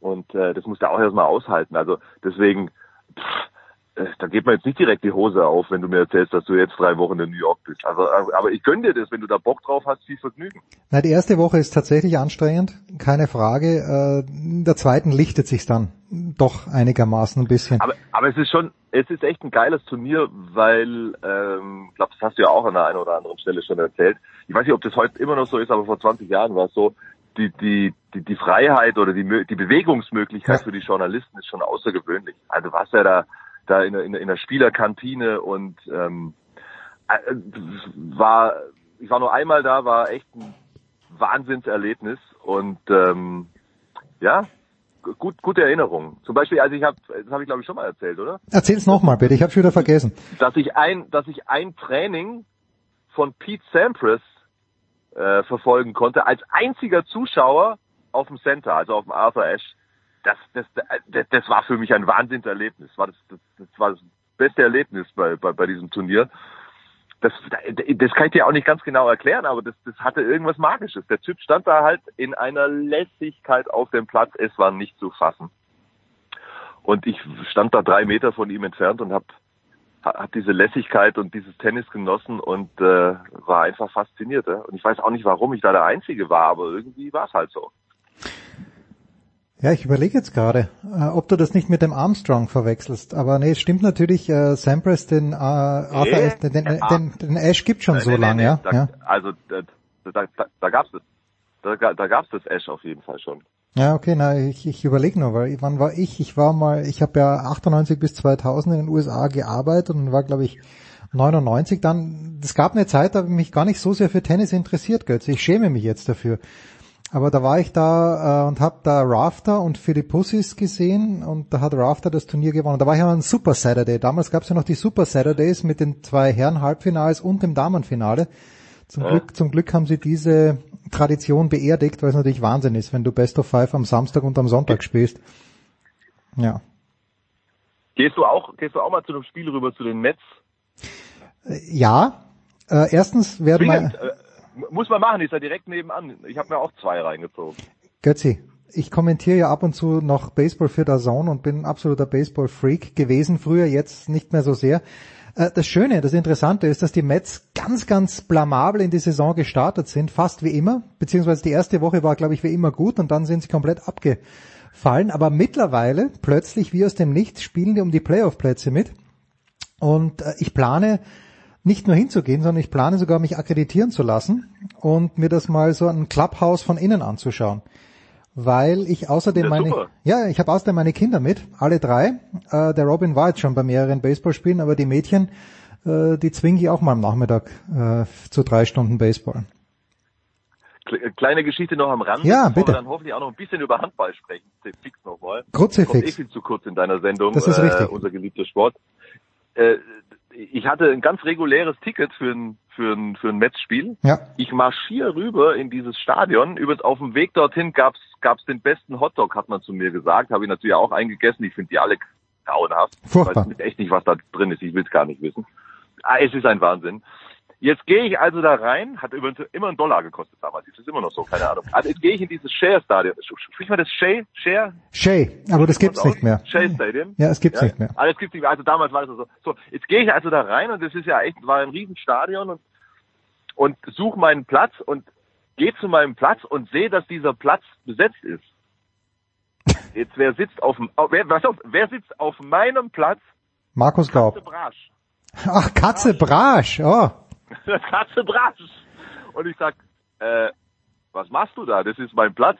[SPEAKER 14] und äh, das musste auch erstmal aushalten. Also deswegen, pff, da geht man jetzt nicht direkt die Hose auf, wenn du mir erzählst, dass du jetzt drei Wochen in New York bist. Also, äh, aber ich gönne dir das, wenn du da Bock drauf hast, viel Vergnügen.
[SPEAKER 1] na, die erste Woche ist tatsächlich anstrengend, keine Frage. Äh, in der zweiten lichtet sich's dann doch einigermaßen ein bisschen.
[SPEAKER 14] Aber, aber es ist schon, es ist echt ein geiles Turnier, weil, ähm, ich glaube, das hast du ja auch an der einen oder anderen Stelle schon erzählt. Ich weiß nicht, ob das heute immer noch so ist, aber vor 20 Jahren war es so, die, die, die, die Freiheit oder die, die Bewegungsmöglichkeit für die Journalisten ist schon außergewöhnlich. Also warst ja da, da in, der- in, der- in der Spielerkantine und ähm, äh, war, ich war nur einmal da, war echt ein Wahnsinnserlebnis und ähm, ja, gu- gut, gute Erinnerung. Zum Beispiel, also ich habe, das habe ich glaube ich schon mal erzählt, oder?
[SPEAKER 1] Erzähl's nochmal bitte, ich habe wieder vergessen.
[SPEAKER 14] Dass ich ein, dass ich ein Training von Pete Sampras äh, verfolgen konnte als einziger Zuschauer auf dem Center, also auf dem Arthur Ashe. Das, das, das, das war für mich ein Wahnsinnserlebnis. War das, das, das war das beste Erlebnis bei, bei, bei diesem Turnier. Das, das kann ich dir auch nicht ganz genau erklären, aber das, das hatte irgendwas Magisches. Der Typ stand da halt in einer Lässigkeit auf dem Platz, es war nicht zu fassen. Und ich stand da drei Meter von ihm entfernt und habe hab diese Lässigkeit und dieses Tennis genossen und äh, war einfach fasziniert. Ja? Und ich weiß auch nicht, warum ich da der Einzige war, aber irgendwie war es halt so.
[SPEAKER 1] Ja, ich überlege jetzt gerade, äh, ob du das nicht mit dem Armstrong verwechselst. Aber nee, es stimmt natürlich, äh, Sampras, den, äh, Arthur,
[SPEAKER 14] Nee,
[SPEAKER 1] den, den,
[SPEAKER 14] der
[SPEAKER 1] den, den Ash gibt schon
[SPEAKER 14] Nee,
[SPEAKER 1] so
[SPEAKER 14] nee,
[SPEAKER 1] lange, ja?
[SPEAKER 14] Da,
[SPEAKER 1] ja.
[SPEAKER 14] Also da, da, da, da gab's es. Da, da gab's das Ash auf jeden Fall schon.
[SPEAKER 1] Ja, okay, na, ich, ich überlege nur, weil wann war ich? Ich war mal, ich habe ja 98 bis 2000 in den USA gearbeitet und war, glaube ich, 99 dann, es gab eine Zeit, da habe ich mich gar nicht so sehr für Tennis interessiert, Götz. Ich schäme mich jetzt dafür. Aber da war ich da äh, und habe da Rafter und Philippussis gesehen und da hat Rafter das Turnier gewonnen. Da war ja ein Super Saturday. Damals gab es ja noch die Super Saturdays mit den zwei Herren-Halbfinals und dem Damenfinale. Zum
[SPEAKER 14] Ja.
[SPEAKER 1] Glück, zum Glück haben sie diese Tradition beerdigt, weil es natürlich Wahnsinn ist, wenn du Best of Five am Samstag und am Sonntag spielst. Ja.
[SPEAKER 14] Gehst du auch, gehst du auch mal zu einem Spiel rüber zu den Mets?
[SPEAKER 1] Äh, Ja. Äh, erstens werden wir,
[SPEAKER 14] muss man machen, ist ja direkt nebenan. Ich habe mir auch zwei reingezogen.
[SPEAKER 1] Götzi, ich kommentiere ja ab und zu noch Baseball für der Zone und bin absoluter Baseball-Freak gewesen früher, jetzt nicht mehr so sehr. Äh, Das Schöne, das Interessante ist, dass die Mets ganz, ganz blamabel in die Saison gestartet sind, fast wie immer, beziehungsweise die erste Woche war, glaube ich, wie immer gut und dann sind sie komplett abgefallen. Aber mittlerweile, plötzlich wie aus dem Nichts, spielen die um die Playoff-Plätze mit. Und äh, ich plane nicht nur hinzugehen, sondern ich plane sogar mich akkreditieren zu lassen und mir das mal so ein Clubhouse von innen anzuschauen. weil ich außerdem
[SPEAKER 14] Ja,
[SPEAKER 1] meine
[SPEAKER 14] super.
[SPEAKER 1] ja ich habe außerdem meine Kinder mit, alle drei. Äh, der Robin war jetzt schon bei mehreren Baseballspielen, aber die Mädchen, äh, die zwinge ich auch mal am Nachmittag äh, zu drei Stunden Baseball.
[SPEAKER 14] Kle- Kleine Geschichte noch am Rand,
[SPEAKER 1] Ja, bitte.
[SPEAKER 14] wir dann hoffentlich auch noch ein bisschen über Handball sprechen. Fix nochmal.
[SPEAKER 1] Kruzifix.
[SPEAKER 14] Kommt eh viel zu kurz in deiner Sendung,
[SPEAKER 1] Das ist
[SPEAKER 14] äh,
[SPEAKER 1] richtig.
[SPEAKER 14] unser geliebter Sport. Äh, ich hatte ein ganz reguläres Ticket für ein, für ein, für ein Matchspiel.
[SPEAKER 1] Ja.
[SPEAKER 14] Ich marschiere rüber in dieses Stadion. Übrigens auf dem Weg dorthin gab's gab's den besten Hotdog, hat man zu mir gesagt. Habe ich natürlich auch eingegessen. Ich finde die alle grauenhaft.
[SPEAKER 1] Furchtbar.
[SPEAKER 14] Ich weiß echt nicht, was da drin ist. Ich will es gar nicht wissen. Ah, es ist ein Wahnsinn. Jetzt gehe ich also da rein, hat übrigens immer einen Dollar gekostet damals, ist es immer noch so, keine Ahnung. Also jetzt gehe ich in dieses Share-Stadion. Sprich mal das Share? Share?
[SPEAKER 1] Shay, aber das gibt's nicht mehr.
[SPEAKER 14] Shea Stadium.
[SPEAKER 1] Ja, es gibt's nicht mehr.
[SPEAKER 14] Das gibt's nicht mehr. Also damals war das so. So, jetzt gehe ich also da rein und das ist ja echt, war ein Riesenstadion und, und suche meinen Platz und gehe zu meinem Platz und sehe, dass dieser Platz besetzt ist. Jetzt, wer sitzt auf dem, oh, wer, pass auf, wer sitzt auf meinem Platz?
[SPEAKER 1] Markus Gaub.
[SPEAKER 14] Katze Brasch.
[SPEAKER 1] Ach, Katze Brasch. Oh.
[SPEAKER 14] Das Katze Brasch. Und ich sag, äh, was machst du da? Das ist mein Platz.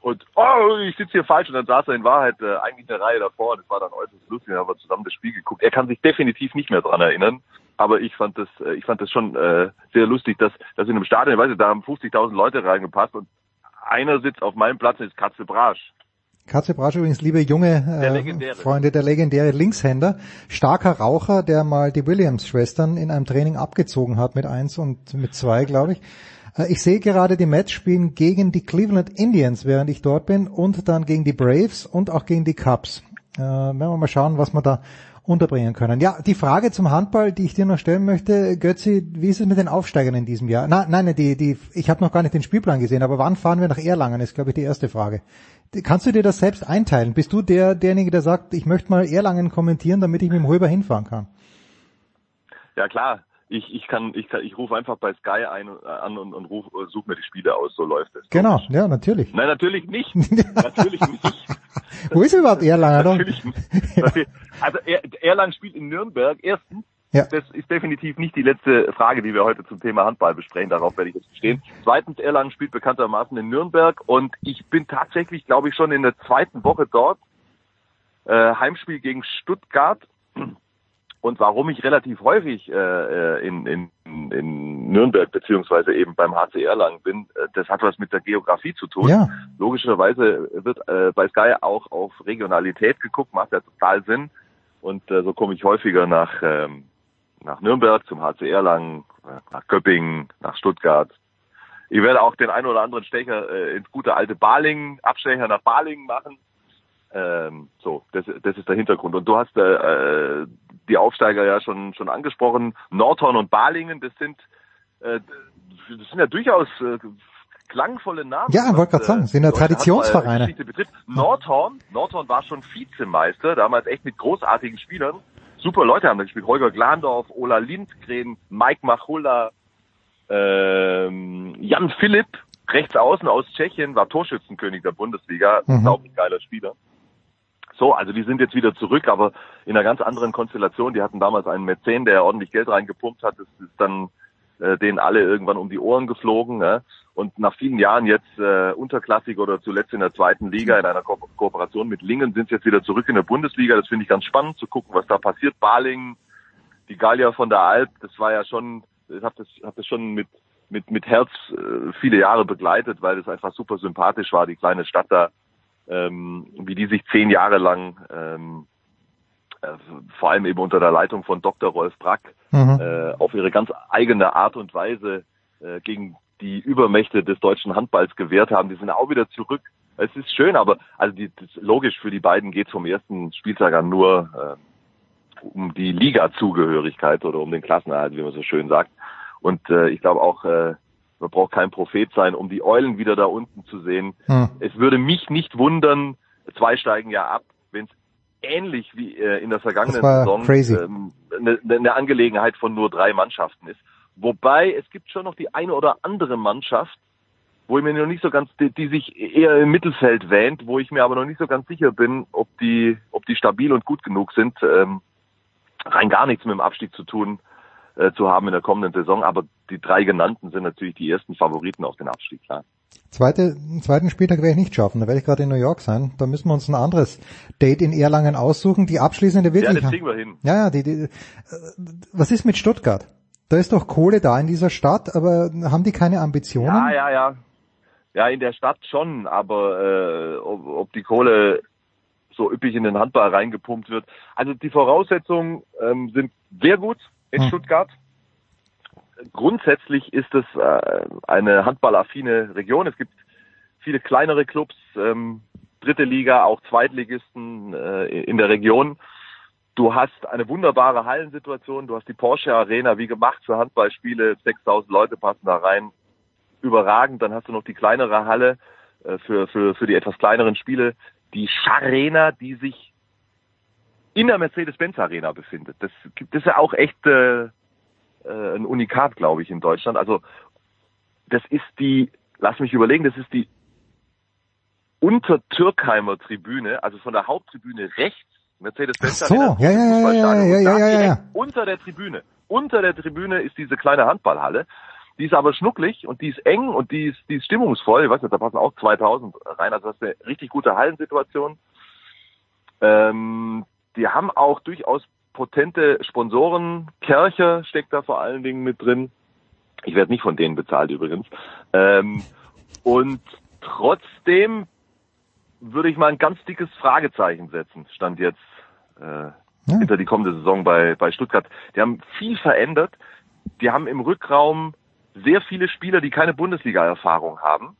[SPEAKER 14] Und oh, ich sitze hier falsch und dann saß er in Wahrheit äh, eigentlich eine Reihe davor es war dann äußerst lustig, dann haben wir zusammen das Spiel geguckt. Er kann sich definitiv nicht mehr dran erinnern, aber ich fand das, äh, ich fand das schon äh, sehr lustig, dass, dass in einem Stadion, ich weiß nicht, da haben 50.000 Leute reingepasst und einer sitzt auf meinem Platz und ist Katze Brasch.
[SPEAKER 1] Katze Brasch übrigens, liebe junge
[SPEAKER 14] Der
[SPEAKER 1] äh,
[SPEAKER 14] legendäre.
[SPEAKER 1] Freunde, der legendäre Linkshänder, starker Raucher, der mal die Williams-Schwestern in einem Training abgezogen hat mit eins und mit zwei, glaube ich. Äh, Ich sehe gerade die Matchspielen gegen die Cleveland Indians, während ich dort bin, und dann gegen die Braves und auch gegen die Cubs. Äh, werden wir mal schauen, was wir da unterbringen können. Ja, die Frage zum Handball, die ich dir noch stellen möchte, Götzi, wie ist es mit den Aufsteigern in diesem Jahr? Na, nein, die, die, ich habe noch gar nicht den Spielplan gesehen, aber wann fahren wir nach Erlangen, ist, glaube ich, die erste Frage. Kannst du dir das selbst einteilen? Bist du der, derjenige, der sagt, ich möchte mal Erlangen kommentieren, damit ich mit dem Röber hinfahren kann?
[SPEAKER 14] Ja klar, ich, ich kann, ich kann, ich rufe einfach bei Sky ein, an und, und ruf, suche mir die Spiele aus, so läuft es.
[SPEAKER 1] Genau, ja, natürlich.
[SPEAKER 14] Nein, natürlich nicht. natürlich nicht.
[SPEAKER 1] Wo ist überhaupt Erlangen?
[SPEAKER 14] Natürlich nicht. Also er, Erlangen spielt in Nürnberg. Erstens,
[SPEAKER 1] Ja.
[SPEAKER 14] das ist definitiv nicht die letzte Frage, die wir heute zum Thema Handball besprechen. Darauf werde ich jetzt bestehen. Zweitens, Erlangen spielt bekanntermaßen in Nürnberg und ich bin tatsächlich, glaube ich, schon in der zweiten Woche dort. Äh, Heimspiel gegen Stuttgart. Und warum ich relativ häufig äh, in, in, in Nürnberg beziehungsweise eben beim HC Erlangen bin, äh, das hat was mit der Geografie zu tun.
[SPEAKER 1] Ja.
[SPEAKER 14] Logischerweise wird äh, bei Sky auch auf Regionalität geguckt, macht ja total Sinn. Und äh, so komme ich häufiger nach, ähm, nach Nürnberg zum HC Erlangen, äh, nach Köppingen, nach Stuttgart. Ich werde auch den einen oder anderen Stecher äh, ins gute alte Balingen, Abstecher nach Balingen machen. Ähm, so, das, das ist der Hintergrund. Und du hast äh, äh, die Aufsteiger ja schon schon angesprochen. Nordhorn und Balingen, das sind äh, das sind ja durchaus äh, klangvolle Namen.
[SPEAKER 1] Ja, ich wollte gerade sagen, sind ja
[SPEAKER 14] deutsche
[SPEAKER 1] Traditionsvereine.
[SPEAKER 14] Nordhorn, Nordhorn war schon Vizemeister, damals echt mit großartigen Spielern. Super Leute haben da gespielt. Holger Glandorf, Ola Lindgren, Mike Machulla, ähm, Jan Philipp, rechts außen aus Tschechien, war Torschützenkönig der Bundesliga.
[SPEAKER 1] Mhm.
[SPEAKER 14] Unglaublich geiler Spieler. So, also die sind jetzt wieder zurück, aber in einer ganz anderen Konstellation. Die hatten damals einen Mäzen, der ordentlich Geld reingepumpt hat. Das ist dann äh, denen alle irgendwann um die Ohren geflogen. Ne? Und nach vielen Jahren jetzt äh, unterklassig oder zuletzt in der zweiten Liga in einer Ko Kooperation mit Lingen sind sie jetzt wieder zurück in der Bundesliga. Das finde ich ganz spannend zu gucken, was da passiert. Balingen, die Gallier von der Alp, das war ja schon, ich habe das, hab das schon mit mit mit Herz äh, viele Jahre begleitet, weil das einfach super sympathisch war, die kleine Stadt da, ähm, wie die sich zehn Jahre lang ähm, äh, vor allem eben unter der Leitung von Dr. Rolf Brack
[SPEAKER 1] Mhm.
[SPEAKER 14] äh, auf ihre ganz eigene Art und Weise äh, gegen die Übermächte des deutschen Handballs gewehrt haben. Die sind auch wieder zurück. Es ist schön, aber also die, logisch für die beiden geht vom ersten Spieltag an nur äh, um die Liga-Zugehörigkeit oder um den Klassenerhalt, wie man so schön sagt. Und äh, ich glaube auch, äh, man braucht kein Prophet sein, um die Eulen wieder da unten zu sehen.
[SPEAKER 1] Hm.
[SPEAKER 14] Es würde mich nicht wundern, zwei steigen ja ab, wenn es ähnlich wie äh, in der vergangenen Saison ähm, eine, eine Angelegenheit von nur drei Mannschaften ist. Wobei es gibt schon noch die eine oder andere Mannschaft, wo ich mir noch nicht so ganz, die, die sich eher im Mittelfeld wähnt, wo ich mir aber noch nicht so ganz sicher bin, ob die, ob die stabil und gut genug sind, ähm, rein gar nichts mit dem Abstieg zu tun äh, zu haben in der kommenden Saison. Aber die drei genannten sind natürlich die ersten Favoriten auf den Abstieg, klar.
[SPEAKER 1] Zweite, zweiten Spieltag werde ich nicht schaffen, da werde ich gerade in New York sein. Da müssen wir uns ein anderes Date in Erlangen aussuchen. Die abschließende wirklich.
[SPEAKER 14] Ja, das kriegen wir hin.
[SPEAKER 1] Ja, ja, die, die, äh, was ist mit Stuttgart? Da ist doch Kohle da in dieser Stadt, aber haben die keine Ambitionen?
[SPEAKER 14] Ja, ja, ja. Ja, in der Stadt schon, aber äh, ob, ob die Kohle so üppig in den Handball reingepumpt wird. Also die Voraussetzungen ähm, sind sehr gut in
[SPEAKER 1] Hm.
[SPEAKER 14] Stuttgart. Grundsätzlich ist es äh, eine handballaffine Region. Es gibt viele kleinere Clubs, ähm, dritte Liga, auch Zweitligisten äh, in der Region. Du hast eine wunderbare Hallensituation. Du hast die Porsche Arena wie gemacht für Handballspiele. 6000 Leute passen da rein. Überragend. Dann hast du noch die kleinere Halle äh, für, für, für die etwas kleineren Spiele. Die Scharena, die sich in der Mercedes-Benz Arena befindet. Das, gibt- ist ja auch echt äh, äh, ein Unikat, glaube ich, in Deutschland. Also das ist die, lass mich überlegen, das ist die Untertürkheimer Tribüne, also von der Haupttribüne rechts, Mercedes-Benz
[SPEAKER 1] so, ja, ja, ja, ja, ja, ja, ja, ja.
[SPEAKER 14] Unter der Tribüne, unter der Tribüne ist diese kleine Handballhalle. Die ist aber schnucklig und die ist eng und die ist, die ist stimmungsvoll. Ich weiß nicht, da passen auch 2000 rein. Also das ist eine richtig gute Hallensituation. Ähm, die haben auch durchaus potente Sponsoren. Kercher steckt da vor allen Dingen mit drin. Ich werde nicht von denen bezahlt übrigens. Ähm, und trotzdem würde ich mal ein ganz dickes Fragezeichen setzen, stand jetzt äh, hinter die kommende Saison bei, bei Stuttgart. Die haben viel verändert. Die haben im Rückraum sehr viele Spieler, die keine Bundesliga-Erfahrung haben.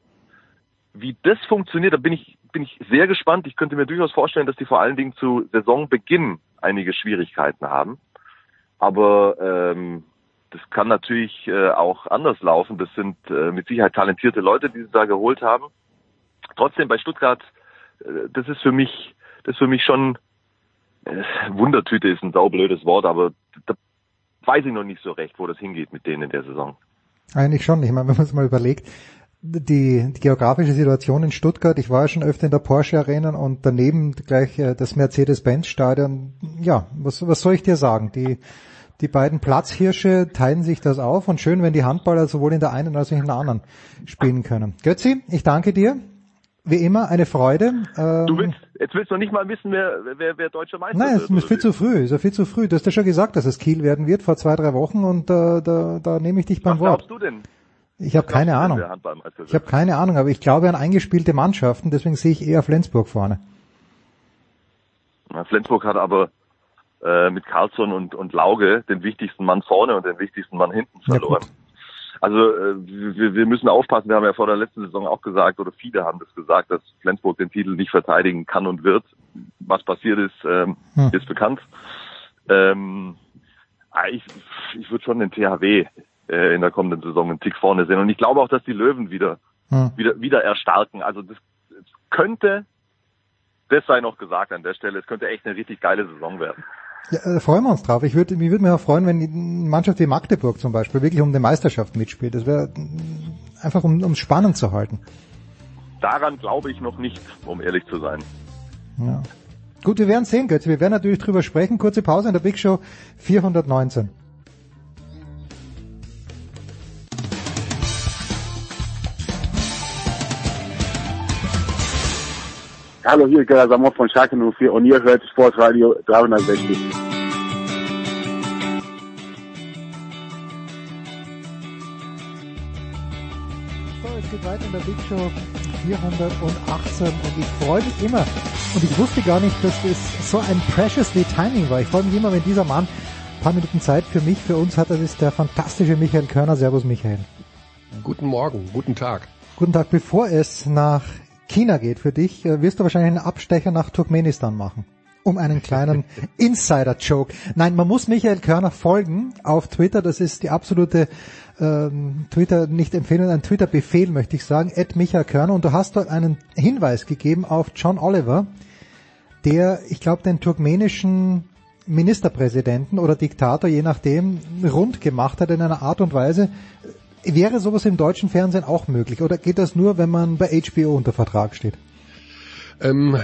[SPEAKER 14] Wie das funktioniert, da bin ich, bin ich sehr gespannt. Ich könnte mir durchaus vorstellen, dass die vor allen Dingen zu Saisonbeginn einige Schwierigkeiten haben. Aber ähm, das kann natürlich äh, auch anders laufen. Das sind äh, mit Sicherheit talentierte Leute, die sie da geholt haben. Trotzdem bei Stuttgart, äh, das ist für mich, das ist für mich schon äh, Wundertüte ist ein saublödes Wort, aber da weiß ich noch nicht so recht, wo das hingeht mit denen in der Saison.
[SPEAKER 1] Eigentlich schon. Ich meine, wenn man es mal überlegt, die, die geografische Situation in Stuttgart, ich war ja schon öfter in der Porsche Arena und daneben gleich äh, das Mercedes-Benz-Stadion. Ja, was, was soll ich dir sagen? Die, die beiden Platzhirsche teilen sich das auf und schön, wenn die Handballer sowohl in der einen als auch in der anderen spielen können. Götzi, ich danke dir. Wie immer eine Freude. Ähm,
[SPEAKER 14] Du willst, jetzt willst du noch nicht mal wissen, wer, wer, wer deutscher Meister
[SPEAKER 1] Nein,
[SPEAKER 14] wird.
[SPEAKER 1] es ist viel zu früh, ist ja viel zu früh. Du hast ja schon gesagt, dass es Kiel werden wird vor zwei, drei Wochen und äh, da, da nehme ich dich beim
[SPEAKER 14] Was
[SPEAKER 1] Wort.
[SPEAKER 14] glaubst du denn?
[SPEAKER 1] Ich habe keine Ahnung. Ich habe keine Ahnung, aber ich glaube an eingespielte Mannschaften, deswegen sehe ich eher Flensburg vorne.
[SPEAKER 14] Flensburg hat aber äh, mit Carlsson und, und Lauge den wichtigsten Mann vorne und den wichtigsten Mann hinten verloren. also äh, wir, wir müssen aufpassen, wir haben ja vor der letzten Saison auch gesagt, oder viele haben das gesagt, dass Flensburg den Titel nicht verteidigen kann und wird. Was passiert ist, ähm,
[SPEAKER 1] Hm.
[SPEAKER 14] ist bekannt. Ähm, ah, ich ich würde schon den THW äh, in der kommenden Saison einen Tick vorne sehen. Und ich glaube auch, dass die Löwen wieder,
[SPEAKER 1] Hm.
[SPEAKER 14] wieder, wieder erstarken. Also das, das könnte, das sei noch gesagt an der Stelle, es könnte echt eine richtig geile Saison werden.
[SPEAKER 1] Ja, da freuen wir uns drauf. Ich würde mich würde mich auch freuen, wenn die Mannschaft wie Magdeburg zum Beispiel wirklich um die Meisterschaft mitspielt. Das wäre mm, einfach um um es spannend zu halten.
[SPEAKER 14] Daran glaube ich noch nicht, um ehrlich zu sein.
[SPEAKER 1] Ja. Gut, wir werden sehen, Götze. Wir werden natürlich drüber sprechen. Kurze Pause in der Big Show 419.
[SPEAKER 15] Hallo, hier ist Gerda Sammer von Schalke 04 und ihr hört Sportradio 360.
[SPEAKER 1] So, es geht weiter in der Big Show 418 und ich freue mich immer. Und ich wusste gar nicht, dass das so ein preciously Timing war. Ich freue mich immer, wenn dieser Mann ein paar Minuten Zeit für mich, für uns hat. Das ist der fantastische Michael Körner. Servus Michael.
[SPEAKER 16] Guten Morgen, guten Tag.
[SPEAKER 1] Guten Tag. Bevor es nach China geht für dich, äh, wirst du wahrscheinlich einen Abstecher nach Turkmenistan machen. Um einen kleinen Insider-Joke. Nein, man muss Michael Körner folgen auf Twitter. Das ist die absolute ähm, Twitter, nicht Empfehlung, ein Twitter-Befehl, möchte ich sagen. Ed Michael Körner. Und du hast dort einen Hinweis gegeben auf John Oliver, der, ich glaube, den turkmenischen Ministerpräsidenten oder Diktator, je nachdem, rund gemacht hat in einer Art und Weise. Wäre sowas im deutschen Fernsehen auch möglich? Oder geht das nur, wenn man bei HBO unter Vertrag steht?
[SPEAKER 16] Ähm,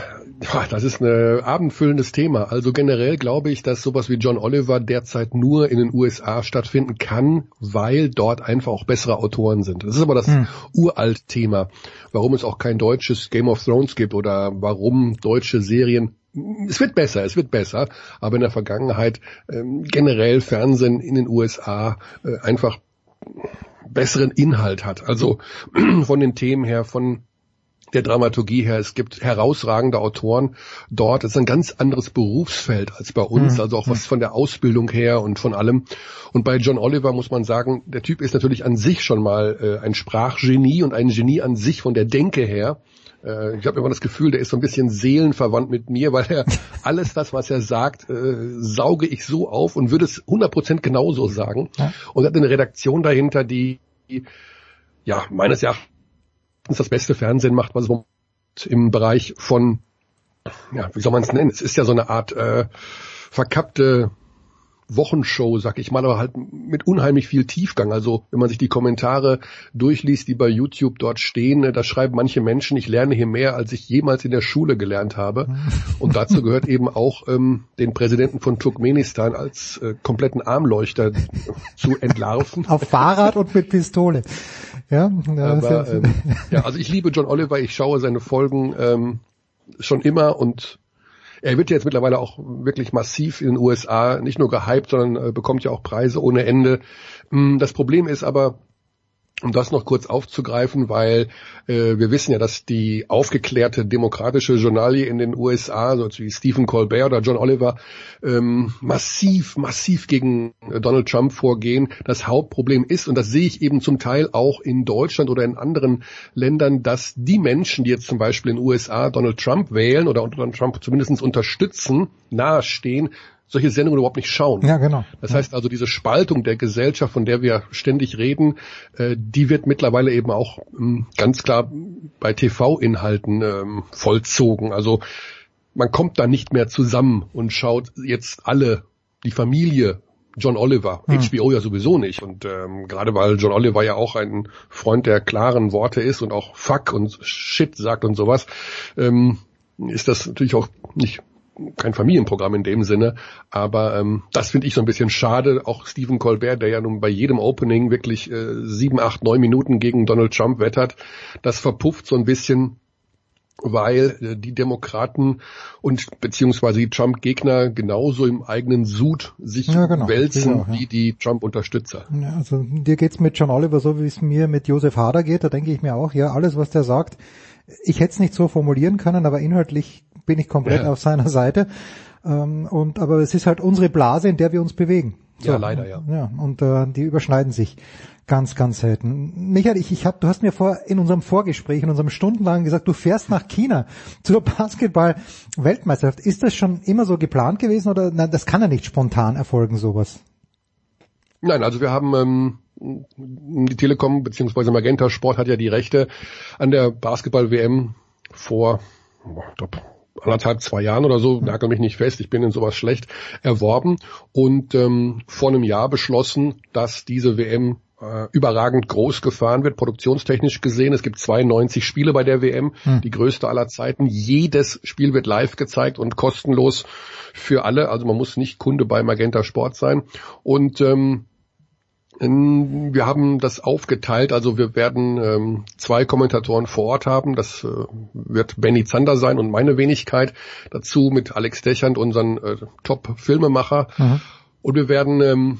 [SPEAKER 16] Ja, das ist ein abendfüllendes Thema. Also generell glaube ich, dass sowas wie John Oliver derzeit nur in den USA stattfinden kann, weil dort einfach auch bessere Autoren sind. Das ist aber das hm. uralt Thema, warum es auch kein deutsches Game of Thrones gibt oder warum deutsche Serien es wird besser, es wird besser, aber in der Vergangenheit ähm, generell Fernsehen in den USA äh, einfach besseren Inhalt hat. Also von den Themen her, von der Dramaturgie her. Es gibt herausragende Autoren dort. Es ist ein ganz anderes Berufsfeld als bei uns, mhm. also auch was von der Ausbildung her und von allem. Und bei John Oliver muss man sagen, der Typ ist natürlich an sich schon mal äh, ein Sprachgenie und ein Genie an sich von der Denke her. Äh, ich habe immer das Gefühl, der ist so ein bisschen seelenverwandt mit mir, weil er alles das, was er sagt, äh, sauge ich so auf und würde es 100% genauso sagen. Ja. Und hat eine Redaktion dahinter, die ja meines Erachtens das beste Fernsehen macht, was es im Bereich von, ja, wie soll man es nennen? Es ist ja so eine Art äh, verkappte Wochenshow, sag ich mal, aber halt mit unheimlich viel Tiefgang. Also wenn man sich die Kommentare durchliest, die bei YouTube dort stehen, ne, da schreiben manche Menschen, ich lerne hier mehr, als ich jemals in der Schule gelernt habe. Und dazu gehört eben auch ähm, den Präsidenten von Turkmenistan als äh, kompletten Armleuchter zu entlarven.
[SPEAKER 1] Auf Fahrrad und mit Pistole. Ja,
[SPEAKER 16] aber, ähm, ja, also ich liebe John Oliver, ich schaue seine Folgen ähm, schon immer und er wird jetzt mittlerweile auch wirklich massiv in den USA nicht nur gehypt, sondern äh, bekommt ja auch Preise ohne Ende. Mm, das Problem ist aber, um das noch kurz aufzugreifen, weil äh, wir wissen ja, dass die aufgeklärte demokratische Journalie in den USA, so wie Stephen Colbert oder John Oliver, ähm, massiv, massiv gegen Donald Trump vorgehen. Das Hauptproblem ist, und das sehe ich eben zum Teil auch in Deutschland oder in anderen Ländern, dass die Menschen, die jetzt zum Beispiel in den USA Donald Trump wählen oder Donald Trump zumindest unterstützen, nahestehen, solche Sendungen überhaupt nicht schauen.
[SPEAKER 1] Ja, genau.
[SPEAKER 16] Das ja. heißt also, diese Spaltung der Gesellschaft, von der wir ständig reden, äh, die wird mittlerweile eben auch ähm, ganz klar bei TV-Inhalten ähm, vollzogen. Also man kommt da nicht mehr zusammen und schaut jetzt alle die Familie John Oliver, hm. HBO ja sowieso nicht. Und ähm, gerade weil John Oliver ja auch ein Freund der klaren Worte ist und auch Fuck und Shit sagt und sowas, ähm, ist das natürlich auch nicht kein Familienprogramm in dem Sinne, aber ähm, das finde ich so ein bisschen schade. Auch Stephen Colbert, der ja nun bei jedem Opening wirklich äh, sieben, acht, neun Minuten gegen Donald Trump wettert, das verpufft so ein bisschen, weil äh, die Demokraten und beziehungsweise die Trump-Gegner genauso im eigenen Sud sich ja, genau. wälzen auch, ja. wie die Trump-Unterstützer.
[SPEAKER 1] Ja, also dir geht's mit John Oliver so, wie es mir mit Josef Hader geht. Da denke ich mir auch, ja, alles, was der sagt, ich hätte es nicht so formulieren können, aber inhaltlich bin ich komplett ja. auf seiner Seite. Ähm, und aber es ist halt unsere Blase, in der wir uns bewegen.
[SPEAKER 16] So, ja, leider, ja.
[SPEAKER 1] Ja, und äh, die überschneiden sich ganz, ganz selten. Michael, ich, ich hab, du hast mir vor in unserem Vorgespräch, in unserem stundenlangen gesagt, du fährst nach China zur Basketball-Weltmeisterschaft. Ist das schon immer so geplant gewesen oder nein, das kann ja nicht spontan erfolgen, sowas?
[SPEAKER 16] Nein, also wir haben ähm, die Telekom bzw. Magenta Sport hat ja die Rechte an der Basketball-WM vor, ich glaube, anderthalb, zwei Jahren oder so, nagel mich nicht fest, ich bin in sowas schlecht, erworben und ähm, vor einem Jahr beschlossen, dass diese WM äh, überragend groß gefahren wird, produktionstechnisch gesehen. Es gibt 92 Spiele bei der WM, hm. die größte aller Zeiten. Jedes Spiel wird live gezeigt und kostenlos für alle. Also man muss nicht Kunde bei Magenta Sport sein. Und ähm, wir haben das aufgeteilt, also wir werden ähm, zwei Kommentatoren vor Ort haben. Das äh, wird Benny Zander sein und meine Wenigkeit. Dazu mit Alex Dechand, unseren äh, Top-Filmemacher. Mhm. Und wir werden ähm,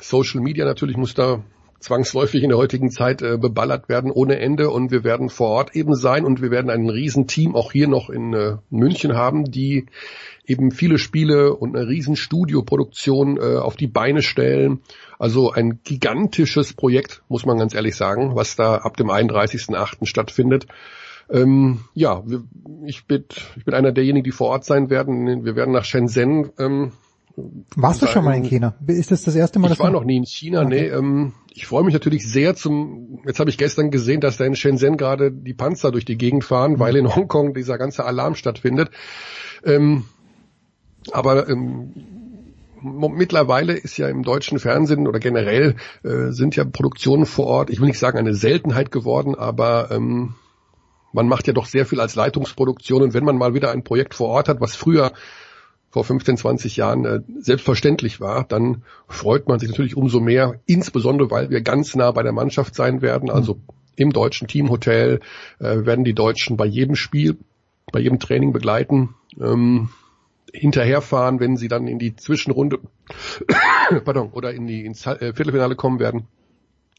[SPEAKER 16] Social Media natürlich muss da zwangsläufig in der heutigen Zeit äh, beballert werden ohne Ende und wir werden vor Ort eben sein und wir werden ein Riesenteam auch hier noch in äh, München haben, die eben viele Spiele und eine riesen Studioproduktion äh, auf die Beine stellen. Also ein gigantisches Projekt, muss man ganz ehrlich sagen, was da ab dem 31.8. stattfindet. Ähm, ja, ich, bin, ich bin einer derjenigen, die vor Ort sein werden. Wir werden nach Shenzhen ähm,
[SPEAKER 1] warst du schon mal in China? Ist das das erste Mal?
[SPEAKER 16] Ich war noch nie in China, okay. nee. Ähm, ich freue mich natürlich sehr zum, jetzt habe ich gestern gesehen, dass da in Shenzhen gerade die Panzer durch die Gegend fahren, mhm. weil in Hongkong dieser ganze Alarm stattfindet. Ähm, aber ähm, mittlerweile ist ja im deutschen Fernsehen oder generell äh, sind ja Produktionen vor Ort, ich will nicht sagen eine Seltenheit geworden, aber ähm, man macht ja doch sehr viel als Leitungsproduktion. Und wenn man mal wieder ein Projekt vor Ort hat, was früher vor 15, 20 Jahren äh, selbstverständlich war, dann freut man sich natürlich umso mehr, insbesondere weil wir ganz nah bei der Mannschaft sein werden, also im deutschen Teamhotel äh, werden die Deutschen bei jedem Spiel, bei jedem Training begleiten, ähm, hinterherfahren, wenn sie dann in die Zwischenrunde pardon, oder in die ins äh, Viertelfinale kommen werden.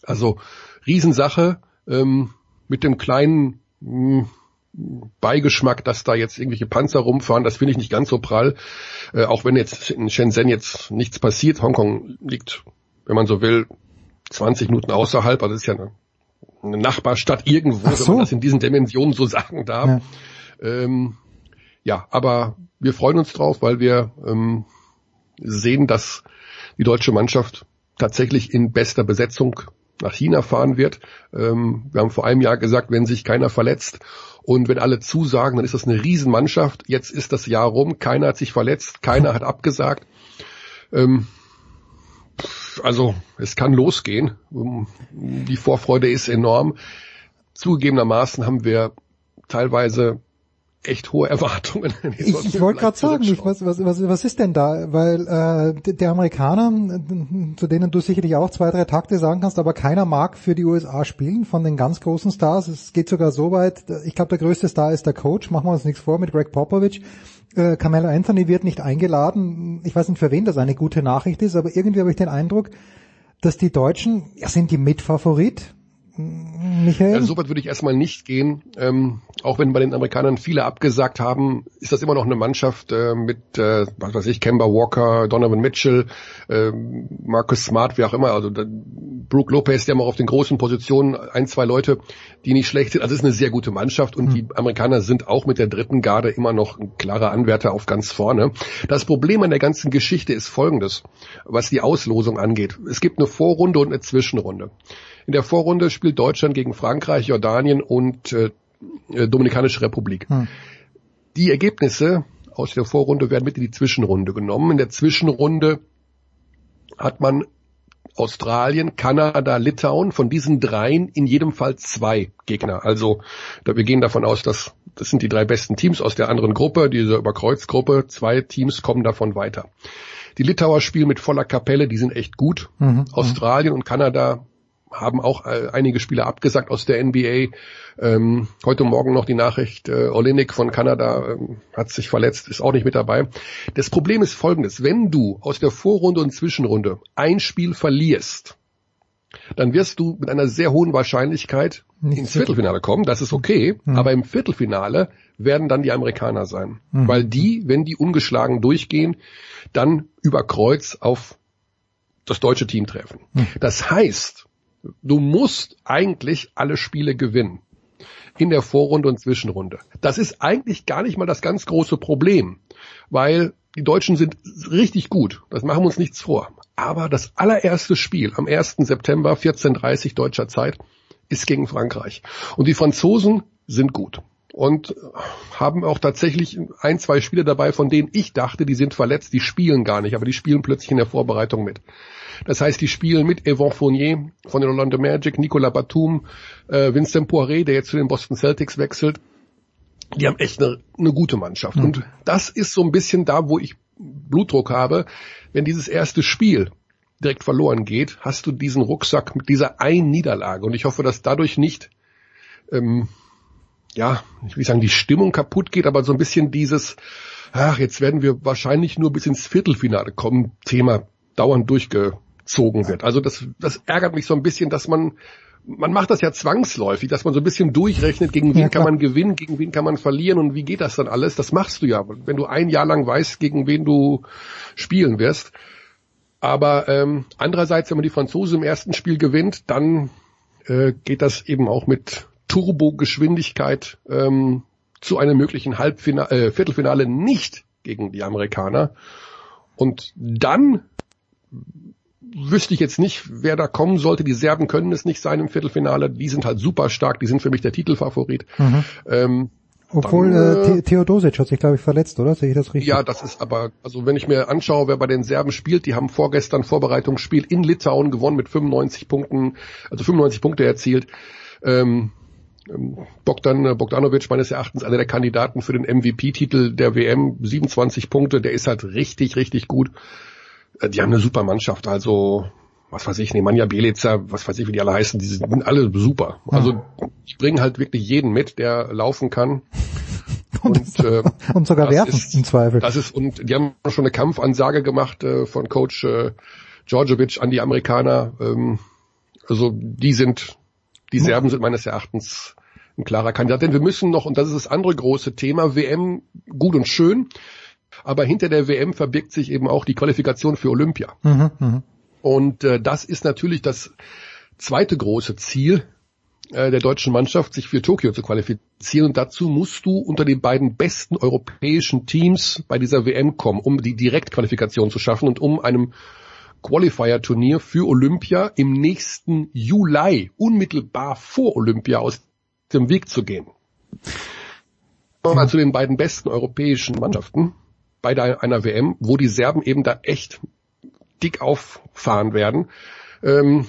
[SPEAKER 16] Also Riesensache ähm, mit dem kleinen mh, Beigeschmack, dass da jetzt irgendwelche Panzer rumfahren, das finde ich nicht ganz so prall. Äh, auch wenn jetzt in Shenzhen jetzt nichts passiert. Hongkong liegt, wenn man so will, 20 Minuten außerhalb. Also das ist ja eine, eine Nachbarstadt irgendwo, so. wenn man das in diesen Dimensionen so sagen darf. Ja. Ähm, ja, aber wir freuen uns drauf, weil wir ähm, sehen, dass die deutsche Mannschaft tatsächlich in bester Besetzung nach China fahren wird. Ähm, wir haben vor einem Jahr gesagt, wenn sich keiner verletzt und wenn alle zusagen, dann ist das eine Riesenmannschaft. Jetzt ist das Jahr rum, keiner hat sich verletzt, keiner hat abgesagt. Ähm, also es kann losgehen. Die Vorfreude ist enorm. Zugegebenermaßen haben wir teilweise echt hohe Erwartungen.
[SPEAKER 1] ich ich wollte gerade sagen, was, was, was, was ist denn da? Weil äh, der Amerikaner, zu denen du sicherlich auch zwei, drei Takte sagen kannst, aber keiner mag für die USA spielen von den ganz großen Stars. Es geht sogar so weit, ich glaube, der größte Star ist der Coach, machen wir uns nichts vor, mit Greg Popovich. Äh, Carmelo Anthony wird nicht eingeladen. Ich weiß nicht, für wen das eine gute Nachricht ist, aber irgendwie habe ich den Eindruck, dass die Deutschen, ja, sind die Mitfavorit Michael?
[SPEAKER 16] Also so weit würde ich erstmal nicht gehen. Ähm, auch wenn bei den Amerikanern viele abgesagt haben, ist das immer noch eine Mannschaft äh, mit, äh, was weiß ich, Kemba Walker, Donovan Mitchell, äh, Marcus Smart, wie auch immer. Also da, Brooke Lopez, der mal auf den großen Positionen, ein, zwei Leute, die nicht schlecht sind. Also es ist eine sehr gute Mannschaft und mhm. die Amerikaner sind auch mit der dritten Garde immer noch ein klarer Anwärter auf ganz vorne. Das Problem an der ganzen Geschichte ist folgendes, was die Auslosung angeht. Es gibt eine Vorrunde und eine Zwischenrunde. In der Vorrunde spielt Deutschland gegen Frankreich, Jordanien und äh, äh, Dominikanische Republik. Hm. Die Ergebnisse aus der Vorrunde werden mit in die Zwischenrunde genommen. In der Zwischenrunde hat man Australien, Kanada, Litauen, von diesen dreien in jedem Fall zwei Gegner. Also wir gehen davon aus, dass das sind die drei besten Teams aus der anderen Gruppe, diese Überkreuzgruppe. Zwei Teams kommen davon weiter. Die Litauer spielen mit voller Kapelle, die sind echt gut. Mhm. Australien und Kanada haben auch äh, einige Spieler abgesagt aus der NBA. Ähm, heute Morgen noch die Nachricht, äh, Olenek von Kanada äh, hat sich verletzt, ist auch nicht mit dabei. Das Problem ist folgendes, wenn du aus der Vorrunde und Zwischenrunde ein Spiel verlierst, dann wirst du mit einer sehr hohen Wahrscheinlichkeit nicht ins Viertelfinale kommen, das ist okay, mhm. aber im Viertelfinale werden dann die Amerikaner sein, mhm. weil die, wenn die ungeschlagen durchgehen, dann über Kreuz auf das deutsche Team treffen. Mhm. Das heißt, Du musst eigentlich alle Spiele gewinnen. In der Vorrunde und Zwischenrunde. Das ist eigentlich gar nicht mal das ganz große Problem, weil die Deutschen sind richtig gut. Das machen wir uns nichts vor. Aber das allererste Spiel am 1. September 14.30 deutscher Zeit ist gegen Frankreich. Und die Franzosen sind gut und haben auch tatsächlich ein, zwei Spiele dabei, von denen ich dachte, die sind verletzt, die spielen gar nicht, aber die spielen plötzlich in der Vorbereitung mit. Das heißt, die spielen mit Evan Fournier von den Orlando Magic, Nicolas Batum, äh, Vincent Poiré, der jetzt zu den Boston Celtics wechselt. Die haben echt eine, eine gute Mannschaft. Mhm. Und das ist so ein bisschen da, wo ich Blutdruck habe. Wenn dieses erste Spiel direkt verloren geht, hast du diesen Rucksack mit dieser einen Niederlage. Und ich hoffe, dass dadurch nicht, ähm, ja, ich will sagen, die Stimmung kaputt geht, aber so ein bisschen dieses, ach, jetzt werden wir wahrscheinlich nur bis ins Viertelfinale kommen, Thema dauernd durchge, gezogen wird. Also das, das ärgert mich so ein bisschen, dass man, man macht das ja zwangsläufig, dass man so ein bisschen durchrechnet, gegen wen kann man gewinnen, gegen wen kann man verlieren und wie geht das dann alles. Das machst du ja, wenn du ein Jahr lang weißt, gegen wen du spielen wirst. Aber ähm, andererseits, wenn man die Franzosen im ersten Spiel gewinnt, dann äh, geht das eben auch mit Turbogeschwindigkeit ähm, zu einem möglichen Halbfinale, äh, Viertelfinale nicht gegen die Amerikaner. Und dann wüsste ich jetzt nicht, wer da kommen sollte. Die Serben können es nicht sein im Viertelfinale. Die sind halt super stark. Die sind für mich der Titelfavorit. Mhm. Ähm,
[SPEAKER 1] obwohl dann, äh, Theodosic hat sich, glaube ich, verletzt, oder? Sehe ich das richtig?
[SPEAKER 16] Ja, das ist aber, also wenn ich mir anschaue, wer bei den Serben spielt, die haben vorgestern Vorbereitungsspiel in Litauen gewonnen mit 95 Punkten, also 95 Punkte erzielt. Ähm, ähm, Bogdan äh, Bogdanovic meines Erachtens einer der Kandidaten für den MVP-Titel der WM, 27 Punkte, der ist halt richtig, richtig gut. Äh, die haben eine super Mannschaft, also was weiß ich, Nemanja Belica, was weiß ich, wie die alle heißen, die sind alle super. Also ich bringe halt wirklich jeden mit, der laufen kann.
[SPEAKER 1] Und, äh, und sogar werfen,
[SPEAKER 16] ist,
[SPEAKER 1] im Zweifel.
[SPEAKER 16] Das ist, und die haben schon eine Kampfansage gemacht äh, von Coach äh, Djordjevic an die Amerikaner. Ähm, also die sind, die Serben sind meines Erachtens ein klarer Kandidat. Denn wir müssen noch, und das ist das andere große Thema, WM gut und schön, aber hinter der WM verbirgt sich eben auch die Qualifikation für Olympia.
[SPEAKER 1] Mhm, mh.
[SPEAKER 16] Und äh, das ist natürlich das zweite große Ziel äh, der deutschen Mannschaft, sich für Tokio zu qualifizieren. Und dazu musst du unter den beiden besten europäischen Teams bei dieser WM kommen, um die Direktqualifikation zu schaffen und um einem Qualifier-Turnier für Olympia im nächsten Juli, unmittelbar vor Olympia, aus dem Weg zu gehen. Kommen wir mal zu den beiden besten europäischen Mannschaften bei einer WM, wo die Serben eben da echt dick auffahren werden. Ähm,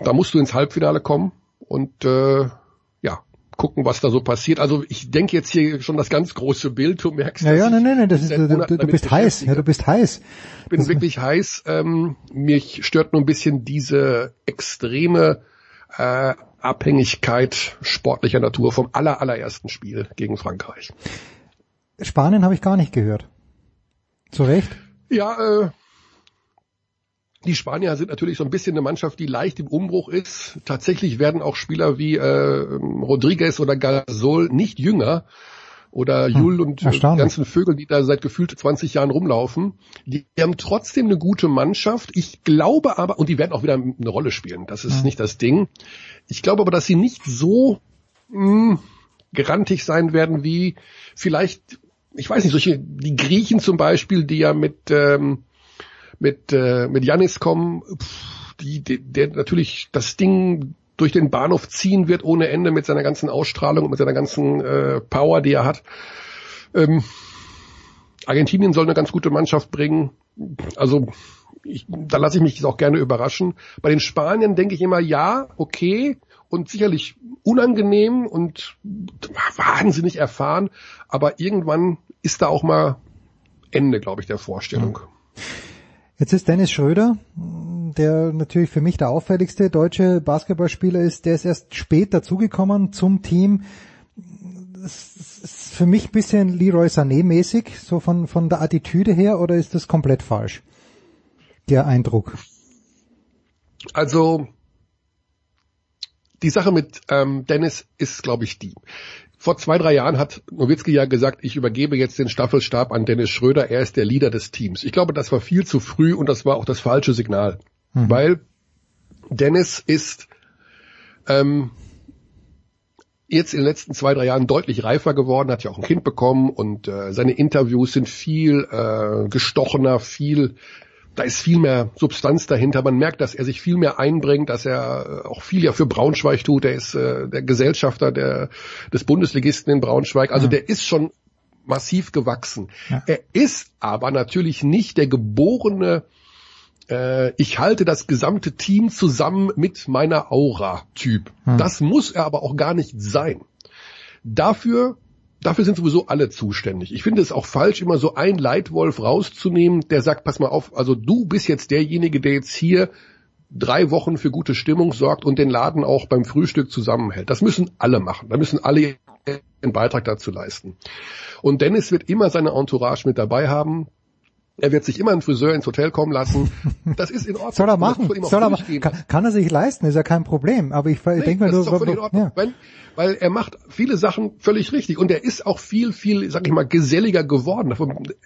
[SPEAKER 16] da musst du ins Halbfinale kommen und äh, gucken, was da so passiert. Also ich denke jetzt hier schon das ganz große Bild, du merkst.
[SPEAKER 1] Ja, ja, nein, nein, nein, das ist,
[SPEAKER 16] seit
[SPEAKER 1] du, du, bist heiß, ja, du bist heiß.
[SPEAKER 16] Ich bin wirklich heiß. Ähm, mich stört nur ein bisschen diese extreme äh, Abhängigkeit sportlicher Natur vom aller, allerersten Spiel gegen Frankreich.
[SPEAKER 1] Spanien habe ich gar nicht gehört. Zu Recht?
[SPEAKER 16] Ja, äh, die Spanier sind natürlich so ein bisschen eine Mannschaft, die leicht im Umbruch ist. Tatsächlich werden auch Spieler wie äh, Rodriguez oder Gasol nicht jünger oder Jul und äh, die
[SPEAKER 1] erstaunlich.
[SPEAKER 16] ganzen Vögel, die da seit gefühlt 20 Jahren rumlaufen. Die haben trotzdem eine gute Mannschaft. Ich glaube aber, und die werden auch wieder eine Rolle spielen, das ist
[SPEAKER 1] Mhm.
[SPEAKER 16] nicht das Ding. Ich glaube aber, dass sie nicht so mh, grantig sein werden wie vielleicht, ich weiß nicht, solche, die Griechen zum Beispiel, die ja mit, ähm, mit, äh, mit Janis kommen, pff, die, die, der natürlich das Ding durch den Bahnhof ziehen wird ohne Ende mit seiner ganzen Ausstrahlung und mit seiner ganzen äh, Power, die er hat. Ähm, Argentinien soll eine ganz gute Mannschaft bringen. Also ich, da lasse ich mich auch gerne überraschen. Bei den Spaniern denke ich immer, ja, okay und sicherlich unangenehm und wahnsinnig erfahren, aber irgendwann ist da auch mal Ende, glaube ich, der Vorstellung.
[SPEAKER 1] Jetzt ist Dennis Schröder, der natürlich für mich der auffälligste deutsche Basketballspieler ist, der ist erst spät dazugekommen zum Team. Das ist für mich ein bisschen Leroy Sané mäßig, so von, von der Attitüde her, oder ist das komplett falsch? Der Eindruck.
[SPEAKER 16] Also die Sache mit ähm, Dennis ist, glaube ich, die. Vor zwei, drei Jahren hat Nowitzki ja gesagt, ich übergebe jetzt den Staffelstab an Dennis Schröder, er ist der Leader des Teams. Ich glaube, das war viel zu früh und das war auch das falsche Signal.
[SPEAKER 1] Mhm.
[SPEAKER 16] Weil Dennis ist ähm, jetzt in den letzten zwei, drei Jahren deutlich reifer geworden, hat ja auch ein Kind bekommen und äh, seine Interviews sind viel äh, gestochener, viel da ist viel mehr Substanz dahinter. Man merkt, dass er sich viel mehr einbringt, dass er äh, auch viel ja für Braunschweig tut. Er ist äh, der Gesellschafter der, des Bundesligisten in Braunschweig. Also
[SPEAKER 1] Ja.
[SPEAKER 16] der ist schon massiv gewachsen. Er ist aber natürlich nicht der geborene, äh, ich halte das gesamte Team zusammen mit meiner Aura-Typ.
[SPEAKER 1] Hm.
[SPEAKER 16] Das muss er aber auch gar nicht sein. Dafür Dafür sind sowieso alle zuständig. Ich finde es auch falsch, immer so ein Leitwolf rauszunehmen, der sagt, pass mal auf, also du bist jetzt derjenige, der jetzt hier drei Wochen für gute Stimmung sorgt und den Laden auch beim Frühstück zusammenhält. Das müssen alle machen. Da müssen alle einen Beitrag dazu leisten. Und Dennis wird immer seine Entourage mit dabei haben. Er wird sich immer einen Friseur ins Hotel kommen lassen. Das ist in Ordnung.
[SPEAKER 1] Soll er machen? Soll er machen? Kann, kann er sich leisten, ist ja kein Problem. Aber ich,
[SPEAKER 16] Nee,
[SPEAKER 1] denke mir
[SPEAKER 16] das
[SPEAKER 1] nur,
[SPEAKER 16] ist in Ordnung,
[SPEAKER 1] ja.
[SPEAKER 16] weil, weil er macht viele Sachen völlig richtig und er ist auch viel, viel, sag ich mal, geselliger geworden.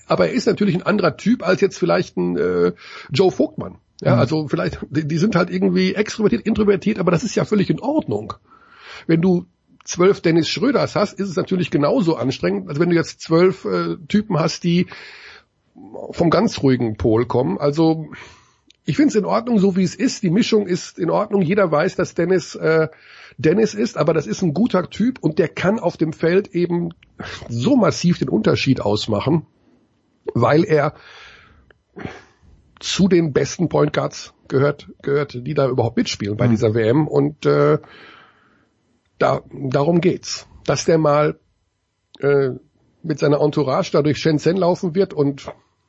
[SPEAKER 16] Aber er ist natürlich ein anderer Typ als jetzt vielleicht ein äh, Joe Vogtmann. Ja,
[SPEAKER 1] Mhm.
[SPEAKER 16] also vielleicht, die, die sind halt irgendwie extrovertiert, introvertiert, aber das ist ja völlig in Ordnung. Wenn du zwölf Dennis Schröders hast, ist es natürlich genauso anstrengend, als wenn du jetzt zwölf äh, Typen hast, die vom ganz ruhigen Pol kommen. Also ich finde es in Ordnung, so wie es ist. Die Mischung ist in Ordnung. Jeder weiß, dass Dennis äh, Dennis ist, aber das ist ein guter Typ und der kann auf dem Feld eben so massiv den Unterschied ausmachen, weil er zu den besten Point Guards gehört, gehört, die da überhaupt mitspielen bei dieser WM. Und äh, da, darum geht's. Dass der mal äh, mit seiner Entourage da durch Shenzhen laufen wird und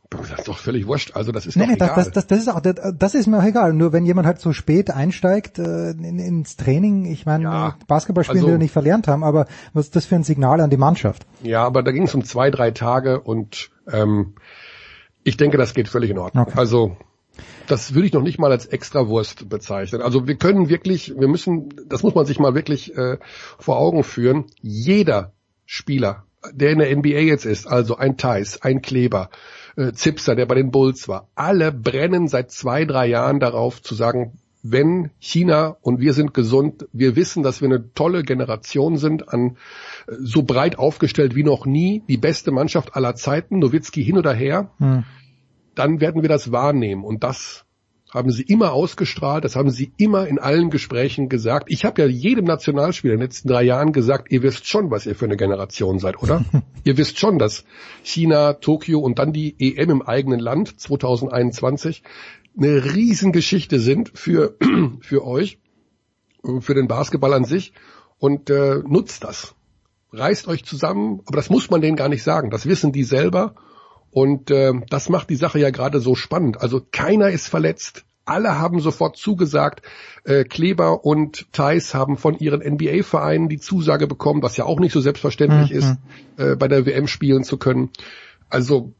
[SPEAKER 16] das ist doch völlig wurscht. Also das ist
[SPEAKER 1] Nee,
[SPEAKER 16] doch
[SPEAKER 1] nee,
[SPEAKER 16] egal.
[SPEAKER 1] das, das, das, das ist auch, das, das ist mir auch egal. Nur wenn jemand halt so spät einsteigt äh, in, ins Training, ich meine,
[SPEAKER 16] Ja,
[SPEAKER 1] Basketball spielen,
[SPEAKER 16] also-
[SPEAKER 1] die wir nicht verlernt haben, aber was ist das für ein Signal an die Mannschaft?
[SPEAKER 16] Ja, aber da ging es um zwei, drei Tage und ähm, ich denke, das geht völlig in Ordnung.
[SPEAKER 1] Okay.
[SPEAKER 16] Also das würde ich noch nicht mal als Extrawurst bezeichnen. Also wir können wirklich, wir müssen, das muss man sich mal wirklich äh, vor Augen führen. Jeder Spieler, der in der NBA jetzt ist, also ein Thais, ein Kleber, äh, Zipser, der bei den Bulls war, alle brennen seit zwei, drei Jahren darauf zu sagen, wenn China und wir sind gesund, wir wissen, dass wir eine tolle Generation sind, an äh, so breit aufgestellt wie noch nie, die beste Mannschaft aller Zeiten, Nowitzki hin oder her,
[SPEAKER 1] Hm.
[SPEAKER 16] dann werden wir das wahrnehmen. Und das haben sie immer ausgestrahlt, das haben sie immer in allen Gesprächen gesagt. Ich habe ja jedem Nationalspieler in den letzten drei Jahren gesagt, ihr wisst schon, was ihr für eine Generation seid, oder? ihr wisst schon, dass China, Tokio und dann die EM im eigenen Land 2021 eine Riesengeschichte sind für, für euch, für den Basketball an sich und äh, nutzt das. Reißt euch zusammen, aber das muss man denen gar nicht sagen. Das wissen die selber und äh, das macht die Sache ja gerade so spannend. Also keiner ist verletzt. Alle haben sofort zugesagt. Äh, Kleber und Thais haben von ihren NBA-Vereinen die Zusage bekommen, was ja auch nicht so selbstverständlich
[SPEAKER 1] Mhm.
[SPEAKER 16] ist, äh, bei der WM spielen zu können. Also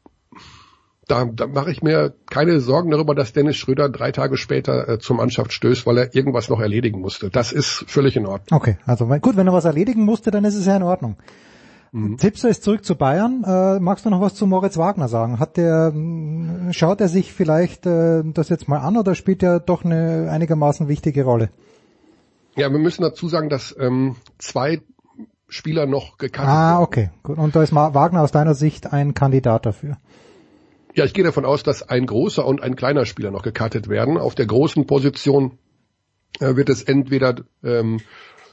[SPEAKER 16] da, da mache ich mir keine Sorgen darüber, dass Dennis Schröder drei Tage später äh, zur Mannschaft stößt, weil er irgendwas noch erledigen musste. Das ist völlig in Ordnung.
[SPEAKER 1] Okay, also gut, wenn er was erledigen musste, dann ist es ja in Ordnung.
[SPEAKER 16] Mhm.
[SPEAKER 1] Zipser ist zurück zu Bayern. Äh, magst du noch was zu Moritz Wagner sagen? Hat der, mh, schaut er sich vielleicht äh, das jetzt mal an oder spielt er doch eine einigermaßen wichtige Rolle?
[SPEAKER 16] Ja, wir müssen dazu sagen, dass ähm, zwei Spieler noch gekannt
[SPEAKER 1] Ah, okay, gut. Und da ist Wagner aus deiner Sicht ein Kandidat dafür.
[SPEAKER 16] Ja, ich gehe davon aus, dass ein großer und ein kleiner Spieler noch gecuttet werden. Auf der großen Position äh, wird es entweder ähm,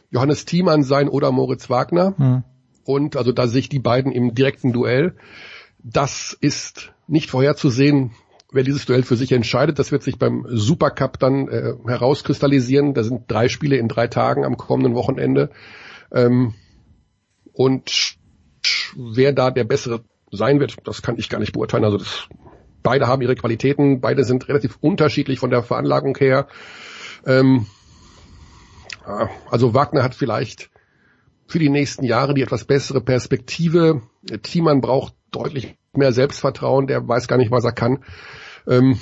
[SPEAKER 16] Johannes Thiemann sein oder Moritz Wagner.
[SPEAKER 1] Hm.
[SPEAKER 16] Und also da sehe ich die beiden im direkten Duell. Das ist nicht vorherzusehen, wer dieses Duell für sich entscheidet. Das wird sich beim Supercup dann äh, herauskristallisieren. Da sind drei Spiele in drei Tagen am kommenden Wochenende. Ähm, und wer da der bessere sein wird, das kann ich gar nicht beurteilen. Also das, beide haben ihre Qualitäten, beide sind relativ unterschiedlich von der Veranlagung her. Ähm, also Wagner hat vielleicht für die nächsten Jahre die etwas bessere Perspektive. Thiemann braucht deutlich mehr Selbstvertrauen, der weiß gar nicht, was er kann. Ähm,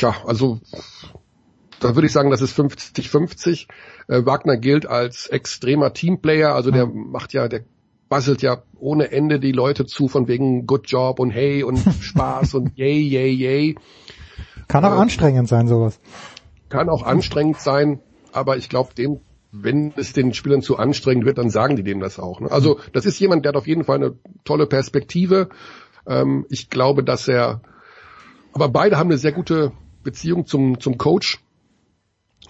[SPEAKER 16] ja, also da würde ich sagen, das ist 50-50. Äh, Wagner gilt als extremer Teamplayer, also der macht ja, der basselt ja ohne Ende die Leute zu von wegen Good Job und Hey und Spaß und Yay, Yay, Yay.
[SPEAKER 1] Kann auch
[SPEAKER 16] Äh,
[SPEAKER 1] anstrengend sein, sowas.
[SPEAKER 16] Kann auch anstrengend sein, aber ich glaube, dem, wenn es den Spielern zu anstrengend wird, dann sagen die dem das auch. Ne? Also das ist jemand, der hat auf jeden Fall eine tolle Perspektive. Ähm, ich glaube, dass er, aber beide haben eine sehr gute Beziehung zum, zum Coach,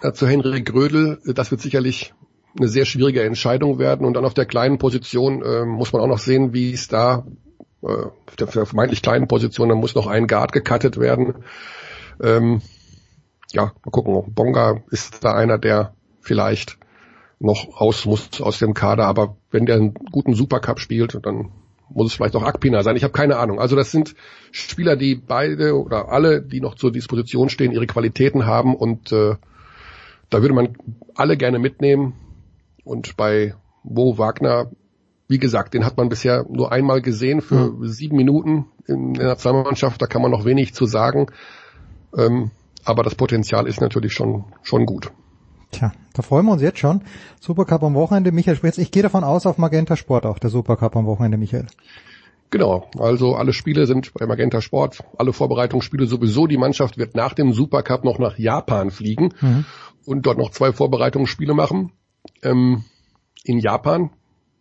[SPEAKER 16] äh, zu Henrik Grödel. Das wird sicherlich eine sehr schwierige Entscheidung werden. Und dann auf der kleinen Position äh, muss man auch noch sehen, wie es da äh, auf der vermeintlich kleinen Position, da muss noch ein Guard gecuttet werden. Ähm, ja, mal gucken. Bonga ist da einer, der vielleicht noch raus muss aus dem Kader, aber wenn der einen guten Supercup spielt, dann muss es vielleicht auch Akpina sein. Ich habe keine Ahnung. Also das sind Spieler, die beide oder alle, die noch zur Disposition stehen, ihre Qualitäten haben und äh, da würde man alle gerne mitnehmen. Und bei Bo Wagner, wie gesagt, den hat man bisher nur einmal gesehen für sieben Minuten in der Nationalmannschaft. Da kann man noch wenig zu sagen. Ähm, aber das Potenzial ist natürlich schon, schon gut.
[SPEAKER 1] Tja, da freuen wir uns jetzt schon. Supercup am Wochenende, Michael Spritz. Ich gehe davon aus, auf Magenta Sport auch der Supercup am Wochenende, Michael.
[SPEAKER 16] Genau, also alle Spiele sind bei Magenta Sport, alle Vorbereitungsspiele sowieso. Die Mannschaft wird nach dem Supercup noch nach Japan fliegen
[SPEAKER 1] Mhm.
[SPEAKER 16] und dort noch zwei Vorbereitungsspiele machen. Ähm, in Japan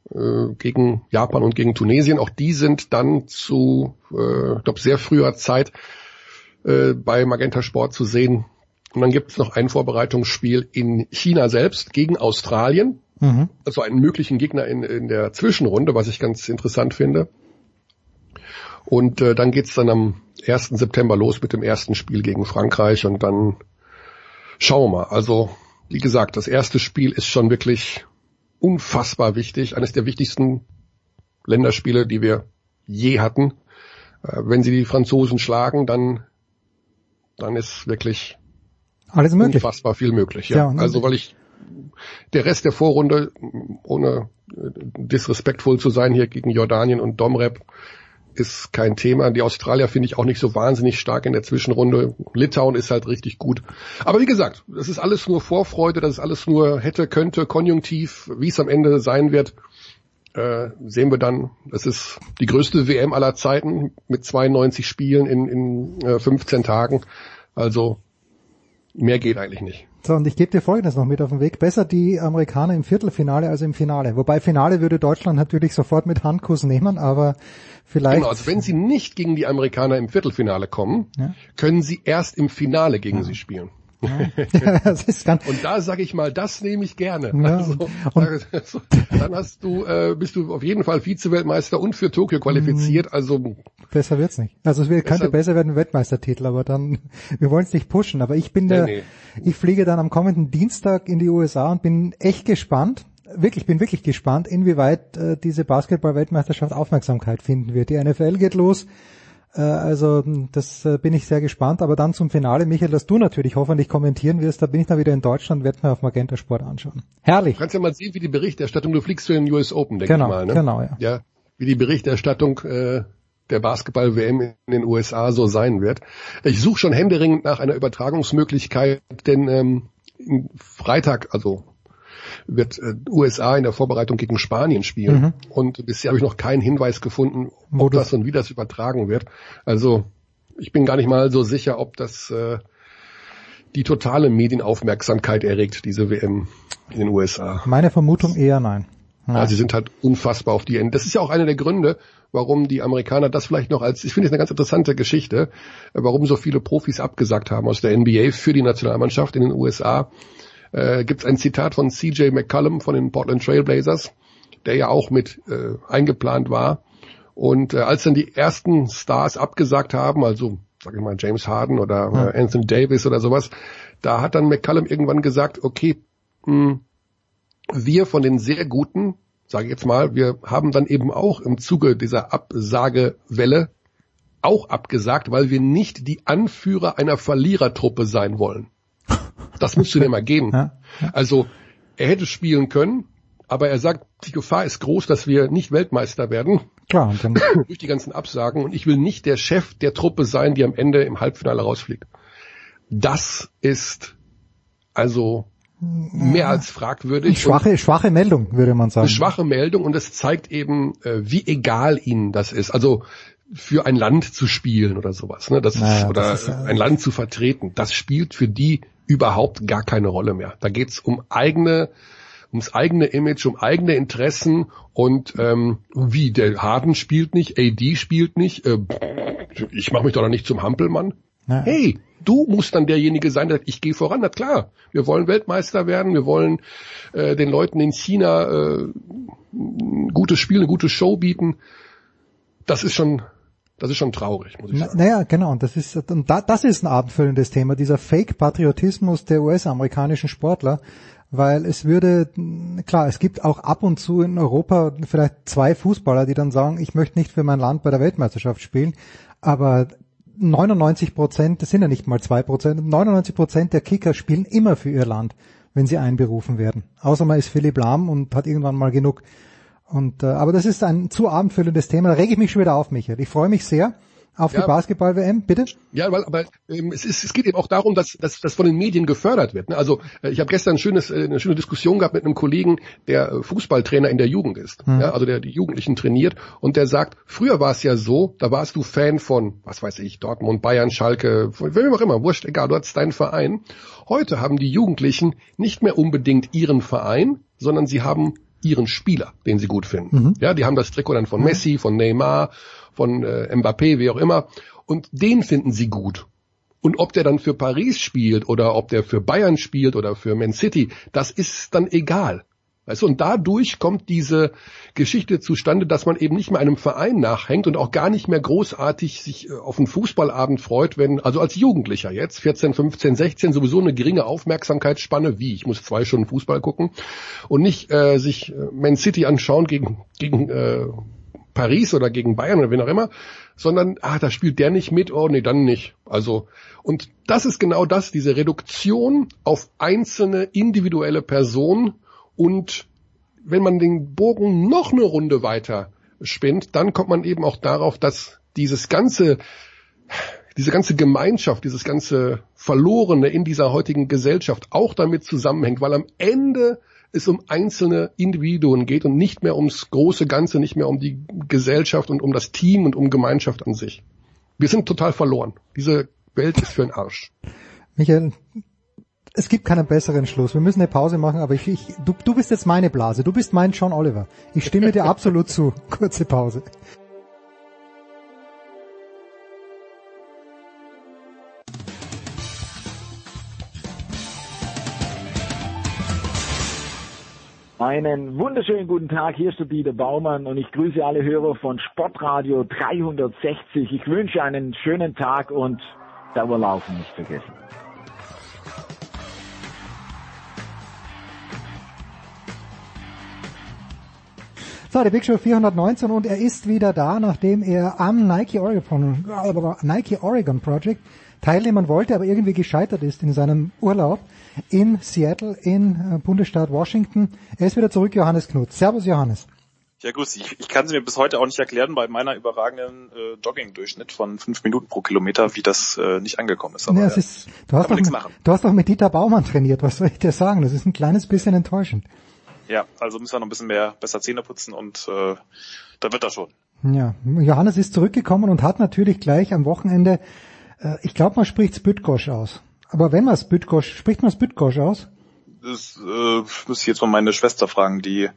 [SPEAKER 16] äh, gegen Japan und gegen Tunesien. Auch die sind dann zu, äh, ich glaube, sehr früher Zeit äh, bei Magenta Sport zu sehen. Und dann gibt es noch ein Vorbereitungsspiel in China selbst gegen Australien.
[SPEAKER 1] Mhm.
[SPEAKER 16] Also einen möglichen Gegner in, in der Zwischenrunde, was ich ganz interessant finde. Und äh, dann geht's dann am 1. September los mit dem ersten Spiel gegen Frankreich und dann schauen wir mal. Also, wie gesagt, das erste Spiel ist schon wirklich unfassbar wichtig, eines der wichtigsten Länderspiele, die wir je hatten. Äh, wenn sie die Franzosen schlagen, dann, dann ist wirklich
[SPEAKER 1] alles möglich.
[SPEAKER 16] Unfassbar viel möglich, ja. ja also weil ich der Rest der Vorrunde, ohne äh, disrespektvoll zu sein hier gegen Jordanien und Domrep, ist kein Thema. Die Australier finde ich auch nicht so wahnsinnig stark in der Zwischenrunde. Litauen ist halt richtig gut. Aber wie gesagt, das ist alles nur Vorfreude, das ist alles nur hätte, könnte, konjunktiv, wie es am Ende sein wird. Äh, sehen wir dann, das ist die größte WM aller Zeiten mit 92 Spielen in, in äh, 15 Tagen. Also mehr geht eigentlich nicht.
[SPEAKER 1] So, und ich gebe dir Folgendes noch mit auf den Weg. Besser die Amerikaner im Viertelfinale als im Finale. Wobei Finale würde Deutschland natürlich sofort mit Handkuss nehmen, aber vielleicht...
[SPEAKER 16] Genau, also wenn sie nicht gegen die Amerikaner im Viertelfinale kommen, ja. können sie erst im Finale gegen ja. sie spielen. Ja, das ist ganz und da sage ich mal, das nehme ich gerne. Ja, also, also, dann hast du, äh, bist du auf jeden Fall Vize-Weltmeister und für Tokio qualifiziert. Mhm. Also
[SPEAKER 1] besser wird's nicht. Also es könnte besser, besser werden Weltmeistertitel, aber dann wir wollen es nicht pushen. Aber ich bin der, nee. ich fliege dann am kommenden Dienstag in die USA und bin echt gespannt. Wirklich, bin wirklich gespannt, inwieweit äh, diese Basketball-Weltmeisterschaft Aufmerksamkeit finden wird. Die NFL geht los. Äh, also das äh, bin ich sehr gespannt. Aber dann zum Finale, Michael, dass du natürlich hoffentlich kommentieren wirst, da bin ich dann wieder in Deutschland, werde mir auf Magenta Sport anschauen. Herrlich.
[SPEAKER 16] Du kannst ja mal sehen, wie die Berichterstattung, du fliegst zu den US Open, denke
[SPEAKER 1] genau,
[SPEAKER 16] ich mal. Ne?
[SPEAKER 1] Genau, ja.
[SPEAKER 16] ja. Wie die Berichterstattung äh, der Basketball-WM in den USA so sein wird. Ich suche schon händeringend nach einer Übertragungsmöglichkeit, denn ähm, Freitag, also wird äh, USA in der Vorbereitung gegen Spanien spielen. Mhm. Und bisher habe ich noch keinen Hinweis gefunden, ob das und wie das übertragen wird. Also ich bin gar nicht mal so sicher, ob das äh, die totale Medienaufmerksamkeit erregt, diese WM in den USA.
[SPEAKER 1] Meine Vermutung eher nein.
[SPEAKER 16] Ja. Also sie sind halt unfassbar auf die Ende. Das ist ja auch einer der Gründe, warum die Amerikaner das vielleicht noch als, ich finde es eine ganz interessante Geschichte, warum so viele Profis abgesagt haben aus der NBA für die Nationalmannschaft in den USA äh, gibt es ein Zitat von CJ McCollum von den Portland Trailblazers, der ja auch mit äh, eingeplant war. Und äh, als dann die ersten Stars abgesagt haben, also sag ich mal James Harden oder äh, Anthony Davis oder sowas, da hat dann McCollum irgendwann gesagt, okay, mh, wir von den sehr guten, sage ich jetzt mal, wir haben dann eben auch im Zuge dieser Absagewelle auch abgesagt, weil wir nicht die Anführer einer Verlierertruppe sein wollen. Das musst du dir mal geben. Ja. Also er hätte spielen können, aber er sagt, die Gefahr ist groß, dass wir nicht Weltmeister werden.
[SPEAKER 1] Klar, und dann
[SPEAKER 16] durch die ganzen Absagen. Und ich will nicht der Chef der Truppe sein, die am Ende im Halbfinale rausfliegt. Das ist also mehr als fragwürdig.
[SPEAKER 1] Schwache, schwache Meldung, würde man sagen.
[SPEAKER 16] Eine schwache Meldung und es zeigt eben, äh, wie egal ihnen das ist. Also für ein Land zu spielen oder sowas, ne? Das naja, ist, oder das ist, ein Land zu vertreten. Das spielt für die überhaupt gar keine Rolle mehr. Da geht's um eigene, ums eigene Image, um eigene Interessen und ähm, wie der Harden spielt nicht, AD spielt nicht. Äh, ich mache mich doch noch nicht zum Hampelmann. Ja. Hey, du musst dann derjenige sein, der sagt, ich gehe voran. Na klar, wir wollen Weltmeister werden, wir wollen äh, den Leuten in China äh, ein gutes Spiel, eine gute Show bieten. Das ist schon das ist schon traurig, muss ich sagen.
[SPEAKER 1] Naja, genau. Und das ist, und da, das ist ein abendfüllendes Thema, dieser Fake-Patriotismus der US-amerikanischen Sportler. Weil es würde, klar, es gibt auch ab und zu in Europa vielleicht zwei Fußballer, die dann sagen, ich möchte nicht für mein Land bei der Weltmeisterschaft spielen. Aber 99 Prozent, das sind ja nicht mal zwei Prozent, 99 Prozent der Kicker spielen immer für ihr Land, wenn sie einberufen werden. Außer man ist Philipp Lahm und hat irgendwann mal genug und, äh, aber das ist ein zu abendfüllendes Thema. Da rege ich mich schon wieder auf, Michael. Ich freue mich sehr auf ja, die Basketball-WM, bitte?
[SPEAKER 16] Ja, weil, aber ähm, es, ist, es geht eben auch darum, dass, dass das von den Medien gefördert wird. Ne? Also äh, ich habe gestern ein schönes, äh, eine schöne Diskussion gehabt mit einem Kollegen, der äh, Fußballtrainer in der Jugend ist, mhm. ja, also der die Jugendlichen trainiert und der sagt, früher war es ja so, da warst du Fan von, was weiß ich, Dortmund, Bayern, Schalke, von wem auch immer, wurscht, egal, du hattest deinen Verein. Heute haben die Jugendlichen nicht mehr unbedingt ihren Verein, sondern sie haben ihren Spieler, den sie gut finden. Mhm. Ja, die haben das Trikot dann von mhm. Messi, von Neymar, von äh, Mbappé, wie auch immer. Und den finden sie gut. Und ob der dann für Paris spielt oder ob der für Bayern spielt oder für Man City, das ist dann egal. Weißt du, und dadurch kommt diese Geschichte zustande, dass man eben nicht mehr einem Verein nachhängt und auch gar nicht mehr großartig sich äh, auf einen Fußballabend freut, wenn, also als Jugendlicher jetzt, 14, 15, 16, sowieso eine geringe Aufmerksamkeitsspanne, wie, ich muss zwei Stunden Fußball gucken und nicht äh, sich äh, Man City anschauen gegen, gegen äh, Paris oder gegen Bayern oder wen auch immer, sondern, ah, da spielt der nicht mit, oh nee, dann nicht. Also, und das ist genau das, diese Reduktion auf einzelne individuelle Personen und wenn man den Bogen noch eine Runde weiter spinnt, dann kommt man eben auch darauf, dass dieses ganze, diese ganze Gemeinschaft, dieses ganze Verlorene in dieser heutigen Gesellschaft auch damit zusammenhängt, weil am Ende es um einzelne Individuen geht und nicht mehr ums große Ganze, nicht mehr um die Gesellschaft und um das Team und um Gemeinschaft an sich. Wir sind total verloren. Diese Welt ist für den Arsch.
[SPEAKER 1] Michael, es gibt keinen besseren Schluss. Wir müssen eine Pause machen, aber ich, ich, du, du bist jetzt meine Blase. Du bist mein John Oliver. Ich stimme dir absolut zu. Kurze Pause.
[SPEAKER 17] Einen wunderschönen guten Tag, hier ist der Dieter Baumann und ich grüße alle Hörer von Sportradio 360. Ich wünsche einen schönen Tag und Dauerlaufen nicht vergessen.
[SPEAKER 1] So, der Big Show 419 und er ist wieder da, nachdem er am Nike Oregon, Nike Oregon Project teilnehmen wollte, aber irgendwie gescheitert ist in seinem Urlaub in Seattle in äh, Bundesstaat Washington. Er ist wieder zurück, Johannes Knut. Servus, Johannes.
[SPEAKER 18] Ja, grüß dich. Ich kann es mir bis heute auch nicht erklären bei meiner überragenden äh, Jogging-Durchschnitt von fünf Minuten pro Kilometer, wie das äh, nicht angekommen ist.
[SPEAKER 1] Aber ja, es ist du, hast doch mit, du hast doch mit Dieter Baumann trainiert, was soll ich dir sagen? Das ist ein kleines bisschen enttäuschend.
[SPEAKER 18] Ja, also müssen wir noch ein bisschen mehr besser Zähne putzen und äh, da wird das schon.
[SPEAKER 1] Ja, Johannes ist zurückgekommen und hat natürlich gleich am Wochenende, äh, ich glaube, man spricht Spytgosch aus. Aber wenn man Spytgosch, spricht man Spytgosch aus?
[SPEAKER 18] Das äh, muss ich jetzt mal meine Schwester fragen, die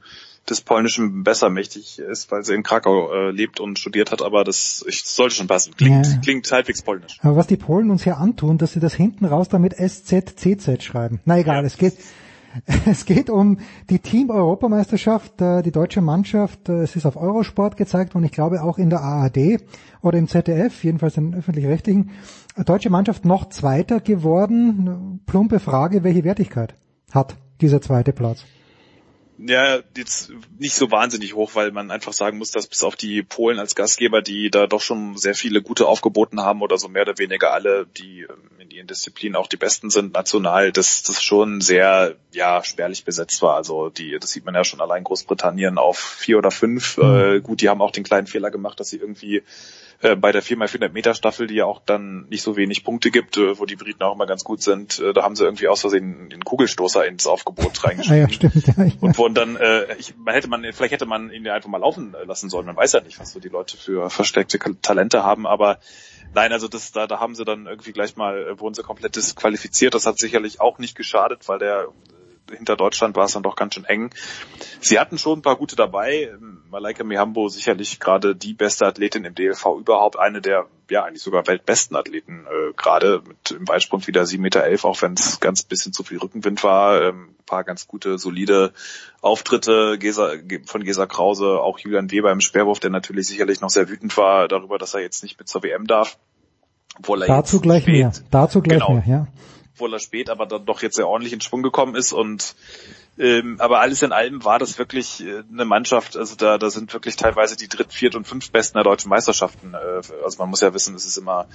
[SPEAKER 18] des Polnischen besser mächtig ist, weil sie in Krakau äh, lebt und studiert hat, aber das ich, sollte schon passen. Klingt, ja. klingt halbwegs polnisch.
[SPEAKER 1] Aber was die Polen uns hier antun, dass sie das hinten raus damit SZCZ schreiben. Na egal, ja. es geht Es geht um die Team-Europameisterschaft. Äh, die deutsche Mannschaft, äh, es ist auf Eurosport gezeigt und ich glaube auch in der ARD oder im ZDF, jedenfalls in öffentlich-rechtlichen. Deutsche Mannschaft noch Zweiter geworden. Plumpe Frage, welche Wertigkeit hat dieser zweite Platz?
[SPEAKER 18] Ja, jetzt nicht so wahnsinnig hoch, weil man einfach sagen muss, dass bis auf die Polen als Gastgeber, die da doch schon sehr viele gute aufgeboten haben oder so mehr oder weniger alle, die ähm, in ihren Disziplinen auch die Besten sind, national, dass das schon sehr, ja, spärlich besetzt war. Also die, das sieht man ja schon allein Großbritannien auf vier oder fünf. Mhm. Äh, gut, die haben auch den kleinen Fehler gemacht, dass sie irgendwie äh, bei der 4x400 Meter Staffel, die ja auch dann nicht so wenig Punkte gibt, äh, wo die Briten auch immer ganz gut sind, äh, da haben sie irgendwie aus Versehen den Kugelstoßer ins Aufgebot reingeschrieben. Ah, ja, stimmt, ja, ja. Und wurden dann, äh, ich, man hätte man, vielleicht hätte man ihn ja einfach mal laufen lassen sollen. Man weiß ja nicht, was so die Leute für versteckte Talente haben, aber Nein, also das, da, da haben sie dann irgendwie gleich mal, wurden sie komplett disqualifiziert. Das hat sicherlich auch nicht geschadet, weil der hinter Deutschland war es dann doch ganz schön eng. Sie hatten schon ein paar gute dabei. Malaika Mihambo sicherlich gerade die beste Athletin im DLV überhaupt, eine der ja eigentlich sogar weltbesten Athleten äh, gerade mit im Weitsprung wieder 7,11 Meter, auch wenn es ganz bisschen zu viel Rückenwind war. Ähm, paar ganz gute, solide Auftritte Gesa, von Gesa Krause, auch Julian Weber im Speerwurf, der natürlich sicherlich noch sehr wütend war darüber, dass er jetzt nicht mit zur WM darf.
[SPEAKER 1] Dazu gleich spät, mehr. Dazu gleich genau, mehr, ja
[SPEAKER 18] obwohl er spät, aber dann doch jetzt sehr ordentlich in Schwung gekommen ist und ähm, aber alles in allem war das wirklich äh, eine Mannschaft, also da, da sind wirklich teilweise die dritt, viert und fünf besten der deutschen Meisterschaften. Äh, also man muss ja wissen, es ist immer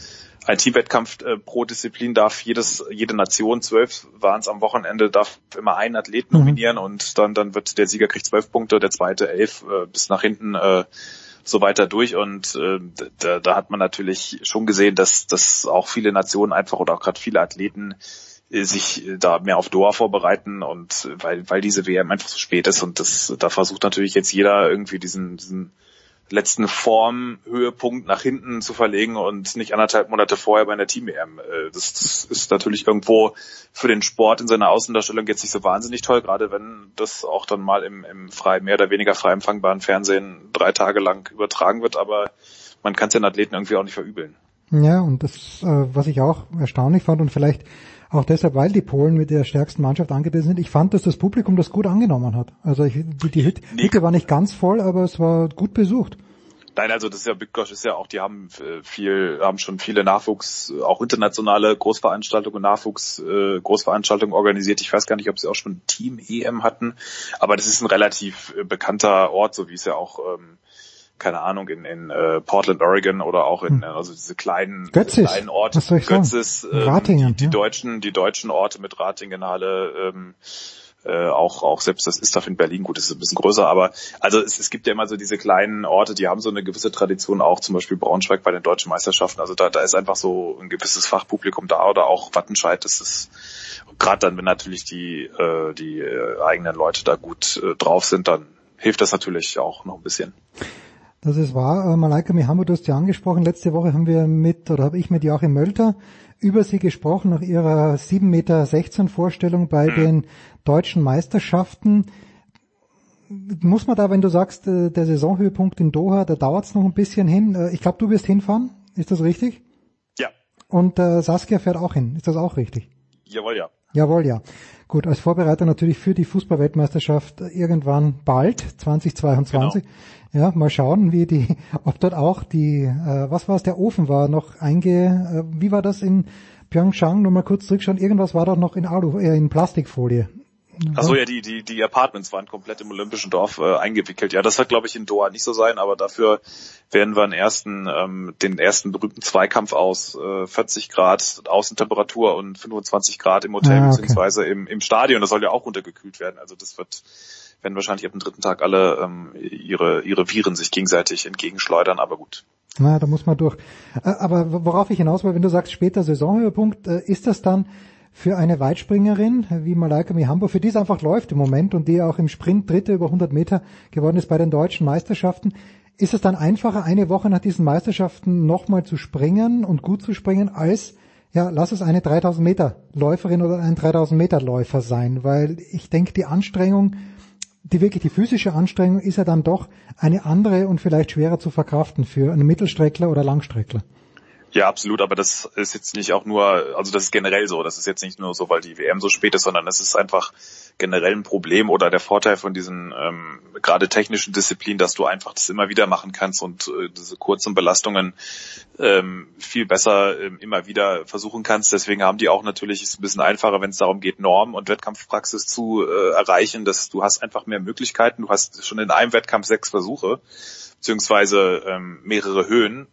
[SPEAKER 18] ein Teamwettkampf äh, pro Disziplin darf jedes, jede Nation, zwölf waren es am Wochenende, darf immer einen Athleten mhm. nominieren und dann, dann wird der Sieger kriegt zwölf Punkte, der zweite elf äh, bis nach hinten äh, so weiter durch. Und äh, da, da hat man natürlich schon gesehen, dass, dass auch viele Nationen einfach oder auch gerade viele Athleten äh, sich da mehr auf Doha vorbereiten und weil, weil diese WM einfach so spät ist. Und das, da versucht natürlich jetzt jeder irgendwie diesen, diesen letzten Formhöhepunkt nach hinten zu verlegen und nicht anderthalb Monate vorher bei einer Team-EM. Äh, das, das, ist natürlich irgendwo für den Sport in seiner Außendarstellung jetzt nicht so wahnsinnig toll, gerade wenn das auch dann mal im, im frei, mehr oder weniger frei empfangbaren Fernsehen drei Tage lang übertragen wird, aber man kann es den Athleten irgendwie auch nicht verübeln.
[SPEAKER 1] Ja, und das, äh, was ich auch erstaunlich fand und vielleicht Auch deshalb, weil die Polen mit der stärksten Mannschaft angetreten sind. Ich fand, dass das Publikum das gut angenommen hat. Also ich, die, die Hütte
[SPEAKER 18] Nee.
[SPEAKER 1] War nicht ganz voll, aber es war gut besucht.
[SPEAKER 18] Nein, also das ist ja Bitgosch ist ja auch, die haben äh, viel, haben schon viele Nachwuchs, auch internationale Großveranstaltungen, Nachwuchs äh, Großveranstaltungen organisiert. Ich weiß gar nicht, ob sie auch schon Team EM hatten, aber das ist ein relativ äh, bekannter Ort, so wie es ja auch ähm, keine Ahnung, in, in äh, Portland, Oregon oder auch in, äh, also diese kleinen,
[SPEAKER 1] Götzis.
[SPEAKER 18] kleinen Orte,
[SPEAKER 1] Was soll ich sagen?
[SPEAKER 18] Götzis, ähm,
[SPEAKER 1] Ratingen,
[SPEAKER 18] die, die
[SPEAKER 1] ja.
[SPEAKER 18] deutschen, die deutschen Orte mit Ratingen, Halle, ähm, äh, auch auch selbst das Istaf in Berlin, gut, das ist ein bisschen größer, aber also es, es gibt ja immer so diese kleinen Orte, die haben so eine gewisse Tradition, auch zum Beispiel Braunschweig bei den deutschen Meisterschaften. Also da, da ist einfach so ein gewisses Fachpublikum da oder auch Wattenscheid, das ist gerade dann, wenn natürlich die äh, die äh, eigenen Leute da gut äh, drauf sind, dann hilft das natürlich auch noch ein bisschen.
[SPEAKER 1] Das ist wahr. Äh, Malaika Mihambo, du hast ja angesprochen. Letzte Woche haben wir mit, oder habe ich mit Joachim Mölter über sie gesprochen, nach ihrer 7,16 Meter Vorstellung bei den deutschen Meisterschaften. Muss man da, wenn du sagst, äh, der Saisonhöhepunkt in Doha, da dauert es noch ein bisschen hin. Äh, Ich glaube, du wirst hinfahren. Ist das richtig?
[SPEAKER 18] Ja.
[SPEAKER 1] Und äh, Saskia fährt auch hin. Ist das auch richtig?
[SPEAKER 18] Jawohl, ja.
[SPEAKER 1] Jawohl, ja. Gut, als Vorbereiter natürlich für die Fußballweltmeisterschaft irgendwann bald, 2022. Ja, mal schauen, wie die, ob dort auch die, äh, was war es, der Ofen war noch einge, äh, wie war das in Pyeongchang, nur mal kurz zurückschauen, irgendwas war doch noch in Alu, äh, in Plastikfolie.
[SPEAKER 18] Achso, ja, die, die, die Apartments waren komplett im Olympischen Dorf äh, eingewickelt. Ja, das wird, glaube ich, in Doha nicht so sein, aber dafür werden wir einen ersten, ähm, den ersten berühmten Zweikampf aus äh, 40 Grad Außentemperatur und 25 Grad im Hotel
[SPEAKER 1] Ah, okay.
[SPEAKER 18] beziehungsweise im, im Stadion. Das soll ja auch runtergekühlt werden. Also das wird, werden wahrscheinlich ab dem dritten Tag alle ähm, ihre, ihre Viren sich gegenseitig entgegenschleudern, aber gut.
[SPEAKER 1] Na, da muss man durch. Äh, Aber worauf ich hinaus will, wenn du sagst später Saisonhöhepunkt, äh, ist das dann für eine Weitspringerin wie Malaika Mihambo, für die es einfach läuft im Moment und die auch im Sprint Dritte über 100 Meter geworden ist bei den deutschen Meisterschaften, ist es dann einfacher, eine Woche nach diesen Meisterschaften nochmal zu springen und gut zu springen, als, ja, lass es eine 3000 Meter Läuferin oder ein 3000 Meter Läufer sein, weil ich denke, die Anstrengung, die wirklich die physische Anstrengung ist ja dann doch eine andere und vielleicht schwerer zu verkraften für einen Mittelstreckler oder Langstreckler.
[SPEAKER 18] Ja, absolut, aber das ist jetzt nicht auch nur, also das ist generell so, das ist jetzt nicht nur so, weil die WM so spät ist, sondern es ist einfach generell ein Problem oder der Vorteil von diesen ähm, gerade technischen Disziplinen, dass du einfach das immer wieder machen kannst und äh, diese kurzen Belastungen ähm, viel besser ähm, immer wieder versuchen kannst. Deswegen haben die auch natürlich, ist ein bisschen einfacher, wenn es darum geht, Norm und Wettkampfpraxis zu äh, erreichen, dass du hast einfach mehr Möglichkeiten. Du hast schon in einem Wettkampf sechs Versuche, beziehungsweise ähm, mehrere Höhen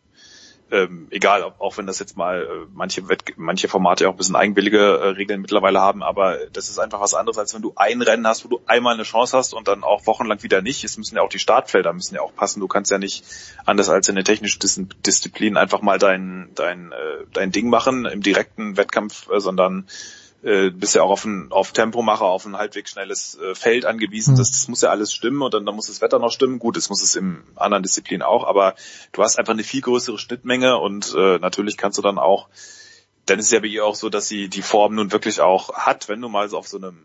[SPEAKER 18] ähm, egal, auch wenn das jetzt mal äh, manche Wett manche Formate ja auch ein bisschen eigenwillige äh, Regeln mittlerweile haben, aber das ist einfach was anderes, als wenn du ein Rennen hast, wo du einmal eine Chance hast und dann auch wochenlang wieder nicht. Es müssen ja auch die Startfelder müssen ja auch passen. Du kannst ja nicht anders als in der technischen Dis Disziplin einfach mal dein dein äh, dein Ding machen im direkten Wettkampf, äh, sondern äh, bist ja auch auf ein auf Tempomacher, auf ein halbwegs schnelles äh, Feld angewiesen. Das, das muss ja alles stimmen und dann, dann muss das Wetter noch stimmen. Gut, das muss es im anderen Disziplin auch, aber du hast einfach eine viel größere Schnittmenge und äh, natürlich kannst du dann auch, dann ist es ja bei ihr auch so, dass sie die Form nun wirklich auch hat, wenn du mal so auf so einem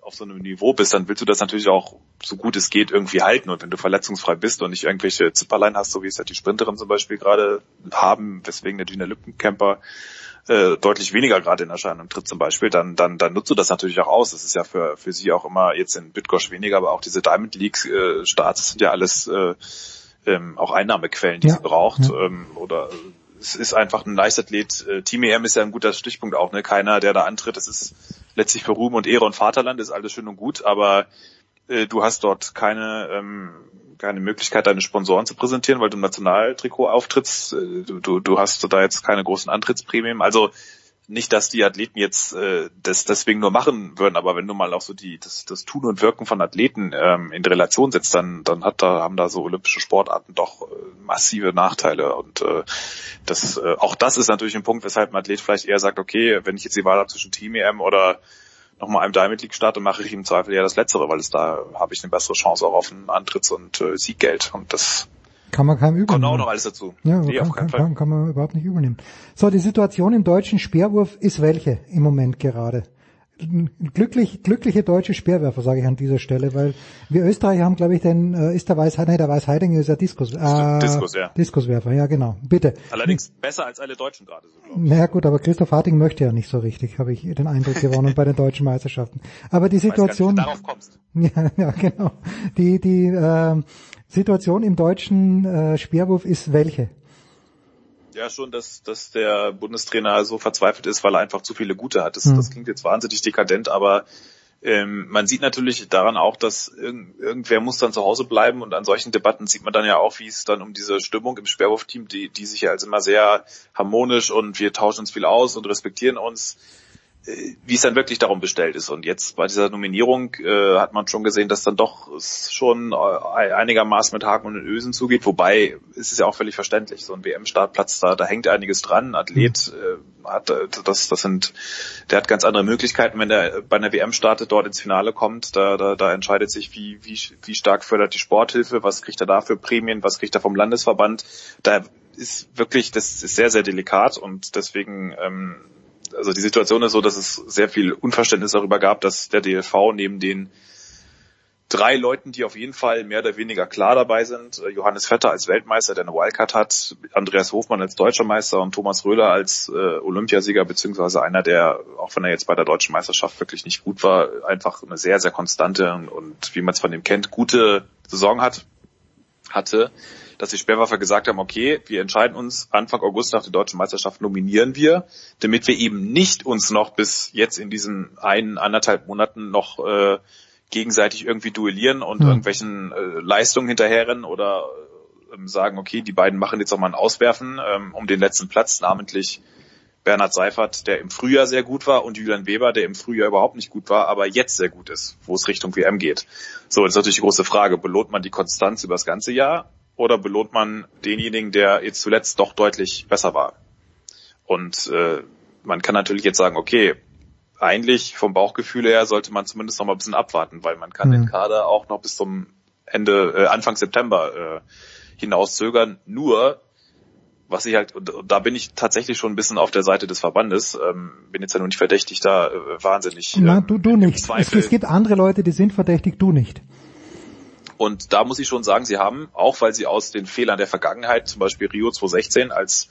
[SPEAKER 18] auf so einem Niveau bist, dann willst du das natürlich auch so gut es geht irgendwie halten. Und wenn du verletzungsfrei bist und nicht irgendwelche Zipperlein hast, so wie es ja die Sprinterin zum Beispiel gerade haben, weswegen der Gina Lippencamper äh, deutlich weniger gerade in Erscheinung tritt zum Beispiel, dann, dann, dann nutzt du das natürlich auch aus. Das ist ja für, für sie auch immer jetzt in Bitgosh weniger, aber auch diese Diamond League äh, Starts sind ja alles äh, ähm, auch Einnahmequellen, die
[SPEAKER 1] Ja,
[SPEAKER 18] sie braucht.
[SPEAKER 1] ja.
[SPEAKER 18] Ähm, oder es ist einfach ein Leichtathlet. Äh, Team EM ist ja ein guter Stichpunkt auch, ne? Keiner, der da antritt, das ist letztlich für Ruhm und Ehre und Vaterland, ist alles schön und gut, aber äh, du hast dort keine ähm, keine Möglichkeit, deine Sponsoren zu präsentieren, weil du im Nationaltrikot auftrittst. Äh, Du, du, du hast da jetzt keine großen Antrittsprämien. Also nicht, dass die Athleten jetzt äh, das deswegen nur machen würden, aber wenn du mal auch so die das, das Tun und Wirken von Athleten ähm, in Relation setzt, dann dann hat da haben da so olympische Sportarten doch äh, massive Nachteile und äh, das äh, auch das ist natürlich ein Punkt, weshalb ein Athlet vielleicht eher sagt, okay, wenn ich jetzt die Wahl habe zwischen Team EM oder nochmal einem Diamond League Start, dann mache ich im Zweifel eher das Letztere, weil es da habe ich eine bessere Chance auch auf ein Antritts- und äh, Sieggeld und das
[SPEAKER 1] Kann man keinem übel
[SPEAKER 18] kommt auch noch alles dazu.
[SPEAKER 1] Ja,
[SPEAKER 18] nee,
[SPEAKER 1] kann, kann, kann, kann man überhaupt nicht übernehmen. So, die Situation im deutschen Speerwurf ist welche im Moment gerade? Glücklich, glückliche deutsche Speerwerfer, sage ich an dieser Stelle, weil wir Österreicher haben, glaube ich, den, äh, ist der Weiß, nee, der Weiß Heidinger ist ja Diskus, äh,
[SPEAKER 18] Diskus, ja.
[SPEAKER 1] Diskuswerfer, ja genau. Bitte.
[SPEAKER 18] Allerdings besser als alle Deutschen gerade so.
[SPEAKER 1] Naja gut, aber Christoph Harting möchte ja nicht so richtig, habe ich den Eindruck gewonnen bei den deutschen Meisterschaften. Aber die Situation.
[SPEAKER 18] Nicht, darauf kommst.
[SPEAKER 1] Ja, ja, genau. Die, die äh, Situation im deutschen äh, Speerwurf ist welche?
[SPEAKER 18] Ja, schon, dass, dass der Bundestrainer so verzweifelt ist, weil er einfach zu viele gute hat. Das,
[SPEAKER 1] Hm.
[SPEAKER 18] das klingt jetzt wahnsinnig dekadent, aber ähm, man sieht natürlich daran auch, dass irgend, irgendwer muss dann zu Hause bleiben und an solchen Debatten sieht man dann ja auch, wie es dann um diese Stimmung im Sperrwurfteam, die, die sich ja als immer sehr harmonisch und wir tauschen uns viel aus und respektieren uns, wie es dann wirklich darum bestellt ist. Und jetzt bei dieser Nominierung äh, hat man schon gesehen, dass dann doch es schon äh, einigermaßen mit Haken und Ösen zugeht. Wobei es ist ja auch völlig verständlich. So ein WM-Startplatz, da, da hängt einiges dran. Ein Athlet äh, hat äh, das, das sind, der hat ganz andere Möglichkeiten, wenn der bei einer WM startet, dort ins Finale kommt. Da, da, da entscheidet sich, wie, wie, wie stark fördert die Sporthilfe, was kriegt er da für Prämien, was kriegt er vom Landesverband. Da ist wirklich, das ist sehr, sehr delikat und deswegen ähm, also die Situation ist so, dass es sehr viel Unverständnis darüber gab, dass der DLV neben den drei Leuten, die auf jeden Fall mehr oder weniger klar dabei sind, äh, Johannes Vetter als Weltmeister, der eine Wildcard hat, Andreas Hofmann als deutscher Meister und Thomas Röhler als äh, Olympiasieger, beziehungsweise einer, der, auch wenn er jetzt bei der deutschen Meisterschaft wirklich nicht gut war, einfach eine sehr, sehr konstante und wie man es von ihm kennt, gute Saison hat, hatte, dass die Sperrwaffer gesagt haben, okay, wir entscheiden uns Anfang August nach der deutschen Meisterschaft nominieren wir, damit wir eben nicht uns noch bis jetzt in diesen einen, anderthalb Monaten noch äh, gegenseitig irgendwie duellieren und
[SPEAKER 1] Hm.
[SPEAKER 18] irgendwelchen äh, Leistungen hinterherrennen oder ähm, sagen, okay, die beiden machen jetzt auch mal ein Auswerfen ähm, um den letzten Platz, namentlich Bernhard Seifert, der im Frühjahr sehr gut war, und Julian Weber, der im Frühjahr überhaupt nicht gut war, aber jetzt sehr gut ist, wo es Richtung WM geht. So, jetzt ist natürlich die große Frage, belohnt man die Konstanz über das ganze Jahr oder belohnt man denjenigen, der jetzt zuletzt doch deutlich besser war? Und äh, man kann natürlich jetzt sagen, okay, eigentlich vom Bauchgefühl her sollte man zumindest noch mal ein bisschen abwarten, weil man kann
[SPEAKER 1] Mhm.
[SPEAKER 18] den Kader auch noch bis zum Ende, äh, Anfang September äh, hinauszögern. Nur, was ich halt, und da bin ich tatsächlich schon ein bisschen auf der Seite des Verbandes, ähm, bin jetzt ja nur nicht verdächtig, da äh, wahnsinnig
[SPEAKER 1] Na,
[SPEAKER 18] ähm,
[SPEAKER 1] du, du nicht. Es, es gibt andere Leute, die sind verdächtig, du nicht.
[SPEAKER 18] Und da muss ich schon sagen, sie haben, auch weil sie aus den Fehlern der Vergangenheit, zum Beispiel Rio 2016, als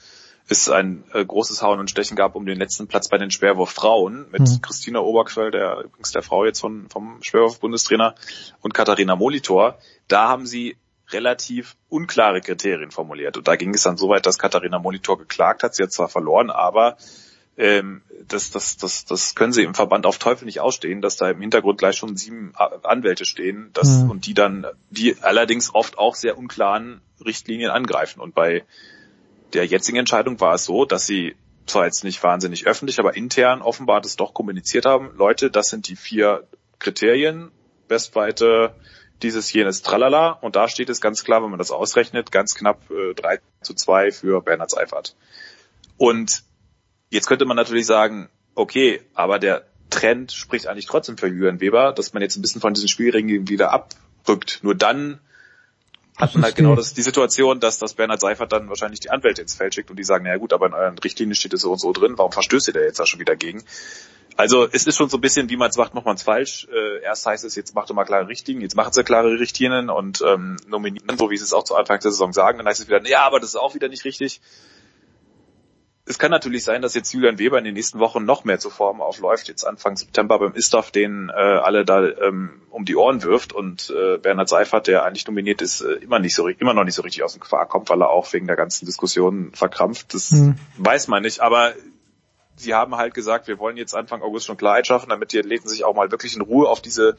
[SPEAKER 18] es ein äh, großes Hauen und Stechen gab um den letzten Platz bei den Sperrwurf Frauen mit
[SPEAKER 1] Mhm.
[SPEAKER 18] Christina Oberquell, der übrigens der Frau jetzt von, vom Sperrwurf-Bundestrainer und Katharina Molitor, da haben sie relativ unklare Kriterien formuliert. Und da ging es dann so weit, dass Katharina Molitor geklagt hat. Sie hat zwar verloren, aber ähm, das, das, das, das können sie im Verband auf Teufel nicht ausstehen, dass da im Hintergrund gleich schon sieben Anwälte stehen das,
[SPEAKER 1] Mhm.
[SPEAKER 18] und die dann, die allerdings oft auch sehr unklaren Richtlinien angreifen. Und bei der jetzigen Entscheidung war es so, dass sie zwar jetzt nicht wahnsinnig öffentlich, aber intern offenbar das doch kommuniziert haben. Leute, das sind die vier Kriterien, Bestweite, dieses, jenes, tralala. Und da steht es ganz klar, wenn man das ausrechnet, ganz knapp äh, 3 zu 2 für Bernhard Seifert. Und jetzt könnte man natürlich sagen, okay, aber der Trend spricht eigentlich trotzdem für Julian Weber, dass man jetzt ein bisschen von diesen Spielregeln wieder abrückt. Nur dann hat man halt genau das, die Situation, dass das Bernhard Seifert dann wahrscheinlich die Anwälte ins Feld schickt und die sagen, na ja gut, aber in euren Richtlinien steht es so und so drin, warum verstößt ihr da jetzt da schon wieder gegen? Also es ist schon so ein bisschen, wie man es macht, macht man es falsch. Äh, erst heißt es, jetzt macht ihr mal klare Richtlinien, jetzt machen sie klare Richtlinien und ähm, nominieren, so wie sie es auch zu Anfang der Saison sagen. Dann heißt es wieder, ja, aber das ist auch wieder nicht richtig. Es kann natürlich sein, dass jetzt Julian Weber in den nächsten Wochen noch mehr zur Form aufläuft, jetzt Anfang September beim Istaf, den äh, alle da ähm, um die Ohren wirft und äh, Bernhard Seifert, der eigentlich nominiert ist, äh, immer nicht so immer noch nicht so richtig aus dem Quark kommt, weil er auch wegen der ganzen Diskussion verkrampft. Das
[SPEAKER 1] Hm.
[SPEAKER 18] weiß man nicht, aber sie haben halt gesagt, wir wollen jetzt Anfang August schon Klarheit schaffen, damit die Athleten sich auch mal wirklich in Ruhe auf diese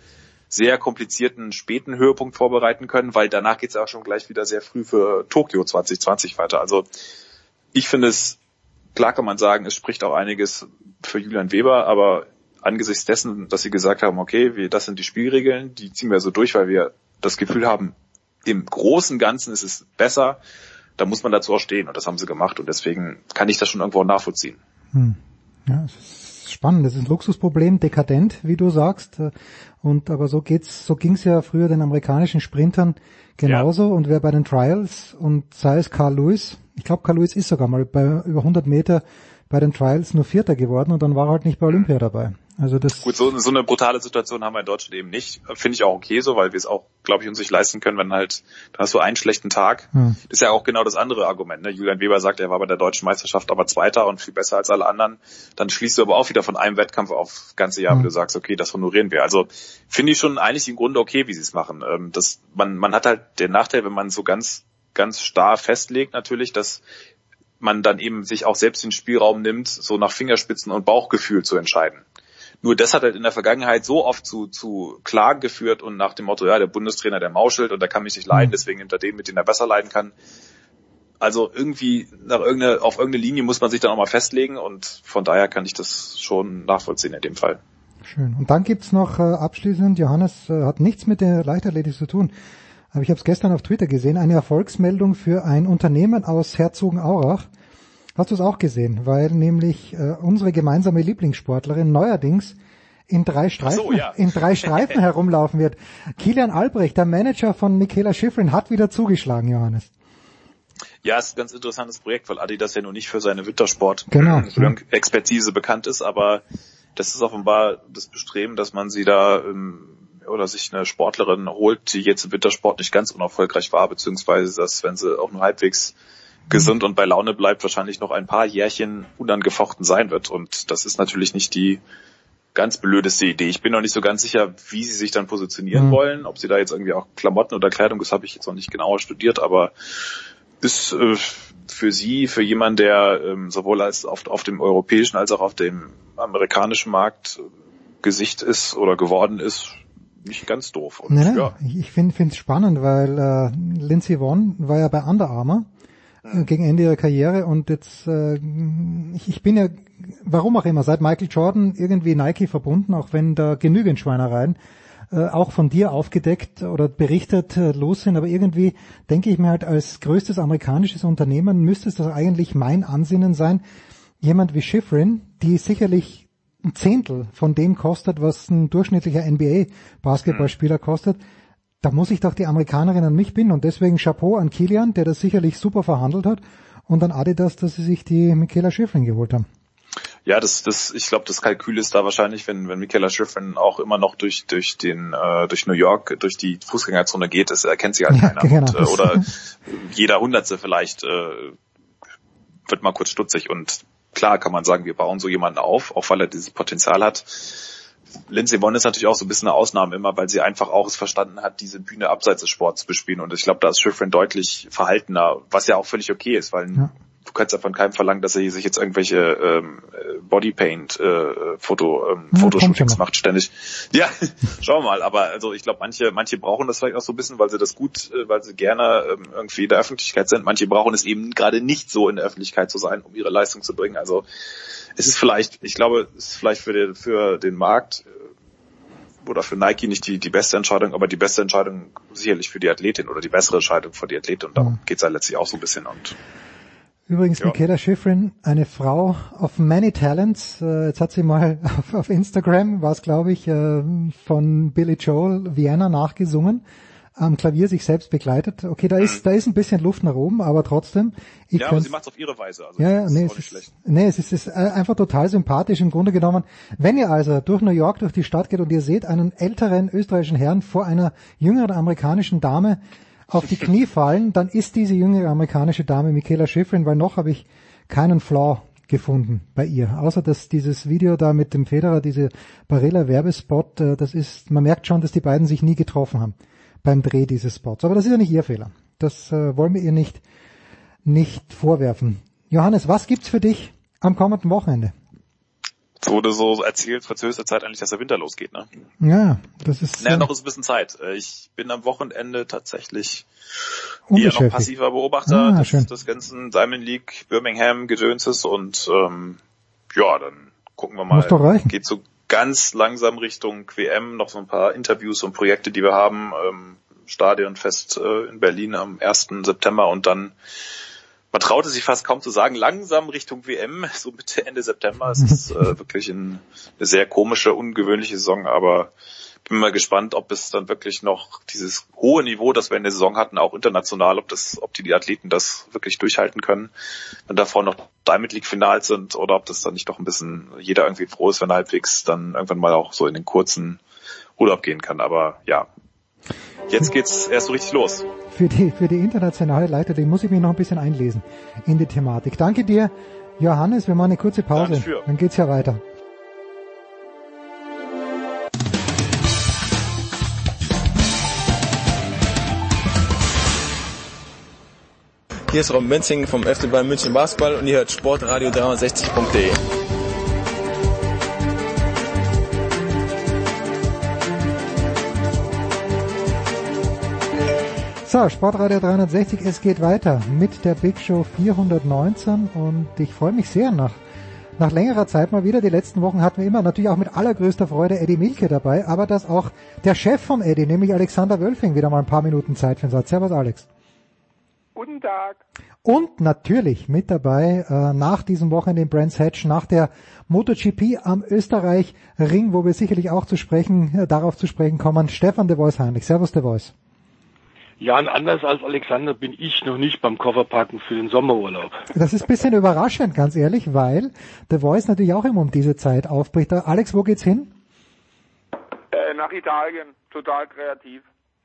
[SPEAKER 18] sehr komplizierten späten Höhepunkt vorbereiten können, weil danach geht es auch schon gleich wieder sehr früh für Tokio 2020 weiter. Also ich finde es, klar kann man sagen, es spricht auch einiges für Julian Weber, aber angesichts dessen, dass sie gesagt haben, okay, wir, das sind die Spielregeln, die ziehen wir so durch, weil wir das Gefühl haben, im großen Ganzen ist es besser, da muss man dazu auch stehen und das haben sie gemacht und deswegen kann ich das schon irgendwo nachvollziehen.
[SPEAKER 1] Hm. Ja, es ist spannend. Das ist ein Luxusproblem, dekadent, wie du sagst. Und aber so geht's, so ging's ja früher den amerikanischen Sprintern genauso. Und wer bei den Trials und sei es Carl Lewis, ich glaube Carl Lewis ist sogar mal bei über 100 Meter bei den Trials nur Vierter geworden und dann war er halt nicht bei Olympia dabei. Also das
[SPEAKER 18] Gut, so, so eine brutale Situation haben wir in Deutschland eben nicht. Finde ich auch okay so, weil wir es auch, glaube ich, uns nicht leisten können, wenn halt, dann hast du einen schlechten Tag.
[SPEAKER 1] Hm.
[SPEAKER 18] Das ist ja auch genau das andere Argument. Ne? Julian Weber sagt, er war bei der deutschen Meisterschaft aber Zweiter und viel besser als alle anderen. Dann schließt du aber auch wieder von einem Wettkampf auf ganze Jahr,
[SPEAKER 1] Hm.
[SPEAKER 18] wo du sagst, okay, das honorieren wir. Also finde ich schon eigentlich im Grunde okay, wie sie es machen. Ähm, das, man, man hat halt den Nachteil, wenn man so ganz, ganz starr festlegt natürlich, dass man dann eben sich auch selbst den Spielraum nimmt, so nach Fingerspitzen und Bauchgefühl zu entscheiden. Nur das hat halt in der Vergangenheit so oft zu, zu Klagen geführt und nach dem Motto, ja, der Bundestrainer, der mauschelt und der kann mich nicht leiden, deswegen nimmt er den, mit dem er besser leiden kann. Also irgendwie nach irgendeine, auf irgendeine Linie muss man sich dann auch mal festlegen und von daher kann ich das schon nachvollziehen in dem Fall.
[SPEAKER 1] Schön. Und dann gibt's noch äh, abschließend, Johannes äh, hat nichts mit der Leichtathletik zu tun, aber ich habe es gestern auf Twitter gesehen, eine Erfolgsmeldung für ein Unternehmen aus Herzogenaurach. Hast du es auch gesehen? Weil nämlich äh, unsere gemeinsame Lieblingssportlerin neuerdings in drei Streifen,
[SPEAKER 18] so, ja.
[SPEAKER 1] in drei Streifen herumlaufen wird. Kilian Albrecht, der Manager von Michaela Schifrin, hat wieder zugeschlagen, Johannes.
[SPEAKER 18] Ja, ist ein ganz interessantes Projekt, weil Adidas ja nur nicht für seine Wintersport
[SPEAKER 1] Genau.
[SPEAKER 18] Expertise bekannt ist, aber das ist offenbar das Bestreben, dass man sie da ähm, oder sich eine Sportlerin holt, die jetzt im Wintersport nicht ganz unerfolgreich war, beziehungsweise dass, wenn sie auch nur halbwegs gesund und bei Laune bleibt, wahrscheinlich noch ein paar Jährchen unangefochten sein wird. Und das ist natürlich nicht die ganz blödeste Idee. Ich bin noch nicht so ganz sicher, wie sie sich dann positionieren
[SPEAKER 1] Mhm.
[SPEAKER 18] wollen. Ob sie da jetzt irgendwie auch Klamotten oder Kleidung, das habe ich jetzt noch nicht genauer studiert, aber ist äh, für sie, für jemanden, der ähm, sowohl als auf, auf dem europäischen als auch auf dem amerikanischen Markt Gesicht ist oder geworden ist, nicht ganz doof. Und
[SPEAKER 1] Nein,
[SPEAKER 18] ja,
[SPEAKER 1] ich, finde es spannend, weil äh, Lindsay Vonn war ja bei Under Armour äh, gegen Ende ihrer Karriere und jetzt, äh, ich, ich bin ja, warum auch immer, seit Michael Jordan irgendwie Nike verbunden, auch wenn da genügend Schweinereien äh, auch von dir aufgedeckt oder berichtet äh, los sind, aber irgendwie denke ich mir halt, als größtes amerikanisches Unternehmen müsste es doch eigentlich mein Ansinnen sein, jemand wie Schifrin, die sicherlich ein Zehntel von dem kostet, was ein durchschnittlicher NBA-Basketballspieler kostet, da muss ich doch die Amerikanerin an mich binden und deswegen Chapeau an Kilian, der das sicherlich super verhandelt hat und an Adidas, dass sie sich die Michaela Schifrin geholt haben.
[SPEAKER 18] ja, das, das, ich glaube, das Kalkül ist da wahrscheinlich, wenn, wenn Michaela Schiffrin auch immer noch durch, durch den, äh, durch New York, durch die Fußgängerzone geht, das erkennt sie halt
[SPEAKER 1] Ja,
[SPEAKER 18] keiner.
[SPEAKER 1] genau.
[SPEAKER 18] Und, äh, oder jeder Hundertste vielleicht, äh, wird mal kurz stutzig und klar kann man sagen, wir bauen so jemanden auf, auch weil er dieses Potenzial hat. Lindsay Vonn ist natürlich auch so ein bisschen eine Ausnahme immer, weil sie einfach auch es verstanden hat, diese Bühne abseits des Sports zu bespielen. Und ich glaube, da ist Schiffrin deutlich verhaltener, was ja auch völlig okay ist, weil
[SPEAKER 1] Ja.
[SPEAKER 18] Du kannst ja von keinem verlangen, dass er sich jetzt irgendwelche ähm, äh, Bodypaint äh, Foto ähm,
[SPEAKER 1] Ja,
[SPEAKER 18] Fotoshootings macht ständig. Ja, schauen wir mal. Aber also ich glaube, manche manche brauchen das vielleicht auch so ein bisschen, weil sie das gut, äh, weil sie gerne ähm, irgendwie in der Öffentlichkeit sind. Manche brauchen es eben gerade nicht so in der Öffentlichkeit zu sein, um ihre Leistung zu bringen. Also es ist vielleicht, ich glaube, es ist vielleicht für den für den Markt äh, oder für Nike nicht die, die beste Entscheidung, aber die beste Entscheidung sicherlich für die Athletin oder die bessere Entscheidung für die Athletin. Und darum geht's ja letztlich auch so ein bisschen. Und
[SPEAKER 1] Übrigens,
[SPEAKER 18] Ja.
[SPEAKER 1] Michaela Schifrin, eine Frau of many talents. Äh, jetzt hat sie mal auf, auf Instagram, war es glaube ich, äh, von Billy Joel Vienna nachgesungen, am Klavier sich selbst begleitet. Okay, da ist, da ist ein bisschen Luft nach oben, aber trotzdem. Ich
[SPEAKER 18] Mhm. ja, aber sie macht's auf ihre Weise. Also
[SPEAKER 1] ja, nee, es ist, nee, es ist, ist äh, einfach total sympathisch im Grunde genommen. Wenn ihr also durch New York, durch die Stadt geht und ihr seht einen älteren österreichischen Herrn vor einer jüngeren amerikanischen Dame auf die Knie fallen, dann ist diese jüngere amerikanische Dame Michaela Schifrin, weil noch habe ich keinen Flaw gefunden bei ihr. Außer dass dieses Video da mit dem Federer, diese Barilla Werbespot, äh, das ist, man merkt schon, dass die beiden sich nie getroffen haben beim Dreh dieses Spots. Aber das ist ja nicht ihr Fehler. Das äh, wollen wir ihr nicht nicht vorwerfen. Johannes, was gibt's für dich am kommenden Wochenende?
[SPEAKER 18] Es wurde so erzählt vor höchster Zeit eigentlich, dass der Winter losgeht, ne?
[SPEAKER 1] Ja, das ist
[SPEAKER 18] Naja,
[SPEAKER 1] äh,
[SPEAKER 18] noch ist ein bisschen Zeit. Äh, Ich bin am Wochenende tatsächlich eher noch passiver Beobachter
[SPEAKER 1] Ah,
[SPEAKER 18] des,
[SPEAKER 1] schön.
[SPEAKER 18] des ganzen Diamond League Birmingham Gedönses und ähm, ja, dann gucken wir mal.
[SPEAKER 1] Muss doch reichen.
[SPEAKER 18] Geht so ganz langsam Richtung WM, noch so ein paar Interviews und Projekte, die wir haben. Ähm, Stadionfest äh, in Berlin am 1. September und dann man traute sich fast kaum zu sagen, langsam Richtung WM, so Mitte, Ende September. Es ist äh, wirklich ein, eine sehr komische, ungewöhnliche Saison, aber bin mal gespannt, ob es dann wirklich noch dieses hohe Niveau, das wir in der Saison hatten, auch international, ob das, ob die, die Athleten das wirklich durchhalten können, wenn davor noch Diamond League Finals sind oder ob das dann nicht doch ein bisschen jeder irgendwie froh ist, wenn halbwegs dann irgendwann mal auch so in den kurzen Urlaub gehen kann. Aber ja, jetzt geht's erst so richtig los
[SPEAKER 1] für die, für die internationale Leiter, den muss ich mich noch ein bisschen einlesen in die Thematik. Danke dir, Johannes. Wir machen eine kurze Pause. Dafür. Dann geht's ja weiter.
[SPEAKER 19] Hier ist Rob Menzing vom FC Bayern München Basketball und ihr hört sportradio360.de.
[SPEAKER 1] So, Sportradio 360, es geht weiter mit der Big Show 419 und ich freue mich sehr nach, nach längerer Zeit mal wieder. Die letzten Wochen hatten wir immer natürlich auch mit allergrößter Freude Eddie Milke dabei, aber dass auch der Chef vom Eddie, nämlich Alexander Wölfing, wieder mal ein paar Minuten Zeit für den Satz. Servus Alex.
[SPEAKER 20] Guten Tag.
[SPEAKER 1] Und natürlich mit dabei äh, nach diesem Wochenende in Brands Hatch, nach der MotoGP am Österreich Ring, wo wir sicherlich auch zu sprechen, äh, darauf zu sprechen kommen, Stefan de Voice Heinrich. Servus de Voice.
[SPEAKER 20] Ja, und anders als Alexander bin ich noch nicht beim Kofferpacken für den Sommerurlaub.
[SPEAKER 1] Das ist ein bisschen überraschend, ganz ehrlich, weil The Voice natürlich auch immer um diese Zeit aufbricht. Alex, wo geht's hin?
[SPEAKER 20] Äh, nach Italien, total kreativ.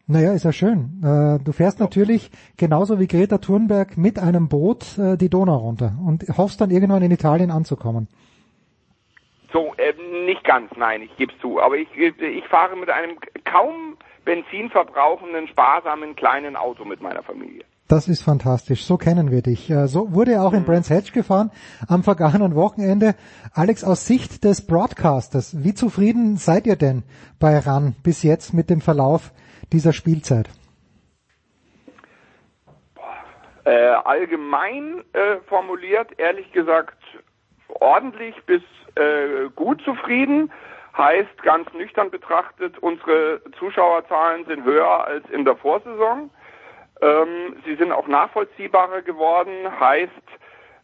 [SPEAKER 1] Naja, ist ja schön. Äh, du fährst natürlich genauso wie Greta Thunberg mit einem Boot äh, die Donau runter und hoffst dann irgendwann in Italien anzukommen.
[SPEAKER 20] So, äh, nicht ganz, nein, ich gebe zu. Aber ich, ich fahre mit einem kaum benzinverbrauchenden, sparsamen kleinen Auto mit meiner Familie.
[SPEAKER 1] Das ist fantastisch. So kennen wir dich. Äh, so wurde er auch in Brands Hatch gefahren am vergangenen Wochenende. Alex, aus Sicht des Broadcasters, wie zufrieden seid ihr denn bei RAN bis jetzt mit dem Verlauf dieser Spielzeit?
[SPEAKER 20] Äh, allgemein äh, formuliert, ehrlich gesagt, ordentlich bis äh, gut zufrieden. Heißt ganz nüchtern betrachtet, unsere Zuschauerzahlen sind höher als in der Vorsaison. Ähm, sie sind auch nachvollziehbarer geworden. Heißt,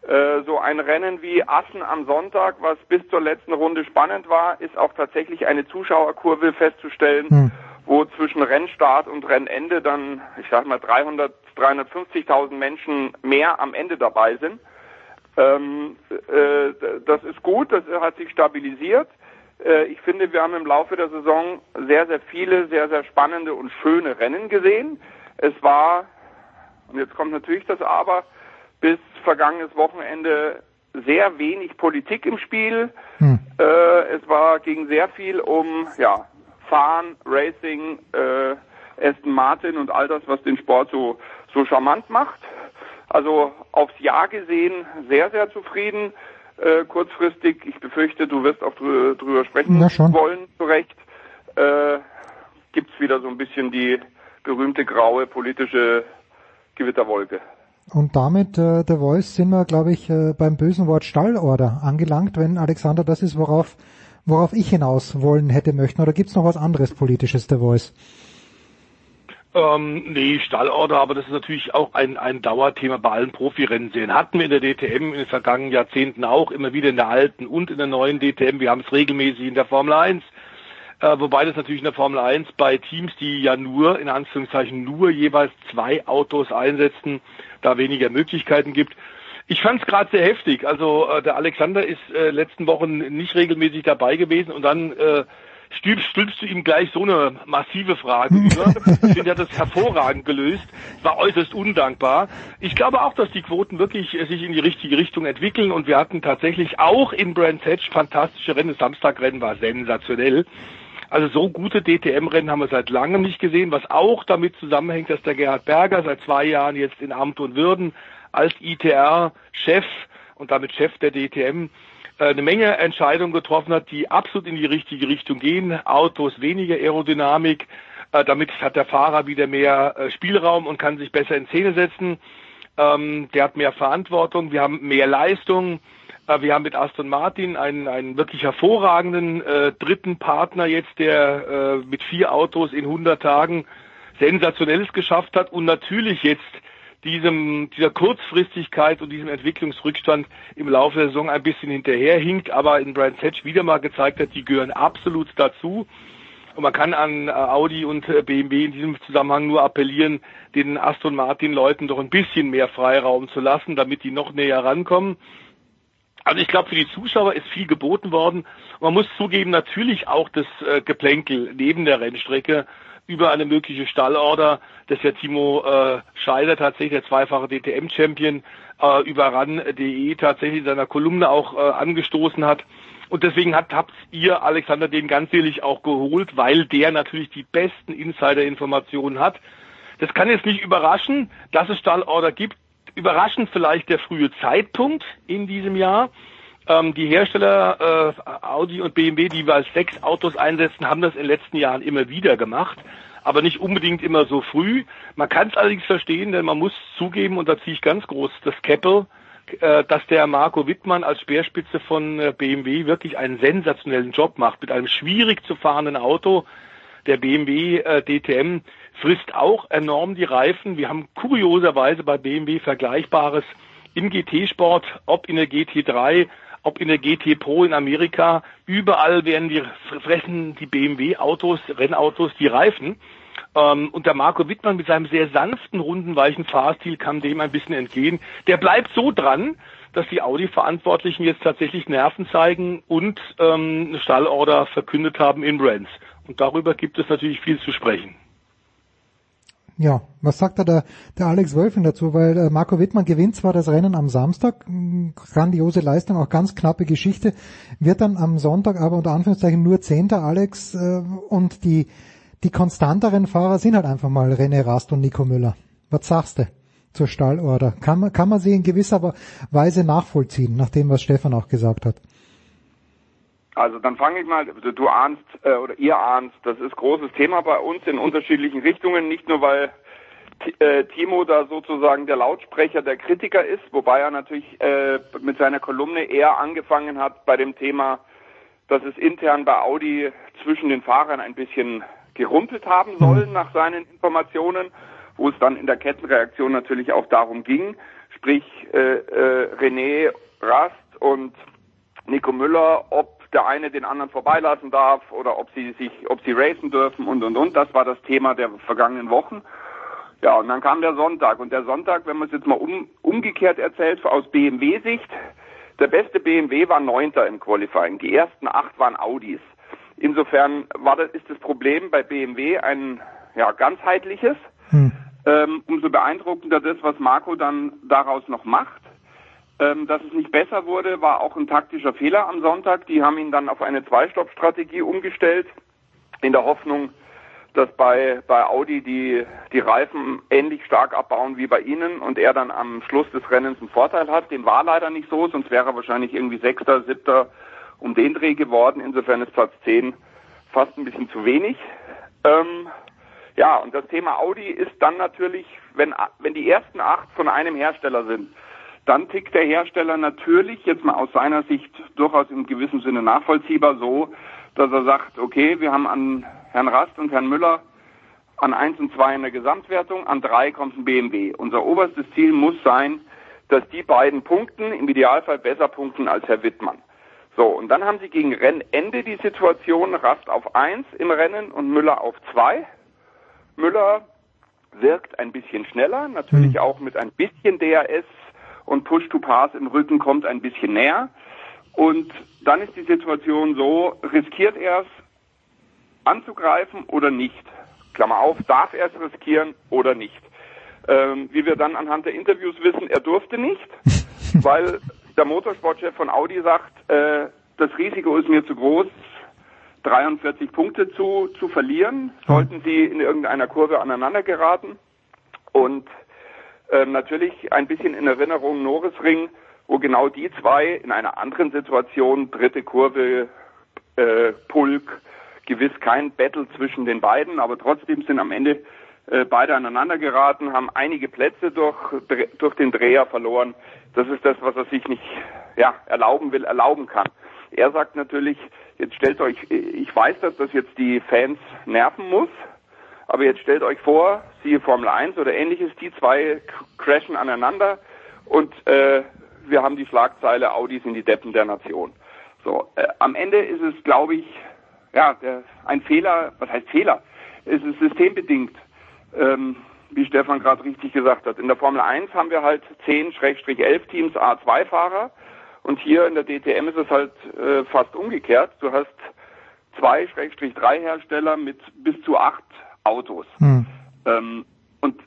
[SPEAKER 20] äh, so ein Rennen wie Assen am Sonntag, was bis zur letzten Runde spannend war, ist auch tatsächlich eine Zuschauerkurve festzustellen. Hm wo zwischen Rennstart und Rennende dann, ich sag mal, 300, 350.000 Menschen mehr am Ende dabei sind. Ähm, äh, das ist gut, das hat sich stabilisiert. Äh, ich finde, wir haben im Laufe der Saison sehr, sehr viele, sehr, sehr spannende und schöne Rennen gesehen. Es war, und jetzt kommt natürlich das Aber, bis vergangenes Wochenende sehr wenig Politik im Spiel. Hm. Äh, es war ging sehr viel um ja Fahren, Racing, äh, Aston Martin und all das, was den Sport so, so charmant macht. Also aufs Jahr gesehen sehr, sehr zufrieden. Äh, kurzfristig, ich befürchte, du wirst auch drü drüber sprechen wollen, zu Recht, äh, gibt's wieder so ein bisschen die berühmte graue politische Gewitterwolke.
[SPEAKER 1] Und damit, äh, The Voice, sind wir, glaube ich, äh, beim bösen Wort Stallorder angelangt, wenn Alexander das ist, worauf worauf ich hinaus wollen hätte möchten? Oder gibt's noch was anderes Politisches, der Voice?
[SPEAKER 20] Ähm, nee, Stallorder, aber das ist natürlich auch ein, ein Dauerthema bei allen Profirennsehen. Hatten wir in der DTM in den vergangenen Jahrzehnten auch, immer wieder in der alten und in der neuen DTM. Wir haben es regelmäßig in der Formel 1. Äh, wobei das natürlich in der Formel 1 bei Teams, die ja nur, in Anführungszeichen, nur jeweils zwei Autos einsetzen, da weniger Möglichkeiten gibt. Ich fand es gerade sehr heftig. Also äh, der Alexander ist äh, letzten Wochen nicht regelmäßig dabei gewesen und dann äh, stülpst, stülpst du ihm gleich so eine massive Frage über. Ich finde, er hat das hervorragend gelöst. War äußerst undankbar. Ich glaube auch, dass die Quoten wirklich äh, sich in die richtige Richtung entwickeln und wir hatten tatsächlich auch in Brands Hatch fantastische Rennen. Das Samstagrennen war sensationell. Also so gute DTM-Rennen haben wir seit langem nicht gesehen, was auch damit zusammenhängt, dass der Gerhard Berger seit zwei Jahren jetzt in Amt und Würden als ITR-Chef und damit Chef der DTM eine Menge Entscheidungen getroffen hat, die absolut in die richtige Richtung gehen. Autos weniger Aerodynamik, äh, damit hat der Fahrer wieder mehr äh, Spielraum und kann sich besser in Szene setzen. Ähm, der hat mehr Verantwortung, wir haben mehr Leistung. Wir haben mit Aston Martin einen, einen wirklich hervorragenden äh, dritten Partner jetzt, der äh, mit vier Autos in 100 Tagen sensationelles geschafft hat und natürlich jetzt diesem, dieser Kurzfristigkeit und diesem Entwicklungsrückstand im Laufe der Saison ein bisschen hinterherhinkt, aber in Brands Hatch wieder mal gezeigt hat, die gehören absolut dazu. Und man kann an äh, Audi und äh, BMW in diesem Zusammenhang nur appellieren, den Aston Martin Leuten doch ein bisschen mehr Freiraum zu lassen, damit die noch näher rankommen. Also ich glaube, für die Zuschauer ist viel geboten worden. man muss zugeben, natürlich auch das äh, Geplänkel neben der Rennstrecke über eine mögliche Stallorder, das ja Timo äh, Scheider tatsächlich, der zweifache DTM-Champion, äh, über RAN.de tatsächlich in seiner Kolumne auch äh, angestoßen hat. Und deswegen hat, habt ihr Alexander den ganz ehrlich auch geholt, weil der natürlich die besten Insider-Informationen hat. Das kann jetzt nicht überraschen, dass es Stallorder gibt überraschend vielleicht der frühe Zeitpunkt in diesem Jahr. Ähm, die Hersteller äh, Audi und BMW, die wir als sechs Autos einsetzen, haben das in den letzten Jahren immer wieder gemacht, aber nicht unbedingt immer so früh. Man kann es allerdings verstehen, denn man muss zugeben, und da ziehe ich ganz groß das Keppel, äh, dass der Marco Wittmann als Speerspitze von äh, BMW wirklich einen sensationellen Job macht mit einem schwierig zu fahrenden Auto. Der BMW äh, DTM frisst auch enorm die Reifen. Wir haben kurioserweise bei BMW Vergleichbares im GT-Sport, ob in der GT3, ob in der GT Pro in Amerika, überall werden die fressen die BMW-Autos, Rennautos die Reifen. Ähm, und der Marco Wittmann mit seinem sehr sanften, runden, weichen Fahrstil kann dem ein bisschen entgehen. Der bleibt so dran, dass die Audi-Verantwortlichen jetzt tatsächlich Nerven zeigen und ähm, eine Stallorder verkündet haben in Brands. Und darüber gibt es natürlich viel zu sprechen.
[SPEAKER 1] Ja, was sagt da der, der Alex Wölfing dazu? Weil äh, Marco Wittmann gewinnt zwar das Rennen am Samstag, grandiose Leistung, auch ganz knappe Geschichte, wird dann am Sonntag aber unter Anführungszeichen nur Zehnter, Alex, äh, und die, die konstanteren Fahrer sind halt einfach mal René Rast und Nico Müller. Was sagst du zur Stallorder? Kann man, kann man sie in gewisser Weise nachvollziehen, nach dem, was Stefan auch gesagt hat?
[SPEAKER 21] Also dann fange ich mal, du ahnst äh, oder ihr ahnst, das ist großes Thema bei uns in unterschiedlichen Richtungen, nicht nur weil äh, Timo da sozusagen der Lautsprecher der Kritiker ist, wobei er natürlich äh, mit seiner Kolumne eher angefangen hat bei dem Thema, dass es intern bei Audi zwischen den Fahrern ein bisschen gerumpelt haben soll mhm. nach seinen Informationen, wo es dann in der Kettenreaktion natürlich auch darum ging, sprich äh, äh, René Rast und Nico Müller, ob der eine den anderen vorbeilassen darf oder ob sie sich, ob sie racen dürfen und und und. Das war das Thema der vergangenen Wochen. Ja, und dann kam der Sonntag. Und der Sonntag, wenn man es jetzt mal um, umgekehrt erzählt, aus BMW-Sicht, der beste BMW war Neunter im Qualifying. Die ersten acht waren Audis. Insofern war das, ist das Problem bei BMW ein ja, ganzheitliches. Hm. Ähm, umso beeindruckender das, was Marco dann daraus noch macht. Ähm, dass es nicht besser wurde, war auch ein taktischer Fehler am Sonntag. Die haben ihn dann auf eine Zwei-Stopp-Strategie umgestellt, in der Hoffnung, dass bei, bei Audi die, die Reifen ähnlich stark abbauen wie bei ihnen und er dann am Schluss des Rennens einen Vorteil hat. Dem war leider nicht so, sonst wäre er wahrscheinlich irgendwie Sechster, Siebter um den Dreh geworden. Insofern ist Platz 10 fast ein bisschen zu wenig. Ähm, ja, und das Thema Audi ist dann natürlich, wenn, wenn die ersten acht von einem Hersteller sind, dann tickt der Hersteller natürlich jetzt mal aus seiner Sicht durchaus im gewissen Sinne nachvollziehbar so, dass er sagt, okay, wir haben an Herrn Rast und Herrn Müller an eins und zwei in der Gesamtwertung, an drei kommt ein BMW. Unser oberstes Ziel muss sein, dass die beiden punkten, im Idealfall besser punkten als Herr Wittmann. So, und dann haben sie gegen Rennende die Situation, Rast auf eins im Rennen und Müller auf zwei. Müller wirkt ein bisschen schneller, natürlich auch mit ein bisschen DRS und Push-to-Pass im Rücken kommt ein bisschen näher. Und dann ist die Situation so, riskiert er es anzugreifen oder nicht? Klammer auf, darf er es riskieren oder nicht? Ähm, wie wir dann anhand der Interviews wissen, er durfte nicht, weil der Motorsportchef von Audi sagt, äh, das Risiko ist mir zu groß, 43 Punkte zu, zu verlieren, sollten sie in irgendeiner Kurve aneinander geraten. Und äh, natürlich ein bisschen in Erinnerung Norrisring, wo genau die zwei in einer anderen Situation, dritte Kurve, äh, Pulk, gewiss kein Battle zwischen den beiden, aber trotzdem sind am Ende äh, beide aneinander geraten, haben einige Plätze durch, durch den Dreher verloren. Das ist das, was er sich nicht ja, erlauben will, erlauben kann. Er sagt natürlich, jetzt stellt euch, ich weiß, dass das jetzt die Fans nerven muss, aber jetzt stellt euch vor, siehe Formel 1 oder ähnliches, die zwei crashen aneinander und äh, wir haben die Schlagzeile Audis sind die Deppen der Nation. So, äh, am Ende ist es, glaube ich, ja, der, ein Fehler, was heißt Fehler? Es ist systembedingt, ähm, wie Stefan gerade richtig gesagt hat. In der Formel 1 haben wir halt 10-11 Teams A2-Fahrer und hier in der DTM ist es halt äh, fast umgekehrt. Du hast 2-3 Hersteller mit bis zu acht Autos.
[SPEAKER 1] Hm.
[SPEAKER 21] Ähm, und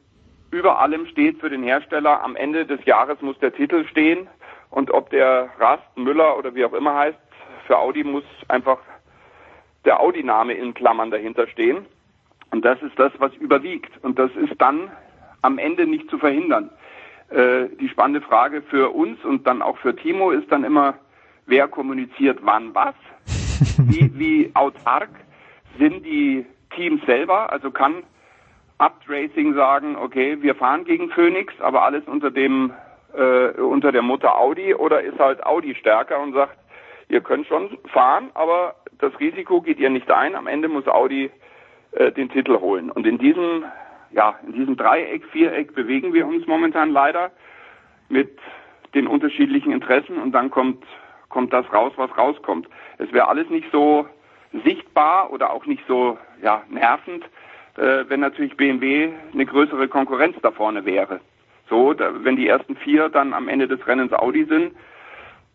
[SPEAKER 21] über allem steht für den Hersteller, am Ende des Jahres muss der Titel stehen und ob der Rast, Müller oder wie auch immer heißt, für Audi muss einfach der Audi-Name in Klammern dahinter stehen. Und das ist das, was überwiegt. Und das ist dann am Ende nicht zu verhindern. Äh, die spannende Frage für uns und dann auch für Timo ist dann immer, wer kommuniziert wann was? Wie, wie autark sind die Teams selber? Also kann Abt Racing sagen, okay, wir fahren gegen Phoenix, aber alles unter dem äh, unter der Mutter Audi oder ist halt Audi stärker und sagt, ihr könnt schon fahren, aber das Risiko geht ihr nicht ein. Am Ende muss Audi äh, den Titel holen. Und in diesem, ja, in diesem Dreieck, Viereck bewegen wir uns momentan leider mit den unterschiedlichen Interessen und dann kommt, kommt das raus, was rauskommt. Es wäre alles nicht so sichtbar oder auch nicht so, ja, nervend, äh, wenn natürlich BMW eine größere Konkurrenz da vorne wäre. So, da, wenn die ersten vier dann am Ende des Rennens Audi sind,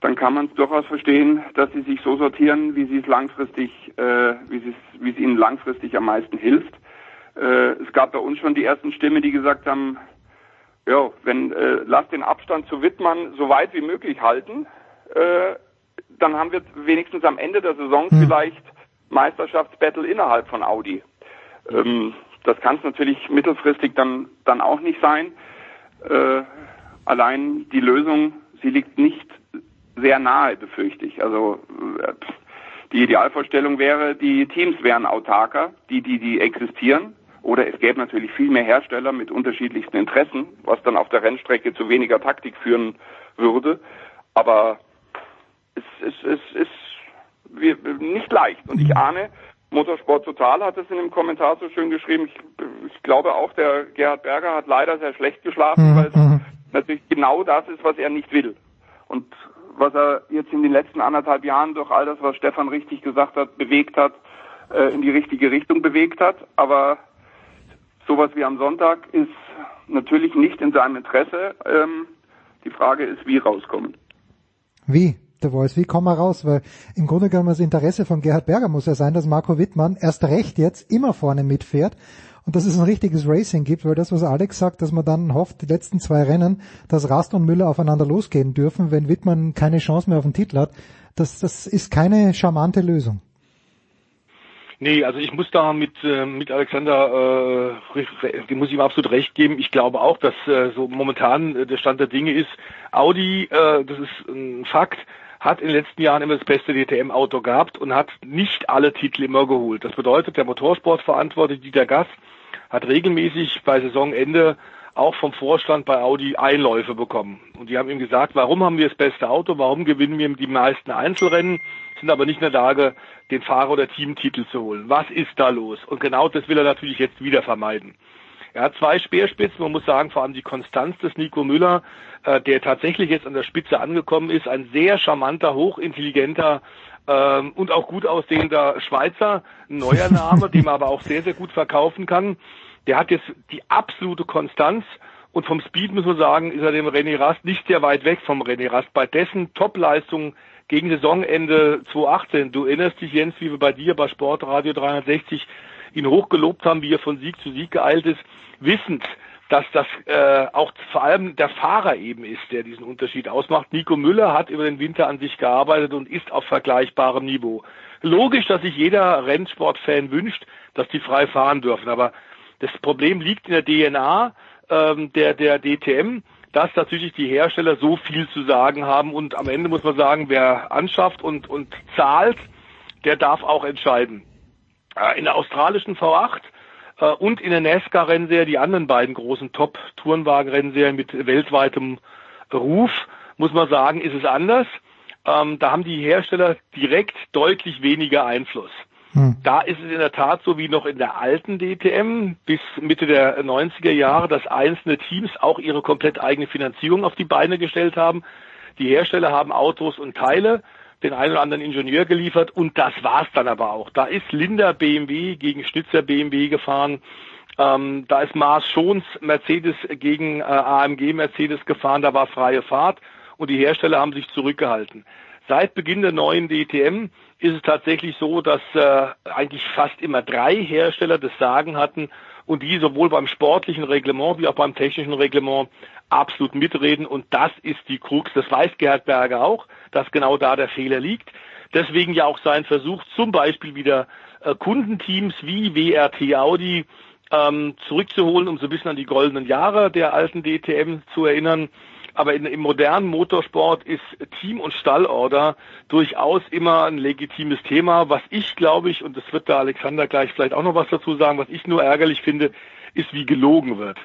[SPEAKER 21] dann kann man es durchaus verstehen, dass sie sich so sortieren, wie sie es langfristig, äh, wie, es ihnen langfristig am meisten hilft. Äh, es gab bei uns schon die ersten Stimmen, die gesagt haben, ja, wenn äh, lass den Abstand zu Wittmann so weit wie möglich halten, äh, dann haben wir wenigstens am Ende der Saison
[SPEAKER 1] Hm.
[SPEAKER 21] vielleicht Meisterschaftsbattle innerhalb von Audi. Ähm, das kann es natürlich mittelfristig dann dann auch nicht sein. Äh, allein die Lösung, sie liegt nicht sehr nahe, befürchte ich. Also äh, die Idealvorstellung wäre, die Teams wären autarker, die, die, die existieren. Oder es gäbe natürlich viel mehr Hersteller mit unterschiedlichsten Interessen, was dann auf der Rennstrecke zu weniger Taktik führen würde. Aber es, es, es ist wir, nicht leicht. Und ich ahne, Motorsport Total hat es in dem Kommentar so schön geschrieben. Ich, ich glaube auch, der Gerhard Berger hat leider sehr schlecht geschlafen, weil es natürlich genau das ist, was er nicht will. Und was er jetzt in den letzten anderthalb Jahren durch all das, was Stefan richtig gesagt hat, bewegt hat, äh, in die richtige Richtung bewegt hat. Aber sowas wie am Sonntag ist natürlich nicht in seinem Interesse. Ähm, die Frage ist, wie rauskommen.
[SPEAKER 1] Wie? Der Voice, wie kommen wir raus? Weil im Grunde genommen das Interesse von Gerhard Berger muss ja sein, dass Marco Wittmann erst recht jetzt immer vorne mitfährt und dass es ein richtiges Racing gibt, weil das, was Alex sagt, dass man dann hofft, die letzten zwei Rennen, dass Rast und Müller aufeinander losgehen dürfen, wenn Wittmann keine Chance mehr auf den Titel hat, das, das ist keine charmante Lösung.
[SPEAKER 20] Nee, also ich muss da mit, äh, mit Alexander, äh, muss ich ihm absolut recht geben. Ich glaube auch, dass äh, so momentan äh, der Stand der Dinge ist, Audi, äh, das ist ein Fakt, hat in den letzten Jahren immer das beste DTM-Auto gehabt und hat nicht alle Titel immer geholt. Das bedeutet, der Motorsportverantwortliche Dieter Gass hat regelmäßig bei Saisonende auch vom Vorstand bei Audi Einläufe bekommen. Und die haben ihm gesagt, warum haben wir das beste Auto, warum gewinnen wir die meisten Einzelrennen, sind aber nicht in der Lage, den Fahrer- oder Teamtitel zu holen. Was ist da los? Und genau das will er natürlich jetzt wieder vermeiden. Er hat zwei Speerspitzen, man muss sagen, vor allem die Konstanz des Nico Müller, äh, der tatsächlich jetzt an der Spitze angekommen ist, ein sehr charmanter, hochintelligenter ähm, und auch gut aussehender Schweizer, ein neuer Name, den man aber auch sehr, sehr gut verkaufen kann. Der hat jetzt die absolute Konstanz und vom Speed muss man sagen, ist er dem René Rast nicht sehr weit weg vom René Rast. Bei dessen Topleistung gegen Saisonende 2018, du erinnerst dich Jens, wie wir bei dir bei Sportradio 360 ihn hochgelobt haben, wie er von Sieg zu Sieg geeilt ist, wissend, dass das äh, auch vor allem der Fahrer eben ist, der diesen Unterschied ausmacht. Nico Müller hat über den Winter an sich gearbeitet und ist auf vergleichbarem Niveau. Logisch, dass sich jeder Rennsportfan wünscht, dass die frei fahren dürfen, aber das Problem liegt in der DNA ähm, der, der DTM, dass natürlich die Hersteller so viel zu sagen haben und am Ende muss man sagen, wer anschafft und, und zahlt, der darf auch entscheiden. Äh, in der australischen V8 äh, und in der NASCAR-Rennserie, die anderen beiden großen Top-Tourenwagen-Rennserien mit weltweitem Ruf, muss man sagen, ist es anders. Ähm, da haben die Hersteller direkt deutlich weniger Einfluss. Da ist es in der Tat so wie noch in der alten DTM bis Mitte der 90er Jahre, dass einzelne Teams auch ihre komplett eigene Finanzierung auf die Beine gestellt haben. Die Hersteller haben Autos und Teile den einen oder anderen Ingenieur geliefert und das war's dann aber auch. Da ist Linder BMW gegen Schnitzer BMW gefahren. Ähm, da ist Mars Schons Mercedes gegen äh, AMG Mercedes gefahren, da war freie Fahrt und die Hersteller haben sich zurückgehalten. Seit Beginn der neuen DTM ist es tatsächlich so, dass äh, eigentlich fast immer drei Hersteller das Sagen hatten und die sowohl beim sportlichen Reglement wie auch beim technischen Reglement absolut mitreden und das ist die Krux. Das weiß Gerhard Berger auch, dass genau da der Fehler liegt. Deswegen ja auch sein Versuch, zum Beispiel wieder äh, Kundenteams wie WRT Audi ähm, zurückzuholen, um so ein bisschen an die goldenen Jahre der alten DTM zu erinnern. Aber in, im modernen Motorsport ist Team- und Stallorder durchaus immer ein legitimes Thema. Was ich glaube ich, und das wird da Alexander gleich vielleicht auch noch was dazu sagen, was ich nur ärgerlich finde, ist, wie gelogen wird.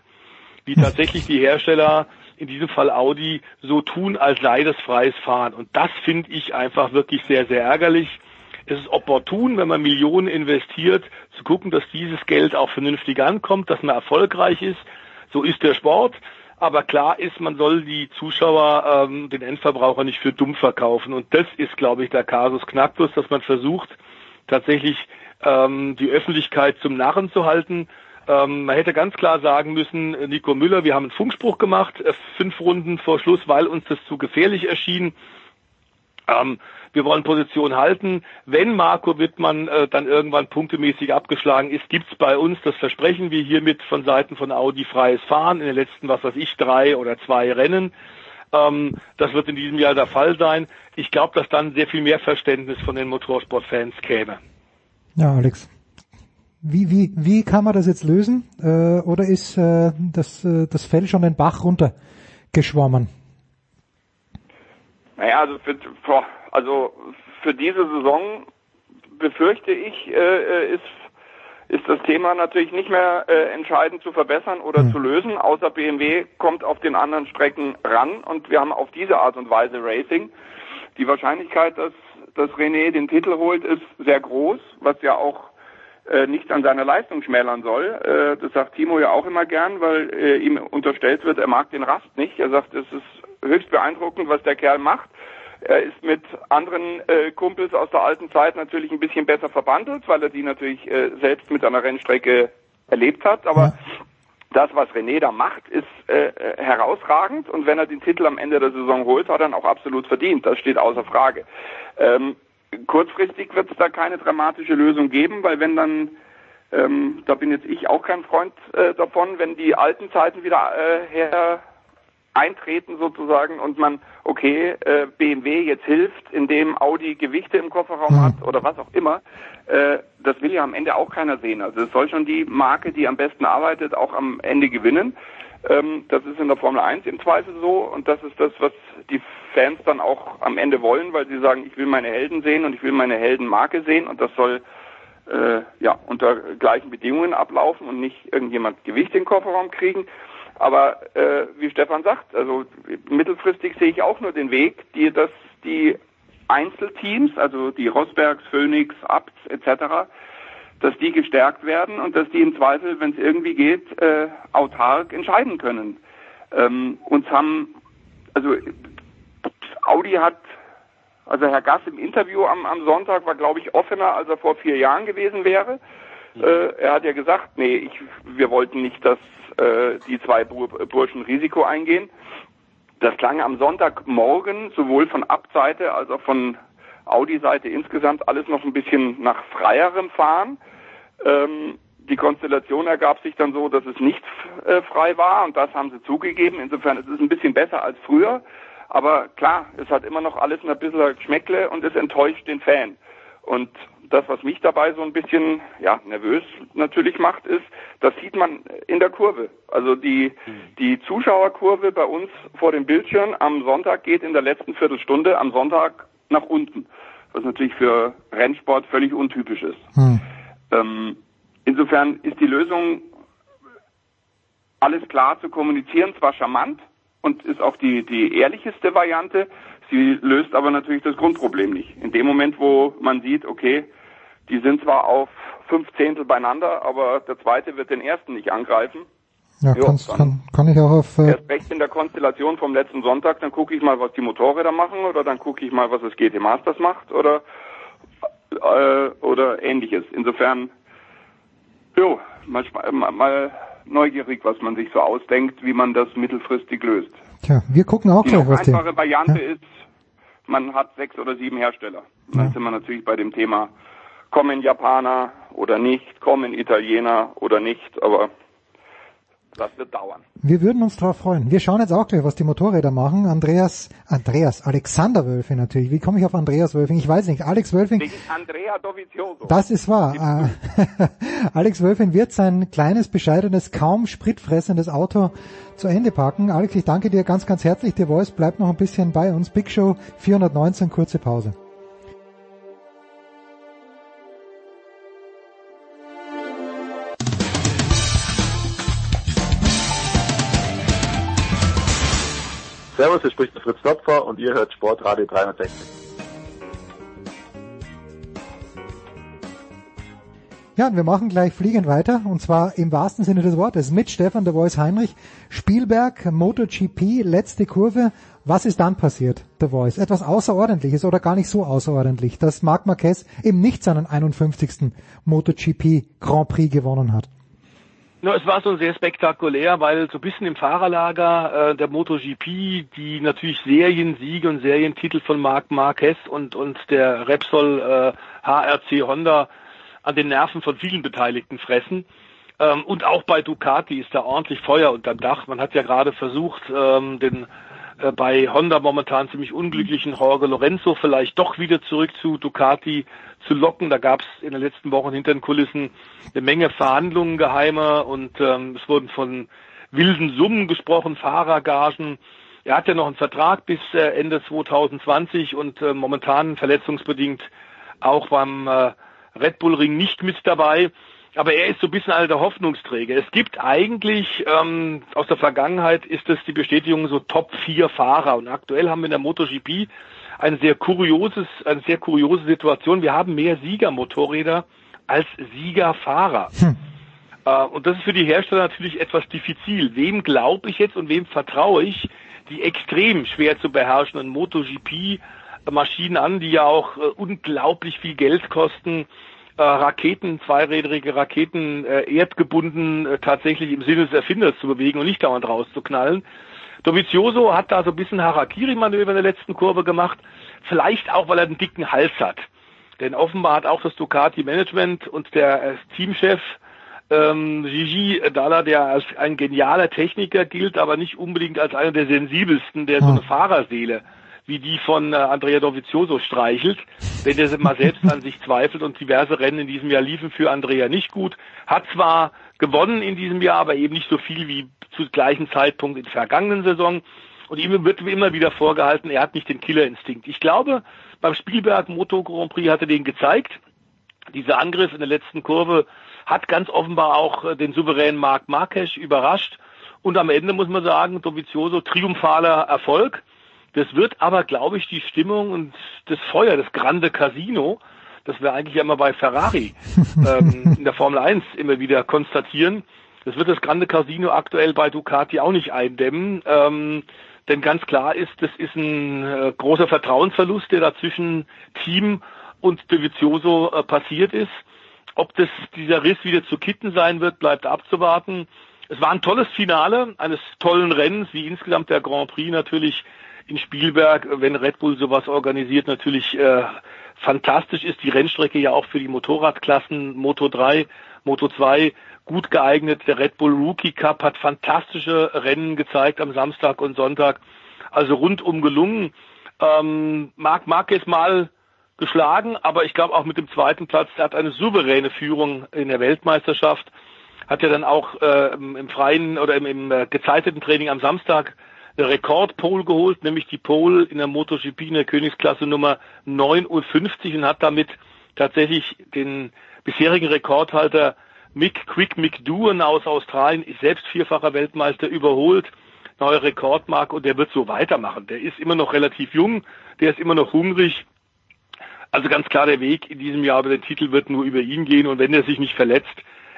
[SPEAKER 20] Wie tatsächlich die Hersteller, in diesem Fall Audi, so tun, als sei das freies Fahren. Und das finde ich einfach wirklich sehr, sehr ärgerlich. Es ist opportun, wenn man Millionen investiert, zu gucken, dass dieses Geld auch vernünftig ankommt, dass man erfolgreich ist. So ist der Sport. Aber klar ist, man soll die Zuschauer, ähm, den Endverbraucher nicht für dumm verkaufen. Und das ist, glaube ich, der Kasus Knacktus, dass man versucht, tatsächlich ähm, die Öffentlichkeit zum Narren zu halten. Ähm, man hätte ganz klar sagen müssen, Nico Müller, wir haben einen Funkspruch gemacht, äh, fünf Runden vor Schluss, weil uns das zu gefährlich erschien. Ähm, wir wollen Position halten. Wenn Marco Wittmann äh, dann irgendwann punktemäßig abgeschlagen ist, gibt's bei uns, das versprechen wir hiermit von Seiten von Audi freies Fahren in den letzten, was weiß ich, drei oder zwei Rennen. Ähm, das wird in diesem Jahr der Fall sein. Ich glaube, dass dann sehr viel mehr Verständnis von den Motorsportfans käme.
[SPEAKER 1] Ja, Alex. Wie, wie, wie kann man das jetzt lösen? Äh, oder ist äh, das, äh, das Fell schon den Bach runtergeschwommen?
[SPEAKER 21] Naja, also für, also für diese Saison befürchte ich, äh, ist, ist das Thema natürlich nicht mehr äh, entscheidend zu verbessern oder mhm. zu lösen, außer BMW kommt auf den anderen Strecken ran und wir haben auf diese Art und Weise Racing. Die Wahrscheinlichkeit, dass, dass René den Titel holt, ist sehr groß, was ja auch äh, nicht an seiner Leistung schmälern soll. Äh, das sagt Timo ja auch immer gern, weil äh, ihm unterstellt wird, er mag den Rast nicht. Er sagt, es ist höchst beeindruckend, was der Kerl macht. Er ist mit anderen äh, Kumpels aus der alten Zeit natürlich ein bisschen besser verbandelt, weil er die natürlich äh, selbst mit einer Rennstrecke erlebt hat. Aber das, was René da macht, ist äh, äh, herausragend und wenn er den Titel am Ende der Saison holt, hat er ihn auch absolut verdient. Das steht außer Frage. Ähm, kurzfristig wird es da keine dramatische Lösung geben, weil wenn dann ähm, da bin jetzt ich auch kein Freund äh, davon, wenn die alten Zeiten wieder äh, her eintreten sozusagen und man, okay, äh, BMW jetzt hilft, indem Audi Gewichte im Kofferraum mhm. hat oder was auch immer, äh, das will ja am Ende auch keiner sehen. Also es soll schon die Marke, die am besten arbeitet, auch am Ende gewinnen. Ähm, das ist in der Formel 1 im Zweifel so und das ist das, was die Fans dann auch am Ende wollen, weil sie sagen, ich will meine Helden sehen und ich will meine Heldenmarke sehen und das soll äh, ja unter gleichen Bedingungen ablaufen und nicht irgendjemand Gewicht in den Kofferraum kriegen. Aber äh, wie Stefan sagt, also mittelfristig sehe ich auch nur den Weg, die, dass die Einzelteams, also die Rosbergs, Phoenix, Abt etc., dass die gestärkt werden und dass die im Zweifel, wenn es irgendwie geht, äh, autark entscheiden können. Ähm, uns haben, also Audi hat, also Herr Gass im Interview am, am Sonntag war, glaube ich, offener, als er vor vier Jahren gewesen wäre. Äh, er hat ja gesagt, nee, ich, wir wollten nicht, dass äh, die zwei Burschen Risiko eingehen. Das klang am Sonntagmorgen sowohl von Abseite als auch von Audi-Seite insgesamt alles noch ein bisschen nach freierem Fahren. Ähm, die Konstellation ergab sich dann so, dass es nicht äh, frei war und das haben sie zugegeben. Insofern ist es ein bisschen besser als früher. Aber klar, es hat immer noch alles ein bisschen Geschmäckle und es enttäuscht den Fan. Und das, was mich dabei so ein bisschen ja, nervös natürlich macht, ist, das sieht man in der Kurve. Also die, die Zuschauerkurve bei uns vor dem Bildschirm am Sonntag geht in der letzten Viertelstunde am Sonntag nach unten, was natürlich für Rennsport völlig untypisch ist. Hm. Ähm, insofern ist die Lösung, alles klar zu kommunizieren, zwar charmant und ist auch die, die ehrlichste Variante, Sie löst aber natürlich das Grundproblem nicht. In dem Moment, wo man sieht, okay, die sind zwar auf fünf Zehntel beieinander, aber der zweite wird den ersten nicht angreifen,
[SPEAKER 1] Ja,
[SPEAKER 21] Jo,
[SPEAKER 1] kannst, kann, kann ich auch auf, äh,
[SPEAKER 21] Erst recht in der Konstellation vom letzten Sonntag, dann gucke ich mal, was die Motorräder machen oder dann gucke ich mal, was das GT Masters macht oder äh, oder ähnliches. Insofern, jo, mal, mal, mal neugierig, was man sich so ausdenkt, wie man das mittelfristig löst.
[SPEAKER 1] tja, wir gucken auch
[SPEAKER 21] Die
[SPEAKER 1] gleich,
[SPEAKER 21] noch
[SPEAKER 1] was die,
[SPEAKER 21] einfache Variante ist, man hat sechs oder sieben Hersteller. Und Dann sind wir natürlich bei dem Thema, kommen Japaner oder nicht, kommen Italiener oder nicht, aber das wird dauern.
[SPEAKER 1] wir würden uns drauf freuen. Wir schauen jetzt auch gleich, was die Motorräder machen. Andreas, Andreas, Alexander Wölfing natürlich. Wie komme ich auf Andreas Wölfing? Ich weiß nicht. Alex Wölfing,
[SPEAKER 21] Wegen Andrea Dovizioso.
[SPEAKER 1] Das ist wahr. Alex Wölfing wird sein kleines, bescheidenes, kaum spritfressendes Auto zu Ende packen. Alex, ich danke dir ganz, ganz herzlich. Der Voice bleibt noch ein bisschen bei uns. Big Show 419, kurze Pause.
[SPEAKER 8] Servus, hier spricht der Fritz Topfer und ihr hört Sportradio 360.
[SPEAKER 1] Ja, und wir machen gleich fliegend weiter und zwar im wahrsten Sinne des Wortes mit Stefan der Voice Heinrich. Spielberg, MotoGP, letzte Kurve. Was ist dann passiert, der Voice? Etwas Außerordentliches oder gar nicht so außerordentlich, dass Marc Marquez eben nicht seinen 51. MotoGP Grand Prix gewonnen hat.
[SPEAKER 20] No, es war so sehr spektakulär, weil so ein bisschen im Fahrerlager äh, der MotoGP die natürlich Seriensiege und Serientitel von Marc Marquez und und der Repsol äh, HRC Honda an den Nerven von vielen Beteiligten fressen. Ähm, und auch bei Ducati ist da ordentlich Feuer unterm Dach. Man hat ja gerade versucht, ähm, den äh, bei Honda momentan ziemlich unglücklichen Jorge Lorenzo vielleicht doch wieder zurück zu Ducati zu locken. Da gab es in den letzten Wochen hinter den Kulissen eine Menge Verhandlungen geheimer und ähm, es wurden von wilden Summen gesprochen, Fahrergagen. Er hat ja noch einen Vertrag bis äh, Ende 2020 und äh, momentan verletzungsbedingt auch beim äh, Red Bull Ring nicht mit dabei. Aber er ist so ein bisschen einer der Hoffnungsträger. Es gibt eigentlich, ähm, aus der Vergangenheit ist es die Bestätigung so Top 4 Fahrer. Und aktuell haben wir in der MotoGP ein sehr kurioses, eine sehr kuriose Situation. Wir haben mehr Siegermotorräder als Siegerfahrer. Äh, und das ist für die Hersteller natürlich etwas diffizil. Wem glaube ich jetzt und wem vertraue ich die extrem schwer zu beherrschenden MotoGP-Maschinen an, die ja auch äh, unglaublich viel Geld kosten, äh, Raketen, zweirädrige Raketen erdgebunden tatsächlich im Sinne des Erfinders zu bewegen und nicht dauernd rauszuknallen. Dovizioso hat da so ein bisschen Harakiri-Manöver in der letzten Kurve gemacht, vielleicht auch, weil er einen dicken Hals hat. Denn offenbar hat auch das Ducati-Management und der äh, Teamchef ähm, Gigi Dalla, der als ein genialer Techniker gilt, aber nicht unbedingt als einer der sensibelsten, der so eine Fahrerseele wie die von äh, Andrea Dovizioso streichelt, wenn der mal selbst an sich zweifelt und diverse Rennen in diesem Jahr liefen für Andrea nicht gut. Hat zwar gewonnen in diesem Jahr, aber eben nicht so viel wie zu gleichen Zeitpunkt in der vergangenen Saison. Und ihm wird immer wieder vorgehalten, er hat nicht den Killerinstinkt. Ich glaube, beim Spielberg Moto Grand Prix hat er den gezeigt. Dieser Angriff in der letzten Kurve hat ganz offenbar auch äh, den souveränen Marc Marquez überrascht. Und am Ende muss man sagen, Dovizioso triumphaler Erfolg. Das wird aber, glaube ich, die Stimmung und das Feuer, das Grande Casino, das wir eigentlich ja immer bei Ferrari ähm, in der Formel 1 immer wieder konstatieren, das wird das Grande Casino aktuell bei Ducati auch nicht eindämmen. Ähm, denn ganz klar ist, das ist ein äh, großer Vertrauensverlust, der da zwischen Team und Dovizioso äh, passiert ist. Ob das dieser Riss wieder zu kitten sein wird, bleibt abzuwarten. Es war ein tolles Finale eines tollen Rennens, wie insgesamt der Grand Prix natürlich in Spielberg, wenn Red Bull sowas organisiert, natürlich äh, fantastisch ist. Die Rennstrecke ja auch für die Motorradklassen Moto 3, Moto 2 gut geeignet. Der Red Bull Rookie Cup hat fantastische Rennen gezeigt am Samstag und Sonntag. Also rundum gelungen. Ähm, Marc Marquez mal geschlagen, aber ich glaube auch mit dem zweiten Platz, er hat eine souveräne Führung in der Weltmeisterschaft, hat ja dann auch äh, im freien oder im, im äh, gezeiteten Training am Samstag eine Rekordpole geholt, nämlich die Pole in der MotoGP in der Königsklasse Nummer 59 und hat damit tatsächlich den bisherigen Rekordhalter Mick Quick Mick Doohan aus Australien, ist selbst vierfacher Weltmeister, überholt, neue Rekordmarke und der wird so weitermachen. Der ist immer noch relativ jung, der ist immer noch hungrig. Also ganz klar, der Weg in diesem Jahr über den Titel wird nur über ihn gehen und wenn er sich nicht verletzt,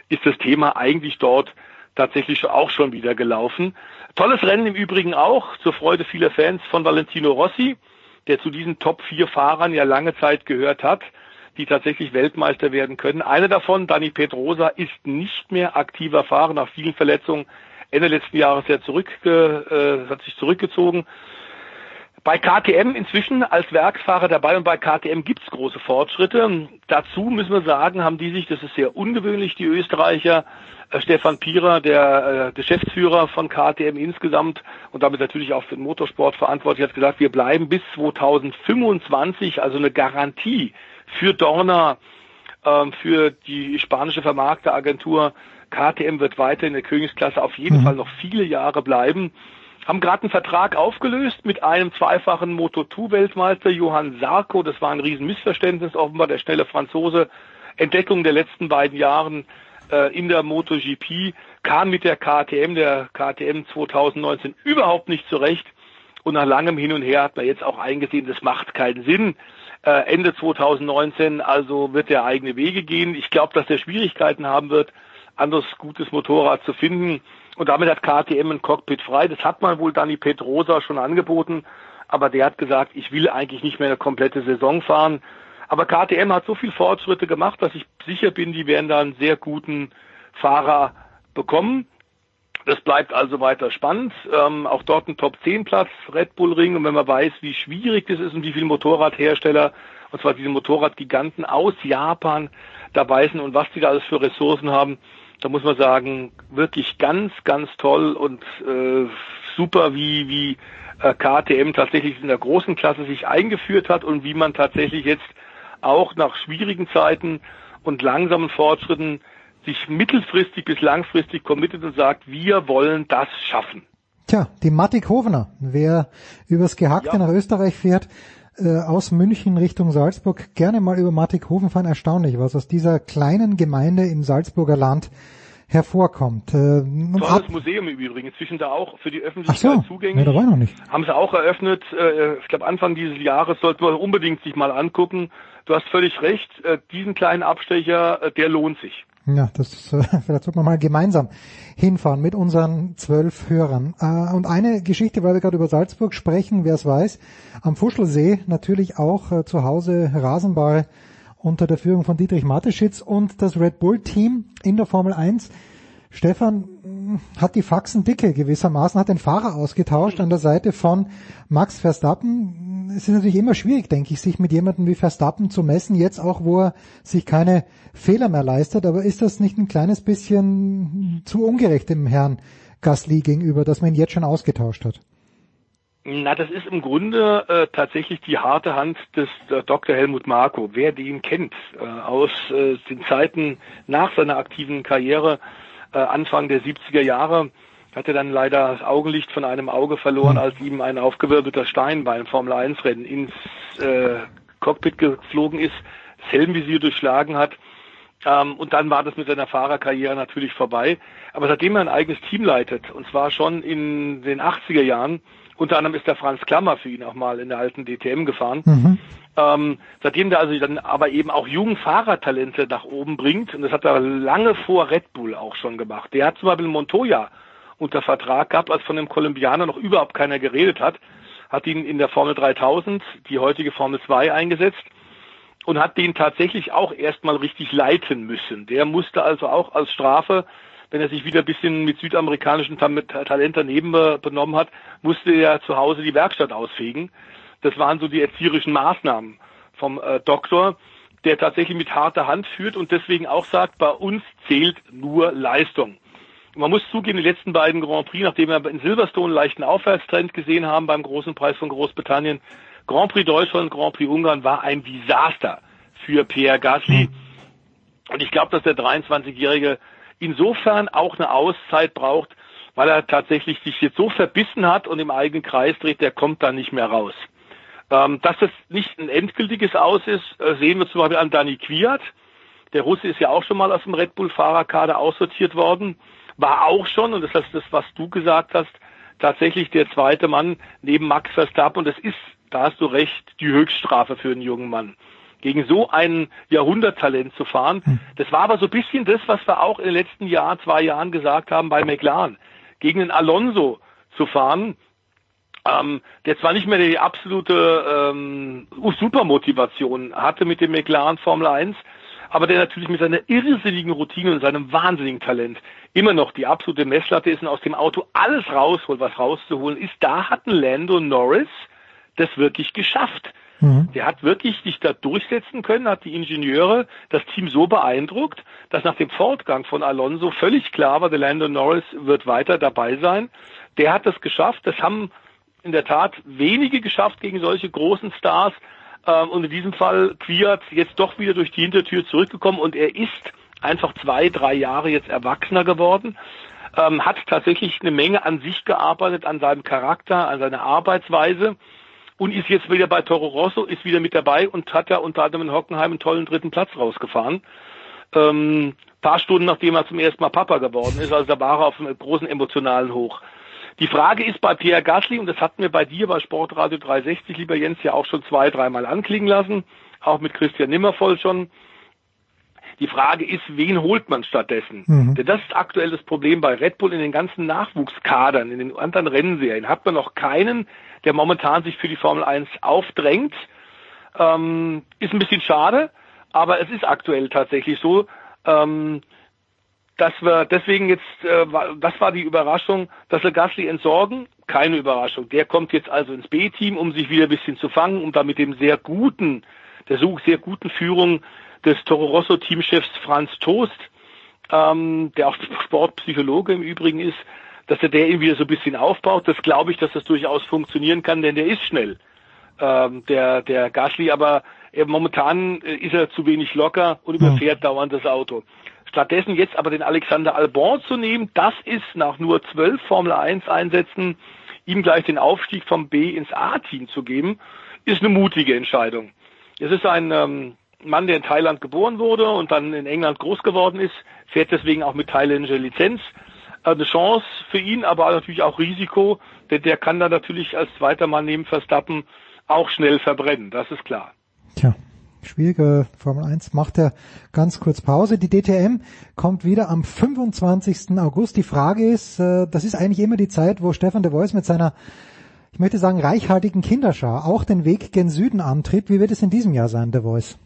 [SPEAKER 20] ist das Thema eigentlich dort tatsächlich auch schon wieder gelaufen. Tolles Rennen im Übrigen auch, zur Freude vieler Fans von Valentino Rossi, der zu diesen Top 4 Fahrern ja lange Zeit gehört hat, die tatsächlich Weltmeister werden können. Einer davon, Dani Pedrosa, ist nicht mehr aktiver Fahrer nach vielen Verletzungen. Ende letzten Jahres ja zurück, äh, hat sich zurückgezogen. Bei KTM inzwischen als Werksfahrer dabei und bei KTM gibt's große Fortschritte. Dazu müssen wir sagen, haben die sich, das ist sehr ungewöhnlich, die Österreicher, äh, Stefan Pierer, der äh, Geschäftsführer von KTM insgesamt und damit natürlich auch für den Motorsport verantwortlich, hat gesagt, wir bleiben bis 2025, also eine Garantie für Dorna, äh, für die spanische Vermarkteragentur. KTM wird weiter in der Königsklasse auf jeden mhm. Fall noch viele Jahre bleiben haben gerade einen Vertrag aufgelöst mit einem zweifachen Moto2-Weltmeister, Johann Sarko. Das war ein Riesenmissverständnis, offenbar der schnelle Franzose. Entdeckung der letzten beiden Jahren äh, in der MotoGP, kam mit der KTM, der KTM 2019 überhaupt nicht zurecht. Und nach langem Hin und Her hat man jetzt auch eingesehen, das macht keinen Sinn. Äh, Ende 2019 also wird er eigene Wege gehen. Ich glaube, dass er Schwierigkeiten haben wird, anderes gutes Motorrad zu finden. Und damit hat KTM ein Cockpit frei. Das hat man wohl Dani Pedrosa schon angeboten. Aber der hat gesagt, ich will eigentlich nicht mehr eine komplette Saison fahren. Aber KTM hat so viel Fortschritte gemacht, dass ich sicher bin, die werden da einen sehr guten Fahrer bekommen. Das bleibt also weiter spannend. Ähm, auch dort ein Top 10 Platz, Red Bull Ring. Und wenn man weiß, wie schwierig das ist und wie viele Motorradhersteller, und zwar diese Motorradgiganten aus Japan dabei sind und was die da alles für Ressourcen haben, da muss man sagen, wirklich ganz, ganz toll und äh, super, wie, wie äh, KTM tatsächlich in der großen Klasse sich eingeführt hat und wie man tatsächlich jetzt auch nach schwierigen Zeiten und langsamen Fortschritten sich mittelfristig bis langfristig committet und sagt, wir wollen das schaffen.
[SPEAKER 1] Tja, die Matik Hofner, wer übers Gehackte ja. nach Österreich fährt, äh, aus München Richtung Salzburg gerne mal über Mattighofen fahren. Erstaunlich, was aus dieser kleinen Gemeinde im Salzburger Land hervorkommt.
[SPEAKER 20] Äh, Tolles Museum im Übrigen, inzwischen da auch für die Öffentlichkeit
[SPEAKER 1] so,
[SPEAKER 20] zugänglich.
[SPEAKER 1] Nee, da war noch nicht.
[SPEAKER 20] Haben sie auch eröffnet. Äh, ich glaube Anfang dieses Jahres sollte man unbedingt sich mal angucken. Du hast völlig recht, äh, diesen kleinen Abstecher, äh, der lohnt sich.
[SPEAKER 1] Ja, das äh, vielleicht sollten wir mal gemeinsam hinfahren mit unseren zwölf Hörern. Äh, und eine Geschichte, weil wir gerade über Salzburg sprechen, wer es weiß, am Fuschelsee natürlich auch äh, zu Hause Rasenball unter der Führung von Dietrich Mateschitz und das Red Bull Team in der Formel 1 Stefan hat die Faxen dicke gewissermaßen, hat den Fahrer ausgetauscht an der Seite von Max Verstappen. Es ist natürlich immer schwierig, denke ich, sich mit jemandem wie Verstappen zu messen, jetzt auch, wo er sich keine Fehler mehr leistet. Aber ist das nicht ein kleines bisschen zu ungerecht dem Herrn Gasly gegenüber, dass man ihn jetzt schon ausgetauscht hat?
[SPEAKER 20] Na, das ist im Grunde äh, tatsächlich die harte Hand des äh, Dr. Helmut Marko. Wer den kennt äh, aus äh, den Zeiten nach seiner aktiven Karriere, Anfang der 70er Jahre, hat er dann leider das Augenlicht von einem Auge verloren, als ihm ein aufgewirbelter Stein beim Formel-1-Rennen ins äh, Cockpit geflogen ist, das Helmvisier durchschlagen hat. Ähm, und dann war das mit seiner Fahrerkarriere natürlich vorbei. Aber seitdem er ein eigenes Team leitet, und zwar schon in den 80er Jahren, unter anderem ist der Franz Klammer für ihn auch mal in der alten DTM gefahren. Mhm. Ähm, seitdem der also dann aber eben auch jungen Fahrertalente nach oben bringt, und das hat er lange vor Red Bull auch schon gemacht. Der hat zum Beispiel Montoya unter Vertrag gehabt, als von dem Kolumbianer noch überhaupt keiner geredet hat, hat ihn in der Formel 3000, die heutige Formel 2, eingesetzt und hat den tatsächlich auch erstmal richtig leiten müssen. Der musste also auch als Strafe wenn er sich wieder ein bisschen mit südamerikanischem Talent daneben benommen hat, musste er zu Hause die Werkstatt ausfegen. Das waren so die erzieherischen Maßnahmen vom äh, Doktor, der tatsächlich mit harter Hand führt und deswegen auch sagt, bei uns zählt nur Leistung. Man muss zugeben, die letzten beiden Grand Prix, nachdem wir in Silverstone einen leichten Aufwärtstrend gesehen haben beim großen Preis von Großbritannien, Grand Prix Deutschland, Grand Prix Ungarn war ein Desaster für Pierre Gasly. Und ich glaube, dass der 23-Jährige insofern auch eine Auszeit braucht, weil er tatsächlich sich jetzt so verbissen hat und im eigenen Kreis dreht, der kommt da nicht mehr raus. Ähm, dass das nicht ein endgültiges Aus ist, äh, sehen wir zum Beispiel an Dani Kwiat. Der Russe ist ja auch schon mal aus dem Red Bull Fahrerkader aussortiert worden, war auch schon, und das ist das, was du gesagt hast, tatsächlich der zweite Mann neben Max Verstappen. Und das ist, da hast du recht, die Höchststrafe für einen jungen Mann. gegen so ein Jahrhunderttalent zu fahren. Das war aber so ein bisschen das, was wir auch in den letzten Jahr, zwei Jahren gesagt haben bei McLaren. Gegen den Alonso zu fahren, ähm, der zwar nicht mehr die absolute ähm, Supermotivation hatte mit dem McLaren Formel 1, aber der natürlich mit seiner irrsinnigen Routine und seinem wahnsinnigen Talent immer noch die absolute Messlatte ist und aus dem Auto alles rausholt, was rauszuholen ist. Da hat ein Lando Norris das wirklich geschafft. Mhm. Der hat wirklich sich da durchsetzen können, hat die Ingenieure, das Team so beeindruckt, dass nach dem Fortgang von Alonso völlig klar war, der Lando Norris wird weiter dabei sein. Der hat das geschafft. Das haben in der Tat wenige geschafft gegen solche großen Stars. Ähm, und in diesem Fall Quiert jetzt doch wieder durch die Hintertür zurückgekommen und er ist einfach zwei, drei Jahre jetzt erwachsener geworden. Ähm, hat tatsächlich eine Menge an sich gearbeitet, an seinem Charakter, an seiner Arbeitsweise und ist jetzt wieder bei Toro Rosso, ist wieder mit dabei und hat ja unter anderem in Hockenheim einen tollen dritten Platz rausgefahren. Ähm, paar Stunden nachdem er zum ersten Mal Papa geworden ist, also da war er auf einem großen emotionalen Hoch. Die Frage ist bei Pierre Gasly, und das hatten wir bei dir bei Sportradio 360, lieber Jens, ja auch schon zwei, dreimal anklingen lassen, auch mit Christian Nimmervoll schon. Die Frage ist, wen holt man stattdessen? Mhm. Denn das ist aktuell das Problem bei Red Bull in den ganzen Nachwuchskadern, in den anderen Rennserien. Hat man noch keinen, der momentan sich für die Formel 1 aufdrängt. Ähm, ist ein bisschen schade, aber es ist aktuell tatsächlich so. Ähm, dass wir deswegen jetzt, äh, das war die Überraschung, dass wir Gasly entsorgen. Keine Überraschung. Der kommt jetzt also ins B-Team, um sich wieder ein bisschen zu fangen, um da mit dem sehr guten, der so sehr guten Führung des Toro Rosso Teamchefs Franz Toast, ähm, der auch Sportpsychologe im Übrigen ist, dass er der ihn wieder so ein bisschen aufbaut. Das glaube ich, dass das durchaus funktionieren kann, denn der ist schnell. Ähm, der, der Gasly, aber er, momentan äh, ist er zu wenig locker und überfährt ja. dauernd das Auto. Stattdessen jetzt aber den Alexander Albon zu nehmen, das ist nach nur zwölf Formel 1 Einsätzen ihm gleich den Aufstieg vom B ins A-Team zu geben, ist eine mutige Entscheidung. Es ist ein ähm, Mann, der in Thailand geboren wurde und dann in England groß geworden ist, fährt deswegen auch mit thailändischer Lizenz. Eine Chance für ihn, aber natürlich auch Risiko, denn der kann dann natürlich als zweiter Mann neben Verstappen auch schnell verbrennen, das ist klar.
[SPEAKER 1] Tja, schwierige Formel 1 macht er ganz kurz Pause. Die DTM kommt wieder am 25. August. Die Frage ist, äh, das ist eigentlich immer die Zeit, wo Stefan de Vois mit seiner, ich möchte sagen, reichhaltigen Kinderschar auch den Weg gen Süden antritt. Wie wird es in diesem Jahr sein, de Vois?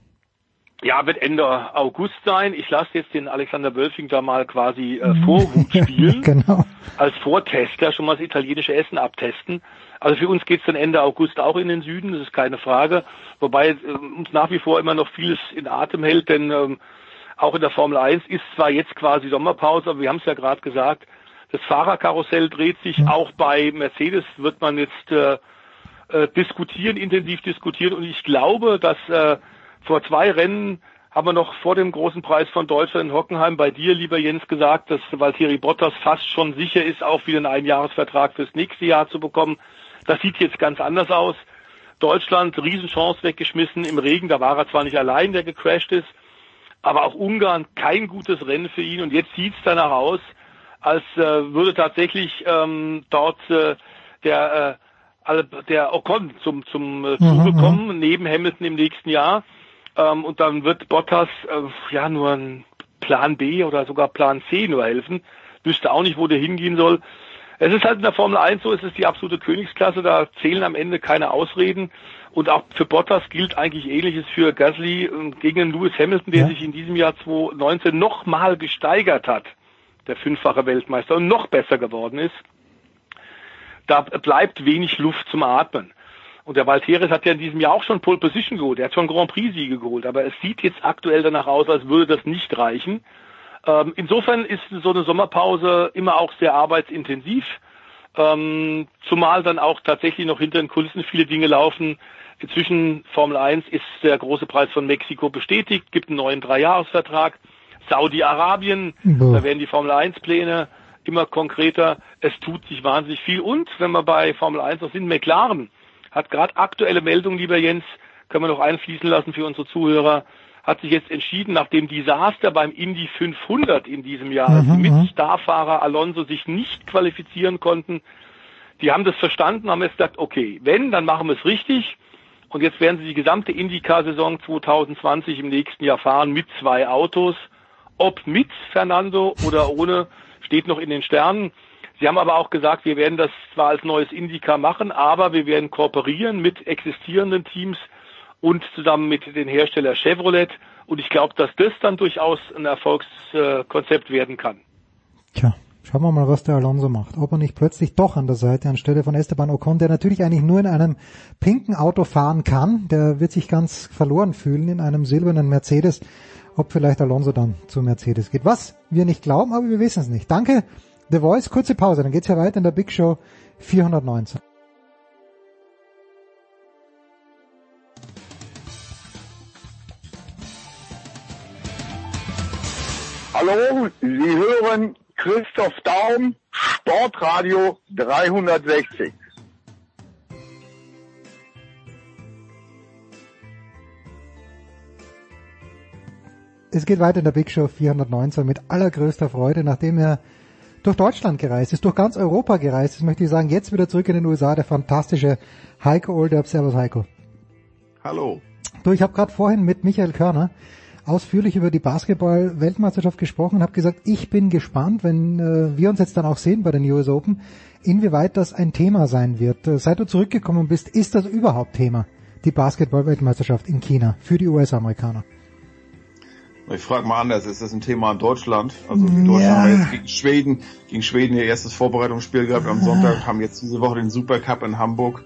[SPEAKER 20] Ja, wird Ende August sein. Ich lasse jetzt den Alexander Wölfing da mal quasi äh, Vorhut spielen.
[SPEAKER 1] genau.
[SPEAKER 20] Als Vortester schon mal das italienische Essen abtesten. Also für uns geht's dann Ende August auch in den Süden, das ist keine Frage. Wobei äh, uns nach wie vor immer noch vieles in Atem hält, denn ähm, auch in der Formel 1 ist zwar jetzt quasi Sommerpause, aber wir haben es ja gerade gesagt, das Fahrerkarussell dreht sich. Mhm. Auch bei Mercedes wird man jetzt äh, äh, diskutieren, intensiv diskutieren. Und ich glaube, dass äh, vor zwei Rennen haben wir noch vor dem großen Preis von Deutschland in Hockenheim bei dir, lieber Jens, gesagt, dass Valtteri Bottas fast schon sicher ist, auch wieder einen Einjahresvertrag fürs nächste Jahr zu bekommen. Das sieht jetzt ganz anders aus. Deutschland, Riesenchance weggeschmissen im Regen, da war er zwar nicht allein, der gecrashed ist, aber auch Ungarn kein gutes Rennen für ihn und jetzt sieht's danach aus, als äh, würde tatsächlich ähm, dort äh, der äh, der Ocon zum zum äh, Zuge mhm, kommen, mhm. neben Hamilton im nächsten Jahr. Ähm, und dann wird Bottas äh, ja nur ein Plan B oder sogar Plan C nur helfen. Wüsste auch nicht, wo der hingehen soll. Es ist halt in der Formel 1 so, es ist die absolute Königsklasse, da zählen am Ende keine Ausreden. Und auch für Bottas gilt eigentlich ähnliches für Gasly ähm, gegen Lewis Hamilton, der ja. sich in diesem Jahr 2019 nochmal gesteigert hat, der fünffache Weltmeister, und noch besser geworden ist. Da bleibt wenig Luft zum Atmen. Und der Valteres hat ja in diesem Jahr auch schon Pole Position geholt. Er hat schon Grand Prix-Siege geholt. Aber es sieht jetzt aktuell danach aus, als würde das nicht reichen. Ähm, insofern ist so eine Sommerpause immer auch sehr arbeitsintensiv. Ähm, zumal dann auch tatsächlich noch hinter den Kulissen viele Dinge laufen. Inzwischen Formel 1 ist der große Preis von Mexiko bestätigt, gibt einen neuen Dreijahresvertrag. Saudi-Arabien, da werden die Formel 1 Pläne immer konkreter. Es tut sich wahnsinnig viel. Und wenn wir bei Formel 1 noch sind, McLaren hat gerade aktuelle Meldungen, lieber Jens, können wir noch einfließen lassen für unsere Zuhörer, hat sich jetzt entschieden, nach dem Desaster beim Indy 500 in diesem Jahr, als mhm, mhm. mit Starfahrer Alonso sich nicht qualifizieren konnten, die haben das verstanden, haben jetzt gesagt, okay, wenn, dann machen wir es richtig Und jetzt werden sie die gesamte IndyCar-Saison 2020 im nächsten Jahr fahren mit zwei Autos. Ob mit Fernando oder ohne, steht noch in den Sternen. Sie haben aber auch gesagt, wir werden das zwar als neues Indica machen, aber wir werden kooperieren mit existierenden Teams und zusammen mit den Hersteller Chevrolet. Und ich glaube, dass das dann durchaus ein Erfolgskonzept werden kann.
[SPEAKER 1] Tja, schauen wir mal, was der Alonso macht. Ob er nicht plötzlich doch an der Seite anstelle von Esteban Ocon, der natürlich eigentlich nur in einem pinken Auto fahren kann, der wird sich ganz verloren fühlen in einem silbernen Mercedes, ob vielleicht Alonso dann zu Mercedes geht. Was wir nicht glauben, aber wir wissen es nicht. Danke The Voice, kurze Pause, dann geht's ja weiter in der Big Show 419.
[SPEAKER 22] Hallo, Sie hören Christoph Daum, Sportradio 360.
[SPEAKER 1] Es geht weiter in der Big Show 419 mit allergrößter Freude, nachdem er durch Deutschland gereist ist, durch ganz Europa gereist ist, möchte ich sagen, jetzt wieder zurück in den USA, der fantastische Heiko Olderb. Servus Heiko.
[SPEAKER 23] Hallo.
[SPEAKER 1] Du, ich habe gerade vorhin mit Michael Körner ausführlich über die Basketball-Weltmeisterschaft gesprochen und habe gesagt, ich bin gespannt, wenn äh, wir uns jetzt dann auch sehen bei den US Open, inwieweit das ein Thema sein wird. Äh, seit du zurückgekommen bist, ist das überhaupt Thema, die Basketball-Weltmeisterschaft in China für die US-Amerikaner?
[SPEAKER 23] Ich frage mal anders, ist das ein Thema in Deutschland? Also die Deutschen ja. haben jetzt gegen Schweden, gegen Schweden ihr erstes Vorbereitungsspiel gehabt am Sonntag, haben jetzt diese Woche den Supercup in Hamburg.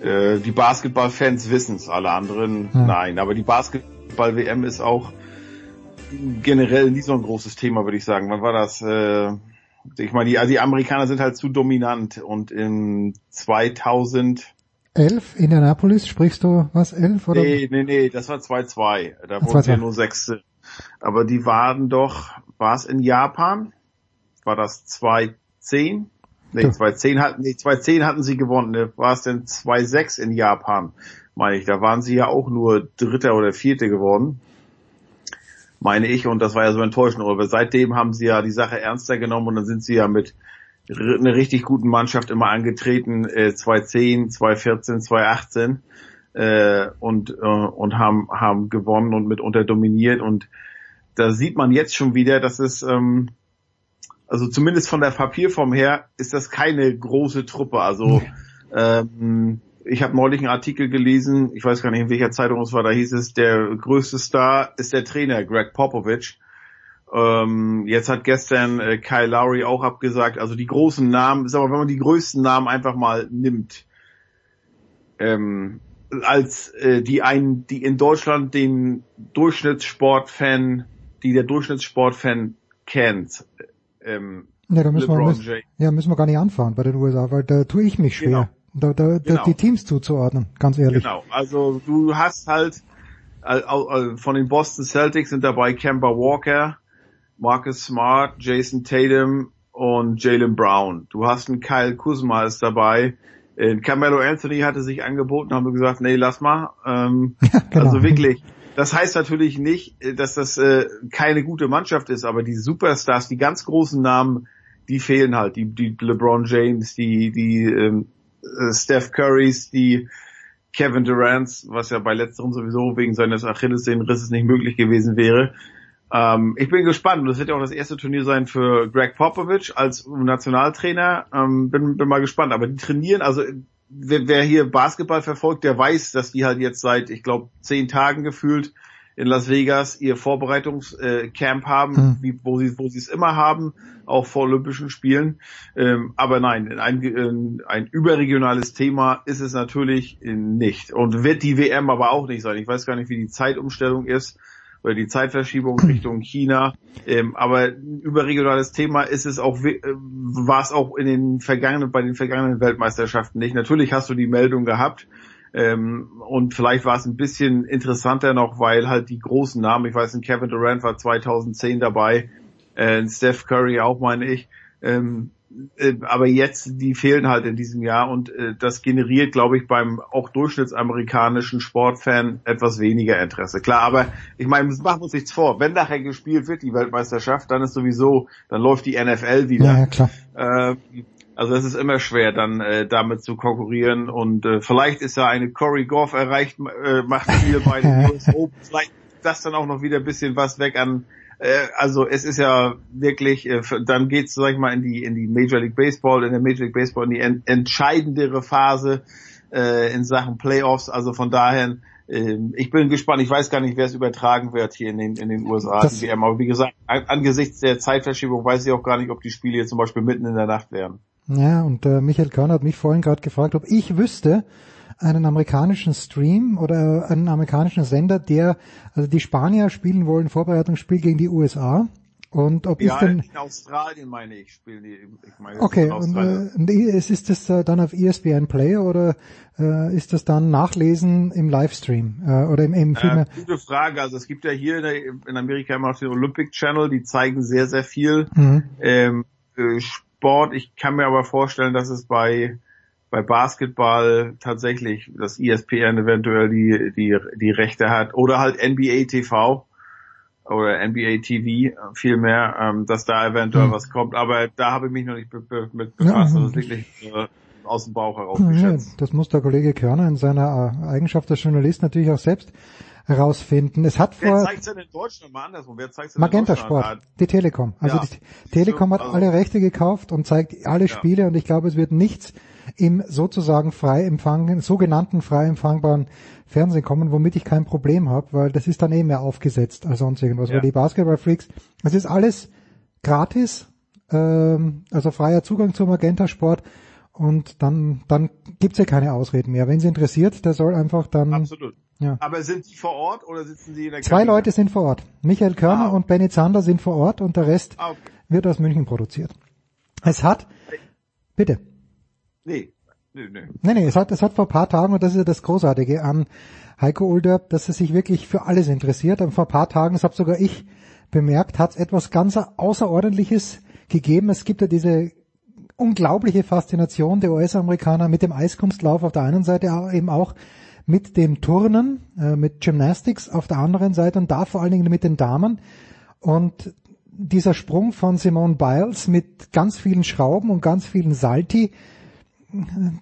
[SPEAKER 23] Äh, die Basketballfans wissen es, alle anderen ja. nein. Aber die Basketball-WM ist auch generell nie so ein großes Thema, würde ich sagen. Wann war das? Äh, ich meine, die, also die Amerikaner sind halt zu dominant und in 2000
[SPEAKER 1] 11 Indianapolis, sprichst du was, 11 oder?
[SPEAKER 23] Nee, nee, nee, das war 2-2. Da wurden ja nur Sechste. Aber die waren doch, war es in Japan? War das 2-10? Nee, 2-10 hatten, nee, 2-10 hatten sie gewonnen. Ne? War es denn 2-6 in Japan? Meine ich. Da waren sie ja auch nur Dritter oder Vierte geworden. Meine ich. Und das war ja so enttäuschend. Aber seitdem haben sie ja die Sache ernster genommen und dann sind sie ja mit einer richtig guten Mannschaft immer angetreten. Äh, 2010, 2014, 2018 äh, und, äh, und haben, haben gewonnen und mitunter dominiert. Und da sieht man jetzt schon wieder, dass es, ähm, also zumindest von der Papierform her, ist das keine große Truppe. Also ähm, ich habe neulich einen Artikel gelesen, ich weiß gar nicht, in welcher Zeitung es war, da hieß es, der größte Star ist der Trainer, Greg Popovich. Ähm, jetzt hat gestern äh, Kyle Lowry auch abgesagt. Also die großen Namen, sag mal, wenn man die größten Namen einfach mal nimmt, ähm, als äh, die einen, die in Deutschland den Durchschnittssportfan, die der Durchschnittssportfan kennt. Ähm,
[SPEAKER 1] ja, da müssen wir, müssen, ja, müssen wir gar nicht anfahren bei den USA, weil da tue ich mich schwer, genau. da, da, genau. die Teams zuzuordnen, ganz ehrlich.
[SPEAKER 23] Genau, also du hast halt äh, äh, von den Boston Celtics sind dabei Kemba Walker, Marcus Smart, Jason Tatum und Jalen Brown. Du hast einen Kyle Kuzma ist dabei, äh, Carmelo Anthony hatte sich angeboten, haben wir gesagt, nee, lass mal. Ähm, ja, genau. Also wirklich. Das heißt natürlich nicht, äh, dass das äh, keine gute Mannschaft ist, aber die Superstars, die ganz großen Namen, die fehlen halt. Die, die LeBron James, die, die ähm, äh, Steph Currys, die Kevin Durant, was ja bei letzterem sowieso wegen seines Achillessehnenrisses nicht möglich gewesen wäre. Ähm, ich bin gespannt und das wird ja auch das erste Turnier sein für Greg Popovich als Nationaltrainer. Ähm, bin, bin mal gespannt. Aber die trainieren, also wer, wer hier Basketball verfolgt, der weiß, dass die halt jetzt seit, ich glaube, zehn Tagen gefühlt in Las Vegas ihr Vorbereitungscamp äh, haben, hm. wie, wo sie wo sie es immer haben, auch vor Olympischen Spielen. Ähm, aber nein, ein, ein überregionales Thema ist es natürlich nicht und wird die WM aber auch nicht sein. Ich weiß gar nicht, wie die Zeitumstellung ist oder die Zeitverschiebung Richtung China. Ähm, aber ein überregionales Thema ist es auch, äh, war es auch in den vergangenen, bei den vergangenen Weltmeisterschaften nicht. Natürlich hast du die Meldung gehabt. Ähm, und vielleicht war es ein bisschen interessanter noch, weil halt die großen Namen, ich weiß nicht, Kevin Durant war 2010 dabei, äh, Steph Curry auch, meine ich, ähm, äh, aber jetzt, die fehlen halt in diesem Jahr und äh, das generiert, glaube ich, beim auch durchschnittsamerikanischen Sportfan etwas weniger Interesse. Klar, aber ich meine, machen wir uns nichts vor. Wenn nachher gespielt wird, die Weltmeisterschaft, dann ist sowieso, dann läuft die NFL wieder. Ja, klar. Äh, Also es ist immer schwer, dann äh, damit zu konkurrieren und äh, vielleicht ist ja eine Corey Goff erreicht, äh, macht viel bei den US Open, vielleicht ist das dann auch noch wieder ein bisschen was weg an äh, also es ist ja wirklich, äh, dann geht's sag ich mal, in die in die Major League Baseball, in der Major League Baseball in die en entscheidendere Phase äh, in Sachen Playoffs. Also von daher, äh, ich bin gespannt. Ich weiß gar nicht, wer es übertragen wird hier in den in den USA.
[SPEAKER 1] Das-.
[SPEAKER 23] Aber wie gesagt, an- angesichts der Zeitverschiebung weiß ich auch gar nicht, ob die Spiele jetzt zum Beispiel mitten in der Nacht werden.
[SPEAKER 1] Ja, und äh, Michael Körner hat mich vorhin gerade gefragt, ob ich wüsste, einen amerikanischen Stream oder einen amerikanischen Sender, der, also die Spanier spielen wollen Vorbereitungsspiel gegen die USA. Und ob
[SPEAKER 23] ja,
[SPEAKER 1] ich denn,
[SPEAKER 23] in Australien meine ich, spielen die. Ich meine,
[SPEAKER 1] okay,
[SPEAKER 23] ist
[SPEAKER 1] und, äh, ist, ist das äh, dann auf ESPN Play oder äh, ist das dann Nachlesen im Livestream äh, oder im, im Film?
[SPEAKER 23] Äh, gute Frage. Also es gibt ja hier in, der, in Amerika immer noch den Olympic Channel, die zeigen sehr, sehr viel
[SPEAKER 1] Mhm.
[SPEAKER 23] ähm, äh, Sport. Ich kann mir aber vorstellen, dass es bei bei Basketball tatsächlich das E ESPN eventuell die die die Rechte hat oder halt NBA TV oder NBA TV vielmehr, ähm, dass da eventuell
[SPEAKER 1] Mhm.
[SPEAKER 23] was kommt. Aber da habe ich mich noch nicht be be mit
[SPEAKER 1] Ja,
[SPEAKER 23] befasst.
[SPEAKER 1] mhm.
[SPEAKER 23] Also das wirklich äh, aus dem Bauch heraus
[SPEAKER 1] Ja, das muss der Kollege Körner in seiner äh, Eigenschaft als Journalist natürlich auch selbst herausfinden. Es hat
[SPEAKER 23] Wer
[SPEAKER 1] vor
[SPEAKER 23] zeigt's denn in Deutschland mal andersrum? Wer zeigt's denn
[SPEAKER 1] Magenta? Sport, die Telekom. Also
[SPEAKER 23] Ja.
[SPEAKER 1] die Telekom hat
[SPEAKER 23] Also-
[SPEAKER 1] alle Rechte gekauft und zeigt alle Spiele und ich glaube, es wird nichts im sozusagen frei empfangen, sogenannten frei empfangbaren Fernsehen kommen, womit ich kein Problem habe, weil das ist dann eh mehr aufgesetzt als sonst irgendwas.
[SPEAKER 23] Ja.
[SPEAKER 1] Weil die Basketball-Freaks, das ist alles gratis, ähm, also freier Zugang zum Magenta Sport und dann, dann gibt's ja keine Ausreden mehr. Wenn sie interessiert, der soll einfach dann...
[SPEAKER 23] Absolut.
[SPEAKER 1] Ja.
[SPEAKER 23] Aber sind die vor Ort oder sitzen die in der
[SPEAKER 1] Zwei
[SPEAKER 23] Kabine?
[SPEAKER 1] Leute sind vor Ort. Michael Körner und Benny Zander sind vor Ort und der Rest
[SPEAKER 23] Ah, okay.
[SPEAKER 1] wird aus München produziert. Es hat, bitte,
[SPEAKER 23] Nee. Nee, nee.
[SPEAKER 1] nee, nee, es hat, es hat vor paar Tagen, und das ist ja das Großartige an Heiko Ulder, dass er sich wirklich für alles interessiert. Und vor paar Tagen, das habe sogar ich bemerkt, hat es etwas ganz Außerordentliches gegeben. Es gibt ja diese unglaubliche Faszination der US-Amerikaner mit dem Eiskunstlauf auf der einen Seite, aber eben auch mit dem Turnen, äh, mit Gymnastics auf der anderen Seite und da vor allen Dingen mit den Damen. Und dieser Sprung von Simone Biles mit ganz vielen Schrauben und ganz vielen Salti,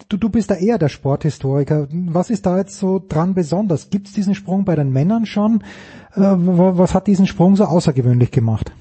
[SPEAKER 1] du, du bist da eher der Sporthistoriker. Was ist da jetzt so dran besonders? Gibt es diesen Sprung bei den Männern schon? Äh, wa- was hat diesen Sprung so außergewöhnlich gemacht?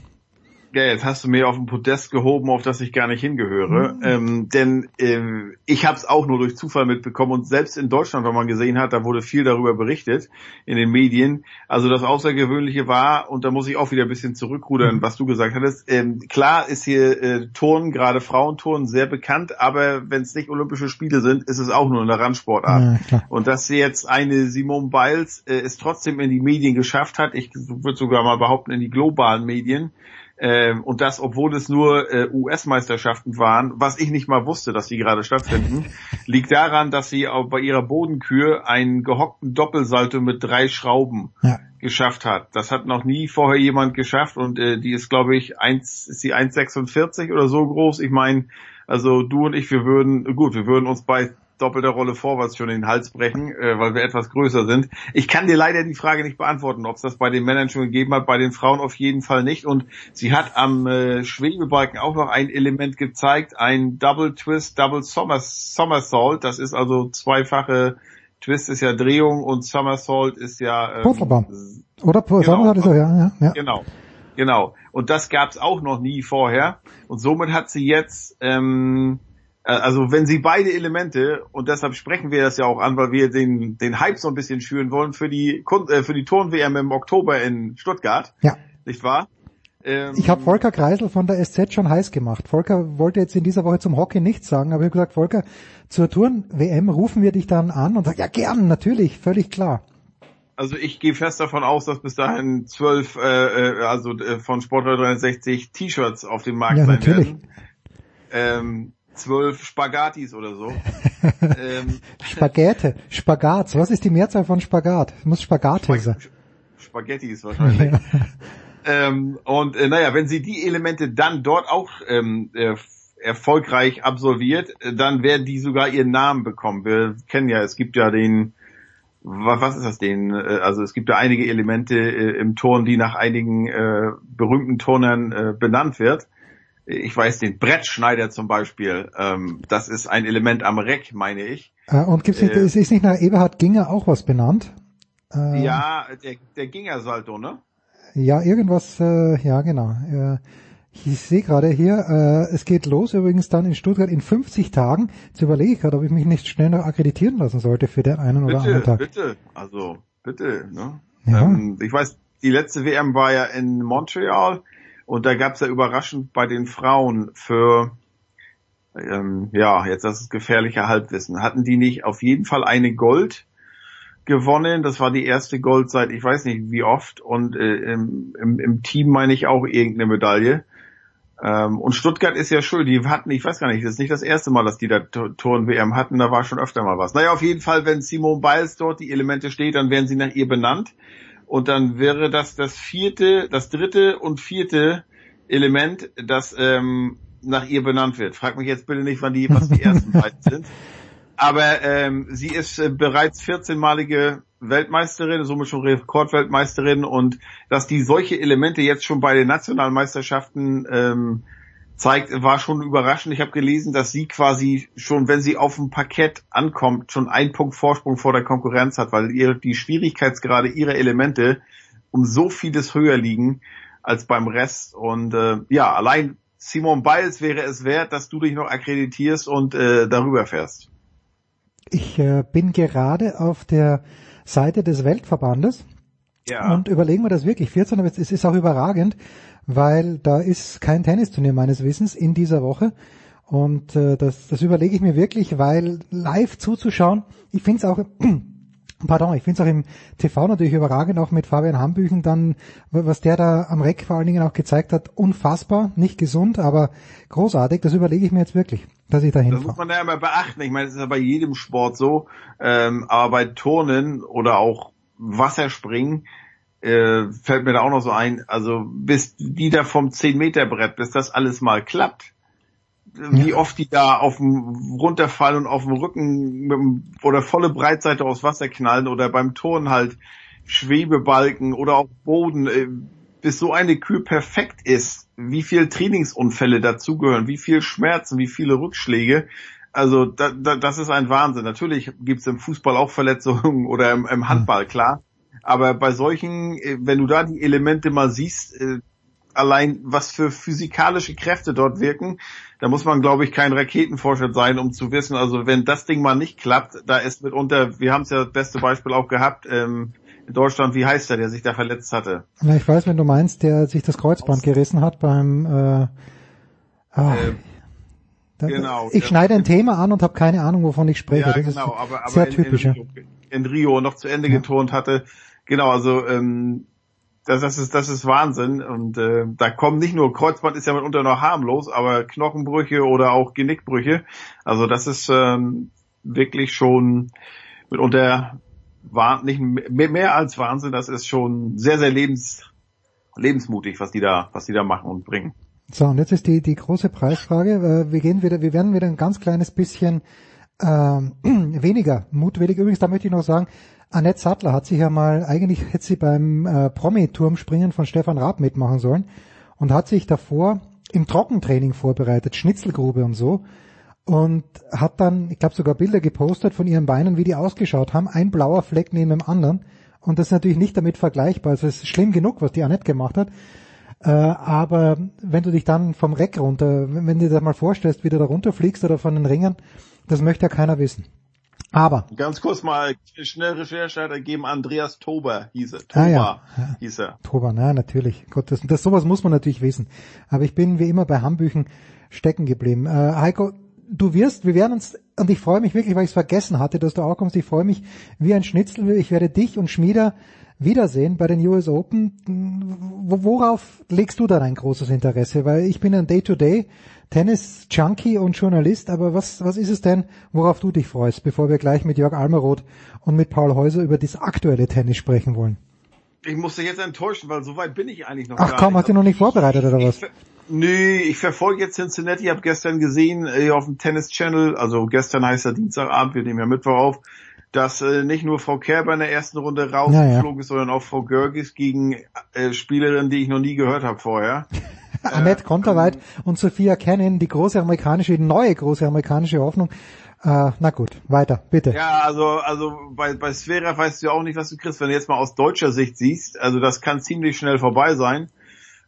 [SPEAKER 23] Ja, jetzt hast du mir auf ein Podest gehoben, auf das ich gar nicht hingehöre. Ähm, denn ähm, ich habe es auch nur durch Zufall mitbekommen und selbst in Deutschland, wenn man gesehen hat, da wurde viel darüber berichtet in den Medien. Also das Außergewöhnliche war, und da muss ich auch wieder ein bisschen zurückrudern, was du gesagt hattest. Ähm, klar ist hier äh, Turnen, gerade Frauenturnen, sehr bekannt, aber wenn es nicht Olympische Spiele sind, ist es auch nur eine Randsportart.
[SPEAKER 1] Ja.
[SPEAKER 23] Und dass sie jetzt eine Simone Biles äh, es trotzdem in die Medien geschafft hat, ich würde sogar mal behaupten in die globalen Medien, ähm, und das, obwohl es nur äh, US-Meisterschaften waren, was ich nicht mal wusste, dass die gerade stattfinden, liegt daran, dass sie auch bei ihrer Bodenkür einen gehockten Doppelsalto mit drei Schrauben
[SPEAKER 1] Ja.
[SPEAKER 23] geschafft hat. Das hat noch nie vorher jemand geschafft und äh, die ist, glaube ich, 1, ist die 1,46 oder so groß. Ich meine, also du und ich, wir würden, gut, wir würden uns bei doppelter Rolle vorwärts schon in den Hals brechen, äh, weil wir etwas größer sind. Ich kann dir leider die Frage nicht beantworten, ob es das bei den Männern schon gegeben hat, bei den Frauen auf jeden Fall nicht. Und sie hat am äh, Schwebebalken auch noch ein Element gezeigt, ein Double Twist, Double Sommers Somersault. Das ist also zweifache Twist ist ja Drehung und Somersault ist ja ähm,
[SPEAKER 1] Purzelbaum. Oder
[SPEAKER 23] Genau.
[SPEAKER 1] Purzelbaum ist auch, ja, ja, ja.
[SPEAKER 23] Genau, genau. Und das gab's auch noch nie vorher. Und somit hat sie jetzt, ähm, äh, also wenn sie beide Elemente, und deshalb sprechen wir das ja auch an, weil wir den, den Hype so ein bisschen schüren wollen für die, äh, für die Turn-WM im Oktober in Stuttgart.
[SPEAKER 1] Ja.
[SPEAKER 23] Nicht wahr? Ähm,
[SPEAKER 1] Ich habe Volker Kreisel von der SZ schon heiß gemacht. Volker wollte jetzt in dieser Woche zum Hockey nichts sagen, aber ich habe gesagt, Volker, zur Touren-WM rufen wir dich dann an und sagt, ja gern, natürlich, völlig klar.
[SPEAKER 23] Also ich gehe fest davon aus, dass bis dahin zwölf, äh, äh, also äh, von Sportler 360 T-Shirts auf dem Markt
[SPEAKER 1] Ja,
[SPEAKER 23] sein
[SPEAKER 1] natürlich.
[SPEAKER 23] werden. Ähm, zwölf Spagatis oder so. ähm,
[SPEAKER 1] Spaghetti, Spagat, was ist die Mehrzahl von Spagat? Muss Spagate sein.
[SPEAKER 23] Spaghettis wahrscheinlich. ähm, und äh, naja, wenn sie die Elemente dann dort auch ähm, äh, erfolgreich absolviert, äh, dann werden die sogar ihren Namen bekommen. Wir kennen ja, es gibt ja den, wa- was ist das den? Äh, also es gibt ja einige Elemente äh, im Turn, die nach einigen äh, berühmten Turnern äh, benannt wird. Ich weiß den Brettschneider zum Beispiel, ähm, das ist ein Element am Reck, meine ich.
[SPEAKER 1] Äh, und gibt's nicht, äh, ist, ist nicht nach Eberhard Ginger auch was benannt?
[SPEAKER 23] Äh, ja, der, der Ginger-Salto, ne?
[SPEAKER 1] Ja, irgendwas, äh, ja genau. Äh, ich sehe gerade hier, äh, es geht los übrigens dann in Stuttgart in 50 Tagen. Jetzt überlege ich gerade, ob ich mich nicht schnell noch akkreditieren lassen sollte für den einen
[SPEAKER 23] bitte,
[SPEAKER 1] oder anderen Tag.
[SPEAKER 23] Bitte, also bitte. Ne?
[SPEAKER 1] Ja.
[SPEAKER 23] Ähm, ich weiß, die letzte WM war ja in Montreal und da gab's ja überraschend bei den Frauen für ähm, ja, jetzt das ist gefährliche Halbwissen. Hatten die nicht auf jeden Fall eine Gold gewonnen? Das war die erste Gold seit ich weiß nicht wie oft und äh, im, im, im Team meine ich auch irgendeine Medaille. Ähm, und Stuttgart ist ja schuld, die hatten, ich weiß gar nicht, das ist nicht das erste Mal, dass die da Touren-WM hatten, da war schon öfter mal was. Naja, auf jeden Fall, wenn Simone Biles dort die Elemente steht, dann werden sie nach ihr benannt. Und dann wäre das das vierte, das dritte und vierte Element, das ähm, nach ihr benannt wird. Frag mich jetzt bitte nicht, wann die, was die ersten beiden sind. Aber ähm, sie ist äh, bereits 14-malige Weltmeisterin, somit schon Rekordweltmeisterin und dass die solche Elemente jetzt schon bei den Nationalmeisterschaften ähm, zeigt, war schon überraschend. Ich habe gelesen, dass sie quasi schon, wenn sie auf dem Parkett ankommt, schon einen Punkt Vorsprung vor der Konkurrenz hat, weil ihr die Schwierigkeitsgrade ihrer Elemente um so vieles höher liegen als beim Rest. Und äh, ja, allein Simon Biles wäre es wert, dass du dich noch akkreditierst und äh, darüber fährst.
[SPEAKER 1] Ich äh, bin gerade auf der Seite des Weltverbandes
[SPEAKER 23] ja.
[SPEAKER 1] und überlegen wir das wirklich. 14. Es ist auch überragend, weil da ist kein Tennisturnier meines Wissens in dieser Woche. Und äh, das, das überlege ich mir wirklich, weil live zuzuschauen, ich finde es auch Pardon, ich finde es auch im TV natürlich überragend, auch mit Fabian Hambüchen dann, was der da am Reck vor allen Dingen auch gezeigt hat, unfassbar, nicht gesund, aber großartig, das überlege ich mir jetzt wirklich, dass ich da hinfahre.
[SPEAKER 23] Das muss man ja immer beachten, ich meine, das ist ja bei jedem Sport so, ähm, aber bei Turnen oder auch Wasserspringen, äh, fällt mir da auch noch so ein, also bis die da vom 10 Meter Brett, bis das alles mal klappt, wie oft die da auf dem runterfallen und auf dem Rücken dem, oder volle Breitseite aufs Wasser knallen oder beim Turnen halt Schwebebalken oder auch Boden, äh, bis so eine Kühe perfekt ist, wie viel Trainingsunfälle dazugehören, wie viel Schmerzen, wie viele Rückschläge. Also da, da, das ist ein Wahnsinn. Natürlich gibt's im Fußball auch Verletzungen oder im, im Handball, klar. Aber bei solchen, äh, wenn du da die Elemente mal siehst, äh, allein was für physikalische Kräfte dort wirken, da muss man, glaube ich, kein Raketenforscher sein, um zu wissen, also wenn das Ding mal nicht klappt, da ist mitunter, wir haben es ja das beste Beispiel auch gehabt, ähm, in Deutschland, wie heißt der, der sich da verletzt hatte?
[SPEAKER 1] Ja, ich weiß, wenn du meinst, der sich das Kreuzband gerissen hat beim äh, ah,
[SPEAKER 23] Äh, genau,
[SPEAKER 1] Ich schneide ein Thema an und habe keine Ahnung, wovon ich spreche.
[SPEAKER 23] Ja,
[SPEAKER 1] das
[SPEAKER 23] genau,
[SPEAKER 1] ist
[SPEAKER 23] aber, aber
[SPEAKER 1] sehr
[SPEAKER 23] in,
[SPEAKER 1] typisch. ja.
[SPEAKER 23] in, in Rio noch zu Ende geturnt hatte. Genau, also ähm, das, das ist das ist Wahnsinn und äh, da kommen nicht nur Kreuzband ist ja mitunter noch harmlos, aber Knochenbrüche oder auch Genickbrüche. Also das ist ähm, wirklich schon mitunter wah- nicht mehr, mehr als Wahnsinn. Das ist schon sehr sehr lebens lebensmutig, was die da was die da machen und bringen.
[SPEAKER 1] So, und jetzt ist die, die große Preisfrage. Äh, Wir gehen wieder, wir werden wieder ein ganz kleines bisschen ähm, weniger mutwillig. Übrigens, da möchte ich noch sagen, Annette Sattler hat sich ja mal, eigentlich hätte sie beim äh, Promi-Turmspringen von Stefan Raab mitmachen sollen und hat sich davor im Trockentraining vorbereitet, Schnitzelgrube und so und hat dann, ich glaube sogar Bilder gepostet von ihren Beinen, wie die ausgeschaut haben, ein blauer Fleck neben dem anderen und das ist natürlich nicht damit vergleichbar. Also es ist schlimm genug, was die Annette gemacht hat. Äh, aber wenn du dich dann vom Reck runter, wenn, du dir das mal vorstellst, wie du da runterfliegst oder von den Ringen, das möchte ja keiner wissen. Aber,
[SPEAKER 23] Ganz kurz mal schnell Recherche hat ergeben, Andreas Tober hieß er. Tober
[SPEAKER 1] Ah, ja.
[SPEAKER 23] hieß er.
[SPEAKER 1] Toba, na natürlich, Gott, das, das sowas muss man natürlich wissen. Aber ich bin wie immer bei Hambüchen stecken geblieben. Äh, Heiko, du wirst, wir werden uns, und ich freue mich wirklich, weil ich es vergessen hatte, dass du auch kommst, ich freue mich wie ein Schnitzel, ich werde dich und Schmieder wiedersehen bei den US Open. Wo- Worauf legst du da dein großes Interesse? Weil ich bin ein Day-to-Day Tennis-Junkie und Journalist, aber was, was ist es denn, worauf du dich freust, bevor wir gleich mit Jörg Almeroth und mit Paul Häuser über das aktuelle Tennis sprechen wollen?
[SPEAKER 23] Ich muss dich jetzt enttäuschen, weil so weit bin ich eigentlich noch
[SPEAKER 1] Ach
[SPEAKER 23] gar
[SPEAKER 1] komm,
[SPEAKER 23] nicht.
[SPEAKER 1] hast du noch nicht vorbereitet oder was?
[SPEAKER 23] Nee, ich verfolge jetzt Cincinnati, habe gestern gesehen äh, auf dem Tennis Channel, also gestern heißt er Dienstagabend, wir nehmen ja Mittwoch auf, dass äh, nicht nur Frau Kerber in der ersten Runde rausgeflogen ist, sondern auch Frau Görgis gegen äh, Spielerin, die ich noch nie gehört habe vorher.
[SPEAKER 1] Annette Konterweit und Sophia Cannon, die große amerikanische, die neue große amerikanische Hoffnung. Äh, na gut, weiter, bitte.
[SPEAKER 23] Ja, also, also bei, bei Sphera weißt du ja auch nicht, was du kriegst, wenn du jetzt mal aus deutscher Sicht siehst. Also das kann ziemlich schnell vorbei sein.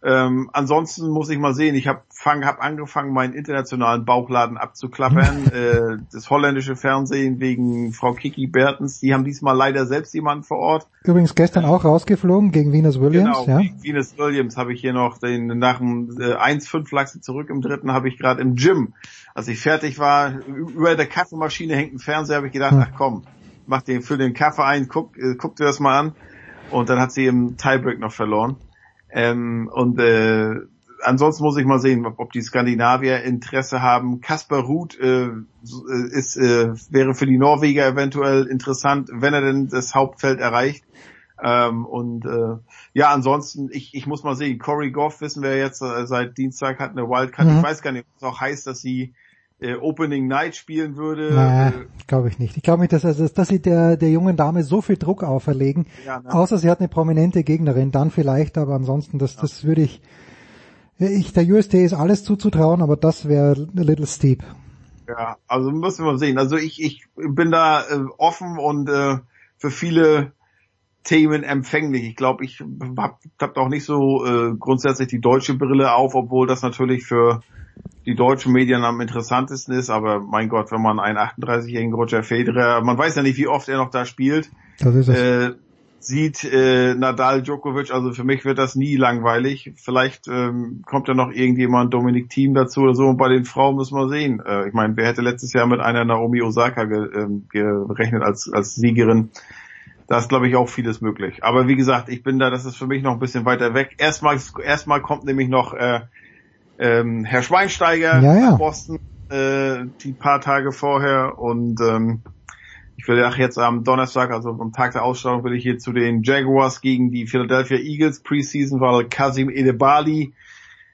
[SPEAKER 23] Ähm, ansonsten muss ich mal sehen, ich habe hab angefangen, meinen internationalen Bauchladen abzuklappern. äh, das holländische Fernsehen wegen Frau Kiki Bertens, die haben diesmal leider selbst jemanden vor Ort.
[SPEAKER 1] Übrigens gestern auch rausgeflogen gegen Venus Williams.
[SPEAKER 23] Genau,
[SPEAKER 1] ja.
[SPEAKER 23] gegen Venus Williams habe ich hier noch den nach dem äh, 1-5 lag sie zurück im dritten, habe ich gerade im Gym, als ich fertig war, über der Kaffeemaschine hängt ein Fernseher, habe ich gedacht, ach komm, mach den, füll den Kaffee ein, guck, äh, guck dir das mal an. Und dann hat sie im Tiebreak noch verloren. Ähm, und äh, ansonsten muss ich mal sehen, ob, die Skandinavier Interesse haben. Kasper Ruth äh, ist, äh, wäre für die Norweger eventuell interessant, wenn er denn das Hauptfeld erreicht. Ähm, und äh, ja, ansonsten, ich, ich muss mal sehen, Corey Goff wissen wir jetzt äh, seit Dienstag hat eine Wildcard.
[SPEAKER 1] Mhm.
[SPEAKER 23] Ich weiß gar nicht, ob es auch heißt, dass sie äh, Opening Night spielen würde.
[SPEAKER 1] Naja, glaube ich nicht. Ich glaube nicht, dass, also, dass sie der, der jungen Dame so viel Druck auferlegen.
[SPEAKER 23] Ja, ne?
[SPEAKER 1] Außer sie hat eine prominente Gegnerin, dann vielleicht, aber ansonsten, das, das würde ich, ich, der USD ist alles zuzutrauen, aber das wäre a little steep.
[SPEAKER 23] Ja, also müssen wir sehen. Also ich, ich bin da äh, offen und äh, für viele Themen empfänglich. Ich glaube, ich habe hab auch nicht so äh, grundsätzlich die deutsche Brille auf, obwohl das natürlich für die deutschen Medien am interessantesten ist. Aber mein Gott, wenn man einen 38-jährigen Roger Federer, man weiß ja nicht, wie oft er noch da spielt, äh, sieht äh, Nadal Djokovic, also für mich wird das nie langweilig. Vielleicht ähm, kommt ja noch irgendjemand, Dominik Thiem dazu oder so. Und bei den Frauen müssen wir sehen. Äh, ich meine, wer hätte letztes Jahr mit einer Naomi Osaka ge, ähm, gerechnet als, als Siegerin? Da ist, glaube ich, auch vieles möglich. Aber wie gesagt, ich bin da, das ist für mich noch ein bisschen weiter weg. Erstmal, erstmal kommt nämlich noch äh, ähm, Herr Schweinsteiger
[SPEAKER 1] Ja, ja.
[SPEAKER 23] nach Boston, äh, die paar Tage vorher und ähm, ich will auch jetzt am Donnerstag, also am Tag der Ausstrahlung, will ich hier zu den Jaguars gegen die Philadelphia Eagles Preseason, weil Kasim Edebali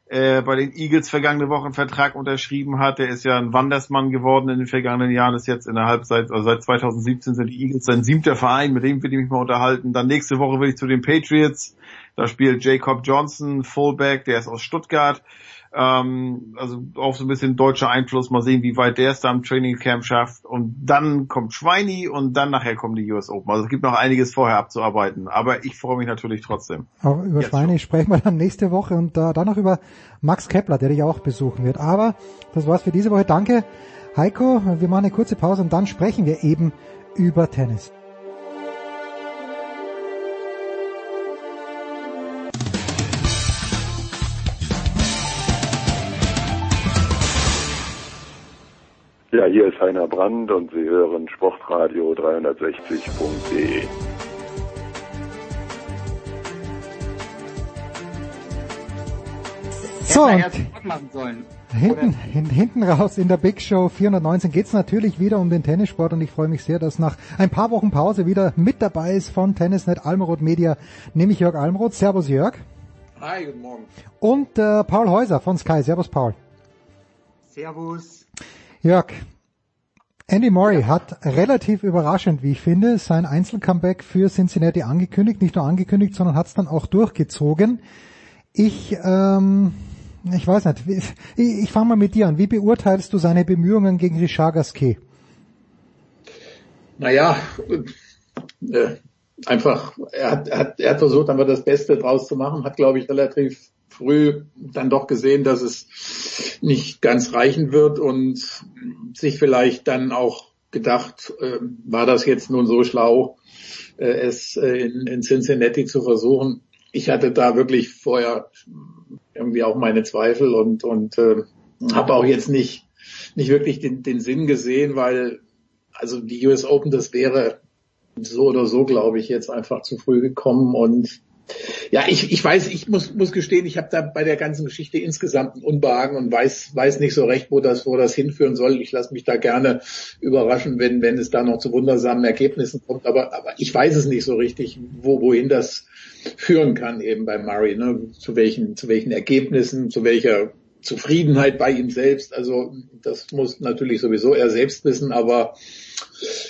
[SPEAKER 23] äh, bei den Eagles vergangene Woche einen Vertrag unterschrieben hat. Der ist ja ein Wandersmann geworden in den vergangenen Jahren, ist jetzt in der Halbzeit, also seit 2017 sind die Eagles sein siebter Verein, mit dem will ich mich mal unterhalten. Dann nächste Woche will ich zu den Patriots. Da spielt Jacob Johnson, Fullback, der ist aus Stuttgart. Ähm, also auch so ein bisschen deutscher Einfluss. Mal sehen, wie weit der es da im Training Camp schafft. Und dann kommt Schweini und dann nachher kommen die US Open. Also es gibt noch einiges vorher abzuarbeiten. Aber ich freue mich natürlich trotzdem.
[SPEAKER 1] Auch über Schweine sprechen wir dann nächste Woche und äh, dann noch über Max Kepler, der dich auch besuchen wird. Aber das war's für diese Woche. Danke, Heiko. Wir machen eine kurze Pause und dann sprechen wir eben über Tennis.
[SPEAKER 24] Ja, hier ist Heiner Brand und Sie hören Sportradio 360.de.
[SPEAKER 1] So, und. Hinten, hin, hinten raus in der Big Show 419 geht's natürlich wieder um den Tennissport und ich freue mich sehr, dass nach ein paar Wochen Pause wieder mit dabei ist von Tennisnet Almroth Media, nämlich Jörg Almroth. Servus Jörg.
[SPEAKER 25] Hi, guten Morgen.
[SPEAKER 1] Und äh, Paul Häuser von Sky. Servus Paul.
[SPEAKER 25] Servus.
[SPEAKER 1] Jörg, Andy Murray hat relativ überraschend, wie ich finde, sein Einzelcomeback für Cincinnati angekündigt. Nicht nur angekündigt, sondern hat es dann auch durchgezogen. Ich, ähm, ich weiß nicht, ich, ich fange mal mit dir an. Wie beurteilst du seine Bemühungen gegen Richard Gasquet?
[SPEAKER 26] Naja, äh, einfach, er hat, er, hat, er hat versucht, einfach das Beste draus zu machen, hat, glaube ich, relativ früh dann doch gesehen, dass es nicht ganz reichen wird und sich vielleicht dann auch gedacht, äh, war das jetzt nun so schlau, äh, es äh, in, in Cincinnati zu versuchen. Ich hatte da wirklich vorher irgendwie auch meine Zweifel und, und äh, habe auch jetzt nicht, nicht wirklich den, den Sinn gesehen, weil also die US Open, das wäre so oder so, glaube ich, jetzt einfach zu früh gekommen und ja, ich, ich weiß, ich muss, muss gestehen, ich habe da bei der ganzen Geschichte insgesamt ein Unbehagen und weiß, weiß nicht so recht, wo das, wo das hinführen soll. Ich lasse mich da gerne überraschen, wenn, wenn es da noch zu wundersamen Ergebnissen kommt. Aber, aber ich weiß es nicht so richtig, wo, wohin das führen kann eben bei Murray, ne? zu welchen, zu welchen Ergebnissen, zu welcher Zufriedenheit bei ihm selbst. Also das muss natürlich sowieso er selbst wissen, aber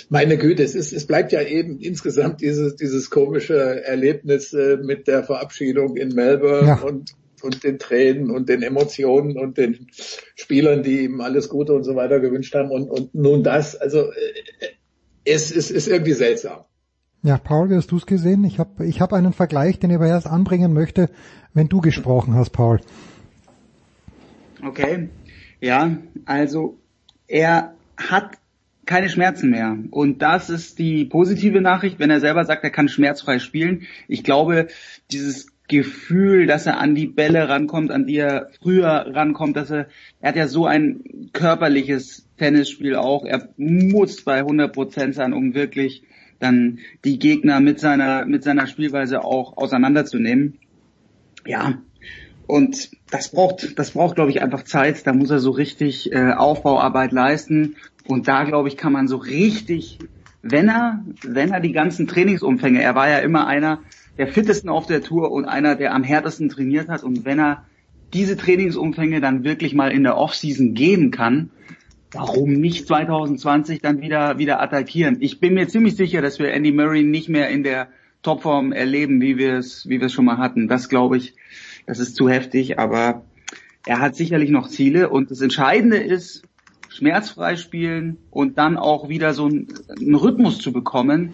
[SPEAKER 26] meine Güte, es ist, es bleibt ja eben insgesamt dieses, dieses komische Erlebnis äh, mit der Verabschiedung in Melbourne
[SPEAKER 1] Ja.
[SPEAKER 26] und und den Tränen und den Emotionen und den Spielern, die ihm alles Gute und so weiter gewünscht haben und, und nun das. Also äh, es, es ist irgendwie seltsam.
[SPEAKER 1] Ja, Paul, wie hast du es gesehen? Ich habe ich hab einen Vergleich, den ich aber erst anbringen möchte, wenn du gesprochen hast, Paul.
[SPEAKER 27] Okay, ja, also er hat keine Schmerzen mehr. Und das ist die positive Nachricht, wenn er selber sagt, er kann schmerzfrei spielen. Ich glaube, dieses Gefühl, dass er an die Bälle rankommt, an die er früher rankommt, dass er, er hat ja so ein körperliches Tennisspiel auch. Er muss bei 100 Prozent sein, um wirklich dann die Gegner mit seiner, mit seiner Spielweise auch auseinanderzunehmen. Ja. Und das braucht, das braucht, glaube ich, einfach Zeit. Da muss er so richtig äh, Aufbauarbeit leisten. Und da, glaube ich, kann man so richtig, wenn er, wenn er die ganzen Trainingsumfänge, er war ja immer einer der fittesten auf der Tour und einer, der am härtesten trainiert hat. Und wenn er diese Trainingsumfänge dann wirklich mal in der Offseason geben kann, warum nicht 2020 dann wieder, wieder attackieren? Ich bin mir ziemlich sicher, dass wir Andy Murray nicht mehr in der Topform erleben, wie wir es, wie wir es schon mal hatten. Das glaube ich, das ist zu heftig, aber er hat sicherlich noch Ziele und das Entscheidende ist, schmerzfrei spielen und dann auch wieder so einen, einen Rhythmus zu bekommen.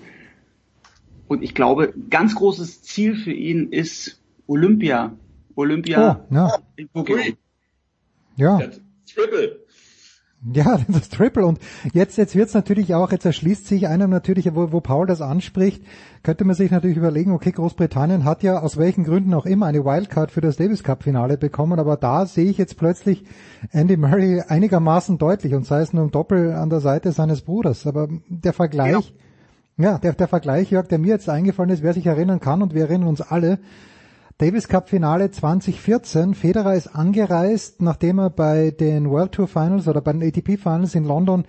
[SPEAKER 27] Und ich glaube, ganz großes Ziel für ihn ist Olympia. Olympia
[SPEAKER 1] oh, ja.
[SPEAKER 27] in Tokio.
[SPEAKER 1] Ja.
[SPEAKER 26] Triple.
[SPEAKER 1] Ja, das Triple. Und jetzt, jetzt wird's natürlich auch, jetzt erschließt sich einem natürlich, wo, wo Paul das anspricht, könnte man sich natürlich überlegen, okay, Großbritannien hat ja aus welchen Gründen auch immer eine Wildcard für das Davis Cup Finale bekommen, aber da sehe ich jetzt plötzlich Andy Murray einigermaßen deutlich und sei es nur im Doppel an der Seite seines Bruders. Aber der Vergleich, ja, ja der, der Vergleich, Jörg, der mir jetzt eingefallen ist, wer sich erinnern kann und wir erinnern uns alle, Davis Cup Finale 2014. Federer ist angereist, nachdem er bei den World Tour Finals oder bei den ATP Finals in London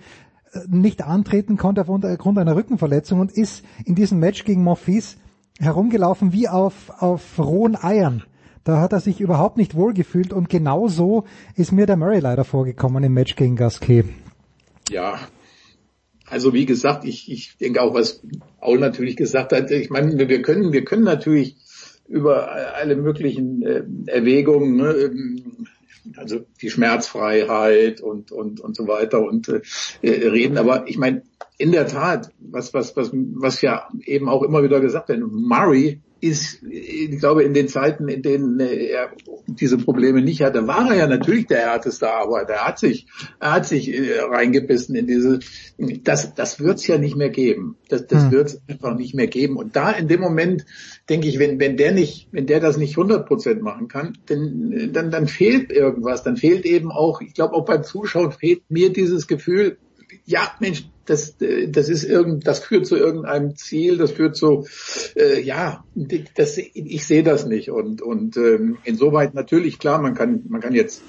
[SPEAKER 1] äh, nicht antreten konnte aufgrund einer Rückenverletzung und ist in diesem Match gegen Monfils herumgelaufen wie auf, auf rohen Eiern. Da hat er sich überhaupt nicht wohlgefühlt und genau so ist mir der Murray leider vorgekommen im Match gegen Gasquet.
[SPEAKER 26] Ja, also wie gesagt, ich, ich denke auch, was Paul natürlich gesagt hat, ich meine, wir können, wir können natürlich über alle möglichen äh, Erwägungen, ne, ähm, also die Schmerzfreiheit und und und so weiter und äh, äh, reden. Aber ich meine, in der Tat, was was was was ja eben auch immer wieder gesagt wird, Murray ist, ich glaube, in den Zeiten, in denen er diese Probleme nicht hatte, war er ja natürlich der härteste Arbeiter. Er hat sich, er hat sich äh, reingebissen in diese, das, das wird's ja nicht mehr geben. Das, das hm. wird's einfach nicht mehr geben. Und da in dem Moment denke ich, wenn, wenn der nicht, wenn der das nicht 100 Prozent machen kann, dann, dann, dann fehlt irgendwas. Dann fehlt eben auch, ich glaube auch beim Zuschauen fehlt mir dieses Gefühl, ja, Mensch, das, das ist irgend, das führt zu irgendeinem Ziel, das führt zu, äh, ja, das, ich sehe das nicht und und ähm, insoweit natürlich klar, man kann man kann jetzt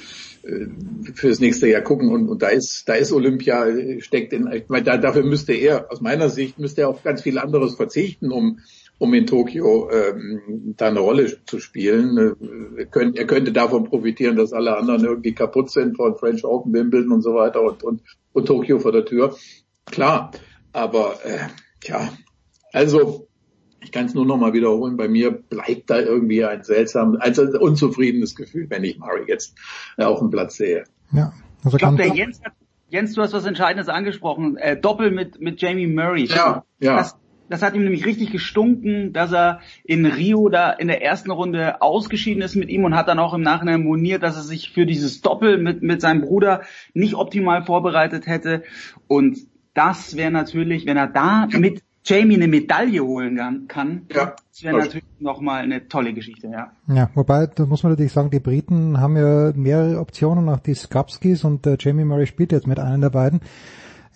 [SPEAKER 26] äh, fürs nächste Jahr gucken und, und da ist da ist Olympia steckt in, ich meine, da, dafür müsste er aus meiner Sicht müsste er auf ganz viel anderes verzichten, um um in Tokio ähm, da eine Rolle zu spielen. Äh, er, könnte, er könnte davon profitieren, dass alle anderen irgendwie kaputt sind von French Open, Wimbledon und so weiter und, und, und Tokio vor der Tür. Klar, aber äh, ja, also ich kann es nur noch mal wiederholen, bei mir bleibt da irgendwie ein seltsames, also ein unzufriedenes Gefühl, wenn ich Murray jetzt äh, auf dem Platz sehe.
[SPEAKER 1] Ja,
[SPEAKER 27] also ich glaube, der Jens, Jens, du hast was Entscheidendes angesprochen, äh, Doppel mit, mit Jamie Murray.
[SPEAKER 26] Ja, ja.
[SPEAKER 27] Das, das hat ihm nämlich richtig gestunken, dass er in Rio da in der ersten Runde ausgeschieden ist mit ihm und hat dann auch im Nachhinein moniert, dass er sich für dieses Doppel mit, mit seinem Bruder nicht optimal vorbereitet hätte. Und das wäre natürlich, wenn er da mit Jamie eine Medaille holen kann,
[SPEAKER 26] ja,
[SPEAKER 27] das wäre natürlich nochmal eine tolle Geschichte, ja.
[SPEAKER 1] Ja, wobei, da muss man natürlich sagen, die Briten haben ja mehrere Optionen, auch die Skapskis und äh, Jamie Murray spielt jetzt mit einem der beiden.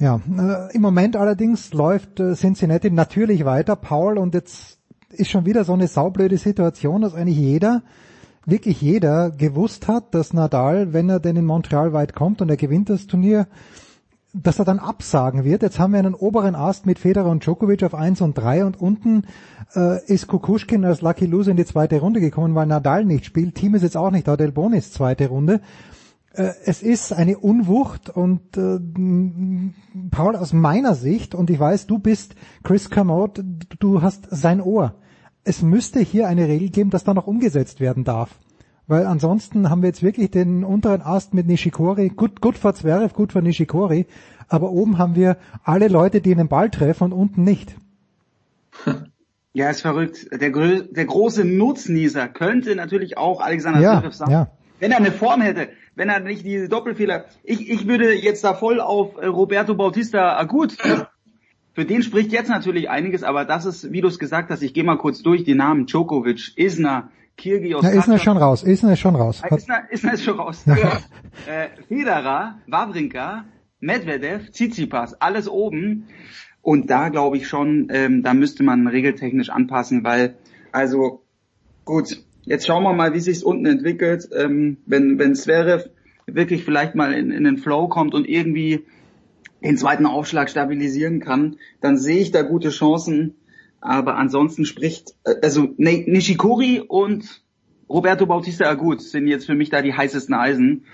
[SPEAKER 1] Ja, äh, im Moment allerdings läuft äh, Cincinnati natürlich weiter, Paul, und jetzt ist schon wieder so eine saublöde Situation, dass eigentlich jeder, wirklich jeder gewusst hat, dass Nadal, wenn er denn in Montreal weit kommt und er gewinnt das Turnier, dass er dann absagen wird. Jetzt haben wir einen oberen Ast mit Federer und Djokovic auf 1 und 3 und unten äh, ist Kukushkin als Lucky Loser in die zweite Runde gekommen, weil Nadal nicht spielt. Team ist jetzt auch nicht da, Del Bonis zweite Runde. Äh, es ist eine Unwucht und äh, Paul aus meiner Sicht, und ich weiß, du bist Chris Kermode, du hast sein Ohr. Es müsste hier eine Regel geben, dass da noch umgesetzt werden darf. weil ansonsten haben wir jetzt wirklich den unteren Ast mit Nishikori, gut, gut vor Zverev, gut vor Nishikori, aber oben haben wir alle Leute, die einen Ball treffen und unten nicht.
[SPEAKER 27] Ja, ist verrückt. Der, der große Nutznießer könnte natürlich auch Alexander
[SPEAKER 1] ja,
[SPEAKER 27] Zverev sein.
[SPEAKER 1] Ja.
[SPEAKER 27] Wenn er eine Form hätte, wenn er nicht diese Doppelfehler. Ich, ich würde jetzt da voll auf äh, Roberto Bautista Agut. Für den spricht jetzt natürlich einiges, aber das ist, wie du es gesagt hast, ich gehe mal kurz durch die Namen Djokovic, Isner, Kyrgios.
[SPEAKER 1] Na, Isner ist schon raus. Isner ist schon raus.
[SPEAKER 27] Ah, Isner, Isner ist schon raus. äh, Federer, Wawrinka, Medvedev, Tsitsipas, alles oben. Und da glaube ich schon, ähm, da müsste man regeltechnisch anpassen, weil, also, gut, jetzt schauen wir mal, wie sich's unten entwickelt. Ähm, wenn, wenn Zverev wirklich vielleicht mal in, in den Flow kommt und irgendwie den zweiten Aufschlag stabilisieren kann, dann sehe ich da gute Chancen. Aber ansonsten spricht, äh, also Nishikori und Roberto Bautista Agut sind jetzt für mich da die heißesten Eisen.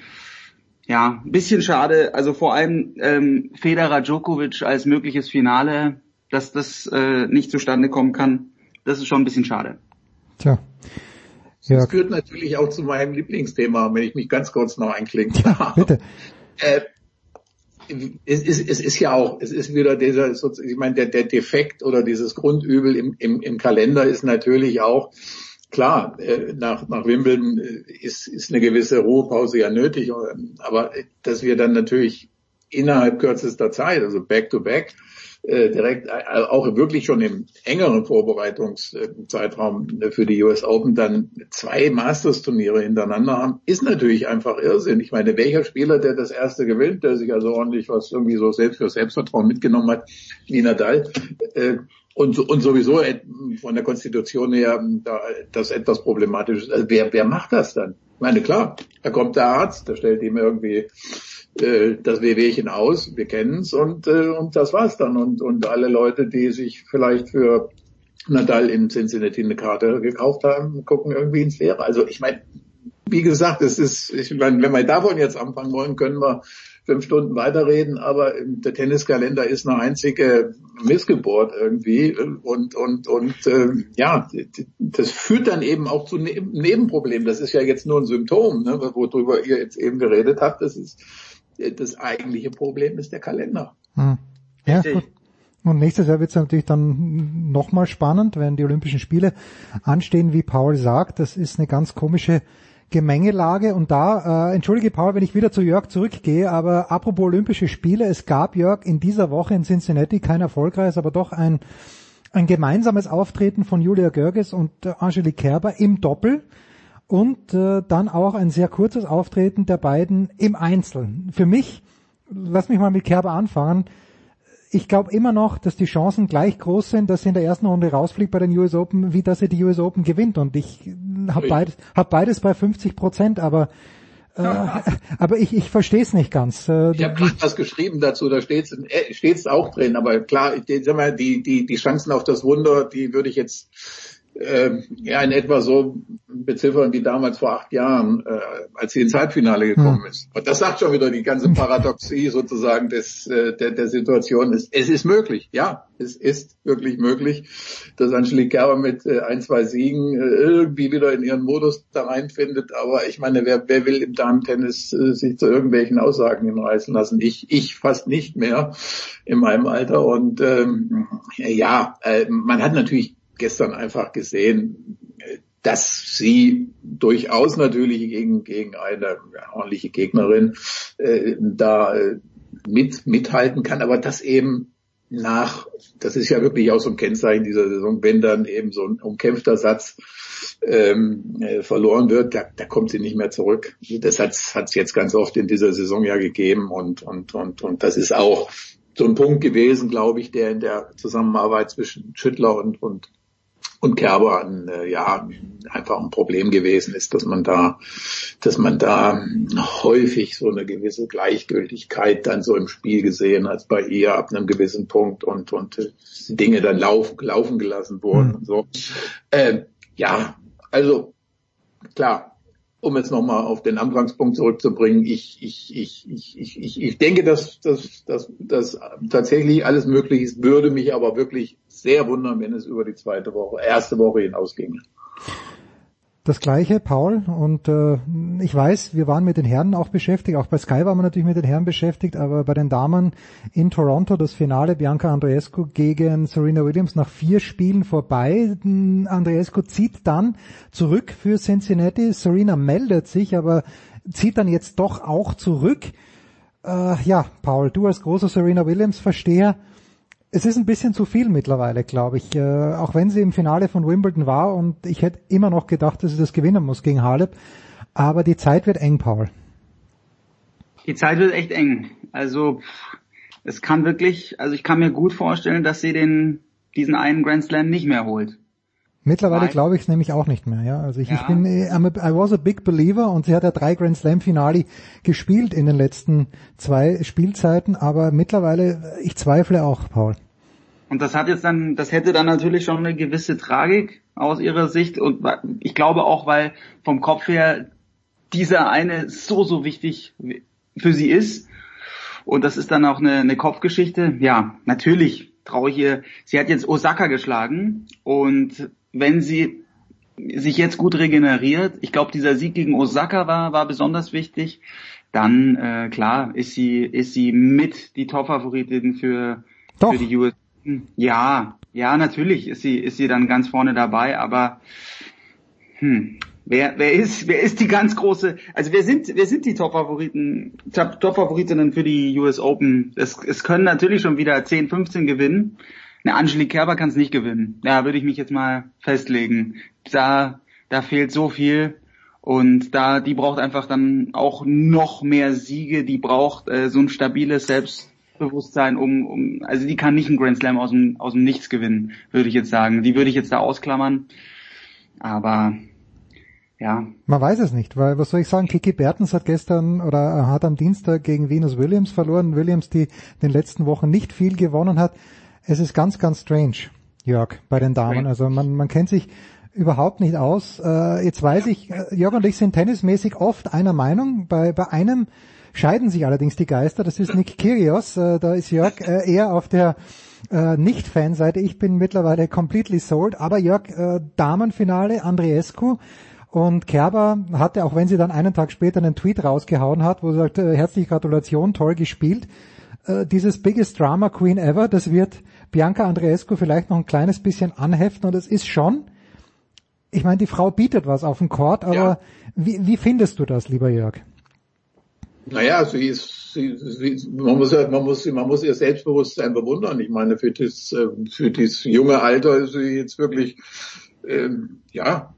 [SPEAKER 27] Ja, ein bisschen schade. Also vor allem ähm, Federer Djokovic als mögliches Finale, dass das äh, nicht zustande kommen kann. Das ist schon ein bisschen schade.
[SPEAKER 1] Tja.
[SPEAKER 26] Ja. Das führt natürlich auch zu meinem Lieblingsthema, wenn ich mich ganz kurz noch einklinge.
[SPEAKER 1] Ja, bitte.
[SPEAKER 26] äh, es ist, es ist ja auch, es ist wieder dieser, ich meine, der, der Defekt oder dieses Grundübel im, im, im Kalender ist natürlich auch, klar, äh, nach, nach Wimbledon ist, ist eine gewisse Ruhepause ja nötig, aber dass wir dann natürlich innerhalb kürzester Zeit, also back to back, äh, direkt äh, auch wirklich schon im engeren Vorbereitungszeitraum für die US Open dann zwei Masters-Turniere hintereinander haben, ist natürlich einfach Irrsinn. Ich meine, welcher Spieler, der das erste gewinnt, der sich also ordentlich was irgendwie so selbst für Selbstvertrauen mitgenommen hat, wie Nadal, äh, und, und sowieso von der Konstitution her da, das etwas problematisch ist. Also wer, wer macht das dann? Ich meine, klar, da kommt der Arzt, der stellt ihm irgendwie äh, das Wehwehchen aus, wir kennen's und, äh, und das war's dann. Und, und alle Leute, die sich vielleicht für Nadal in Cincinnati eine Karte gekauft haben, gucken irgendwie ins Leere. Also ich meine, wie gesagt, es ist, ich meine, wenn wir davon jetzt anfangen wollen, können wir fünf Stunden weiterreden, aber der Tenniskalender ist eine einzige Missgeburt irgendwie und und und äh, ja, das führt dann eben auch zu ne Nebenproblemen. Das ist ja jetzt nur ein Symptom, ne, worüber ihr jetzt eben geredet habt. Das ist das eigentliche Problem ist der Kalender.
[SPEAKER 1] Hm. Ja, gut. Und nächstes Jahr wird es natürlich dann nochmal spannend, wenn die Olympischen Spiele anstehen, wie Paul sagt. Das ist eine ganz komische Gemengelage und da, äh, entschuldige Paul, wenn ich wieder zu Jörg zurückgehe, aber apropos Olympische Spiele, es gab Jörg in dieser Woche in Cincinnati kein erfolgreiches, aber doch ein, ein gemeinsames Auftreten von Julia Görges und äh, Angelique Kerber im Doppel und äh, dann auch ein sehr kurzes Auftreten der beiden im Einzel. Für mich, lass mich mal mit Kerber anfangen, ich glaube immer noch, dass die Chancen gleich groß sind, dass sie in der ersten Runde rausfliegt bei den US Open, wie dass sie die US Open gewinnt. Und ich habe beides, hab beides bei 50 Prozent, aber äh, aber ich, ich verstehe es nicht ganz.
[SPEAKER 26] Äh, ich habe gerade was geschrieben dazu, da steht es äh, auch drin, aber klar, die, sag mal, die, die, die Chancen auf das Wunder, die würde ich jetzt äh, ja in etwa so beziffern wie damals vor acht Jahren, äh, als sie ins Halbfinale gekommen hm. ist. Und das sagt schon wieder die ganze Paradoxie sozusagen des, äh, der, der Situation. Es, es ist möglich, ja, es ist wirklich möglich, dass Angelique Kerber mit äh, ein, zwei Siegen äh, irgendwie wieder in ihren Modus da reinfindet. Aber ich meine, wer, wer will im Damen-Tennis äh, sich zu irgendwelchen Aussagen hinreißen lassen? Ich, ich fast nicht mehr in meinem Alter. Und ähm, ja, äh, man hat natürlich gestern einfach gesehen, dass sie durchaus natürlich gegen, gegen eine ordentliche Gegnerin äh, da äh, mit, mithalten kann, aber das eben nach, das ist ja wirklich auch so ein Kennzeichen dieser Saison, wenn dann eben so ein umkämpfter Satz ähm, äh, verloren wird, da, da kommt sie nicht mehr zurück. Das hat es jetzt ganz oft in dieser Saison ja gegeben und, und, und, und das ist auch so ein Punkt gewesen, glaube ich, der in der Zusammenarbeit zwischen Schüttler und, und und Kerber ein, äh, ja einfach ein Problem gewesen ist, dass man da, dass man da häufig so eine gewisse Gleichgültigkeit dann so im Spiel gesehen hat bei ihr ab einem gewissen Punkt und und Dinge dann laufen laufen gelassen wurden mhm. und so. Äh, ja, also klar, um jetzt nochmal auf den Anfangspunkt zurückzubringen, ich, ich, ich, ich, ich, ich, ich denke, dass, dass, dass, dass tatsächlich alles möglich ist, würde mich aber wirklich sehr wundern, wenn es über die zweite Woche, erste Woche hinausginge.
[SPEAKER 1] Das gleiche, Paul. Und äh, ich weiß, wir waren mit den Herren auch beschäftigt. Auch bei Sky waren wir natürlich mit den Herren beschäftigt. Aber bei den Damen in Toronto das Finale Bianca Andreescu gegen Serena Williams nach vier Spielen vorbei. Andreescu zieht dann zurück für Cincinnati. Serena meldet sich, aber zieht dann jetzt doch auch zurück. Äh, ja, Paul, du als großer Serena Williams-Versteher, es ist ein bisschen zu viel mittlerweile, glaube ich. Äh, auch wenn sie im Finale von Wimbledon war und ich hätte immer noch gedacht, dass sie das gewinnen muss gegen Halep. Aber die Zeit wird eng, Paul.
[SPEAKER 27] Die Zeit wird echt eng. Also es kann wirklich, also ich kann mir gut vorstellen, dass sie den diesen einen Grand Slam nicht mehr holt.
[SPEAKER 1] Mittlerweile glaube ich es nämlich auch nicht mehr. Ja, also ich, ja. ich bin, I'm a, I was a big believer und sie hat ja drei Grand Slam Finale gespielt in den letzten zwei Spielzeiten, aber mittlerweile ich zweifle auch, Paul.
[SPEAKER 27] Und das hat jetzt dann, das hätte dann natürlich schon eine gewisse Tragik aus ihrer Sicht und ich glaube auch, weil vom Kopf her dieser eine so so wichtig für sie ist und das ist dann auch eine, eine Kopfgeschichte. Ja, natürlich traue ich ihr. Sie hat jetzt Osaka geschlagen und wenn sie sich jetzt gut regeneriert, ich glaube, dieser Sieg gegen Osaka war, war besonders wichtig, dann äh, klar ist sie, ist sie mit die Top-Favoritin für, für die US. Ja, ja, natürlich ist sie, ist sie dann ganz vorne dabei, aber hm, wer, wer ist, wer ist die ganz große, also wer sind, wer sind die Top-Favoriten, Top-Favoritinnen für die US Open? Es, es können natürlich schon wieder 10, 15 gewinnen, eine Angelique Kerber kann es nicht gewinnen. Da würde ich mich jetzt mal festlegen. Da, da fehlt so viel. Und da, die braucht einfach dann auch noch mehr Siege, die braucht äh, so ein stabiles Selbstbewusstsein, um, um, also die kann nicht einen Grand Slam aus dem, aus dem Nichts gewinnen, würde ich jetzt sagen. Die würde ich jetzt da ausklammern. Aber ja.
[SPEAKER 1] Man weiß es nicht, weil was soll ich sagen, Kiki Bertens hat gestern oder hat am Dienstag gegen Venus Williams verloren. Williams, die in den letzten Wochen nicht viel gewonnen hat. Es ist ganz, ganz strange, Jörg, bei den Damen. Also man, man kennt sich überhaupt nicht aus. Äh, jetzt weiß ich, äh, Jörg und ich sind tennismäßig oft einer Meinung. Bei, bei einem scheiden sich allerdings die Geister. Das ist Nick Kyrgios. Äh, da ist Jörg äh, eher auf der äh, Nicht-Fanseite. Ich bin mittlerweile completely sold. Aber Jörg, äh, Damenfinale, Andriescu. Und Kerber hatte, auch wenn sie dann einen Tag später einen Tweet rausgehauen hat, wo sie sagt, äh, herzliche Gratulation, toll gespielt. Äh, dieses Biggest Drama Queen Ever, das wird Bianca Andreescu vielleicht noch ein kleines bisschen anheften und es ist schon, ich meine, die Frau bietet was auf dem Court, aber ja. wie, wie findest du das, lieber Jörg?
[SPEAKER 26] Naja, sie ist, sie, sie, man muss man muss, man muss ihr Selbstbewusstsein bewundern. Ich meine, für das, äh, für das junge Alter ist sie jetzt wirklich, ähm, ja,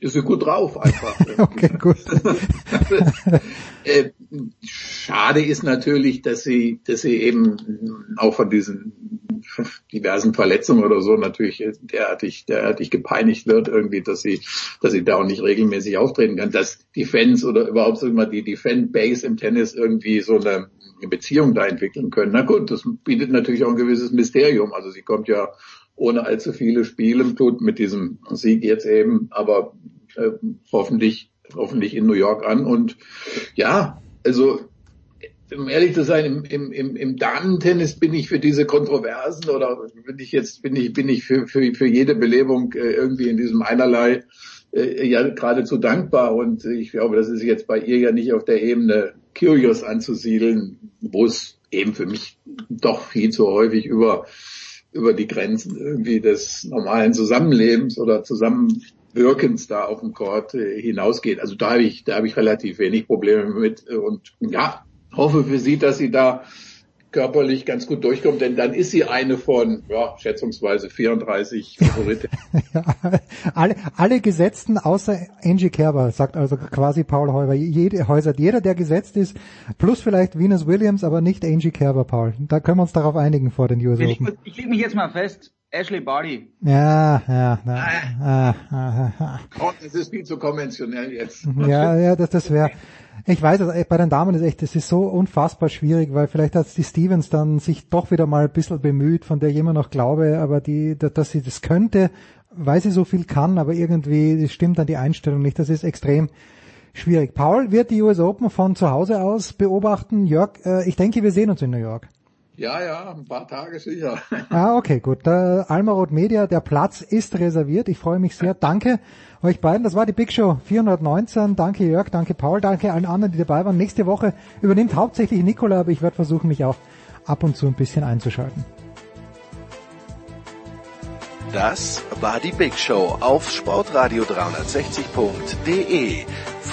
[SPEAKER 26] ist sie gut drauf einfach.
[SPEAKER 1] okay, gut.
[SPEAKER 26] Äh, schade ist natürlich, dass sie, dass sie eben auch von diesen diversen Verletzungen oder so natürlich derartig, derartig gepeinigt wird irgendwie, dass sie, dass sie da auch nicht regelmäßig auftreten kann, dass die Fans oder überhaupt so immer die, die Fanbase im Tennis irgendwie so eine, eine Beziehung da entwickeln können. Na gut, das bietet natürlich auch ein gewisses Mysterium. Also sie kommt ja ohne allzu viele Spiele, tut mit diesem Sieg jetzt eben, aber äh, hoffentlich, hoffentlich in New York an. Und ja, also um ehrlich zu sein, im, im, im, im Damen-Tennis bin ich für diese Kontroversen oder bin ich jetzt bin ich bin ich für für, für jede Belebung äh, irgendwie in diesem einerlei äh, ja geradezu dankbar und ich glaube, das ist jetzt bei ihr ja nicht auf der Ebene Curious anzusiedeln, wo es eben für mich doch viel zu häufig über über die Grenzen irgendwie des normalen Zusammenlebens oder Zusammenwirkens da auf dem Court äh, hinausgeht. Also da habe ich, da habe ich relativ wenig Probleme mit und ja, hoffe für sie, dass sie da körperlich ganz gut durchkommt, denn dann ist sie eine von, ja, schätzungsweise 34 Favoriten.
[SPEAKER 1] alle, alle Gesetzten außer Angie Kerber, sagt also quasi Paul Heuer. Jede, Häuser, jeder, der gesetzt ist, plus vielleicht Venus Williams, aber nicht Angie Kerber, Paul. Da können wir uns darauf einigen vor den US
[SPEAKER 27] ich, Open. Ich, leg mich jetzt mal fest. Ashley Barty.
[SPEAKER 1] Ja, ja, ja.
[SPEAKER 26] Ah, ah, ah, oh, das ist viel zu konventionell jetzt.
[SPEAKER 1] Ja, ja, das, das wäre. Ich weiß, also bei den Damen ist echt, es ist so unfassbar schwierig, weil vielleicht hat die Stevens dann sich doch wieder mal ein bisschen bemüht, von der ich immer noch glaube, aber die, dass sie das könnte, weil sie so viel kann, aber irgendwie stimmt dann die Einstellung nicht. Das ist extrem schwierig. Paul wird die US Open von zu Hause aus beobachten. Jörg, äh, ich denke, wir sehen uns in New York.
[SPEAKER 26] Ja, ja, ein paar Tage sicher.
[SPEAKER 1] Ah, okay, gut. Der Almarot Media, der Platz ist reserviert. Ich freue mich sehr. Danke euch beiden. Das war die Big Show 419. Danke Jörg, danke Paul, danke allen anderen, die dabei waren. Nächste Woche übernimmt hauptsächlich Nikola, aber ich werde versuchen, mich auch ab und zu ein bisschen einzuschalten.
[SPEAKER 28] Das war die Big Show auf sportradio360.de.